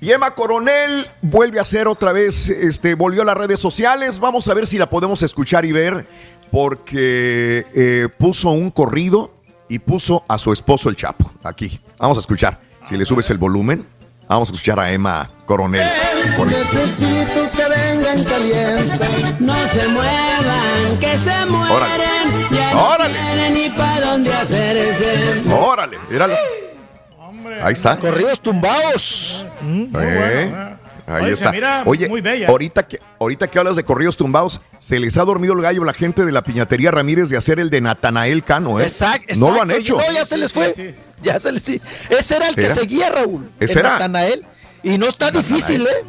Y Emma Coronel vuelve a hacer otra vez, este, volvió a las redes sociales. Vamos a ver si la podemos escuchar y ver, porque eh, puso un corrido y puso a su esposo el Chapo. Aquí, vamos a escuchar. Si le subes el volumen, vamos a escuchar a Emma Coronel. con.
Necesito que vengan calientes, no se muevan, que se mueren.
Órale. Órale.
tienen ni para dónde hacerse.
Órale, míralo. Ahí está.
Corridos tumbados.
Eh, Ahí
Oye,
está.
se mira
Oye,
muy bella.
ahorita que ahorita que hablas de corridos tumbados, se les ha dormido el gallo a la gente de la piñatería Ramírez de hacer el de Natanael Cano, ¿eh?
Exacto,
No lo han
exacto.
hecho.
No, ya se les fue. Ya se les sí. Ese era el que seguía, Raúl.
¿Ese
el
era?
Natanael. Y no está difícil, ¿eh?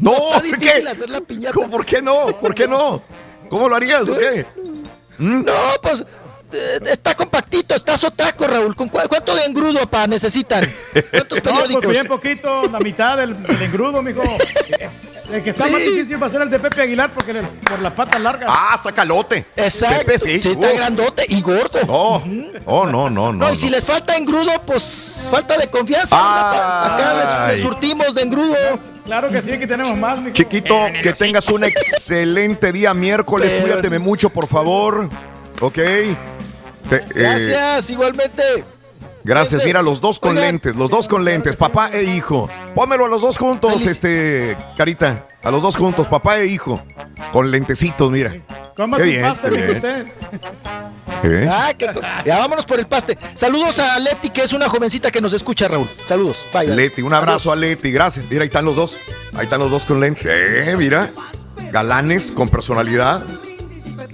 No,
está difícil
¿qué?
hacer la piñata.
¿Cómo? ¿Por qué no? ¿Por qué no? ¿Cómo lo harías o qué? ¿Mm?
No, pues está compactito, está sotaco, Raúl. ¿Con ¿Cuánto de engrudo pa necesitan? ¿Cuántos
No,
periódicos?
pues bien poquito, la mitad del, del engrudo, mijo. El que está
Sí.
más difícil va a ser el de Pepe Aguilar porque le- por las patas largas.
Ah, está calote.
Exacto.
Pepe, sí.
Sí, está grandote y gordo.
No, oh, no, no, no.
No, y si les falta engrudo, pues falta de confianza. Acá les, surtimos de engrudo.
Claro que sí, aquí tenemos más, mijo.
Chiquito, que tengas un excelente día miércoles.
Pero-
Cuídateme mucho, por favor. ¿Ok? Te- eh,
Gracias, igualmente.
gracias.
Ese-
Mira, los dos con
Oigan.
lentes, los dos con lentes, papá e hijo. Pónmelo a los dos juntos,
Feliz-
este, Carita. A los dos juntos, papá e hijo. Con lentecitos, mira. Qué
su
bien,
pasta,
qué bien.
usted.
¿Eh?
Ah, que- ya vámonos por el paste. Saludos a Leti, que es una jovencita que nos escucha, Raúl. Saludos. Bye, bye.
Leti, un abrazo a Leti, gracias. Mira, ahí están los dos. Ahí están los dos con lentes. Eh, mira. Galanes con personalidad.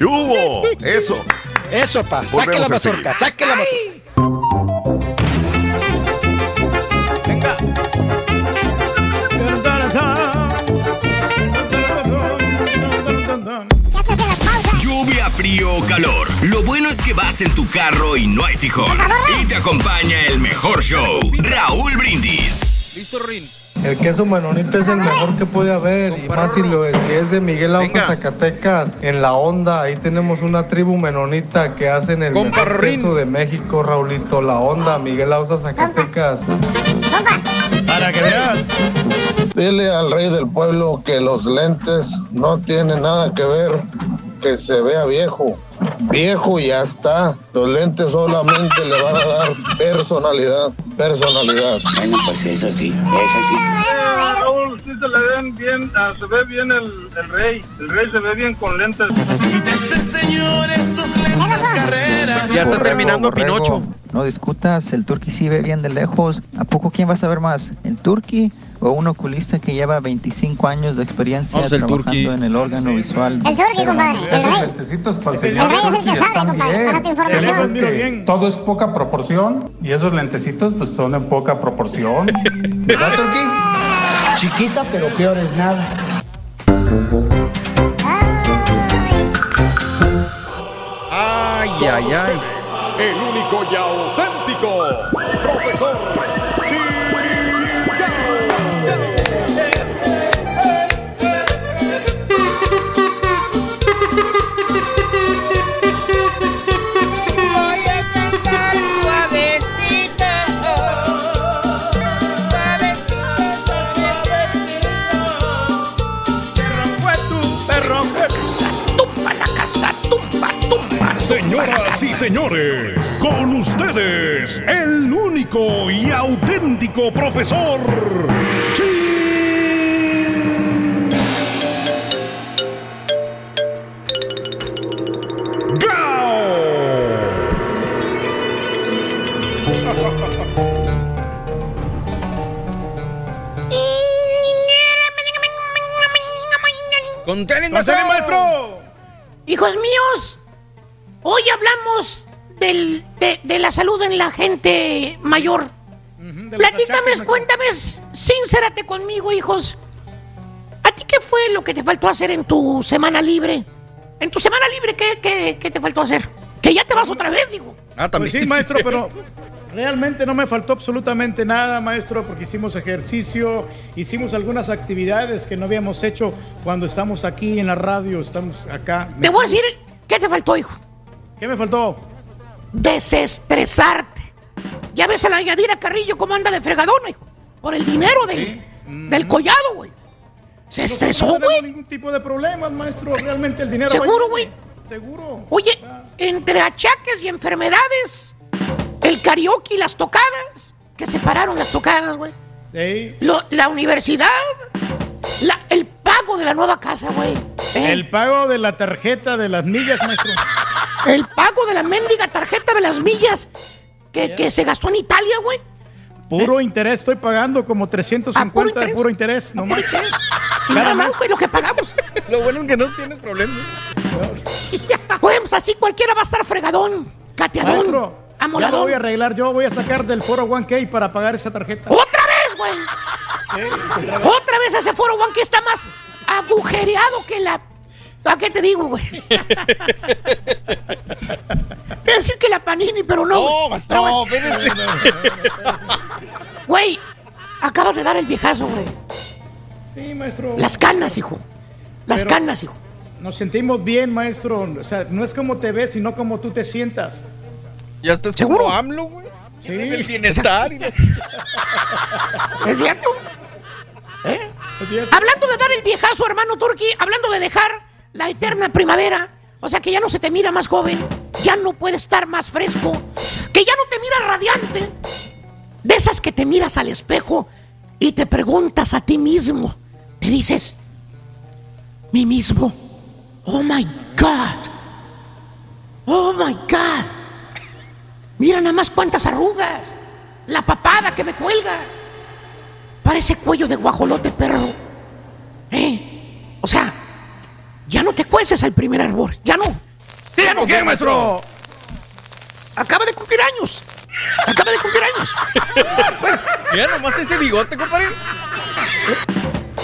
¿Qué hubo? Eso.
Eso, pa. Saque la mazorca, saque la mazorca.
Lluvia, frío o calor. Lo bueno es que vas en tu carro y no hay fijón. Y te acompaña el mejor show. Raúl Brindis.
Listo, Rin.
El queso menonita es el mejor que puede haber y más si, lo es, si es de Miguel Ausa. Zacatecas, en la onda, ahí tenemos una tribu menonita que hacen el mejor queso de México, Raulito, la onda, Miguel Ausa, Zacatecas.
Para que veas.
Dile al rey del pueblo que los lentes no tienen nada que ver, que se vea viejo. Viejo y ya está. Los lentes solamente le van a dar personalidad, personalidad.
Bueno, pues eso sí, eso sí.
Sí se le ven bien, ah, se ve bien el, el rey. El rey se ve bien con lentes.
Ya está
Borrego,
terminando
borrego.
Pinocho.
No discutas, el turqui sí ve bien de lejos. ¿A poco quién va a saber más? ¿El turqui o un oculista que lleva 25 años de experiencia
Vamos, el
trabajando
turqui.
en el órgano visual?
El turqui, compadre. El
Esos
rey.
lentecitos para el
El
señor
rey es el que sabe, compadre, para tu información.
Miro
que. Todo es poca proporción y esos lentecitos pues son en poca proporción. ¿Verdad, Turqui?
Chiquita, pero peor es nada.
Ay, ay, ay.
El único y auténtico profesor
Señoras y señores, con ustedes, el único y auténtico profesor.
¡Pásale,
maestro.
maestro!
Hijos míos, hoy hablamos del- de, de la salud en la gente mayor.
de los
Platícame, cuéntame, sincérate conmigo, hijos. ¿A ti qué fue lo que te faltó hacer en tu semana libre? En tu semana libre, ¿qué, qué, qué te faltó hacer? Que ya te vas otra vez, digo.
Ah,
Pues sí, maestro, pero realmente no me faltó absolutamente nada, maestro, porque hicimos ejercicio, hicimos algunas actividades que no habíamos hecho cuando estamos aquí en la radio, estamos acá.
Te voy a decir, ¿qué te faltó, hijo?
¿Qué me faltó?
Desestresarte. Ya ves a la Yadira Carrillo cómo anda de fregadona, hijo. Por el dinero de- del collado, güey. Se estresó,
No
güey.
ningún tipo de problemas, maestro, realmente el dinero...
¿Seguro, güey?
Seguro.
Oye, entre achaques y enfermedades, el karaoke y las tocadas, que separaron las tocadas, güey.
Sí.
La universidad, la- el pago de la nueva casa, güey. ¿eh?
El pago de la tarjeta de las millas, maestro.
El pago de la mendiga tarjeta de las millas que, que se gastó en Italia, güey.
puro interés estoy pagando como 350 de puro interés, no más.
Nada más, güey, lo que pagamos.
Lo bueno es que no tienes problema.
Güey, pues así cualquiera va a estar fregadón, cateadón,
Maestro, ya lo
amoladón.
voy a arreglar. Yo voy a sacar del foro 1K para pagar esa tarjeta.
¡Otra vez, güey! Otra vez ese foro One que está más agujereado que la. ¿A qué te digo, güey? Te voy a decir que la panini, pero no.
No,
güey.
maestro,
Pero, güey. acabas de dar el viejazo, güey.
Sí, maestro.
Las canas, hijo. Las
Pero
canas, hijo.
Nos sentimos bien, maestro. O sea, no es como te ves, sino como tú te sientas.
Ya estás
¿Seguro?
como AMLO, güey.
Sí.
El bienestar. y la-
¿Es cierto? ¿Eh? Hablando de dar el viejazo, hermano Turki, hablando de dejar la eterna primavera, o sea que ya no se te mira más joven, ya no puede estar más fresco, que ya no te mira radiante, de esas que te miras al espejo y te preguntas a ti mismo, te dices, mí mismo, oh my God, oh my God, mira nada más cuántas arrugas, la papada que me cuelga. Parece cuello de guajolote, perro. ¿Eh? O sea, ya no te cueces al primer árbol. Ya no. Ya no.
qué, maestro?
Acaba de cumplir años. Acaba de cumplir años.
Mira nomás ese bigote, compadre.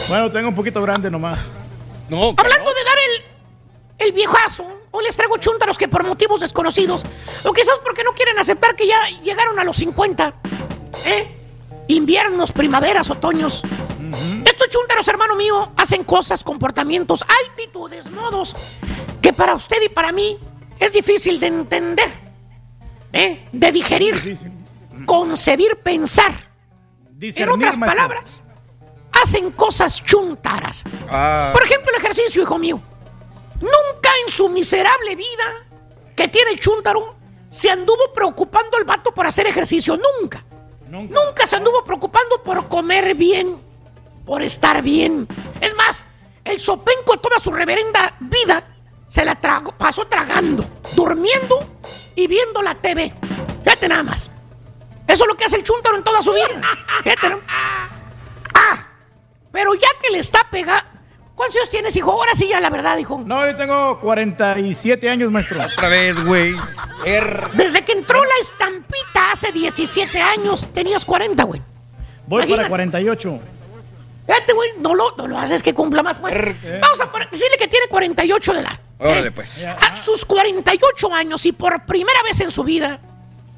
Bueno, tengo un poquito grande nomás.
No,
Hablando de dar el, el viejazo, hoy les traigo chuntaros que por motivos desconocidos, o quizás porque no quieren aceptar que ya llegaron a los 50, ¿eh? Inviernos, primaveras, otoños. Estos chuntaros, hermano mío, hacen cosas, comportamientos, actitudes, modos, que para usted y para mí es difícil de entender, ¿eh? De digerir, concebir, pensar. En otras
maestro.
palabras, hacen cosas chuntaras.
Ah.
Por ejemplo, el ejercicio, hijo mío. Nunca en su miserable vida que tiene el chúntaro se anduvo preocupando el vato por hacer ejercicio. Nunca. Nunca. se anduvo preocupando por comer bien, por estar bien. Es más, el sopenco toda su reverenda vida se la tragó, pasó tragando, durmiendo y viendo la TV. Fíjate nada más. Eso es lo que hace el chúntaro en toda su vida. Fíjate. Ah, pero ya que le está pegando. ¿Cuántos años tienes, hijo? Ahora sí, ya la verdad, hijo.
No, yo tengo 47 años, maestro.
Otra vez, güey. Er-
Desde que entró la estampita hace 17 años, tenías 40, güey.
Voy
Imagínate.
para 48.
Fíjate, güey, no lo, no lo haces que cumpla más, güey. Vamos a decirle que tiene 48 de edad.
Órale, pues.
A sus 48 años y por primera vez en su vida,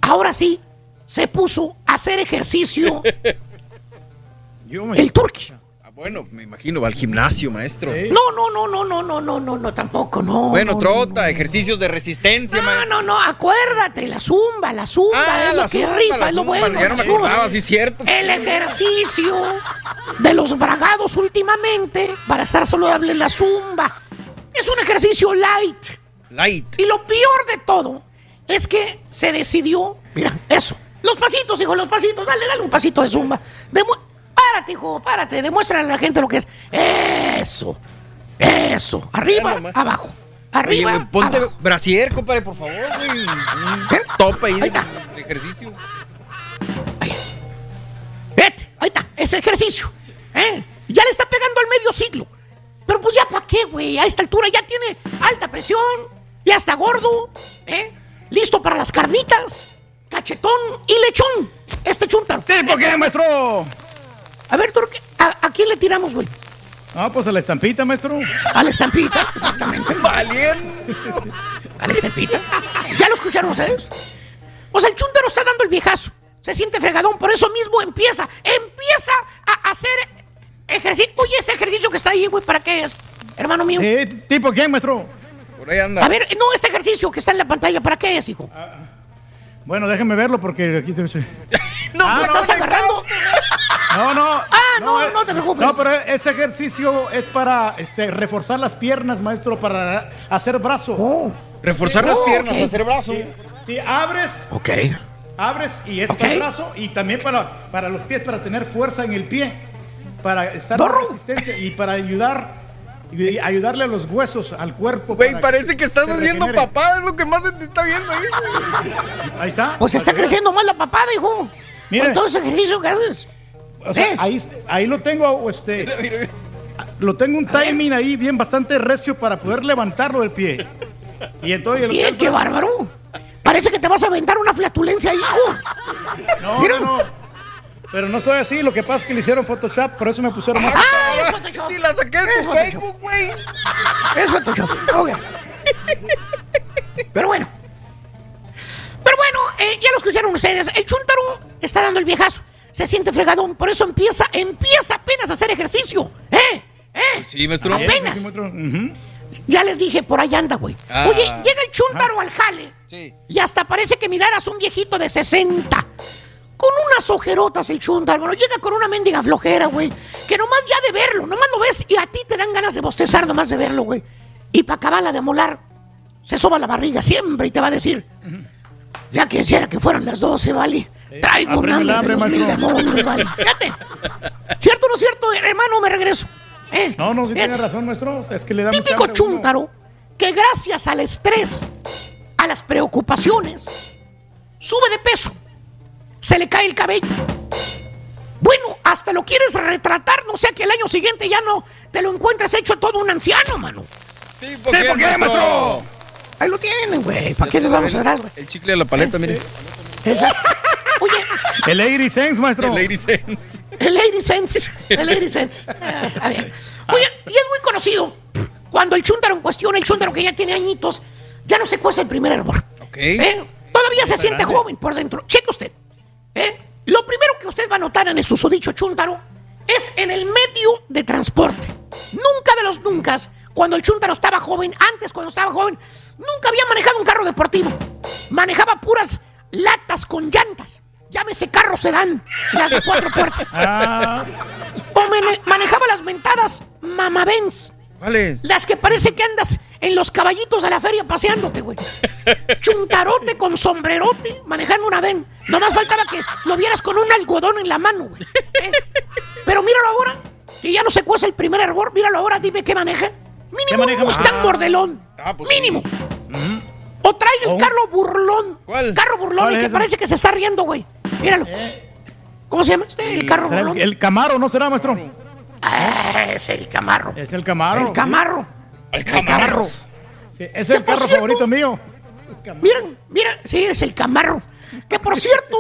ahora sí, se puso a hacer ejercicio el turqui.
Bueno, me imagino, va al gimnasio, maestro.
No, no, no, no, no, no, no, no, no, tampoco, no.
Bueno,
no,
trota, ejercicios de resistencia,
No,
maestro.
no, no, acuérdate, la zumba, la zumba
Ah,
es
la
lo que
zumba,
rifa,
la
es lo
zumba,
bueno.
ya no me acordaba, sí es cierto.
El ejercicio de los bragados últimamente para estar saludable en la zumba. Es un ejercicio light.
Light.
Y lo peor de todo es que se decidió, mira, eso. Los pasitos, hijo, los pasitos, dale, dale un pasito de zumba. Demu- párate, hijo, párate, demuéstrale a la gente lo que es. Eso, eso, arriba, abajo, arriba,
Oye, güey, ponte
abajo.
brasier, compadre, por favor, güey. Un tope ahí de, de ejercicio.
Vete, ahí está, ese ejercicio. ¿eh? Ya le está pegando al medio siglo. Pero pues ya para qué, güey. A esta altura ya tiene alta presión, ya está gordo, ¿eh? Listo para las carnitas, cachetón y lechón. Este chunta.
Sí, ¿por qué, maestro?
A ver, Turque, ¿a, a quién le tiramos, güey?
Ah, pues a la estampita, maestro.
A la estampita, exactamente.
Valiente.
A la estampita. ¿Ya lo escucharon ustedes? Pues el chuntero está dando el viejazo. Se siente fregadón, por eso mismo empieza, empieza a hacer ejercicio. Oye, ese ejercicio que está ahí, güey, ¿para qué es? Hermano mío.
Eh, ¿Tipo quién, maestro?
Por ahí anda.
A ver, no, este ejercicio que está en la pantalla, ¿para qué es, hijo?
Bueno, déjeme verlo porque aquí te...
No,
Ah,
¿me
no,
estás agarrando?
No, no.
Ah, no, no, te preocupes.
No, pero ese ejercicio es para este, reforzar las piernas, maestro, para hacer brazo.
Reforzar las piernas, hacer brazo.
Sí, sí, abres,
Ok.
abres y esto
Ok.
el brazo y también para, para los pies, para tener fuerza en el pie, para estar
Dorro.
resistente y para ayudar y ayudarle a los huesos, al cuerpo.
Güey,
para
parece que estás haciendo
regenere.
papada, es lo que más se te está viendo ahí, güey.
Ahí está.
Pues está
Para
creciendo más la papada, hijo.
Mire.
Con todo ese ejercicio que haces.
O sea,
¿Eh?
ahí, ahí lo tengo, este. Lo tengo un timing ahí bien bastante recio para poder levantarlo del pie. Y entonces. el-
Bien, qué bárbaro. Parece que te vas a aventar una flatulencia, hijo.
No, no, no. Pero no soy así, lo que pasa es que le hicieron Photoshop, por eso me pusieron más.
Ah, es Photoshop.
Si la saqué de. Facebook, güey.
Es Photoshop. Pero bueno. Pero bueno, eh, ya lo escucharon ustedes. El Chuntaro está dando el viejazo. Se siente fregadón, por eso empieza, empieza apenas a hacer ejercicio. ¿Eh? ¿Eh?
Sí, maestro.
Apenas. Ya les dije, por ahí anda, güey.
Ah.
Oye, llega el Chuntaro al jale.
Sí.
Y hasta parece que miraras un viejito de 60. Con unas ojerotas el Chuntaro. Bueno, llega con una mendiga flojera, güey. Que nomás ya de verlo, nomás lo ves y a ti te dan ganas de bostezar nomás de verlo, güey. Y para acabarla de molar, se soba la barriga siempre y te va a decir, ya quisiera que fueran las 12, ¿vale? Traigo un hambre de
hambre, maestro.
demonios, ¿vale? Fíjate. ¿Cierto o no cierto, hermano? Me regreso. ¿Eh?
No, no, sí
Fíjate.
tiene razón, maestro. Es que le da
Típico
hambre uno.
chúntaro que gracias al estrés, a las preocupaciones, sube de peso, se le cae el cabello. Bueno, hasta lo quieres retratar, no sea que el año siguiente ya no te lo encuentres hecho todo un anciano, mano.
Sí, ¿por qué, maestro?
Ahí lo tienen, güey. ¿Para qué les vamos a dar, güey?
El chicle de la paleta, mire.
Exacto. Oye,
El Lady Sense, maestro.
El Lady Sense.
el Lady Sense. El Lady Sense. A ver. Oye, y es muy conocido. Cuando el chúntaro en cuestión, el chúntaro que ya tiene añitos, ya no se cuece el primer hervor.
Ok.
¿Eh? Todavía se siente
grande.
joven por dentro. Cheque usted. ¿eh? Lo primero que usted va a notar en el susodicho chúntaro es en el medio de transporte. Nunca de los nunca, cuando el chúntaro estaba joven, antes cuando estaba joven, nunca había manejado un carro deportivo. Manejaba puras latas con llantas. Llámese carro sedán, las de cuatro puertas.
Ah,
O mane- manejaba las mentadas mamabens.
¿Cuál es?
Las que parece que andas en los caballitos de la feria paseándote, güey. Chuntarote con sombrerote manejando una ven. Nomás faltaba que lo vieras con un algodón en la mano, güey. ¿Eh? Pero míralo ahora, que ya no se cuece el primer hervor. Míralo ahora, dime qué maneja. Mínimo
maneja?
un Mustang
Ah.
mordelón.
Ah, pues sí.
O trae el carro burlón.
¿Cuál?
Carro burlón
¿Cuál
y
es
que
ese?
parece que se está riendo, güey. Míralo. ¿Cómo se llama este? El carro
¿será
burlón.
el, el Camaro, ¿no será, maestro?
Ah, es el camarro.
Es el Camaro.
El camarro.
El
Camarro. Sí, ese es el
Que por
carro
cierto-
favorito mío.
Miren, mira, sí, es el camarro. Que por cierto,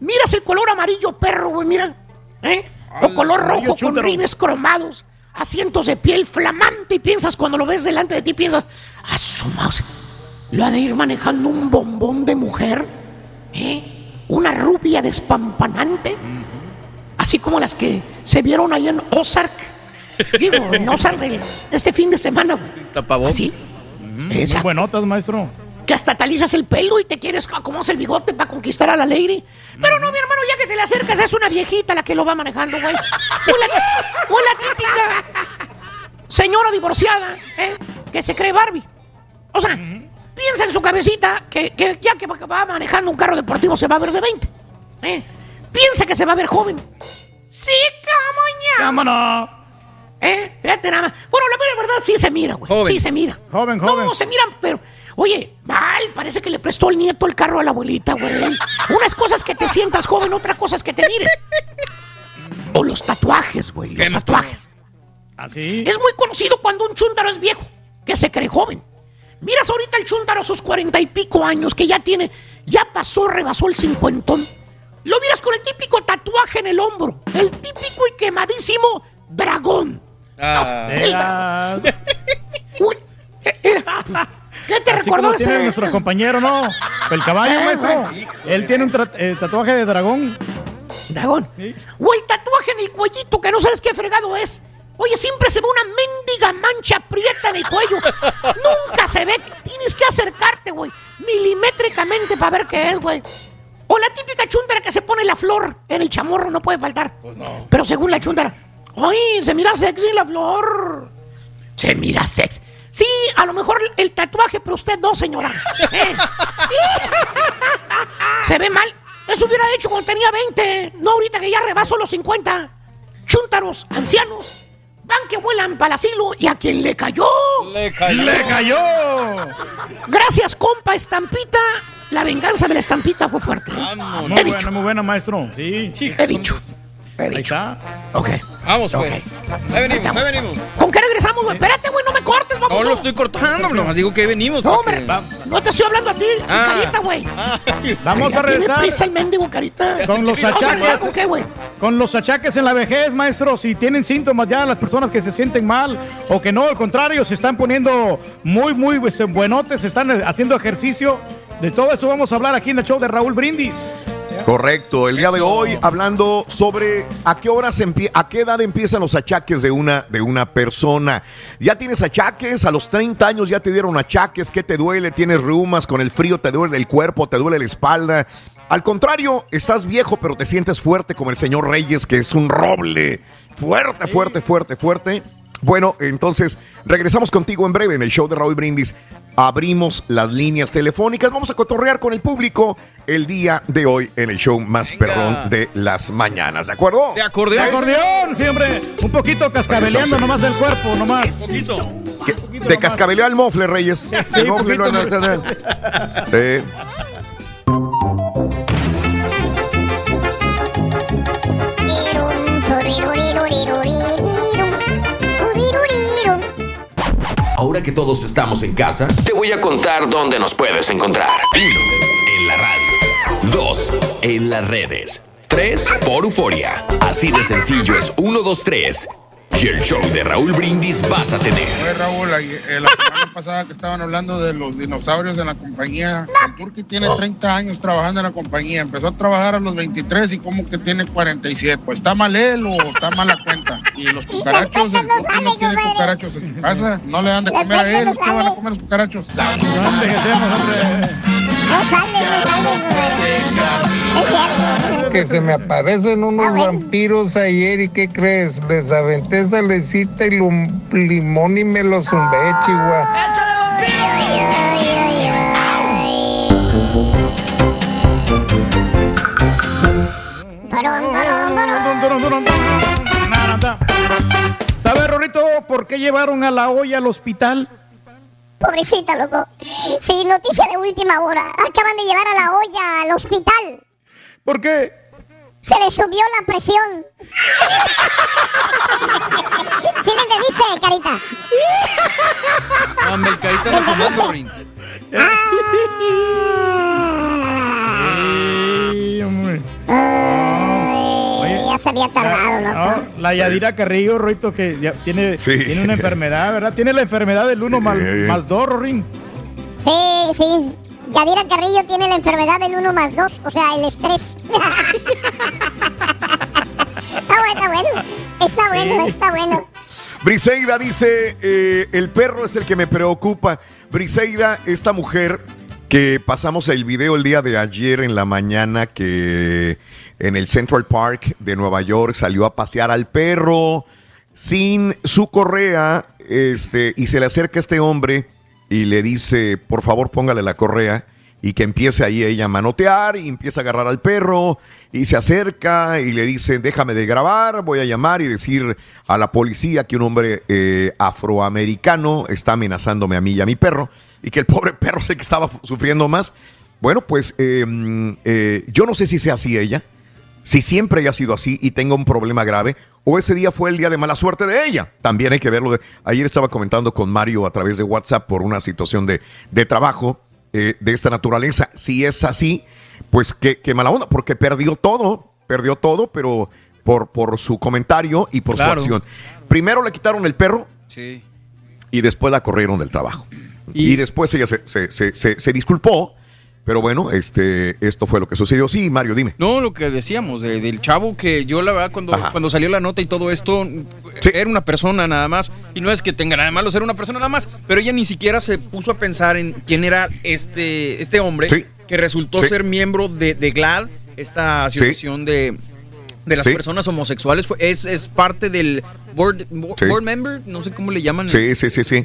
miras el color amarillo perro, güey, mira. ¿Eh? O color
amarillo
rojo con
chúntaro.
rines cromados, asientos de piel flamante y piensas cuando lo ves delante de ti, piensas, a su mouse, lo ha de ir manejando un bombón de mujer, ¿eh? Una rubia despampanante, así como las que se vieron ahí en Ozark. Digo, en Ozark de este fin de semana. Así.
Muy
Exacto
buenotas, maestro.
que hasta te alisas el pelo y te quieres acomodas el bigote para conquistar a la lady. Pero no, mi hermano, ya que te le acercas, es una viejita la que lo va manejando, güey. O la, o la típica señora divorciada, ¿eh? Que se cree Barbie. O sea, piensa en su cabecita que, que ya que va manejando un carro deportivo se va a ver de 20. ¿eh? Piensa que se va a ver joven. Sí, camoña.
¡Vámonos!
¿Eh? Fíjate nada más. Bueno, la mera verdad sí se mira, güey.
Joven.
Sí se mira.
Joven, joven.
No, se miran, pero. Oye, mal, parece que le prestó el nieto el carro a la abuelita, güey. Unas cosas que te sientas joven, otra cosa es que te mires. O los tatuajes, güey. Los tatuajes.
Así.
Es muy conocido cuando un chúntaro es viejo, que se cree joven. Miras ahorita el chúntaro a sus cuarenta y pico años, que ya tiene, ya pasó, rebasó el cincuentón. Lo miras con el típico tatuaje en el hombro, el típico y quemadísimo dragón.
Ah.
El
Era-
Uy, eh, ¿Qué te
Así
recordó
como tiene
ese?
nuestro compañero, ¿no? El caballo, maestro. Él tiene un eh, tatuaje de dragón.
Dragón. O el tatuaje en el cuellito que no sabes qué fregado es. Oye, siempre se ve una mendiga mancha prieta en el cuello. Nunca se ve. Tienes que acercarte, güey. Milimétricamente para ver qué es, güey. O la típica chúndara que se pone la flor en el chamorro, no puede faltar. Pero según la chúndara, ¡ay! Se mira sexy la flor. Se mira sexy. Sí, a lo mejor el tatuaje, pero usted no, señora. ¿Eh? Se ve mal. Eso hubiera hecho cuando tenía 20, no ahorita que ya rebaso los 50. Chúntaros, ancianos, van que vuelan para el asilo y a quien le cayó.
Le cayó.
¡Le cayó!
Gracias, compa Estampita.
la venganza de la estampita fue fuerte.
Muy buena, muy buena, maestro. Sí.
He dicho.
Ahí está.
Ok.
Vamos, pues. Ahí venimos, ahí venimos.
¿Con qué regresamos, güey? Espérate, güey, no me cortes, vamos.
No lo estoy cortando, nomás digo que venimos.
No, hombre, no te estoy hablando a ti,
Ah.
carita, güey.
Vamos a
Ya tiene
regresar
prisa el mendigo, carita.
con los
regresar
achaques.
¿Con qué, güey?
Con los achaques en la vejez, maestro, si tienen síntomas ya las personas que se sienten mal o que no, al contrario, se están poniendo muy, muy pues, buenotes, se están eh, haciendo ejercicio. De todo eso vamos a hablar aquí en el show de Raúl Brindis.
Correcto, el día de hoy hablando sobre a qué horas a qué edad empiezan los achaques de una de una persona. Ya tienes achaques, a los 30 años ya te dieron achaques, ¿qué te duele? Tienes reumas, con el frío te duele el cuerpo, te duele la espalda. Al contrario, estás viejo pero te sientes fuerte como el señor Reyes que es un roble. Fuerte, fuerte, fuerte, fuerte. Bueno, entonces regresamos contigo en breve en el show de Raúl Brindis. Abrimos las líneas telefónicas. Vamos a cotorrear con el público el día de hoy en el show más perrón de las mañanas. ¿De acuerdo?
De acordeón.
De acordeón, siempre un poquito cascabeleando nomás del cuerpo, nomás.
Poquito.
Que- Te cascabeleó el mofle, Reyes. el mofle
poquito,
no- no- no- no.
Ahora que todos estamos en casa, te voy a contar dónde nos puedes encontrar. 1. En la radio. 2. En las redes. 3. Por Euforia. Así de sencillo es 1, 2, 3. Y el show de Raúl Brindis vas a tener.
Oye, Raúl, eh, la semana pasada que estaban hablando de los dinosaurios en la compañía, el Turki tiene 30 años trabajando en la compañía, empezó a trabajar a los 23 y como que tiene 47. Pues está mal él o está mal la cuenta. Y los cucarachos, el Turki no tiene cucarachos en su casa, no le dan de comer a él, ¿qué van a comer los cucarachos?
No sale, no sale, Es cierto.
Que se me aparecen unos vampiros ayer y ¿qué crees? Les aventé salecita y lum- limón y me los zumbé, chihuahua.
¿Sabe, Rorito, por qué llevaron a la olla al hospital?
Pobrecita, loco. Sí, noticia de última hora. Acaban de llevar a la olla al hospital.
¿Por qué?
Se le subió la presión. ¿Sí le entendiste, Carita?
Hombre, el carita
¿Le
no fumando,
entendiste?
Rin.
Ay, ya se había tardado, loco.
No, la Yadira Carrillo, Rorito, que ya tiene,
Sí.
tiene una enfermedad, ¿verdad? Tiene la enfermedad del 1 más, más 2, Rorín.
Sí, sí. Yadira Carrillo tiene la enfermedad del 1 más 2, o sea, el estrés. está bueno, está bueno. Está bueno, está bueno.
Briseida dice, eh, el perro es el que me preocupa. Briseida, esta mujer que pasamos el video el día de ayer en la mañana que en el Central Park de Nueva York salió a pasear al perro sin su correa este, y se le acerca este hombre y le dice, por favor póngale la correa y que empiece ahí ella a manotear y empieza a agarrar al perro y se acerca y le dice, déjame de grabar, voy a llamar y decir a la policía que un hombre eh, afroamericano está amenazándome a mí y a mi perro y que el pobre perro sé que estaba sufriendo más. Bueno, pues eh, mm, eh, yo no sé si sea así ella, si siempre haya sido así y tenga un problema grave, o ese día fue el día de mala suerte de ella. También hay que verlo. de- ayer estaba comentando con Mario a través de WhatsApp por una situación de, de trabajo eh, de esta naturaleza. Si es así, pues qué, qué mala onda, porque perdió todo, perdió todo, pero por, por su comentario y por
Claro.
su acción. Primero le quitaron el perro
Sí.
y después la corrieron del trabajo. Y, después ella se, se- se- se- disculpó, pero bueno, este, esto fue lo que sucedió. Sí, Mario, dime.
No, lo que decíamos, de- del chavo que yo la verdad cuando, cuando salió la nota y todo esto, era una persona nada más. Y no es que tenga nada de malo ser una persona nada más, pero ella ni siquiera se puso a pensar en quién era este, este hombre que resultó
Sí.
ser miembro de, de GLAD, esta asociación de, de las
Sí.
personas homosexuales. Fue- es, es parte del board, board,
Sí.
board member, no sé cómo le llaman.
Sí, sí, sí, sí.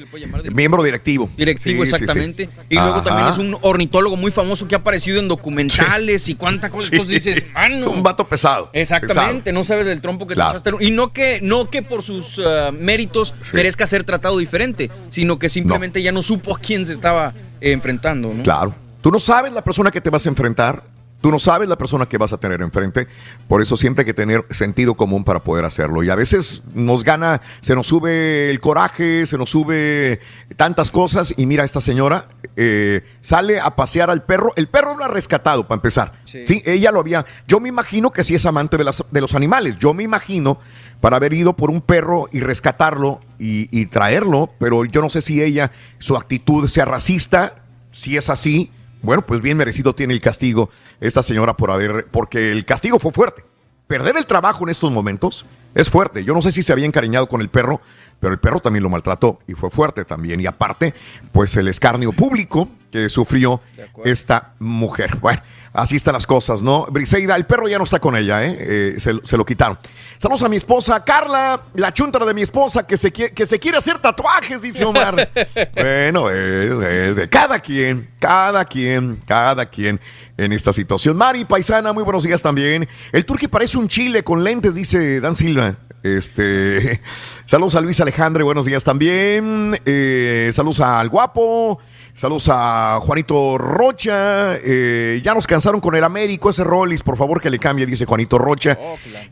Miembro directivo.
Directivo,
Sí,
exactamente. Y luego también es un ornitólogo muy famoso que ha aparecido en documentales y cuánta cosa.
Sí.
Entonces dices, mano.
Es un vato pesado.
Exactamente, no sabes del trompo que
Claro.
te. Y no que, no que por sus uh, méritos merezca ser tratado diferente, sino que simplemente ya no supo a quién se estaba eh, enfrentando, ¿no?
Claro. Tú no sabes la persona que te vas a enfrentar, Tú no sabes la persona que vas a tener enfrente, por eso siempre hay que tener sentido común para poder hacerlo. Y a veces nos gana, se nos sube el coraje, se nos sube tantas cosas. Y mira, esta señora eh, sale a pasear al perro. El perro lo ha rescatado, para empezar. Sí. ella lo había. Yo me imagino que sí es amante de, las- de los animales. Yo me imagino para haber ido por un perro y rescatarlo y, y traerlo, pero yo no sé si ella, su actitud sea racista, si es así, bueno, pues bien merecido tiene el castigo esta señora por haber, porque el castigo fue fuerte. Perder el trabajo en estos momentos es fuerte. Yo no sé si se había encariñado con el perro, pero el perro también lo maltrató y fue fuerte también. Y aparte, pues el escarnio público que sufrió esta mujer. Bueno, así están las cosas, ¿no? Briseida, el perro ya no está con ella, ¿eh? Eh, se, se lo quitaron. Saludos a mi esposa Carla, la chuntara de mi esposa que se, que se quiere hacer tatuajes, dice Omar. bueno, eh, eh, de cada quien, cada quien, cada quien en esta situación. Mari Paisana, muy buenos días también. El turqui parece un chile con lentes, dice Dan Silva. Este, saludos a Luis Alejandre, buenos días también. Eh, saludos al guapo. Saludos a Juanito Rocha. Eh, ya nos cansaron con el Américo, ese Rollis, por favor que le cambie, dice Juanito Rocha.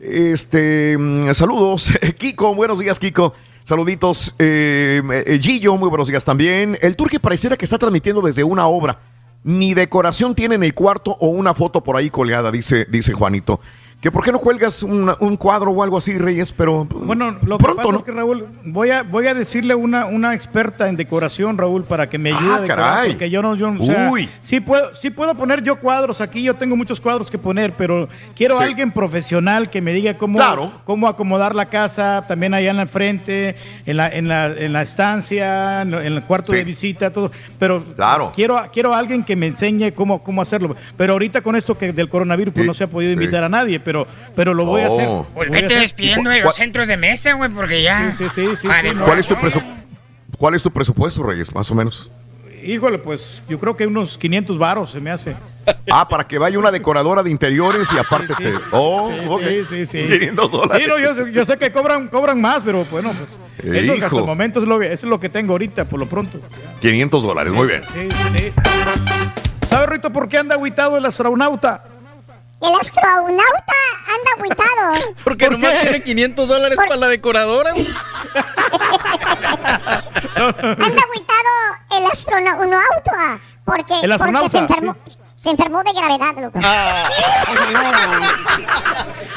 Este, mm, saludos. Kiko, buenos días, Kiko. Saluditos. Eh, eh, Gillo, muy buenos días también. El Turque pareciera que está transmitiendo desde una obra. Ni decoración tiene en el cuarto o una foto por ahí colgada, dice, dice Juanito. Que por qué no cuelgas una- un cuadro o algo así, Reyes, pero
Bueno, lo que pasa es que Raúl, voy a, voy a decirle una, una experta en decoración, Raúl, para que me ayude
Ah,
a decorar,
caray.
porque yo no, yo, o sea,
Uy.
sí puedo, sí puedo poner yo cuadros aquí, yo tengo muchos cuadros que poner, pero quiero
Sí.
a alguien profesional que me diga cómo,
Claro.
cómo acomodar la casa, también allá en la frente, en la, en la, en la estancia, en el cuarto
Sí.
de visita, todo. Pero
Claro.
quiero, quiero a alguien que me enseñe cómo, cómo hacerlo. Pero ahorita con esto que del coronavirus, pues
Sí,
no se ha podido invitar a nadie, pero, pero lo voy a hacer.
Vete despidiendo de los centros de mesa, güey, porque ya.
Sí, sí, sí, sí,
Vale,
sí,
¿Cuál es tu presu- ¿Cuál es tu presupuesto, Reyes, más o menos?
Híjole, pues yo creo que unos 500 varos se me hace.
Ah, para que vaya una decoradora de interiores y aparte te. Oh,
Sí,
ok.
sí, sí, sí.
500 dólares.
Sí, no, yo, yo sé que cobran, cobran más, pero bueno, pues eso
Hijo.
hasta el momento es lo, es lo que tengo ahorita, por lo pronto.
500 dólares, muy bien.
Sí, sí. ¿Sabe, Rito, por qué anda aguitado el astronauta?
El astronauta anda agüitado.
Porque nomás tiene 500 dólares para la decoradora.
Anda agüitado el astronauta. Porque,
El
porque
astronauta,
se enfermó. Se enfermó de gravedad, loco.
Ah.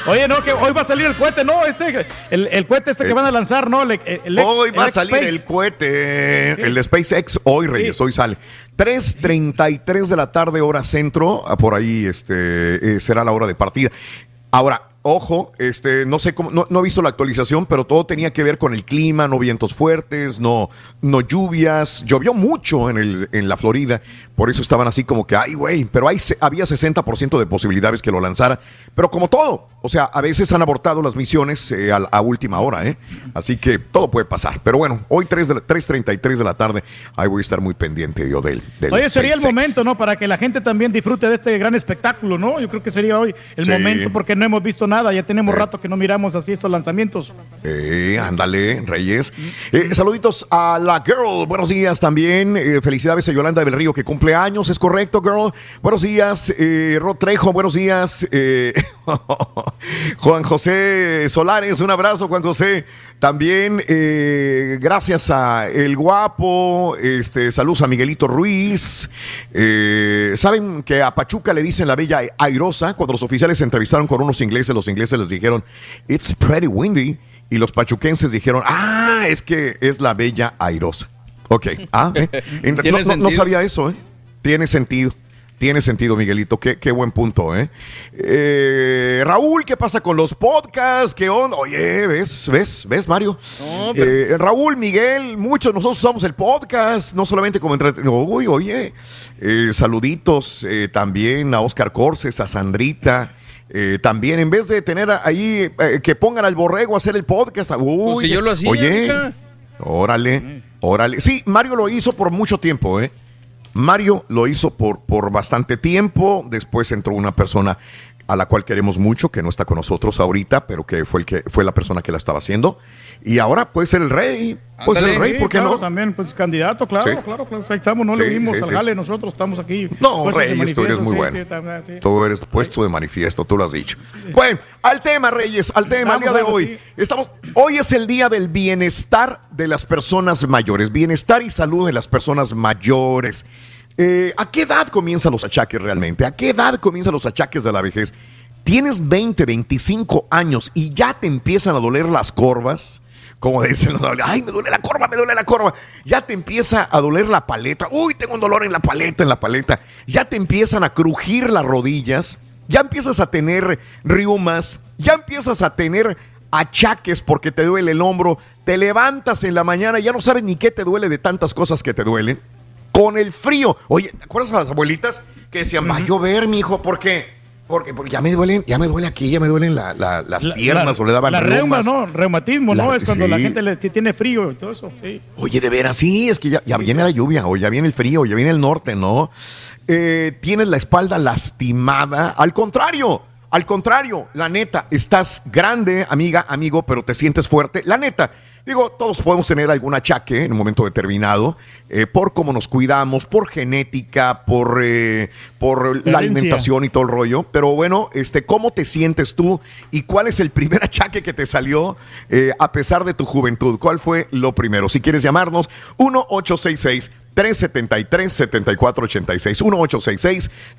Oye, no, que hoy va a salir el cohete, no, este, el, el cohete este que van a lanzar, no, el, el- el-
Hoy va
el
a salir el cohete,
Sí.
el de SpaceX, hoy, Reyes, hoy sale. 3.33 de la tarde, hora centro, ah, por ahí este, eh, será la hora de partida. Ahora, ojo, este, no sé cómo, no, no he visto la actualización, pero todo tenía que ver con el clima, no vientos fuertes, no, no lluvias, llovió mucho en, el, en la Florida, por eso estaban así como que, ay, güey, pero hay, se- había 60% de posibilidades que lo lanzara, pero como todo, o sea, a veces han abortado las misiones eh, a, a última hora, ¿eh? Así que todo puede pasar, pero bueno, hoy 3 de la- 3.33 de la tarde, ahí voy a estar muy pendiente yo del, del
Oye, sería el momento, ¿no? Para que la gente también disfrute de este gran espectáculo, ¿no? Yo creo que sería hoy el
Sí.
momento porque no hemos visto nada, ya tenemos rato que no miramos así estos lanzamientos.
Eh, ándale, Reyes. Eh, saluditos a la girl. Buenos días también. Eh, felicidades a Yolanda del Río que cumple años, ¿es correcto, girl? Buenos días, eh, Rod Trejo. Buenos días, eh, Juan José Solares. Un abrazo, Juan José. También eh, gracias a El Guapo. Este, saludos a Miguelito Ruiz. Eh, Saben que a Pachuca le dicen la bella airosa. Cuando los oficiales se entrevistaron con unos ingleses, los ingleses les dijeron, It's pretty windy. Y los pachuquenses dijeron, ah, es que es la bella airosa. Ok. Ah, eh. No, no- sabía eso, ¿eh? Tiene sentido. Tiene sentido, Miguelito. Qué, qué buen punto, ¿eh? Eh, Raúl, ¿qué pasa con los podcasts? ¿Qué onda? Oye, ¿ves? ¿Ves? ¿Ves, Mario? Eh, Raúl, Miguel, muchos nosotros usamos el podcast, no solamente como entretenimiento. Uy, oye, eh, saluditos eh, también a Oscar Corses, a Sandrita. eh, también, en vez de tener ahí eh, que pongan al borrego a hacer el podcast. Uy,
Pues si yo lo hacía,
Oye, órale, órale. Sí, Mario lo hizo por mucho tiempo, ¿eh? Mario lo hizo por, por bastante tiempo, después entró una persona a la cual queremos mucho, que no está con nosotros ahorita, pero que fue el que fue la persona que la estaba haciendo. Y ahora puede ser el rey, puede ser el rey,
Sí,
¿por qué
claro,
no?
también, pues candidato, claro,
Sí.
claro, claro. Ahí estamos, no le
Sí, sí,
al jale, nosotros estamos aquí.
No, Reyes, tú eres muy bueno. Tú eres puesto de manifiesto, tú lo has dicho. Bueno, al tema, Reyes, al tema, al día de hoy. Estamos, hoy es el día del bienestar de las personas mayores, bienestar y salud de las personas mayores. Eh, ¿A qué edad comienzan los achaques realmente? ¿A qué edad comienzan los achaques de la vejez? Tienes 20, 25 años y ya te empiezan a doler las corvas. Como dicen los ay, me duele la corva, me duele la corva. Ya te empieza a doler la paleta. Uy, tengo un dolor en la paleta, en la paleta. Ya te empiezan a crujir las rodillas. Ya empiezas a tener riumas. Ya empiezas a tener achaques porque te duele el hombro. Te levantas en la mañana y ya no sabes ni qué te duele de tantas cosas que te duelen. Con el frío. Oye, ¿te acuerdas a las abuelitas que decían, va a llover, mi hijo? ¿Por qué? Porque, porque ya me duelen, ya me duele aquí, ya me duelen la- la- las piernas o le daban
La reuma. ¿no? Reumatismo, ¿no? Es cuando la gente le, si tiene frío y todo eso, sí.
Oye, de veras, sí, es que ya, ya viene la lluvia, o ya viene el frío, ya viene el norte, ¿no? Eh, tienes la espalda lastimada. Al contrario, al contrario, la neta, estás grande, amiga, amigo, pero te sientes fuerte. La neta, digo, todos podemos tener algún achaque en un momento determinado, eh, por cómo nos cuidamos, por genética, por, eh, por la alimentación y todo el rollo. Pero bueno, este, ¿cómo te sientes tú y cuál es el primer achaque que te salió eh, a pesar de tu juventud? ¿Cuál fue lo primero? Si quieres llamarnos, 1-866. 373-7486.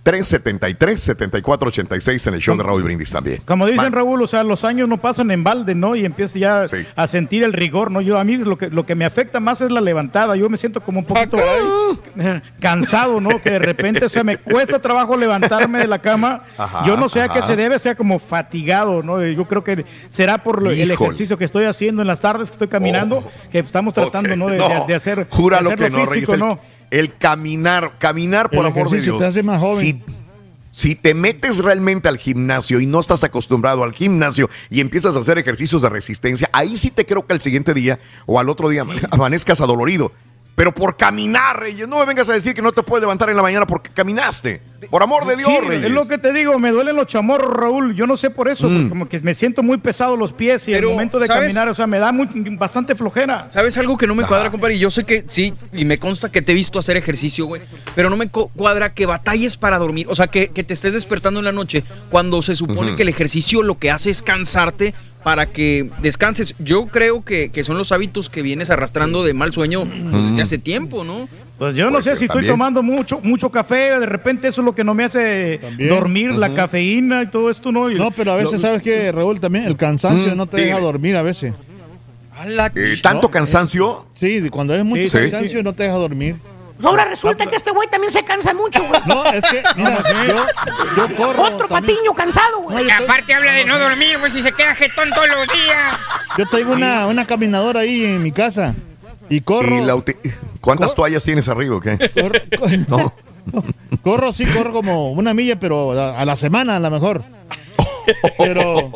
1-866-373-7486 en el show de Raúl Brindis también.
Como dicen. Raúl, o sea, los años no pasan en balde, ¿no? Y empieza ya a sentir el rigor, ¿no? Yo a mí lo que, lo que me afecta más es la levantada. Yo me siento como un poquito cansado, ¿no? Que de repente se me cuesta trabajo levantarme de la cama.
Ajá,
Yo no sé a qué se debe, sea como fatigado, ¿no? Yo creo que será por lo- el ejercicio que estoy haciendo en las tardes que estoy caminando, que estamos tratando, ¿no? De, de- de hacer,
Júralo
de
que no,
físico, ¿no?
El, caminar, caminar por
El
amor de Dios.
te hace más joven.
Si, si te metes realmente al gimnasio y no estás acostumbrado al gimnasio y empiezas a hacer ejercicios de resistencia, ahí sí te creo que al siguiente día o al otro día amanezcas adolorido. Pero por caminar, Reyes, no me vengas a decir que no te puedes levantar en la mañana porque caminaste. Por amor de Dios,
Sí,
Reyes.
es lo que te digo, me duelen los chamorros, Raúl. Yo no sé por eso,
Mm.
porque como que me siento muy pesado los pies y
Pero,
el momento de
¿sabes?
caminar, o sea, me da muy- bastante flojera.
¿Sabes algo que no me cuadra, compadre? Y yo sé que sí, y me consta que te he visto hacer ejercicio, güey. Pero no me cuadra que batalles para dormir. O sea, que, que te estés despertando en la noche cuando se supone que el ejercicio lo que hace es cansarte para que descanses. Yo creo que, que son los hábitos que vienes arrastrando de mal sueño pues, desde hace tiempo, ¿no?
Pues yo no sé si estoy tomando mucho mucho café, de repente eso es lo que no me hace
También.
dormir, la cafeína y todo esto, ¿no? Y
No, pero a veces,
lo-
¿sabes qué, Raúl? También el cansancio
Mm,
no te deja dormir a veces.
Eh, ¿Tanto cansancio?
Sí, cuando es mucho
Sí, sí.
cansancio no te deja dormir.
Ahora resulta que este güey también se cansa mucho, güey.
No, es que, mira, yo, yo corro.
Otro
también.
patiño cansado, güey.
Y aparte habla de no dormir, güey, si se queda jetón todos los días.
Yo tengo una, una caminadora ahí en mi casa y corro.
¿Y la uti- ¿Cuántas toallas tienes arriba o qué? No.
Corro, sí, corro como una milla, pero a, a la semana a lo mejor. Pero.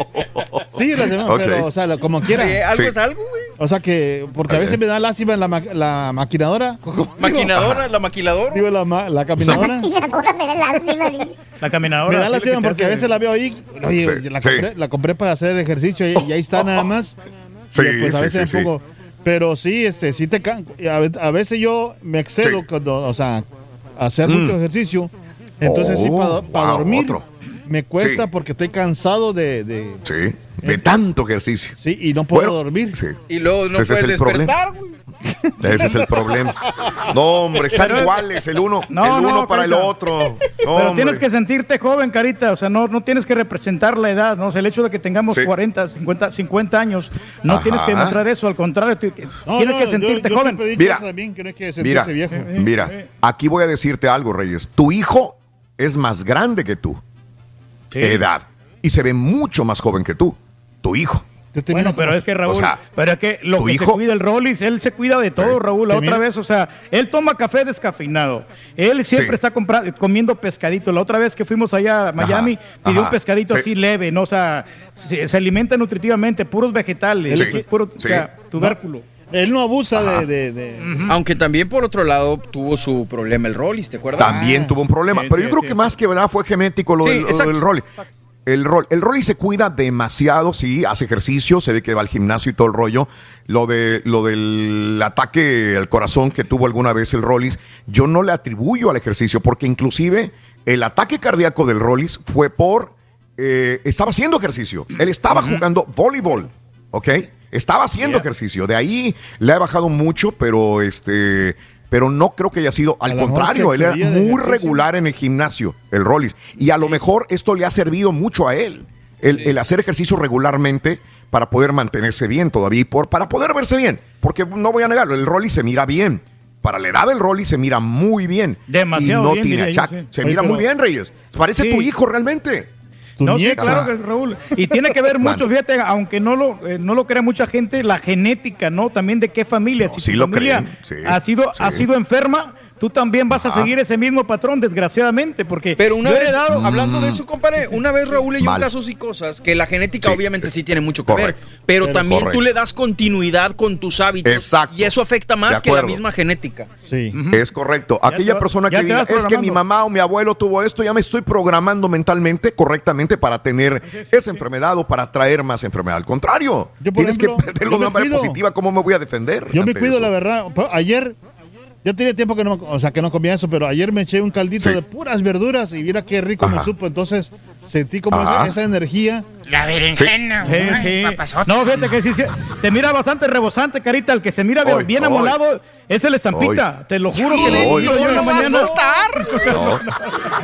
Sí, la semana, pero, o sea, como quiera.
Oye, algo
Sí.
es algo, güey.
O sea que, porque a veces me da lástima la, ma- la maquinadora.
Maquinadora, la maquiladora.
Digo, la, ma- la caminadora.
Tiradora me da lástima, dice.
La caminadora.
Me da lástima porque a veces la veo ahí. Oye,
Sí,
la,
sí.
compré, la compré para hacer ejercicio y, y ahí está nada más.
Sí,
Y, pues a
sí,
veces
sí,
un
sí.
poco. Pero sí, este, sí te can- y a, ve- a veces yo me excedo
Sí.
cuando, o sea, hacer
Mm.
mucho ejercicio. Entonces sí,
Oh,
para
wow,
dormir
otro.
Me cuesta
Sí.
porque estoy cansado de, de-
Sí, de tanto ejercicio.
sí y no puedo
Bueno,
dormir.
Sí.
Y luego no
Ese
puedes despertar, güey.
Ese es el problema. No, hombre, están iguales, el uno,
No,
el uno
no,
para el otro. No,
Pero
hombre.
tienes que sentirte joven, Carita. O sea, no, no tienes que representar la edad, ¿no? O sea, el hecho de que tengamos
Sí.
40, 50, 50 años, no
Ajá.
tienes que demostrar eso. Al contrario, tú-
No,
tienes
no,
que sentirte
yo
joven.
Mira.
también, que que
Mira,
viejo.
mira, aquí voy a decirte algo, Reyes. Tu hijo es más grande que tú,
Sí.
edad, y se ve mucho más joven que tú, tu hijo.
Yo te
Bueno, pero es que Raúl,
o sea,
pero es que lo que se
hijo-
cuida el Rollis, él se cuida de todo. Raúl. La otra vez, o sea, él toma café descafeinado. Él siempre
Sí.
está compra- comiendo pescadito. La otra vez que fuimos allá a Miami, pidió
ajá,
un pescadito
sí.
así leve, ¿no? O sea, se, se alimenta nutritivamente, puros vegetales,
Sí.
puro o
Sí.
sea, tubérculo.
Él no abusa de, de- de-
Aunque también por otro lado tuvo su problema el Rollis, ¿te acuerdas?
También
Ah.
tuvo un problema,
Sí,
pero
sí,
yo creo
sí,
que
sí.
más que verdad fue genético lo,
Sí,
del, lo
exacto.
del rol. El, rol, el Rolly se cuida demasiado, sí, hace ejercicio, se ve que va al gimnasio y todo el rollo. Lo, de, lo del ataque al corazón que tuvo alguna vez el Rollis, yo no le atribuyo al ejercicio, porque inclusive el ataque cardíaco del Rollis fue por... eh, estaba haciendo ejercicio. Él estaba jugando voleibol, ¿ok? Estaba haciendo ejercicio. De ahí le ha bajado mucho, pero este... Pero no creo que haya sido, al contrario, él era muy
ejercicio.
regular en el gimnasio, el Rollis. Y a lo mejor esto le ha servido mucho a él, el, el hacer ejercicio regularmente para poder mantenerse bien todavía y por, para poder verse bien. Porque no voy a negarlo, el Rollis se mira bien. Para la edad del Rollis se mira muy bien.
Demasiado
y no
bien,
tiene
diría yo,
achaque.
sí.
Se
Oye,
mira
pero-
muy bien, Reyes. Parece
Sí.
tu hijo realmente.
No, sí, claro que Raúl. Y tiene que ver mucho, fíjate, aunque no lo, eh, no lo crea mucha gente, la genética, ¿no? También de qué familia. Si
sí
tu
lo
familia
creen, sí,
ha, sido, ha sido enferma, tú también vas a
Ajá.
seguir ese mismo patrón, desgraciadamente, porque
Pero una
yo he
vez,
heredado-
hablando de eso, compadre, una vez Raúl leyó casos y cosas que la genética
Sí.
obviamente sí tiene mucho que
Correcto.
ver, pero,
Pero
también tú le das continuidad con tus hábitos
Exacto.
y eso afecta más que la misma genética.
Sí.
Es correcto. Aquella
te-
persona que diga, es que mi
programando".
mamá o mi abuelo tuvo esto, ya me estoy programando mentalmente, correctamente, para tener esa enfermedad o para traer más enfermedad. Al contrario,
Yo, por
tienes
ejemplo,
que
yo
de una manera positiva. ¿Cómo me voy a defender?
Yo me cuido,
eso?
la verdad. Ayer, ya tenía tiempo que no, me- o sea, que no comía eso, pero ayer me eché un caldito
Sí.
de puras verduras y mira qué rico me supo. Entonces sentí como esa, esa energía.
La berenjena.
Sí. No, fíjate que sí, sí, te mira bastante rebosante, carita. El que se mira
Hoy,
bien
hoy.
amolado es el estampita. Te lo juro que le digo yo en la mañana.
No,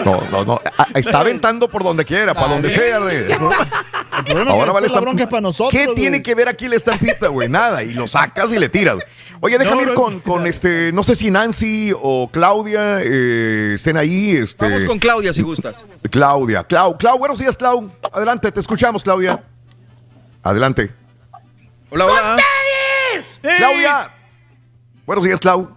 no, no, no. Ah, Está aventando por donde quiera, para donde sea, güey.
El problema
Ahora
es
vale
que la bronca es para nosotros.
¿Qué
güey.
tiene que ver aquí la estampita, güey? Nada. Y lo sacas y le tiras. Oye, déjame
No,
ir con, con este, no sé si Nancy o Claudia eh, estén ahí. Este,
Vamos con Claudia si gustas.
Claudia. Clau, Clau, buenos días, Clau. Adelante, te escuchamos, Claudia. Adelante.
Hola, hola.
Claudia. Buenos días, Clau.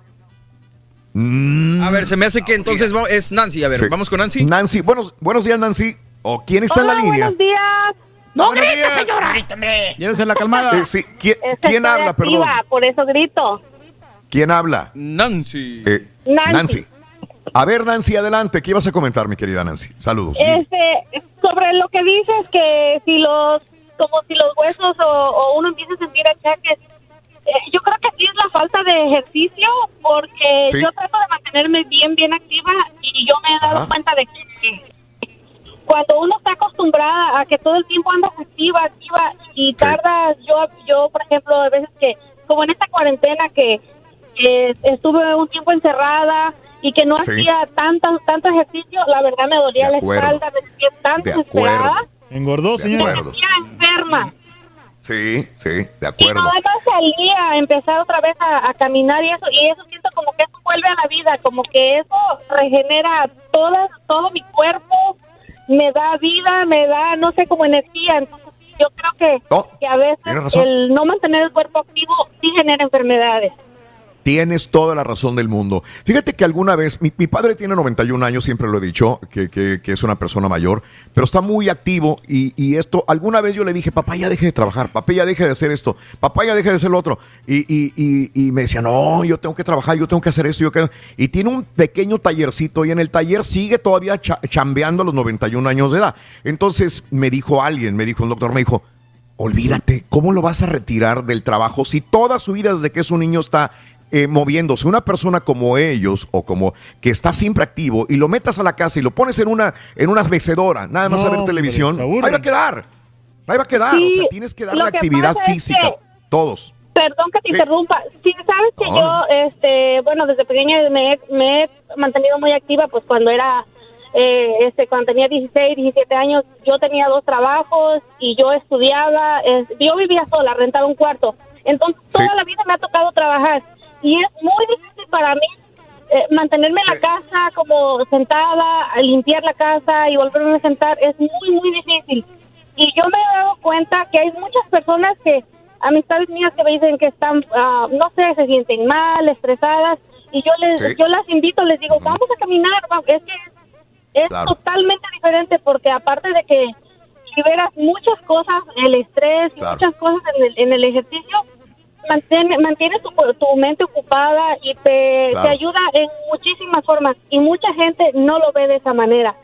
Mm,
A ver, se me hace que entonces es Nancy. A ver,
sí.
vamos con Nancy.
Nancy, buenos, buenos días, Nancy. ¿O quién está en la línea?
días.
¡No
Buenos
grites,
días.
señora!
Llévese la calmada.
Eh, sí, ¿Quién,
Es que
quién
estoy
habla,
activa,
perdón?
Por eso grito.
¿Quién habla?
Nancy.
Eh,
Nancy.
Nancy. A ver, Nancy, adelante. ¿Qué ibas a comentar, mi querida Nancy? Saludos.
Este, sobre lo que dices que si los, como si los huesos o, o uno empieza a sentir achaques, eh, yo creo que sí es la falta de ejercicio porque
Sí.
yo trato de mantenerme bien, bien activa y yo me he dado
Ajá.
cuenta de que cuando uno está acostumbrada a que todo el tiempo andas activa, activa y tardas, yo, yo por ejemplo, a veces que, como en esta cuarentena que estuve un tiempo encerrada y que no
Sí.
hacía tanto, tanto ejercicio, la verdad me dolía la espalda, me sentía tan
De
desesperada.
Engordó, señora.
me
acuerdo.
sentía enferma.
Sí, sí, de
Y
acuerdo.
nada más salía a empezar otra vez a, a caminar y eso, y eso siento como que eso vuelve a la vida, como que eso regenera toda, todo mi cuerpo, me da vida, me da, no sé, como energía. Entonces, yo creo que, que a veces el no mantener el cuerpo activo sí genera enfermedades.
Tienes toda la razón del mundo. Fíjate que alguna vez, mi, padre tiene 91 años, siempre lo he dicho, que, es una persona mayor, pero está muy activo y, esto, alguna vez yo le dije, papá ya deje de trabajar, papá ya deje de hacer esto, papá ya deje de hacer lo otro. Y me decía, no, yo tengo que trabajar, yo tengo que hacer esto, yo que... Y tiene un pequeño tallercito y en el taller sigue todavía cha- chambeando a los 91 años de edad. Entonces me dijo alguien, me dijo un doctor, me dijo, olvídate, ¿cómo lo vas a retirar del trabajo si toda su vida desde que es un niño está eh, moviéndose? Una persona como ellos o como que está siempre activo y lo metas a la casa y lo pones en una en una mecedora, nada más
No,
a ver televisión, ahí va a quedar. Ahí va a quedar,
Sí,
o sea, tienes que darle
que
actividad
es
física,
que-
todos.
Perdón que te
Sí.
interrumpa. Sí, sabes que
No.
yo, este, bueno, desde pequeña me, he- me he mantenido muy activa, pues cuando era, eh, este, cuando tenía 16, 17 años, yo tenía dos trabajos y yo estudiaba, es- yo vivía sola, rentaba un cuarto. Entonces,
Sí.
toda la vida me ha tocado trabajar y es muy difícil para mí eh, mantenerme en la casa como sentada, limpiar la casa y volverme a sentar, es muy, muy difícil. Y yo me he dado cuenta que hay muchas personas que, amistades mías que me dicen que están, ah, no sé, se sienten mal, estresadas, y yo les,
Sí.
yo las invito, les digo, vamos a caminar, es que es
Claro.
totalmente diferente porque aparte de que liberas muchas cosas, el estrés y
Claro.
muchas cosas en el, en el ejercicio, mantiene, mantiene tu, tu mente ocupada y te,
Claro.
te ayuda en muchísimas formas y mucha gente no lo ve de esa manera.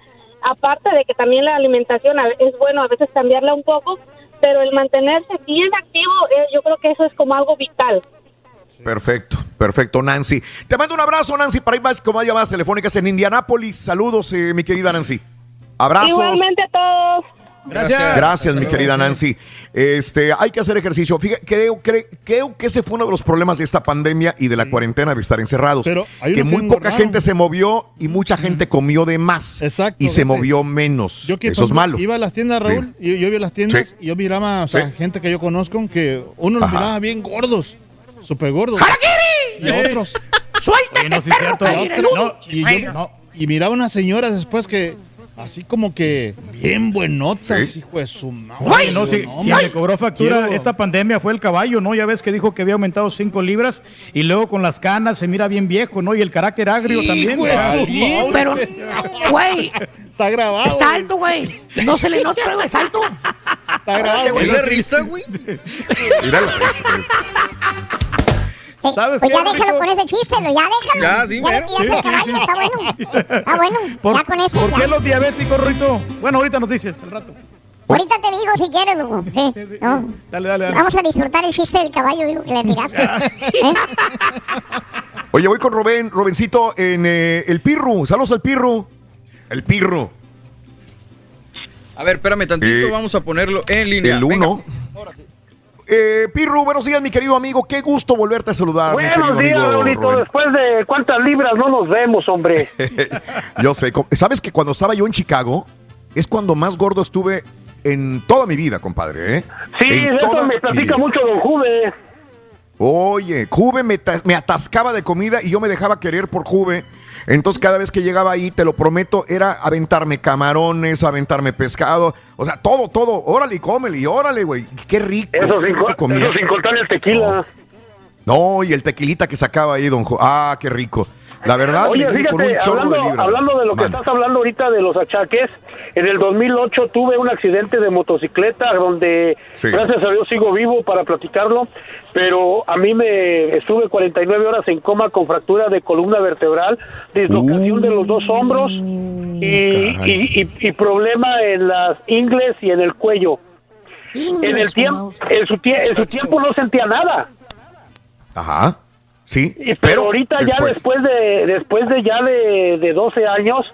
aparte de que también la alimentación es bueno a veces cambiarla un poco, pero el mantenerse bien activo, eh, yo creo que eso es como algo vital.
Perfecto, perfecto, Nancy. Te mando un abrazo, Nancy, para ir más con más llamadas telefónicas en Indianápolis. Saludos, eh, mi querida Nancy. Abrazos.
Igualmente a todos.
Gracias. Gracias, mi querida Nancy. Este, hay que hacer ejercicio. Fíjate, creo, cre- creo que ese fue uno de los problemas de esta pandemia y de la cuarentena de estar encerrados.
Pero hay
que muy poca
engordaron.
gente se movió y mucha gente comió de más.
Exacto.
Y se movió menos.
Yo que
Eso es malo.
Iba a las tiendas, Raúl, y yo iba a las tiendas
Sí.
y yo miraba, o sea,
Sí.
gente que yo conozco que uno los
Ajá.
miraba bien gordos, súper gordos. Y otros.
¡Suéltate,
no, sí,
perro
cierto. No, y, yo- y miraba unas señoras después que, así como que bien buenotas,
Sí.
hijo de su madre.
Oye, no, sí,
Digo,
quien le cobró factura
quiero-
esta pandemia fue el caballo, ¿no? Ya ves que dijo que había aumentado 5 libras y luego con las canas se mira bien viejo, ¿no? Y el carácter agrio también.
De su
Sí,
Pero, güey,
está grabado.
está alto, güey. No se le nota, güey, está alto.
Está grabado.
¿Es la risa, güey?
Mira la risa.
¿Sabes
Pues
qué,
ya déjalo
Rico?
con ese chiste, lo- ya déjalo.
Ya, sí,
tiras
Sí,
al
sí,
caballo,
sí.
está bueno. Está bueno,
¿Por,
ya con eso
¿por
ya.
qué los diabéticos, Rito? Bueno, ahorita nos dices, al rato.
Ahorita te digo si quieres, loco. Sí, no.
Dale, dale, dale.
Vamos a disfrutar el chiste del caballo, digo, que le tiraste. ¿Eh?
Oye, voy con Rubén, Rubencito en eh, el Pirru. Saludos al Pirru. El Pirru.
A ver, espérame tantito,
Eh,
vamos a ponerlo en línea.
El
Venga.
uno. Eh, Pirru, buenos días, mi querido amigo. Qué gusto volverte a saludar,
Buenos días, Raulito. Después de cuántas libras no nos vemos, hombre.
Yo sé. ¿Sabes que cuando estaba yo en Chicago es cuando más gordo estuve en toda mi vida, compadre? ¿eh?
Sí,
En
de eso me platica mucho don Juve.
Oye, Juve me, me atascaba de comida y yo me dejaba querer por Juve. Entonces cada vez que llegaba ahí, te lo prometo, era aventarme camarones, aventarme pescado, o sea, todo, todo, órale, cómele, y órale, güey, qué rico.
Eso sin, eso sin contar el tequila.
No, y el tequilita que sacaba ahí, don Jo. Ah, qué rico. La verdad,
Oye,
un
fíjate,
chorro
hablando,
de libra.
hablando de lo que estás hablando ahorita de los achaques, en el 2008 tuve un accidente de motocicleta donde,
Sí.
gracias a Dios, sigo vivo para platicarlo, pero a mí me estuve 49 horas en coma con fractura de columna vertebral, dislocación de los dos hombros y, y, y- y problema en las ingles y en el cuello. En el tiempo, en su, tie- en su tiempo no sentía nada.
Ajá. Sí.
Y- pero, ahorita ya después de después de ya de, de 12 años,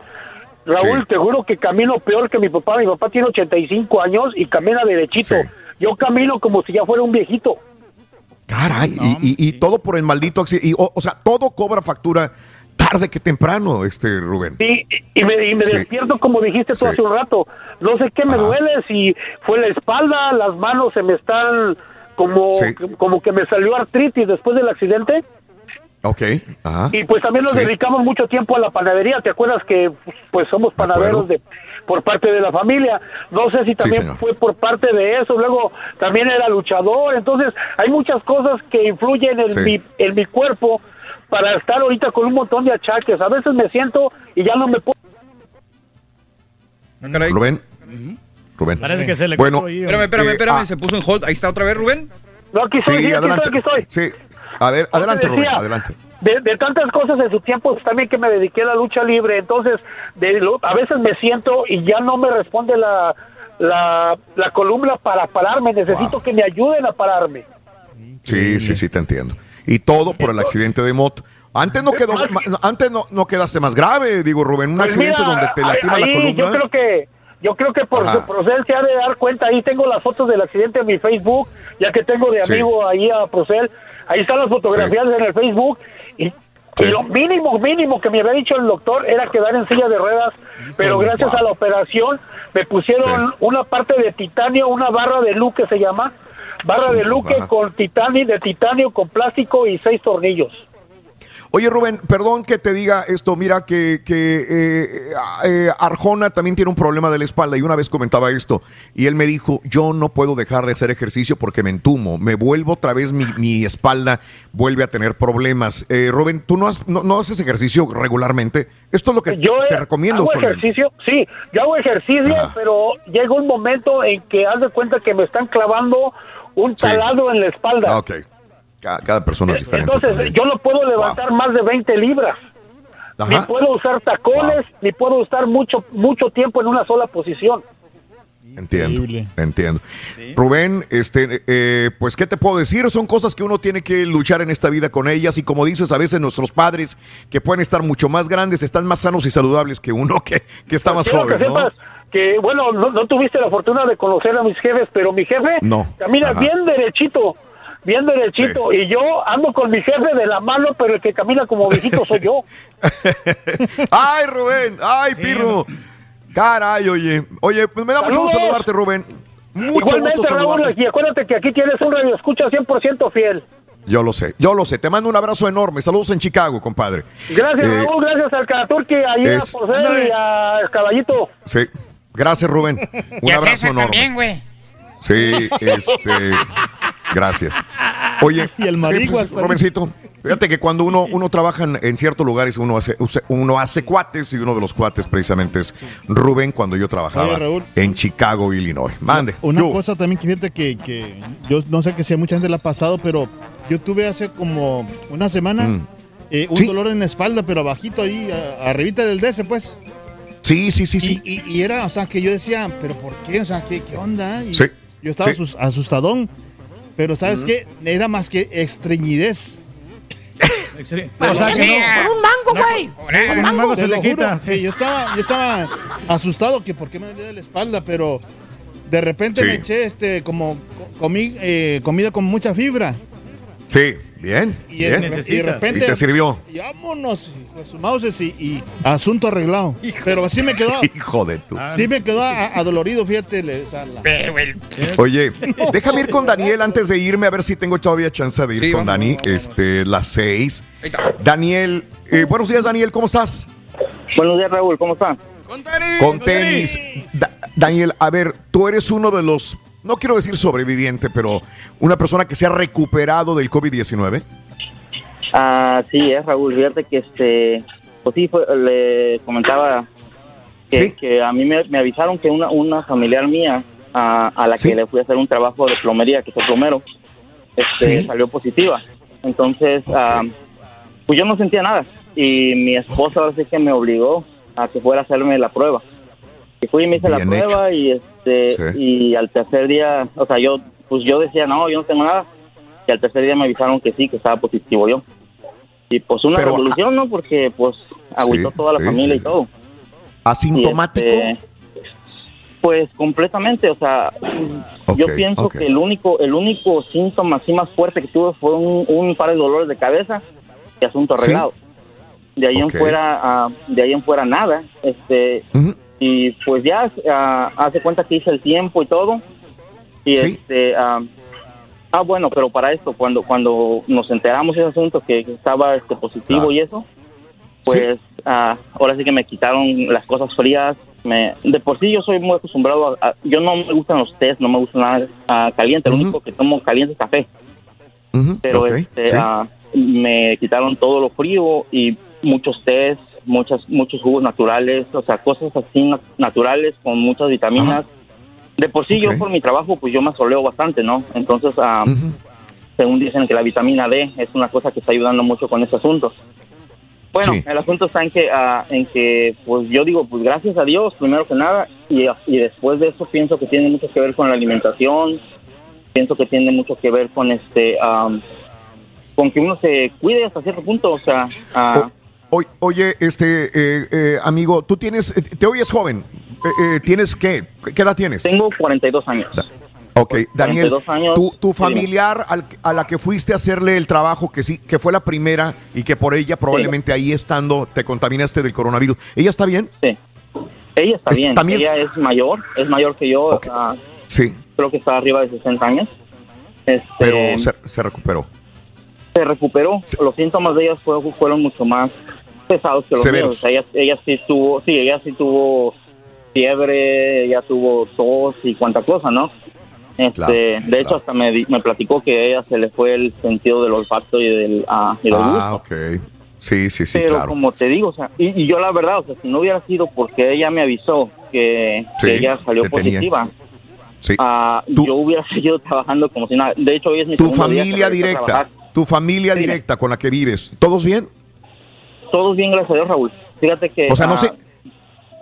Raúl,
Sí.
te juro que camino peor que mi papá. Mi papá tiene 85 años y camina derechito. Yo camino como si ya fuera un viejito.
Caray, y, y- y todo por el maldito accidente. Y, o, o sea, todo cobra factura tarde que temprano, este Rubén.
Y, y me, y me
Sí.
despierto como dijiste tú hace un rato. No sé qué me duele, si fue la espalda, las manos se me están como,
Sí.
como que me salió artritis después del accidente.
Ok. Ajá.
Y pues también nos
Sí.
dedicamos mucho tiempo a la panadería. ¿Te acuerdas que pues somos panaderos de por parte de la familia? No sé si también fue por parte de eso. Luego también era luchador. Entonces hay muchas cosas que influyen en
Sí.
mi en mi cuerpo para estar ahorita con un montón de achaques. A veces me siento y ya no me puedo.
Rubén. Rubén.
Parece que se le
bueno,
Espérame, espérame,
eh,
espérame,
ah,
se puso en hold. Ahí está otra vez, Rubén.
No, aquí estoy,
sí,
aquí estoy, aquí estoy.
Sí. A ver, adelante,
te
Rubén,
decía,
adelante.
De, de tantas cosas en su tiempo también que me dediqué a la lucha libre, entonces de lo- a veces me siento y ya no me responde la, la, la columna para pararme, necesito que me ayuden a pararme.
Sí, sí, sí, te entiendo. Y todo por el accidente de moto. Antes no quedó, antes no, no quedaste más grave, digo Rubén, un
Pues
accidente
mira,
donde te lastima
ahí
la columna.
Yo creo que yo creo que por
Ajá.
su Procel se ha de dar cuenta, ahí tengo las fotos del accidente en mi Facebook, ya que tengo de
Sí.
amigo ahí a Procel, ahí están las fotografías en el Facebook y, lo mínimo, mínimo que me había dicho el doctor era quedar en silla de ruedas, pero gracias a la operación me pusieron una parte de titanio, una barra de luz que se llama, barra de
ajá.
con titanio, de titanio con plástico y seis tornillos.
Oye, Rubén, perdón que te diga esto. Mira que, que eh, eh, Arjona también tiene un problema de la espalda y una vez comentaba esto y él me dijo, yo no puedo dejar de hacer ejercicio porque me entumo, me vuelvo otra vez, mi, mi espalda vuelve a tener problemas. Eh, Rubén, ¿tú no, has- no, no haces ejercicio regularmente? Esto es lo que
Yo
se
eh,
recomienda
hago ejercicio, sí, yo hago ejercicio, pero llega un momento en que haz de cuenta que me están clavando un
Sí.
taladro en la espalda.
Ah, ok. Cada, cada persona es diferente.
Entonces,
también.
yo no puedo levantar más de 20 libras. ni puedo usar tacones, ni puedo estar mucho, mucho tiempo en una sola posición.
Entiendo, entiendo. Rubén, este, eh, pues, ¿qué te puedo decir? Son cosas que uno tiene que luchar en esta vida con ellas y como dices, a veces nuestros padres, que pueden estar mucho más grandes, están más sanos y saludables que uno que, que está más joven,
que
¿no?
sepas que, bueno, no, no tuviste la fortuna de conocer a mis jefes, pero mi jefe
No.
camina
Ajá.
bien derechito, bien derechito, y yo ando con mi jefe de la mano, pero el que camina como viejito soy yo.
Ay, Rubén, ay, Pirro. Caray, oye. Oye, pues me da mucho gusto saludarte, Rubén. Mucho
Igualmente,
gusto
Raúl, y acuérdate que aquí tienes un radio escucha 100% fiel.
Yo lo sé, yo lo sé. Te mando un abrazo enorme. Saludos en Chicago, compadre.
Gracias,
Eh,
Raúl, gracias al
es-
a Porcel y a Caballito.
Sí. Gracias, Rubén. Un abrazo enorme.
también, güey.
Sí, este. Gracias. Oye,
Y el
sí,
marihuas
pues, fíjate que cuando uno, uno trabaja en, en ciertos lugares, uno hace, uno hace cuates y uno de los cuates precisamente es Rubén cuando yo trabajaba
Oye,
en Chicago, Illinois. Mande.
Una
Yo.
cosa también que fíjate que, que yo no sé que si a mucha gente le ha pasado, pero yo tuve hace como una semana
Mm.
eh, un dolor en la espalda, pero abajito ahí, a- arribita del DC, pues.
Sí, sí, sí, sí.
Y, y- y era, o sea, que yo decía, pero ¿por qué? O sea, ¿qué, qué onda? Y
Sí,
Yo estaba
sí.
asus- asustadón, pero ¿sabes
Ujú.
qué? Era más que estreñidez.
O sea, que no.
Con un mango, güey.
Con un mango
Te
se
lo
le
juro, yo estaba, yo estaba asustado que por qué me dolía la espalda, pero de repente
Sí.
me eché este como co- comí eh, comida con mucha fibra.
Sí, bien.
Y,
bien.
de- y de repente.
¿Y te sirvió?
Y vámonos, su mouses, y, y asunto arreglado. Pero sí me quedó.
Hijo de tu.
Sí me quedó a- adolorido, fíjate. le- o sea, la-
Oye, déjame ir con Daniel antes de irme a ver si tengo todavía chance de ir
Sí,
con
vamos,
Dani. Este, las seis. Daniel, eh, buenos días, Daniel, ¿cómo estás?
Buenos días, Raúl, ¿cómo están?
Con tenis. Da- Daniel, a ver, tú eres uno de los, no quiero decir sobreviviente, pero una persona que se ha recuperado del COVID-19.
Ah, sí, es Raúl. Fíjate que este, pues sí, fue- le comentaba que, que a mí me, me avisaron que una, una familiar mía a, a la que le fui a hacer un trabajo de plomería, que soy plomero, este,
Sí.
salió positiva. Entonces, ah, pues yo no sentía nada. Y mi esposa ahora sí que me obligó a que fuera a hacerme la prueba. Y fui y me hice la prueba y este
Sí.
y al tercer día, o sea, yo pues yo decía, "No, yo no tengo nada." Y al tercer día me avisaron que sí, que estaba positivo yo. Y pues una
Pero,
revolución, ¿no? Porque pues agüitó
Sí,
toda la
sí,
familia y todo.
¿Asintomático?
Y, este, pues completamente, o sea, yo pienso que el único el único síntoma así más fuerte que tuve fue un, un par de dolores de cabeza y asunto arreglado. De ahí en fuera, ah, de ahí en fuera nada. Este y pues ya ah, hace cuenta que hice el tiempo y todo y este ah, ah bueno, pero para esto cuando cuando nos enteramos de ese asunto que, estaba este positivo y eso pues ah, ahora sí que me quitaron las cosas frías. Me, de por sí yo soy muy acostumbrado a, a- Yo no me gustan los tés, no me gusta nada caliente. Lo único que tomo caliente es café. Pero este,
sí.
me quitaron todo lo frío y muchos tés, muchas, muchos jugos naturales, o sea, cosas así na- naturales con muchas vitaminas. De por sí yo por mi trabajo pues yo me asoleo bastante, ¿no? Entonces, ah, según dicen que la vitamina D es una cosa que está ayudando mucho con ese asunto. Bueno,
Sí.
el asunto está en que, ah, en que, pues yo digo, pues gracias a Dios, primero que nada, y, y después de eso pienso que tiene mucho que ver con la alimentación, pienso que tiene mucho que ver con este, am, con que uno se cuide hasta cierto punto, o sea,
Oy- Oye, este eh, eh, amigo, tú tienes, eh, te oyes joven. Eh, eh, ¿Tienes qué? ¿Qué edad tienes?
tengo 42 años.
Ok, Daniel,
42 años.
tu, tu familiar al- a la que fuiste a hacerle el trabajo, que sí, que fue la primera y que por ella probablemente ahí estando te contaminaste del coronavirus, ¿ella está bien?
Sí. Ella está
Es-
bien,
también-
ella es mayor, es mayor que yo, ah,
Sí,
creo que está arriba de 60 años. Este,
pero se, se recuperó.
se recuperó. Los síntomas de ella fue- fueron mucho más pesados que los
Severos.
míos. Ella, ella sí tuvo, sí, ella sí tuvo fiebre, ella tuvo tos y cuánta cosa, ¿no? Este,
Claro,
de hecho, hasta me, me platicó que a ella se le fue el sentido del olfato y del, ah, y.
Ah, ok. Sí, sí, sí,
Pero
claro.
como te digo, o sea, y, y yo la verdad, o sea, si no hubiera sido porque ella me avisó que, que
Sí,
ella salió
que
positiva,
Sí.
ah, yo hubiera seguido trabajando como si nada. De hecho, hoy es mi
Tu
segundo día que
familia directa, tu familia
Dime.
directa con la que vives, ¿todos bien?
Todos bien, gracias a Dios, Raúl. Fíjate que...
O sea, no
ah,
sé.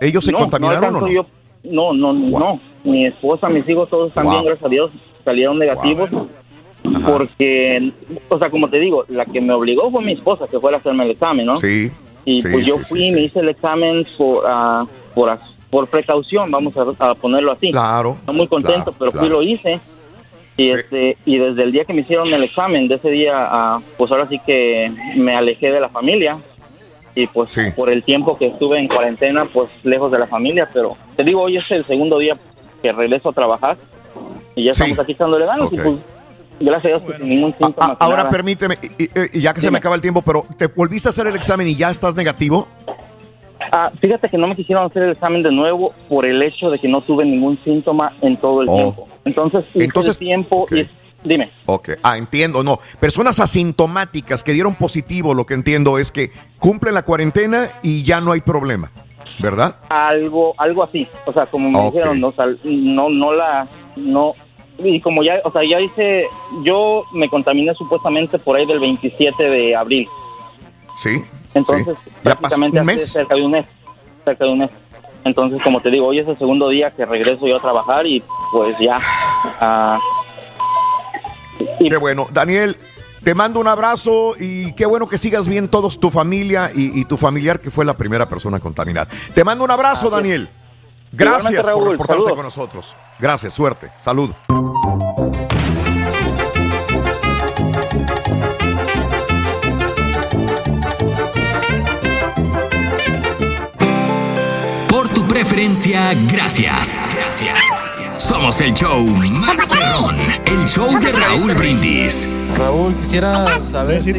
¿Ellos se
no,
contaminaron
no
o no?
yo- no, no, no. Mi esposa, mis hijos, todos están
Wow.
bien, gracias a Dios. Salieron negativos. Porque, o sea, como te digo, la que me obligó fue mi esposa, que fue a hacerme el examen, ¿no?
Sí.
Y
sí,
pues yo
sí,
fui
sí,
y me hice el examen por, ah, por, por precaución, vamos a, a ponerlo así.
Claro.
Estoy muy contento,
claro,
pero
claro.
fui y lo hice. Y, este, y desde el día que me hicieron el examen, de ese día, ah, pues ahora sí que me alejé de la familia. Y pues por el tiempo que estuve en cuarentena, pues lejos de la familia. Pero te digo, hoy es el segundo día que regreso a trabajar. Y ya estamos aquí echándole ganas. Y
Ok.
pues, gracias a Dios, que sin ningún síntoma.
Ahora
nada.
permíteme, y, y- y ya que se me acaba el tiempo, pero ¿te volviste a hacer el examen y ya estás negativo?
Ah, fíjate que no me quisieron hacer el examen de nuevo por el hecho de que no tuve ningún síntoma en todo el
Oh.
tiempo. Entonces, hice
Entonces,
el tiempo y dime.
Ok, ah, entiendo, no. Personas asintomáticas que dieron positivo, lo que entiendo es que cumplen la cuarentena y ya no hay problema, ¿verdad?
algo algo así o sea como me
Ok.
dijeron no, no no la no y como ya o sea ya hice yo me contaminé supuestamente por ahí del 27 de abril
Sí.
entonces
sí.
Prácticamente
un
hace
mes.
cerca de un mes cerca de un mes entonces como te digo hoy es el segundo día que regreso yo a trabajar y pues ya ah,
Qué bueno. Daniel, te mando un abrazo y qué bueno que sigas bien todos tu familia y, y tu familiar que fue la primera persona contaminada. Te mando un abrazo. Daniel. Gracias por reportarte
Saludos.
con nosotros. Gracias, suerte. Salud.
Por tu preferencia, gracias. Somos el show más perrón, el show de Raúl Brindis.
Raúl, quisiera saber si,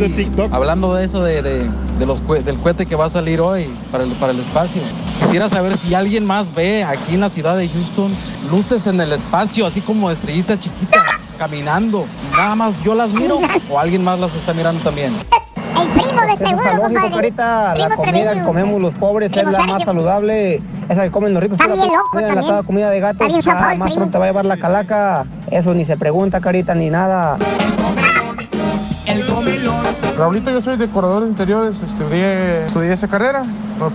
hablando de eso de, de- de los del cohete que va a salir hoy para el, para el espacio, quisiera saber si alguien más ve aquí en la ciudad de Houston luces en el espacio, así como estrellitas chiquitas caminando. Nada más yo las miro o alguien más las está mirando también.
Primo de seguro,
lógico,
compadre.
Carita, la
Primo
comida que comemos los pobres
Primo
es la
Sergio.
más saludable. Esa que comen los ricos.
Bien loco
comida
también.
de gato. Más
primo.
pronto va a llevar la calaca. Eso ni se pregunta, Carita, ni nada.
Raulito, yo soy decorador de interiores, estudié, estudié esa carrera.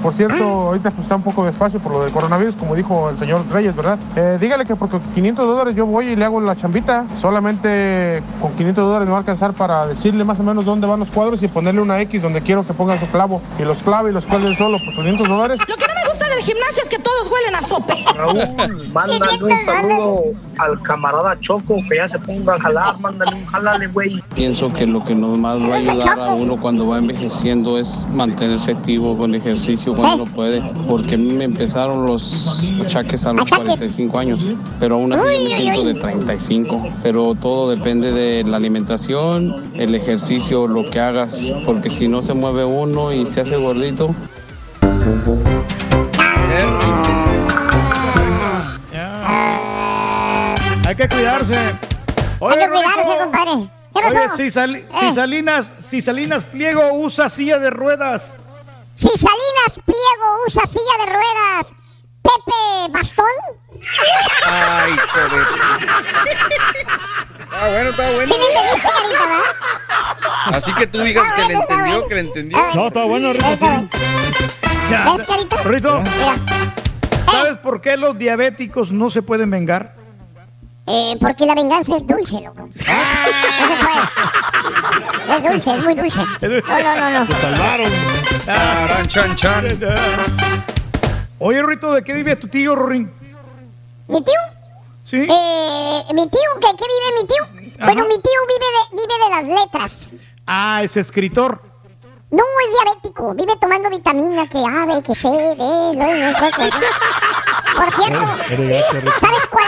Por cierto, ahorita pues, está un poco despacio por lo del coronavirus, como dijo el señor Reyes, ¿verdad? Eh, dígale que porque 500 dólares yo voy y le hago la chambita. Solamente con 500 dólares me va a alcanzar para decirle más o menos dónde van los cuadros y ponerle una X donde quiero que ponga su clavo. Y los clave y los cuelgue solo por 500 dólares.
Lo que no me gusta del gimnasio es que todos huelen a sope.
Raúl, mándale un saludo al camarada Choco que ya se ponga a jalar. Mándale un jalale, güey.
Pienso que lo que nos más va a ayudar a uno cuando va envejeciendo es mantenerse activo con ejercicio cuando no puede, porque a mí me empezaron los achaques a los 45 años, pero aún así yo me siento de 35, pero todo depende de la alimentación, el ejercicio, lo que hagas, porque si no se mueve uno y se hace gordito,
Hay que cuidarse. Oye,
Hay que cuidarse, compadre. ¿Qué
Oye,
pasó?
si, Sal-
Eh.
si Salinas, si Salinas Pliego usa silla de ruedas.
Si Salinas Pliego usa silla de ruedas, Pepe Bastón.
Ay, joder. Está bueno, está bueno.
¿Sí me entendiste, carita, verdad?
Así que tú digas que le entendió, que le entendió.
No, está bueno, Rico, sí.
Ya.
¿Ves, carita? Mira,
¿sabes por qué los diabéticos no se pueden vengar?
Eh, porque la venganza es dulce, loco. No se puede. Es dulce, es muy dulce. No, no, no, no.
Se salvaron.
Tarán, chan, chan.
Oye, Rorrito, ¿de qué vive tu tío, Rorín?
¿Mi tío?
Sí.
Eh, ¿Mi tío? ¿Qué, qué vive mi tío? Bueno, mi tío vive de, vive de las letras.
Ah, es escritor.
No, es diabético. Vive tomando vitamina que A, B, que C, D, no. Por cierto, ¿sabes cuál?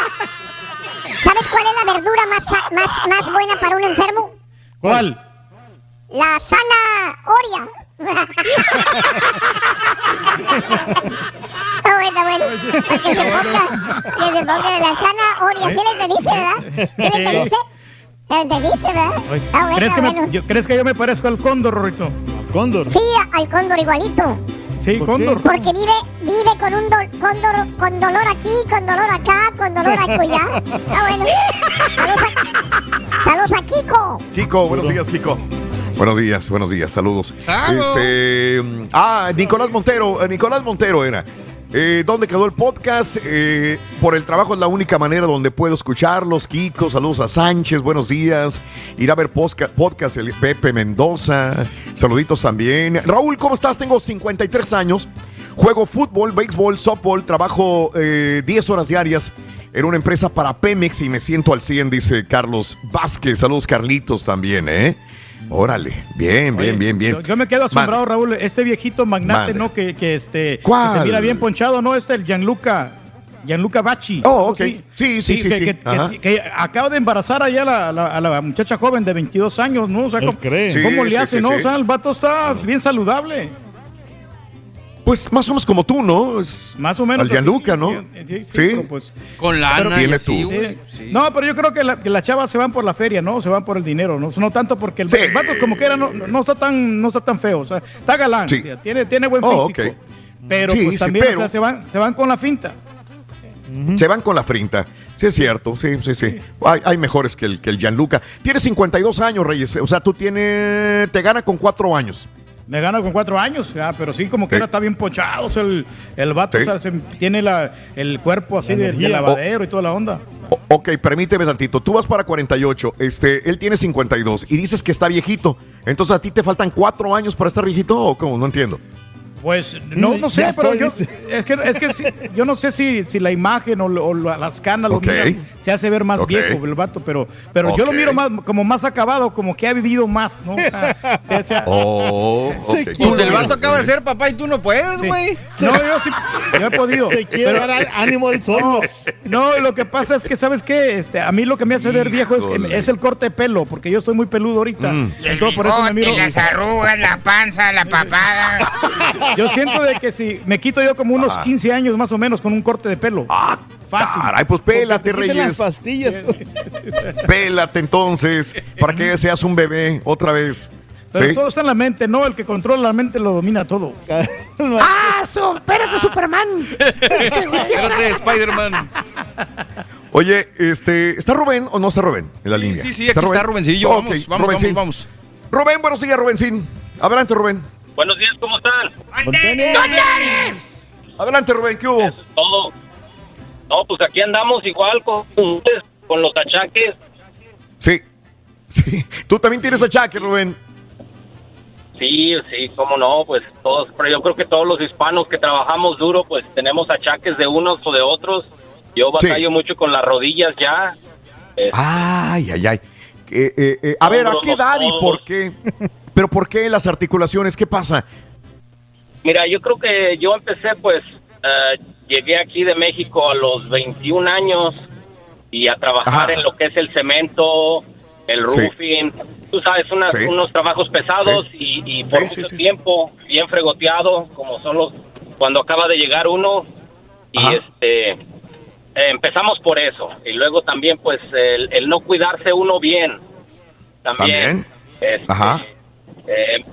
¿Sabes cuál es la verdura más, más, más buena para un enfermo?
¿Cuál?
La zanahoria. Está bueno, bueno. Para que se ponga, que se ponga la zanahoria. ¿Sí le entendiste, verdad? ¿Sí le entendiste? ¿Sí le entendiste, verdad? Está bueno,
¿Crees, que me-
bueno.
yo, ¿Crees que yo me parezco al cóndor, Rorrito?
¿Cóndor?
Sí, al cóndor igualito.
Sí, cóndor.
Porque vive, vive con un do- cóndor, con dolor aquí, con dolor acá, con dolor acullá. Está bueno. Saludos a, Kiko.
Kiko, buenos días, Kiko. Buenos días, buenos días, saludos. Este, ah, Nicolás Montero, eh, Nicolás Montero era. Eh, ¿Dónde quedó el podcast? Eh, por el trabajo es la única manera donde puedo escucharlos. Kiko, saludos a Sánchez, buenos días. Ir a ver podcast, el Pepe Mendoza. Saluditos también. Raúl, ¿cómo estás? Tengo 53 años. Juego fútbol, béisbol, softball, trabajo eh, 10 horas diarias en una empresa para Pemex y me siento al 100, dice Carlos Vázquez. Saludos, Carlitos, también, ¿eh? Órale, bien, bien, bien, bien.
Yo, yo me quedo asombrado, Raúl. Este viejito magnate. ¿no? Que, que este, que
¿Cuál?
se mira bien ponchado, ¿no? Este, el Gianluca. Gianluca Bacci.
Oh, ok. Sí, sí, sí,
que,
sí.
que- que-
Ajá.
que acaba de embarazar allá a la, la- a la muchacha joven de 22 años, ¿no? O sea, ¿cómo,
cree.
¿cómo
Sí,
le
sí,
hace,
sí,
no?
sí.
O sea, el vato está bien saludable.
Pues más o menos como tú, ¿no? Es
Más o menos
Al Gianluca, ¿no?
Sí,
Sí.
pero pues-
Con
Pero-
lana y
Dile
así,
tú.
Sí. No, pero yo creo que, la, que las chavas se van por la feria, ¿no? Se van por el dinero, ¿no? No tanto porque el,
Sí.
el vato como que era no, no está tan no está tan feo, o sea, está galán,
Sí.
o sea, tiene, tiene buen
Oh,
físico.
ok.
Pero
Sí,
pues
sí,
también o
pero-
sea, se, van, se van con la finta.
Se van con la frinta. Sí, es cierto. Sí, sí, sí. Hay, hay mejores que el, que el Gianluca. Tiene 52 años, Reyes. O sea, tú tienes. Te gana con cuatro años.
Me gana con cuatro años, ya, pero sí, como que
Sí.
ahora está bien pochado. o sea, el, el vato
Sí.
o sea, se- tiene la, el cuerpo así
La
de, lavadero y toda la onda.
O- ok, permíteme tantito. Tú vas para 48. Este, él tiene 52. Y dices que está viejito. Entonces, ¿a ti te faltan cuatro años para estar viejito o cómo? No entiendo.
Pues no, no sé, pero yo, es que, es que sí, yo no sé si, si la imagen o, lo- o la- las canas lo miran, se hace ver más viejo el vato, pero, pero yo lo miro más como más acabado, como que ha vivido más, ¿no? O sea, se- se-
Oh,
Se.
Pues el vato acaba de ser papá y tú no puedes,
Sí.
güey.
No, yo sí, yo he podido.
Se quiere
pero-
dar ánimo él solo.
No, lo que pasa es que, ¿sabes qué? Este, a mí lo que me hace ver viejo es, el corte de pelo, porque yo estoy muy peludo ahorita.
Mm.
Y el
Entonces, por eso me
bigote,
miro.
las arrugas, la panza, la papada.
Yo siento de que si me quito yo como unos
Ah.
15 años más o menos con un corte de pelo.
Ah,
Fácil.
Caray, pues pélate,
Quiten las
Reyes.
pastillas.
Pélate entonces. Para que seas un bebé otra vez.
Pero
¿Sí?
todo está en la mente, ¿no? El que controla la mente lo domina todo.
¡Ah, su- espérate, Superman!
Espérate, Spider-Man.
Oye, este, ¿está Rubén o no está Rubén en la línea?
Sí, sí, aquí está Rubencillo.
Ok,
Vamos, vamos,
Rubencín.
vamos, vamos.
Rubén, buenos días, Rubencín. Adelante, Rubén.
Buenos días, ¿cómo están?
Adelante, Rubén, ¿qué hubo?
Todo. No, pues aquí andamos igual con, con los achaques.
Sí, sí. Tú también tienes achaque, Rubén.
Sí, sí, cómo no, pues todos, pero yo creo que todos los hispanos que trabajamos duro, pues tenemos achaques de unos o de otros. Yo
Sí.
batallo mucho con las rodillas ya.
Ay, ay, ay. Eh, eh, eh, a ver, ¿a qué edad y por qué? ¿Pero por qué las articulaciones? ¿Qué pasa?
Mira, yo creo que yo empecé, pues, eh, llegué aquí de México a los 21 años y a trabajar
Ajá.
en lo que es el cemento, el
Sí.
roofing, tú sabes, unas-
Sí.
unos trabajos pesados y, y por
Sí, sí,
mucho
sí, sí.
tiempo bien fregoteado, como son los, cuando acaba de llegar uno y
Ajá.
este... eh, empezamos por eso y luego también pues el, el no cuidarse uno bien también,
También.
Este,
Ajá.
Eh,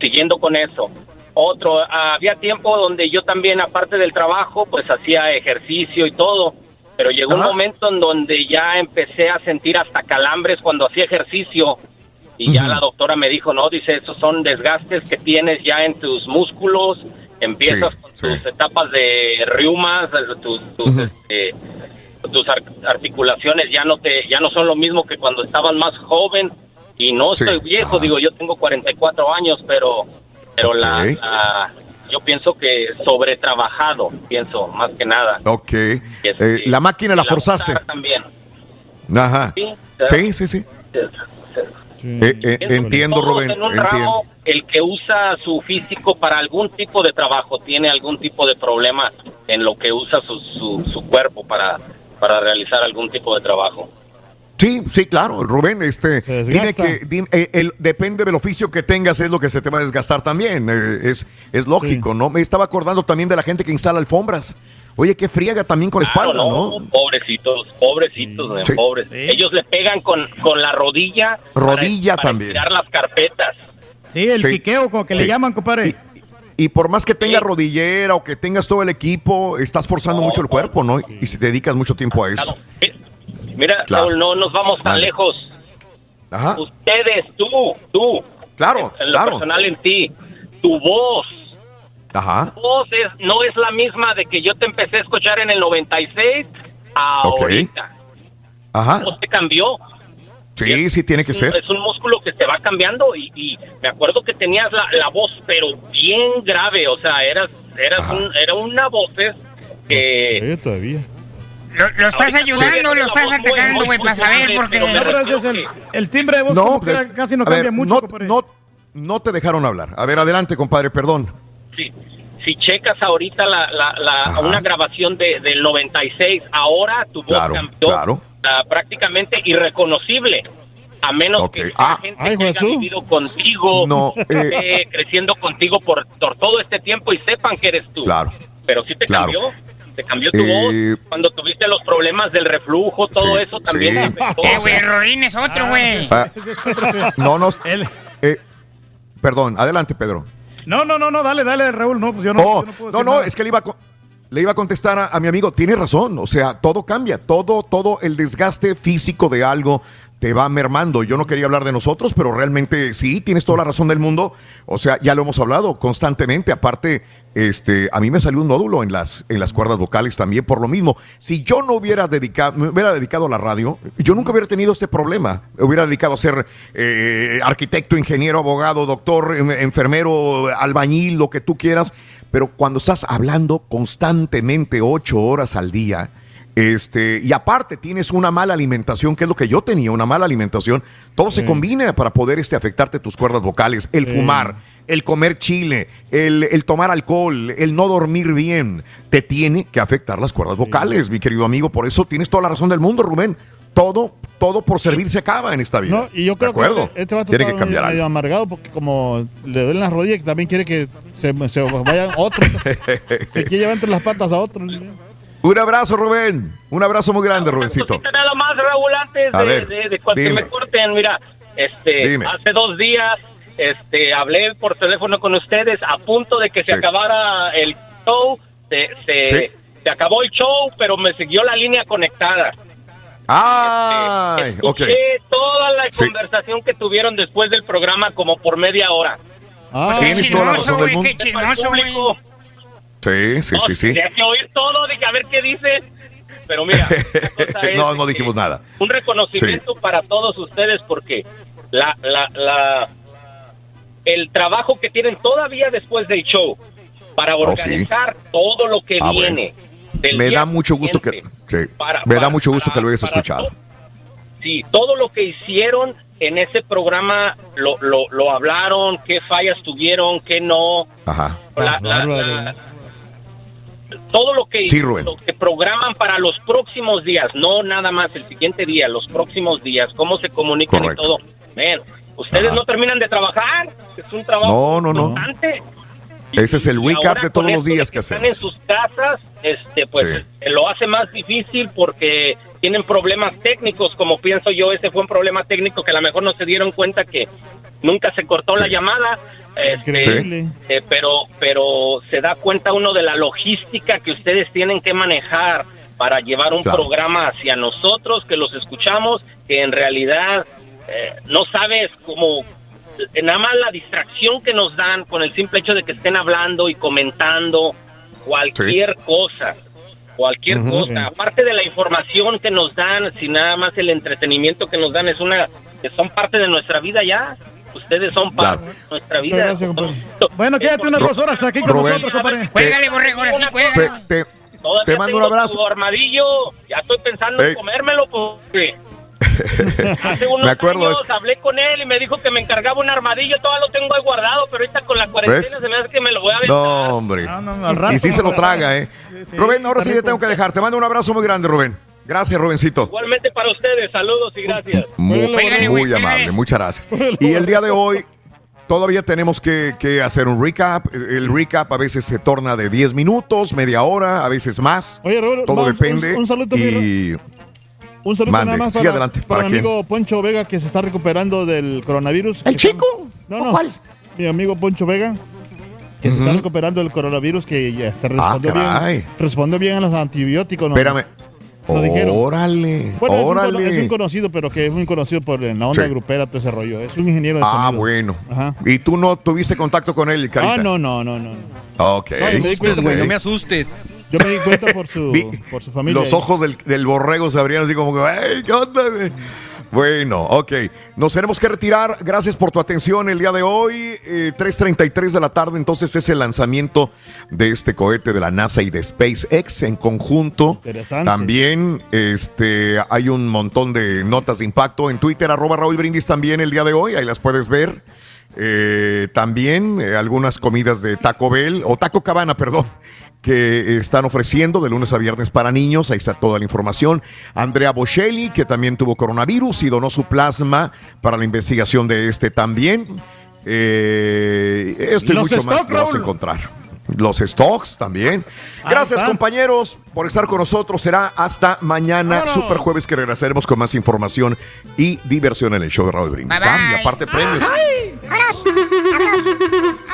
siguiendo con eso. Otro, había tiempo donde yo también, aparte del trabajo, pues hacía ejercicio y todo, pero llegó un momento en donde ya empecé a sentir hasta calambres cuando hacía ejercicio. Y ya la doctora me dijo, no, dice, esos son desgastes que tienes ya en tus músculos, empiezas
Sí,
con
sí.
tus etapas de reumas, eh, tus, tus, este, tus ar- articulaciones ya no te ya no son lo mismo que cuando estabas más joven y no
Sí,
estoy viejo,
ajá.
digo, yo tengo 44 años, pero pero la, la- yo pienso que sobretrabajado, pienso más que nada.
Ok.
Que
Eh,
sí,
la máquina la
el
forzaste.
También.
Ajá.
Sí,
Sí, sí, sí. Eh, eh, entiendo, Rubén.
En un
Entiendo.
ramo, el que usa su físico para algún tipo de trabajo tiene algún tipo de problema en lo que usa su, su, su cuerpo para, para realizar algún tipo de trabajo.
Sí, sí, claro, Rubén, este,
desgasta.
que, di- eh, el- depende del oficio que tengas, es lo que se te va a desgastar también, eh, es, es lógico, ¿no? Me estaba acordando también de la gente que instala alfombras. Oye, qué friega también con la
Claro,
espalda, ¿no?
Pobrecitos, pobrecitos, men,
Sí.
pobres. Ellos le pegan con, con la rodilla.
Rodilla
para, para
también.
estirar las carpetas.
Sí, el
Sí.
piqueo, como que
Sí.
le llaman, compadre.
Y por más que tengas rodillera o que tengas todo el equipo, estás forzando mucho el cuerpo, ¿no? Y si te dedicas mucho tiempo a eso.
Mira,
Claro.
Raúl, no nos vamos tan
Vale.
lejos.
Ajá.
Ustedes, tú, tú,
Claro,
en lo
claro.
personal en ti, tu voz,
Ajá.
tu voz es, no es la misma de que yo te empecé a escuchar en el 96 a
Ok.
ahorita.
Ajá.
Tu voz te cambió.
Sí, sí, tiene que ser.
Es un músculo que se va cambiando y, y me acuerdo que tenías la, la voz, pero bien grave, o sea, eras, eras un- era una voz que...
todavía.
Lo, lo estás ayudando,
sí.
lo estás atacando, güey, para saber, porque...
No, gracias, el, el timbre de voz
No,
como que
pues,
casi no cambia
ver,
mucho.
no, no, no te dejaron hablar. A ver, adelante, compadre, perdón.
si, si checas ahorita la, la, la- una grabación de, del 96, ahora tu voz
Claro,
cambió
claro.
ah, prácticamente irreconocible. A menos que
Ah.
la gente que haya vivido contigo,
No,
esté
eh.
creciendo contigo por, por todo este tiempo y sepan que eres tú.
Claro.
Pero sí te
Claro.
cambió. Te cambió tu
Eh,
voz. Cuando tuviste los problemas del reflujo, todo
Sí,
eso también
sí.
afectó.
Eh, güey, Rorín es otro, güey.
Ah, no, no. eh, perdón, adelante, Pedro.
No, no, no, no, dale, dale, Raúl. No, pues yo no,
Oh,
yo no puedo
no, no, es que le iba a, le iba a contestar a, a mi amigo, tiene razón, o sea, todo cambia, todo, todo el desgaste físico de algo te va mermando. Yo no quería hablar de nosotros, pero realmente sí, tienes toda la razón del mundo. O sea, ya lo hemos hablado constantemente. Aparte, este, a mí me salió un nódulo en las, en las cuerdas vocales también por lo mismo. Si yo no hubiera dedicado, me hubiera dedicado a la radio, yo nunca hubiera tenido este problema. Me hubiera dedicado a ser eh, arquitecto, ingeniero, abogado, doctor, enfermero, albañil, lo que tú quieras. Pero cuando estás hablando constantemente ocho horas al día, este, y aparte tienes una mala alimentación, que es lo que yo tenía, una mala alimentación, todo se combina para poder este, afectarte tus cuerdas vocales, el fumar, el comer chile, el, el tomar alcohol, el no dormir bien, te tiene que afectar las cuerdas vocales, mi querido amigo, por eso tienes toda la razón del mundo, Rubén. Todo, todo por servir se acaba en esta vida.
No, y yo creo
¿De acuerdo?
que este, este
que
está
cambiar
medio
algo.
amargado porque como le duelen las rodillas, que también quiere que se, se vayan otros. se quiere llevar entre las patas a otros.
Un abrazo, Rubén. Un abrazo muy grande, Rubencito.
Nada más, Raúl, antes
A
de,
ver,
de, de cuando
dime.
me corten, mira, este,
Dime.
hace dos días, este, hablé por teléfono con ustedes a punto de que se
Sí.
acabara el show, se, se,
Sí.
se acabó el show, pero me siguió la línea conectada.
Ay, ok.
Escuché toda la
Sí.
conversación que tuvieron después del programa como por media hora.
Ah,
Tienes toda la razón del mundo.
Qué chismoso, güey.
Sí, sí, sí, sí.
Tenía que oír todo, dije, a ver qué dice. Pero mira, la cosa es
no, no dijimos nada.
un reconocimiento para todos ustedes porque la, la, la, el trabajo que tienen todavía después del show para
Oh, sí.
organizar todo lo que
Ah,
viene. del
Me da mucho gusto que,
siguiente.
sí,
Para-
me da mucho gusto
para-
que lo hayas escuchado.
Sí, todo lo que hicieron en ese programa lo, lo, lo hablaron, qué fallas tuvieron, qué no.
Ajá.
La- la- la- todo lo que,
Sí,
lo que programan para los próximos días, no nada más el siguiente día, los próximos días, cómo se comunican
Correcto.
y todo. Ustedes
Ajá.
no terminan de trabajar, es un trabajo
No, no, no.
constante.
Ese es el recap
ahora
de todos los días que
están
hacemos.
en sus casas, este, pues
Sí.
eh, lo hace más difícil porque tienen problemas técnicos, como pienso yo, ese fue un problema técnico que a lo mejor no se dieron cuenta que nunca se cortó la llamada, este,
Increíble.
eh, pero, pero se da cuenta uno de la logística que ustedes tienen que manejar para llevar un
Claro.
programa hacia nosotros que los escuchamos, que en realidad eh, no sabes cómo nada más la distracción que nos dan con el simple hecho de que estén hablando y comentando cualquier cosa, cualquier cosa, aparte de la información que nos dan, si nada más el entretenimiento que nos dan es una que son parte de nuestra vida ya. Ustedes son parte de nuestra vida.
gracias.
Bueno, quédate unas dos horas aquí con
Rubén.
nosotros, compadre.
Cuélgale, borrego, ahora sí,
Te, te- mando un abrazo.
tu armadillo, ya estoy pensando
Ey.
en comérmelo porque hace unos
Me acuerdo,
años
es-
hablé con él y me dijo que me encargaba un armadillo, todavía lo tengo ahí guardado, pero ahorita con la cuarentena
¿Ves?
se me hace que me lo voy a aventar.
No, hombre.
No, no, no, al rato.
Y sí se lo traga, ¿eh?
sí,
Rubén, ahora sí te tengo que dejar. Te mando un abrazo muy grande, Rubén. Gracias, Rubencito.
Igualmente para ustedes, saludos y gracias.
Muy, amable, muchas gracias. Y el día de hoy todavía tenemos que, que hacer un recap. El recap a veces se torna de 10 minutos, media hora, a veces más.
Oye, Raúl,
Todo
vamos,
depende.
Un, un saludo,
y
un saludo
Mande,
nada más para,
adelante,
para
¿para
mi amigo Poncho Vega que se está recuperando del coronavirus.
¿El chico?
está- No,
¿O
no.
cuál?
Mi amigo Poncho Vega que se está recuperando del coronavirus que ya te respondió
Ah,
bien. Respondió bien a los antibióticos. ¿no?
espérame.
Lo dijeron.
Órale.
Bueno, es un, es conocido, pero que es muy conocido por en la onda
Sí.
grupera, todo ese rollo. Es un ingeniero de
Ah,
sonido.
bueno.
Ajá.
¿Y tú no tuviste contacto con él, Carita?
Ah, no, no, no, no.
Ok.
No, me di cuenta,
güey, no me asustes.
Yo me di cuenta por su,
Vi-
por su familia.
Los ojos del, del borrego se abrían así como que, ¡ay, qué onda! güey?" Bueno, ok. Nos tenemos que retirar. Gracias por tu atención el día de hoy. Eh, 3.33 de la tarde, entonces es el lanzamiento de este cohete de la NASA y de SpaceX en conjunto.
Interesante.
También este, hay un montón de notas de impacto en Twitter, arroba Raúl Brindis también el día de hoy. Ahí las puedes ver. Eh, también eh, algunas comidas de Taco Bell, o Taco Cabana, perdón, que están ofreciendo de lunes a viernes para niños. Ahí está toda la información. Andrea Bocelli, que también tuvo coronavirus y donó su plasma para la investigación de este también. Eh, esto y mucho más lo vas a encontrar. Los stocks también. Gracias, compañeros, por estar con nosotros. Será hasta mañana,
Vámonos.
super jueves, que regresaremos con más información y diversión en el show de Raúl Brindis. Y aparte, premios.
¡Vámonos! ¡Vámonos!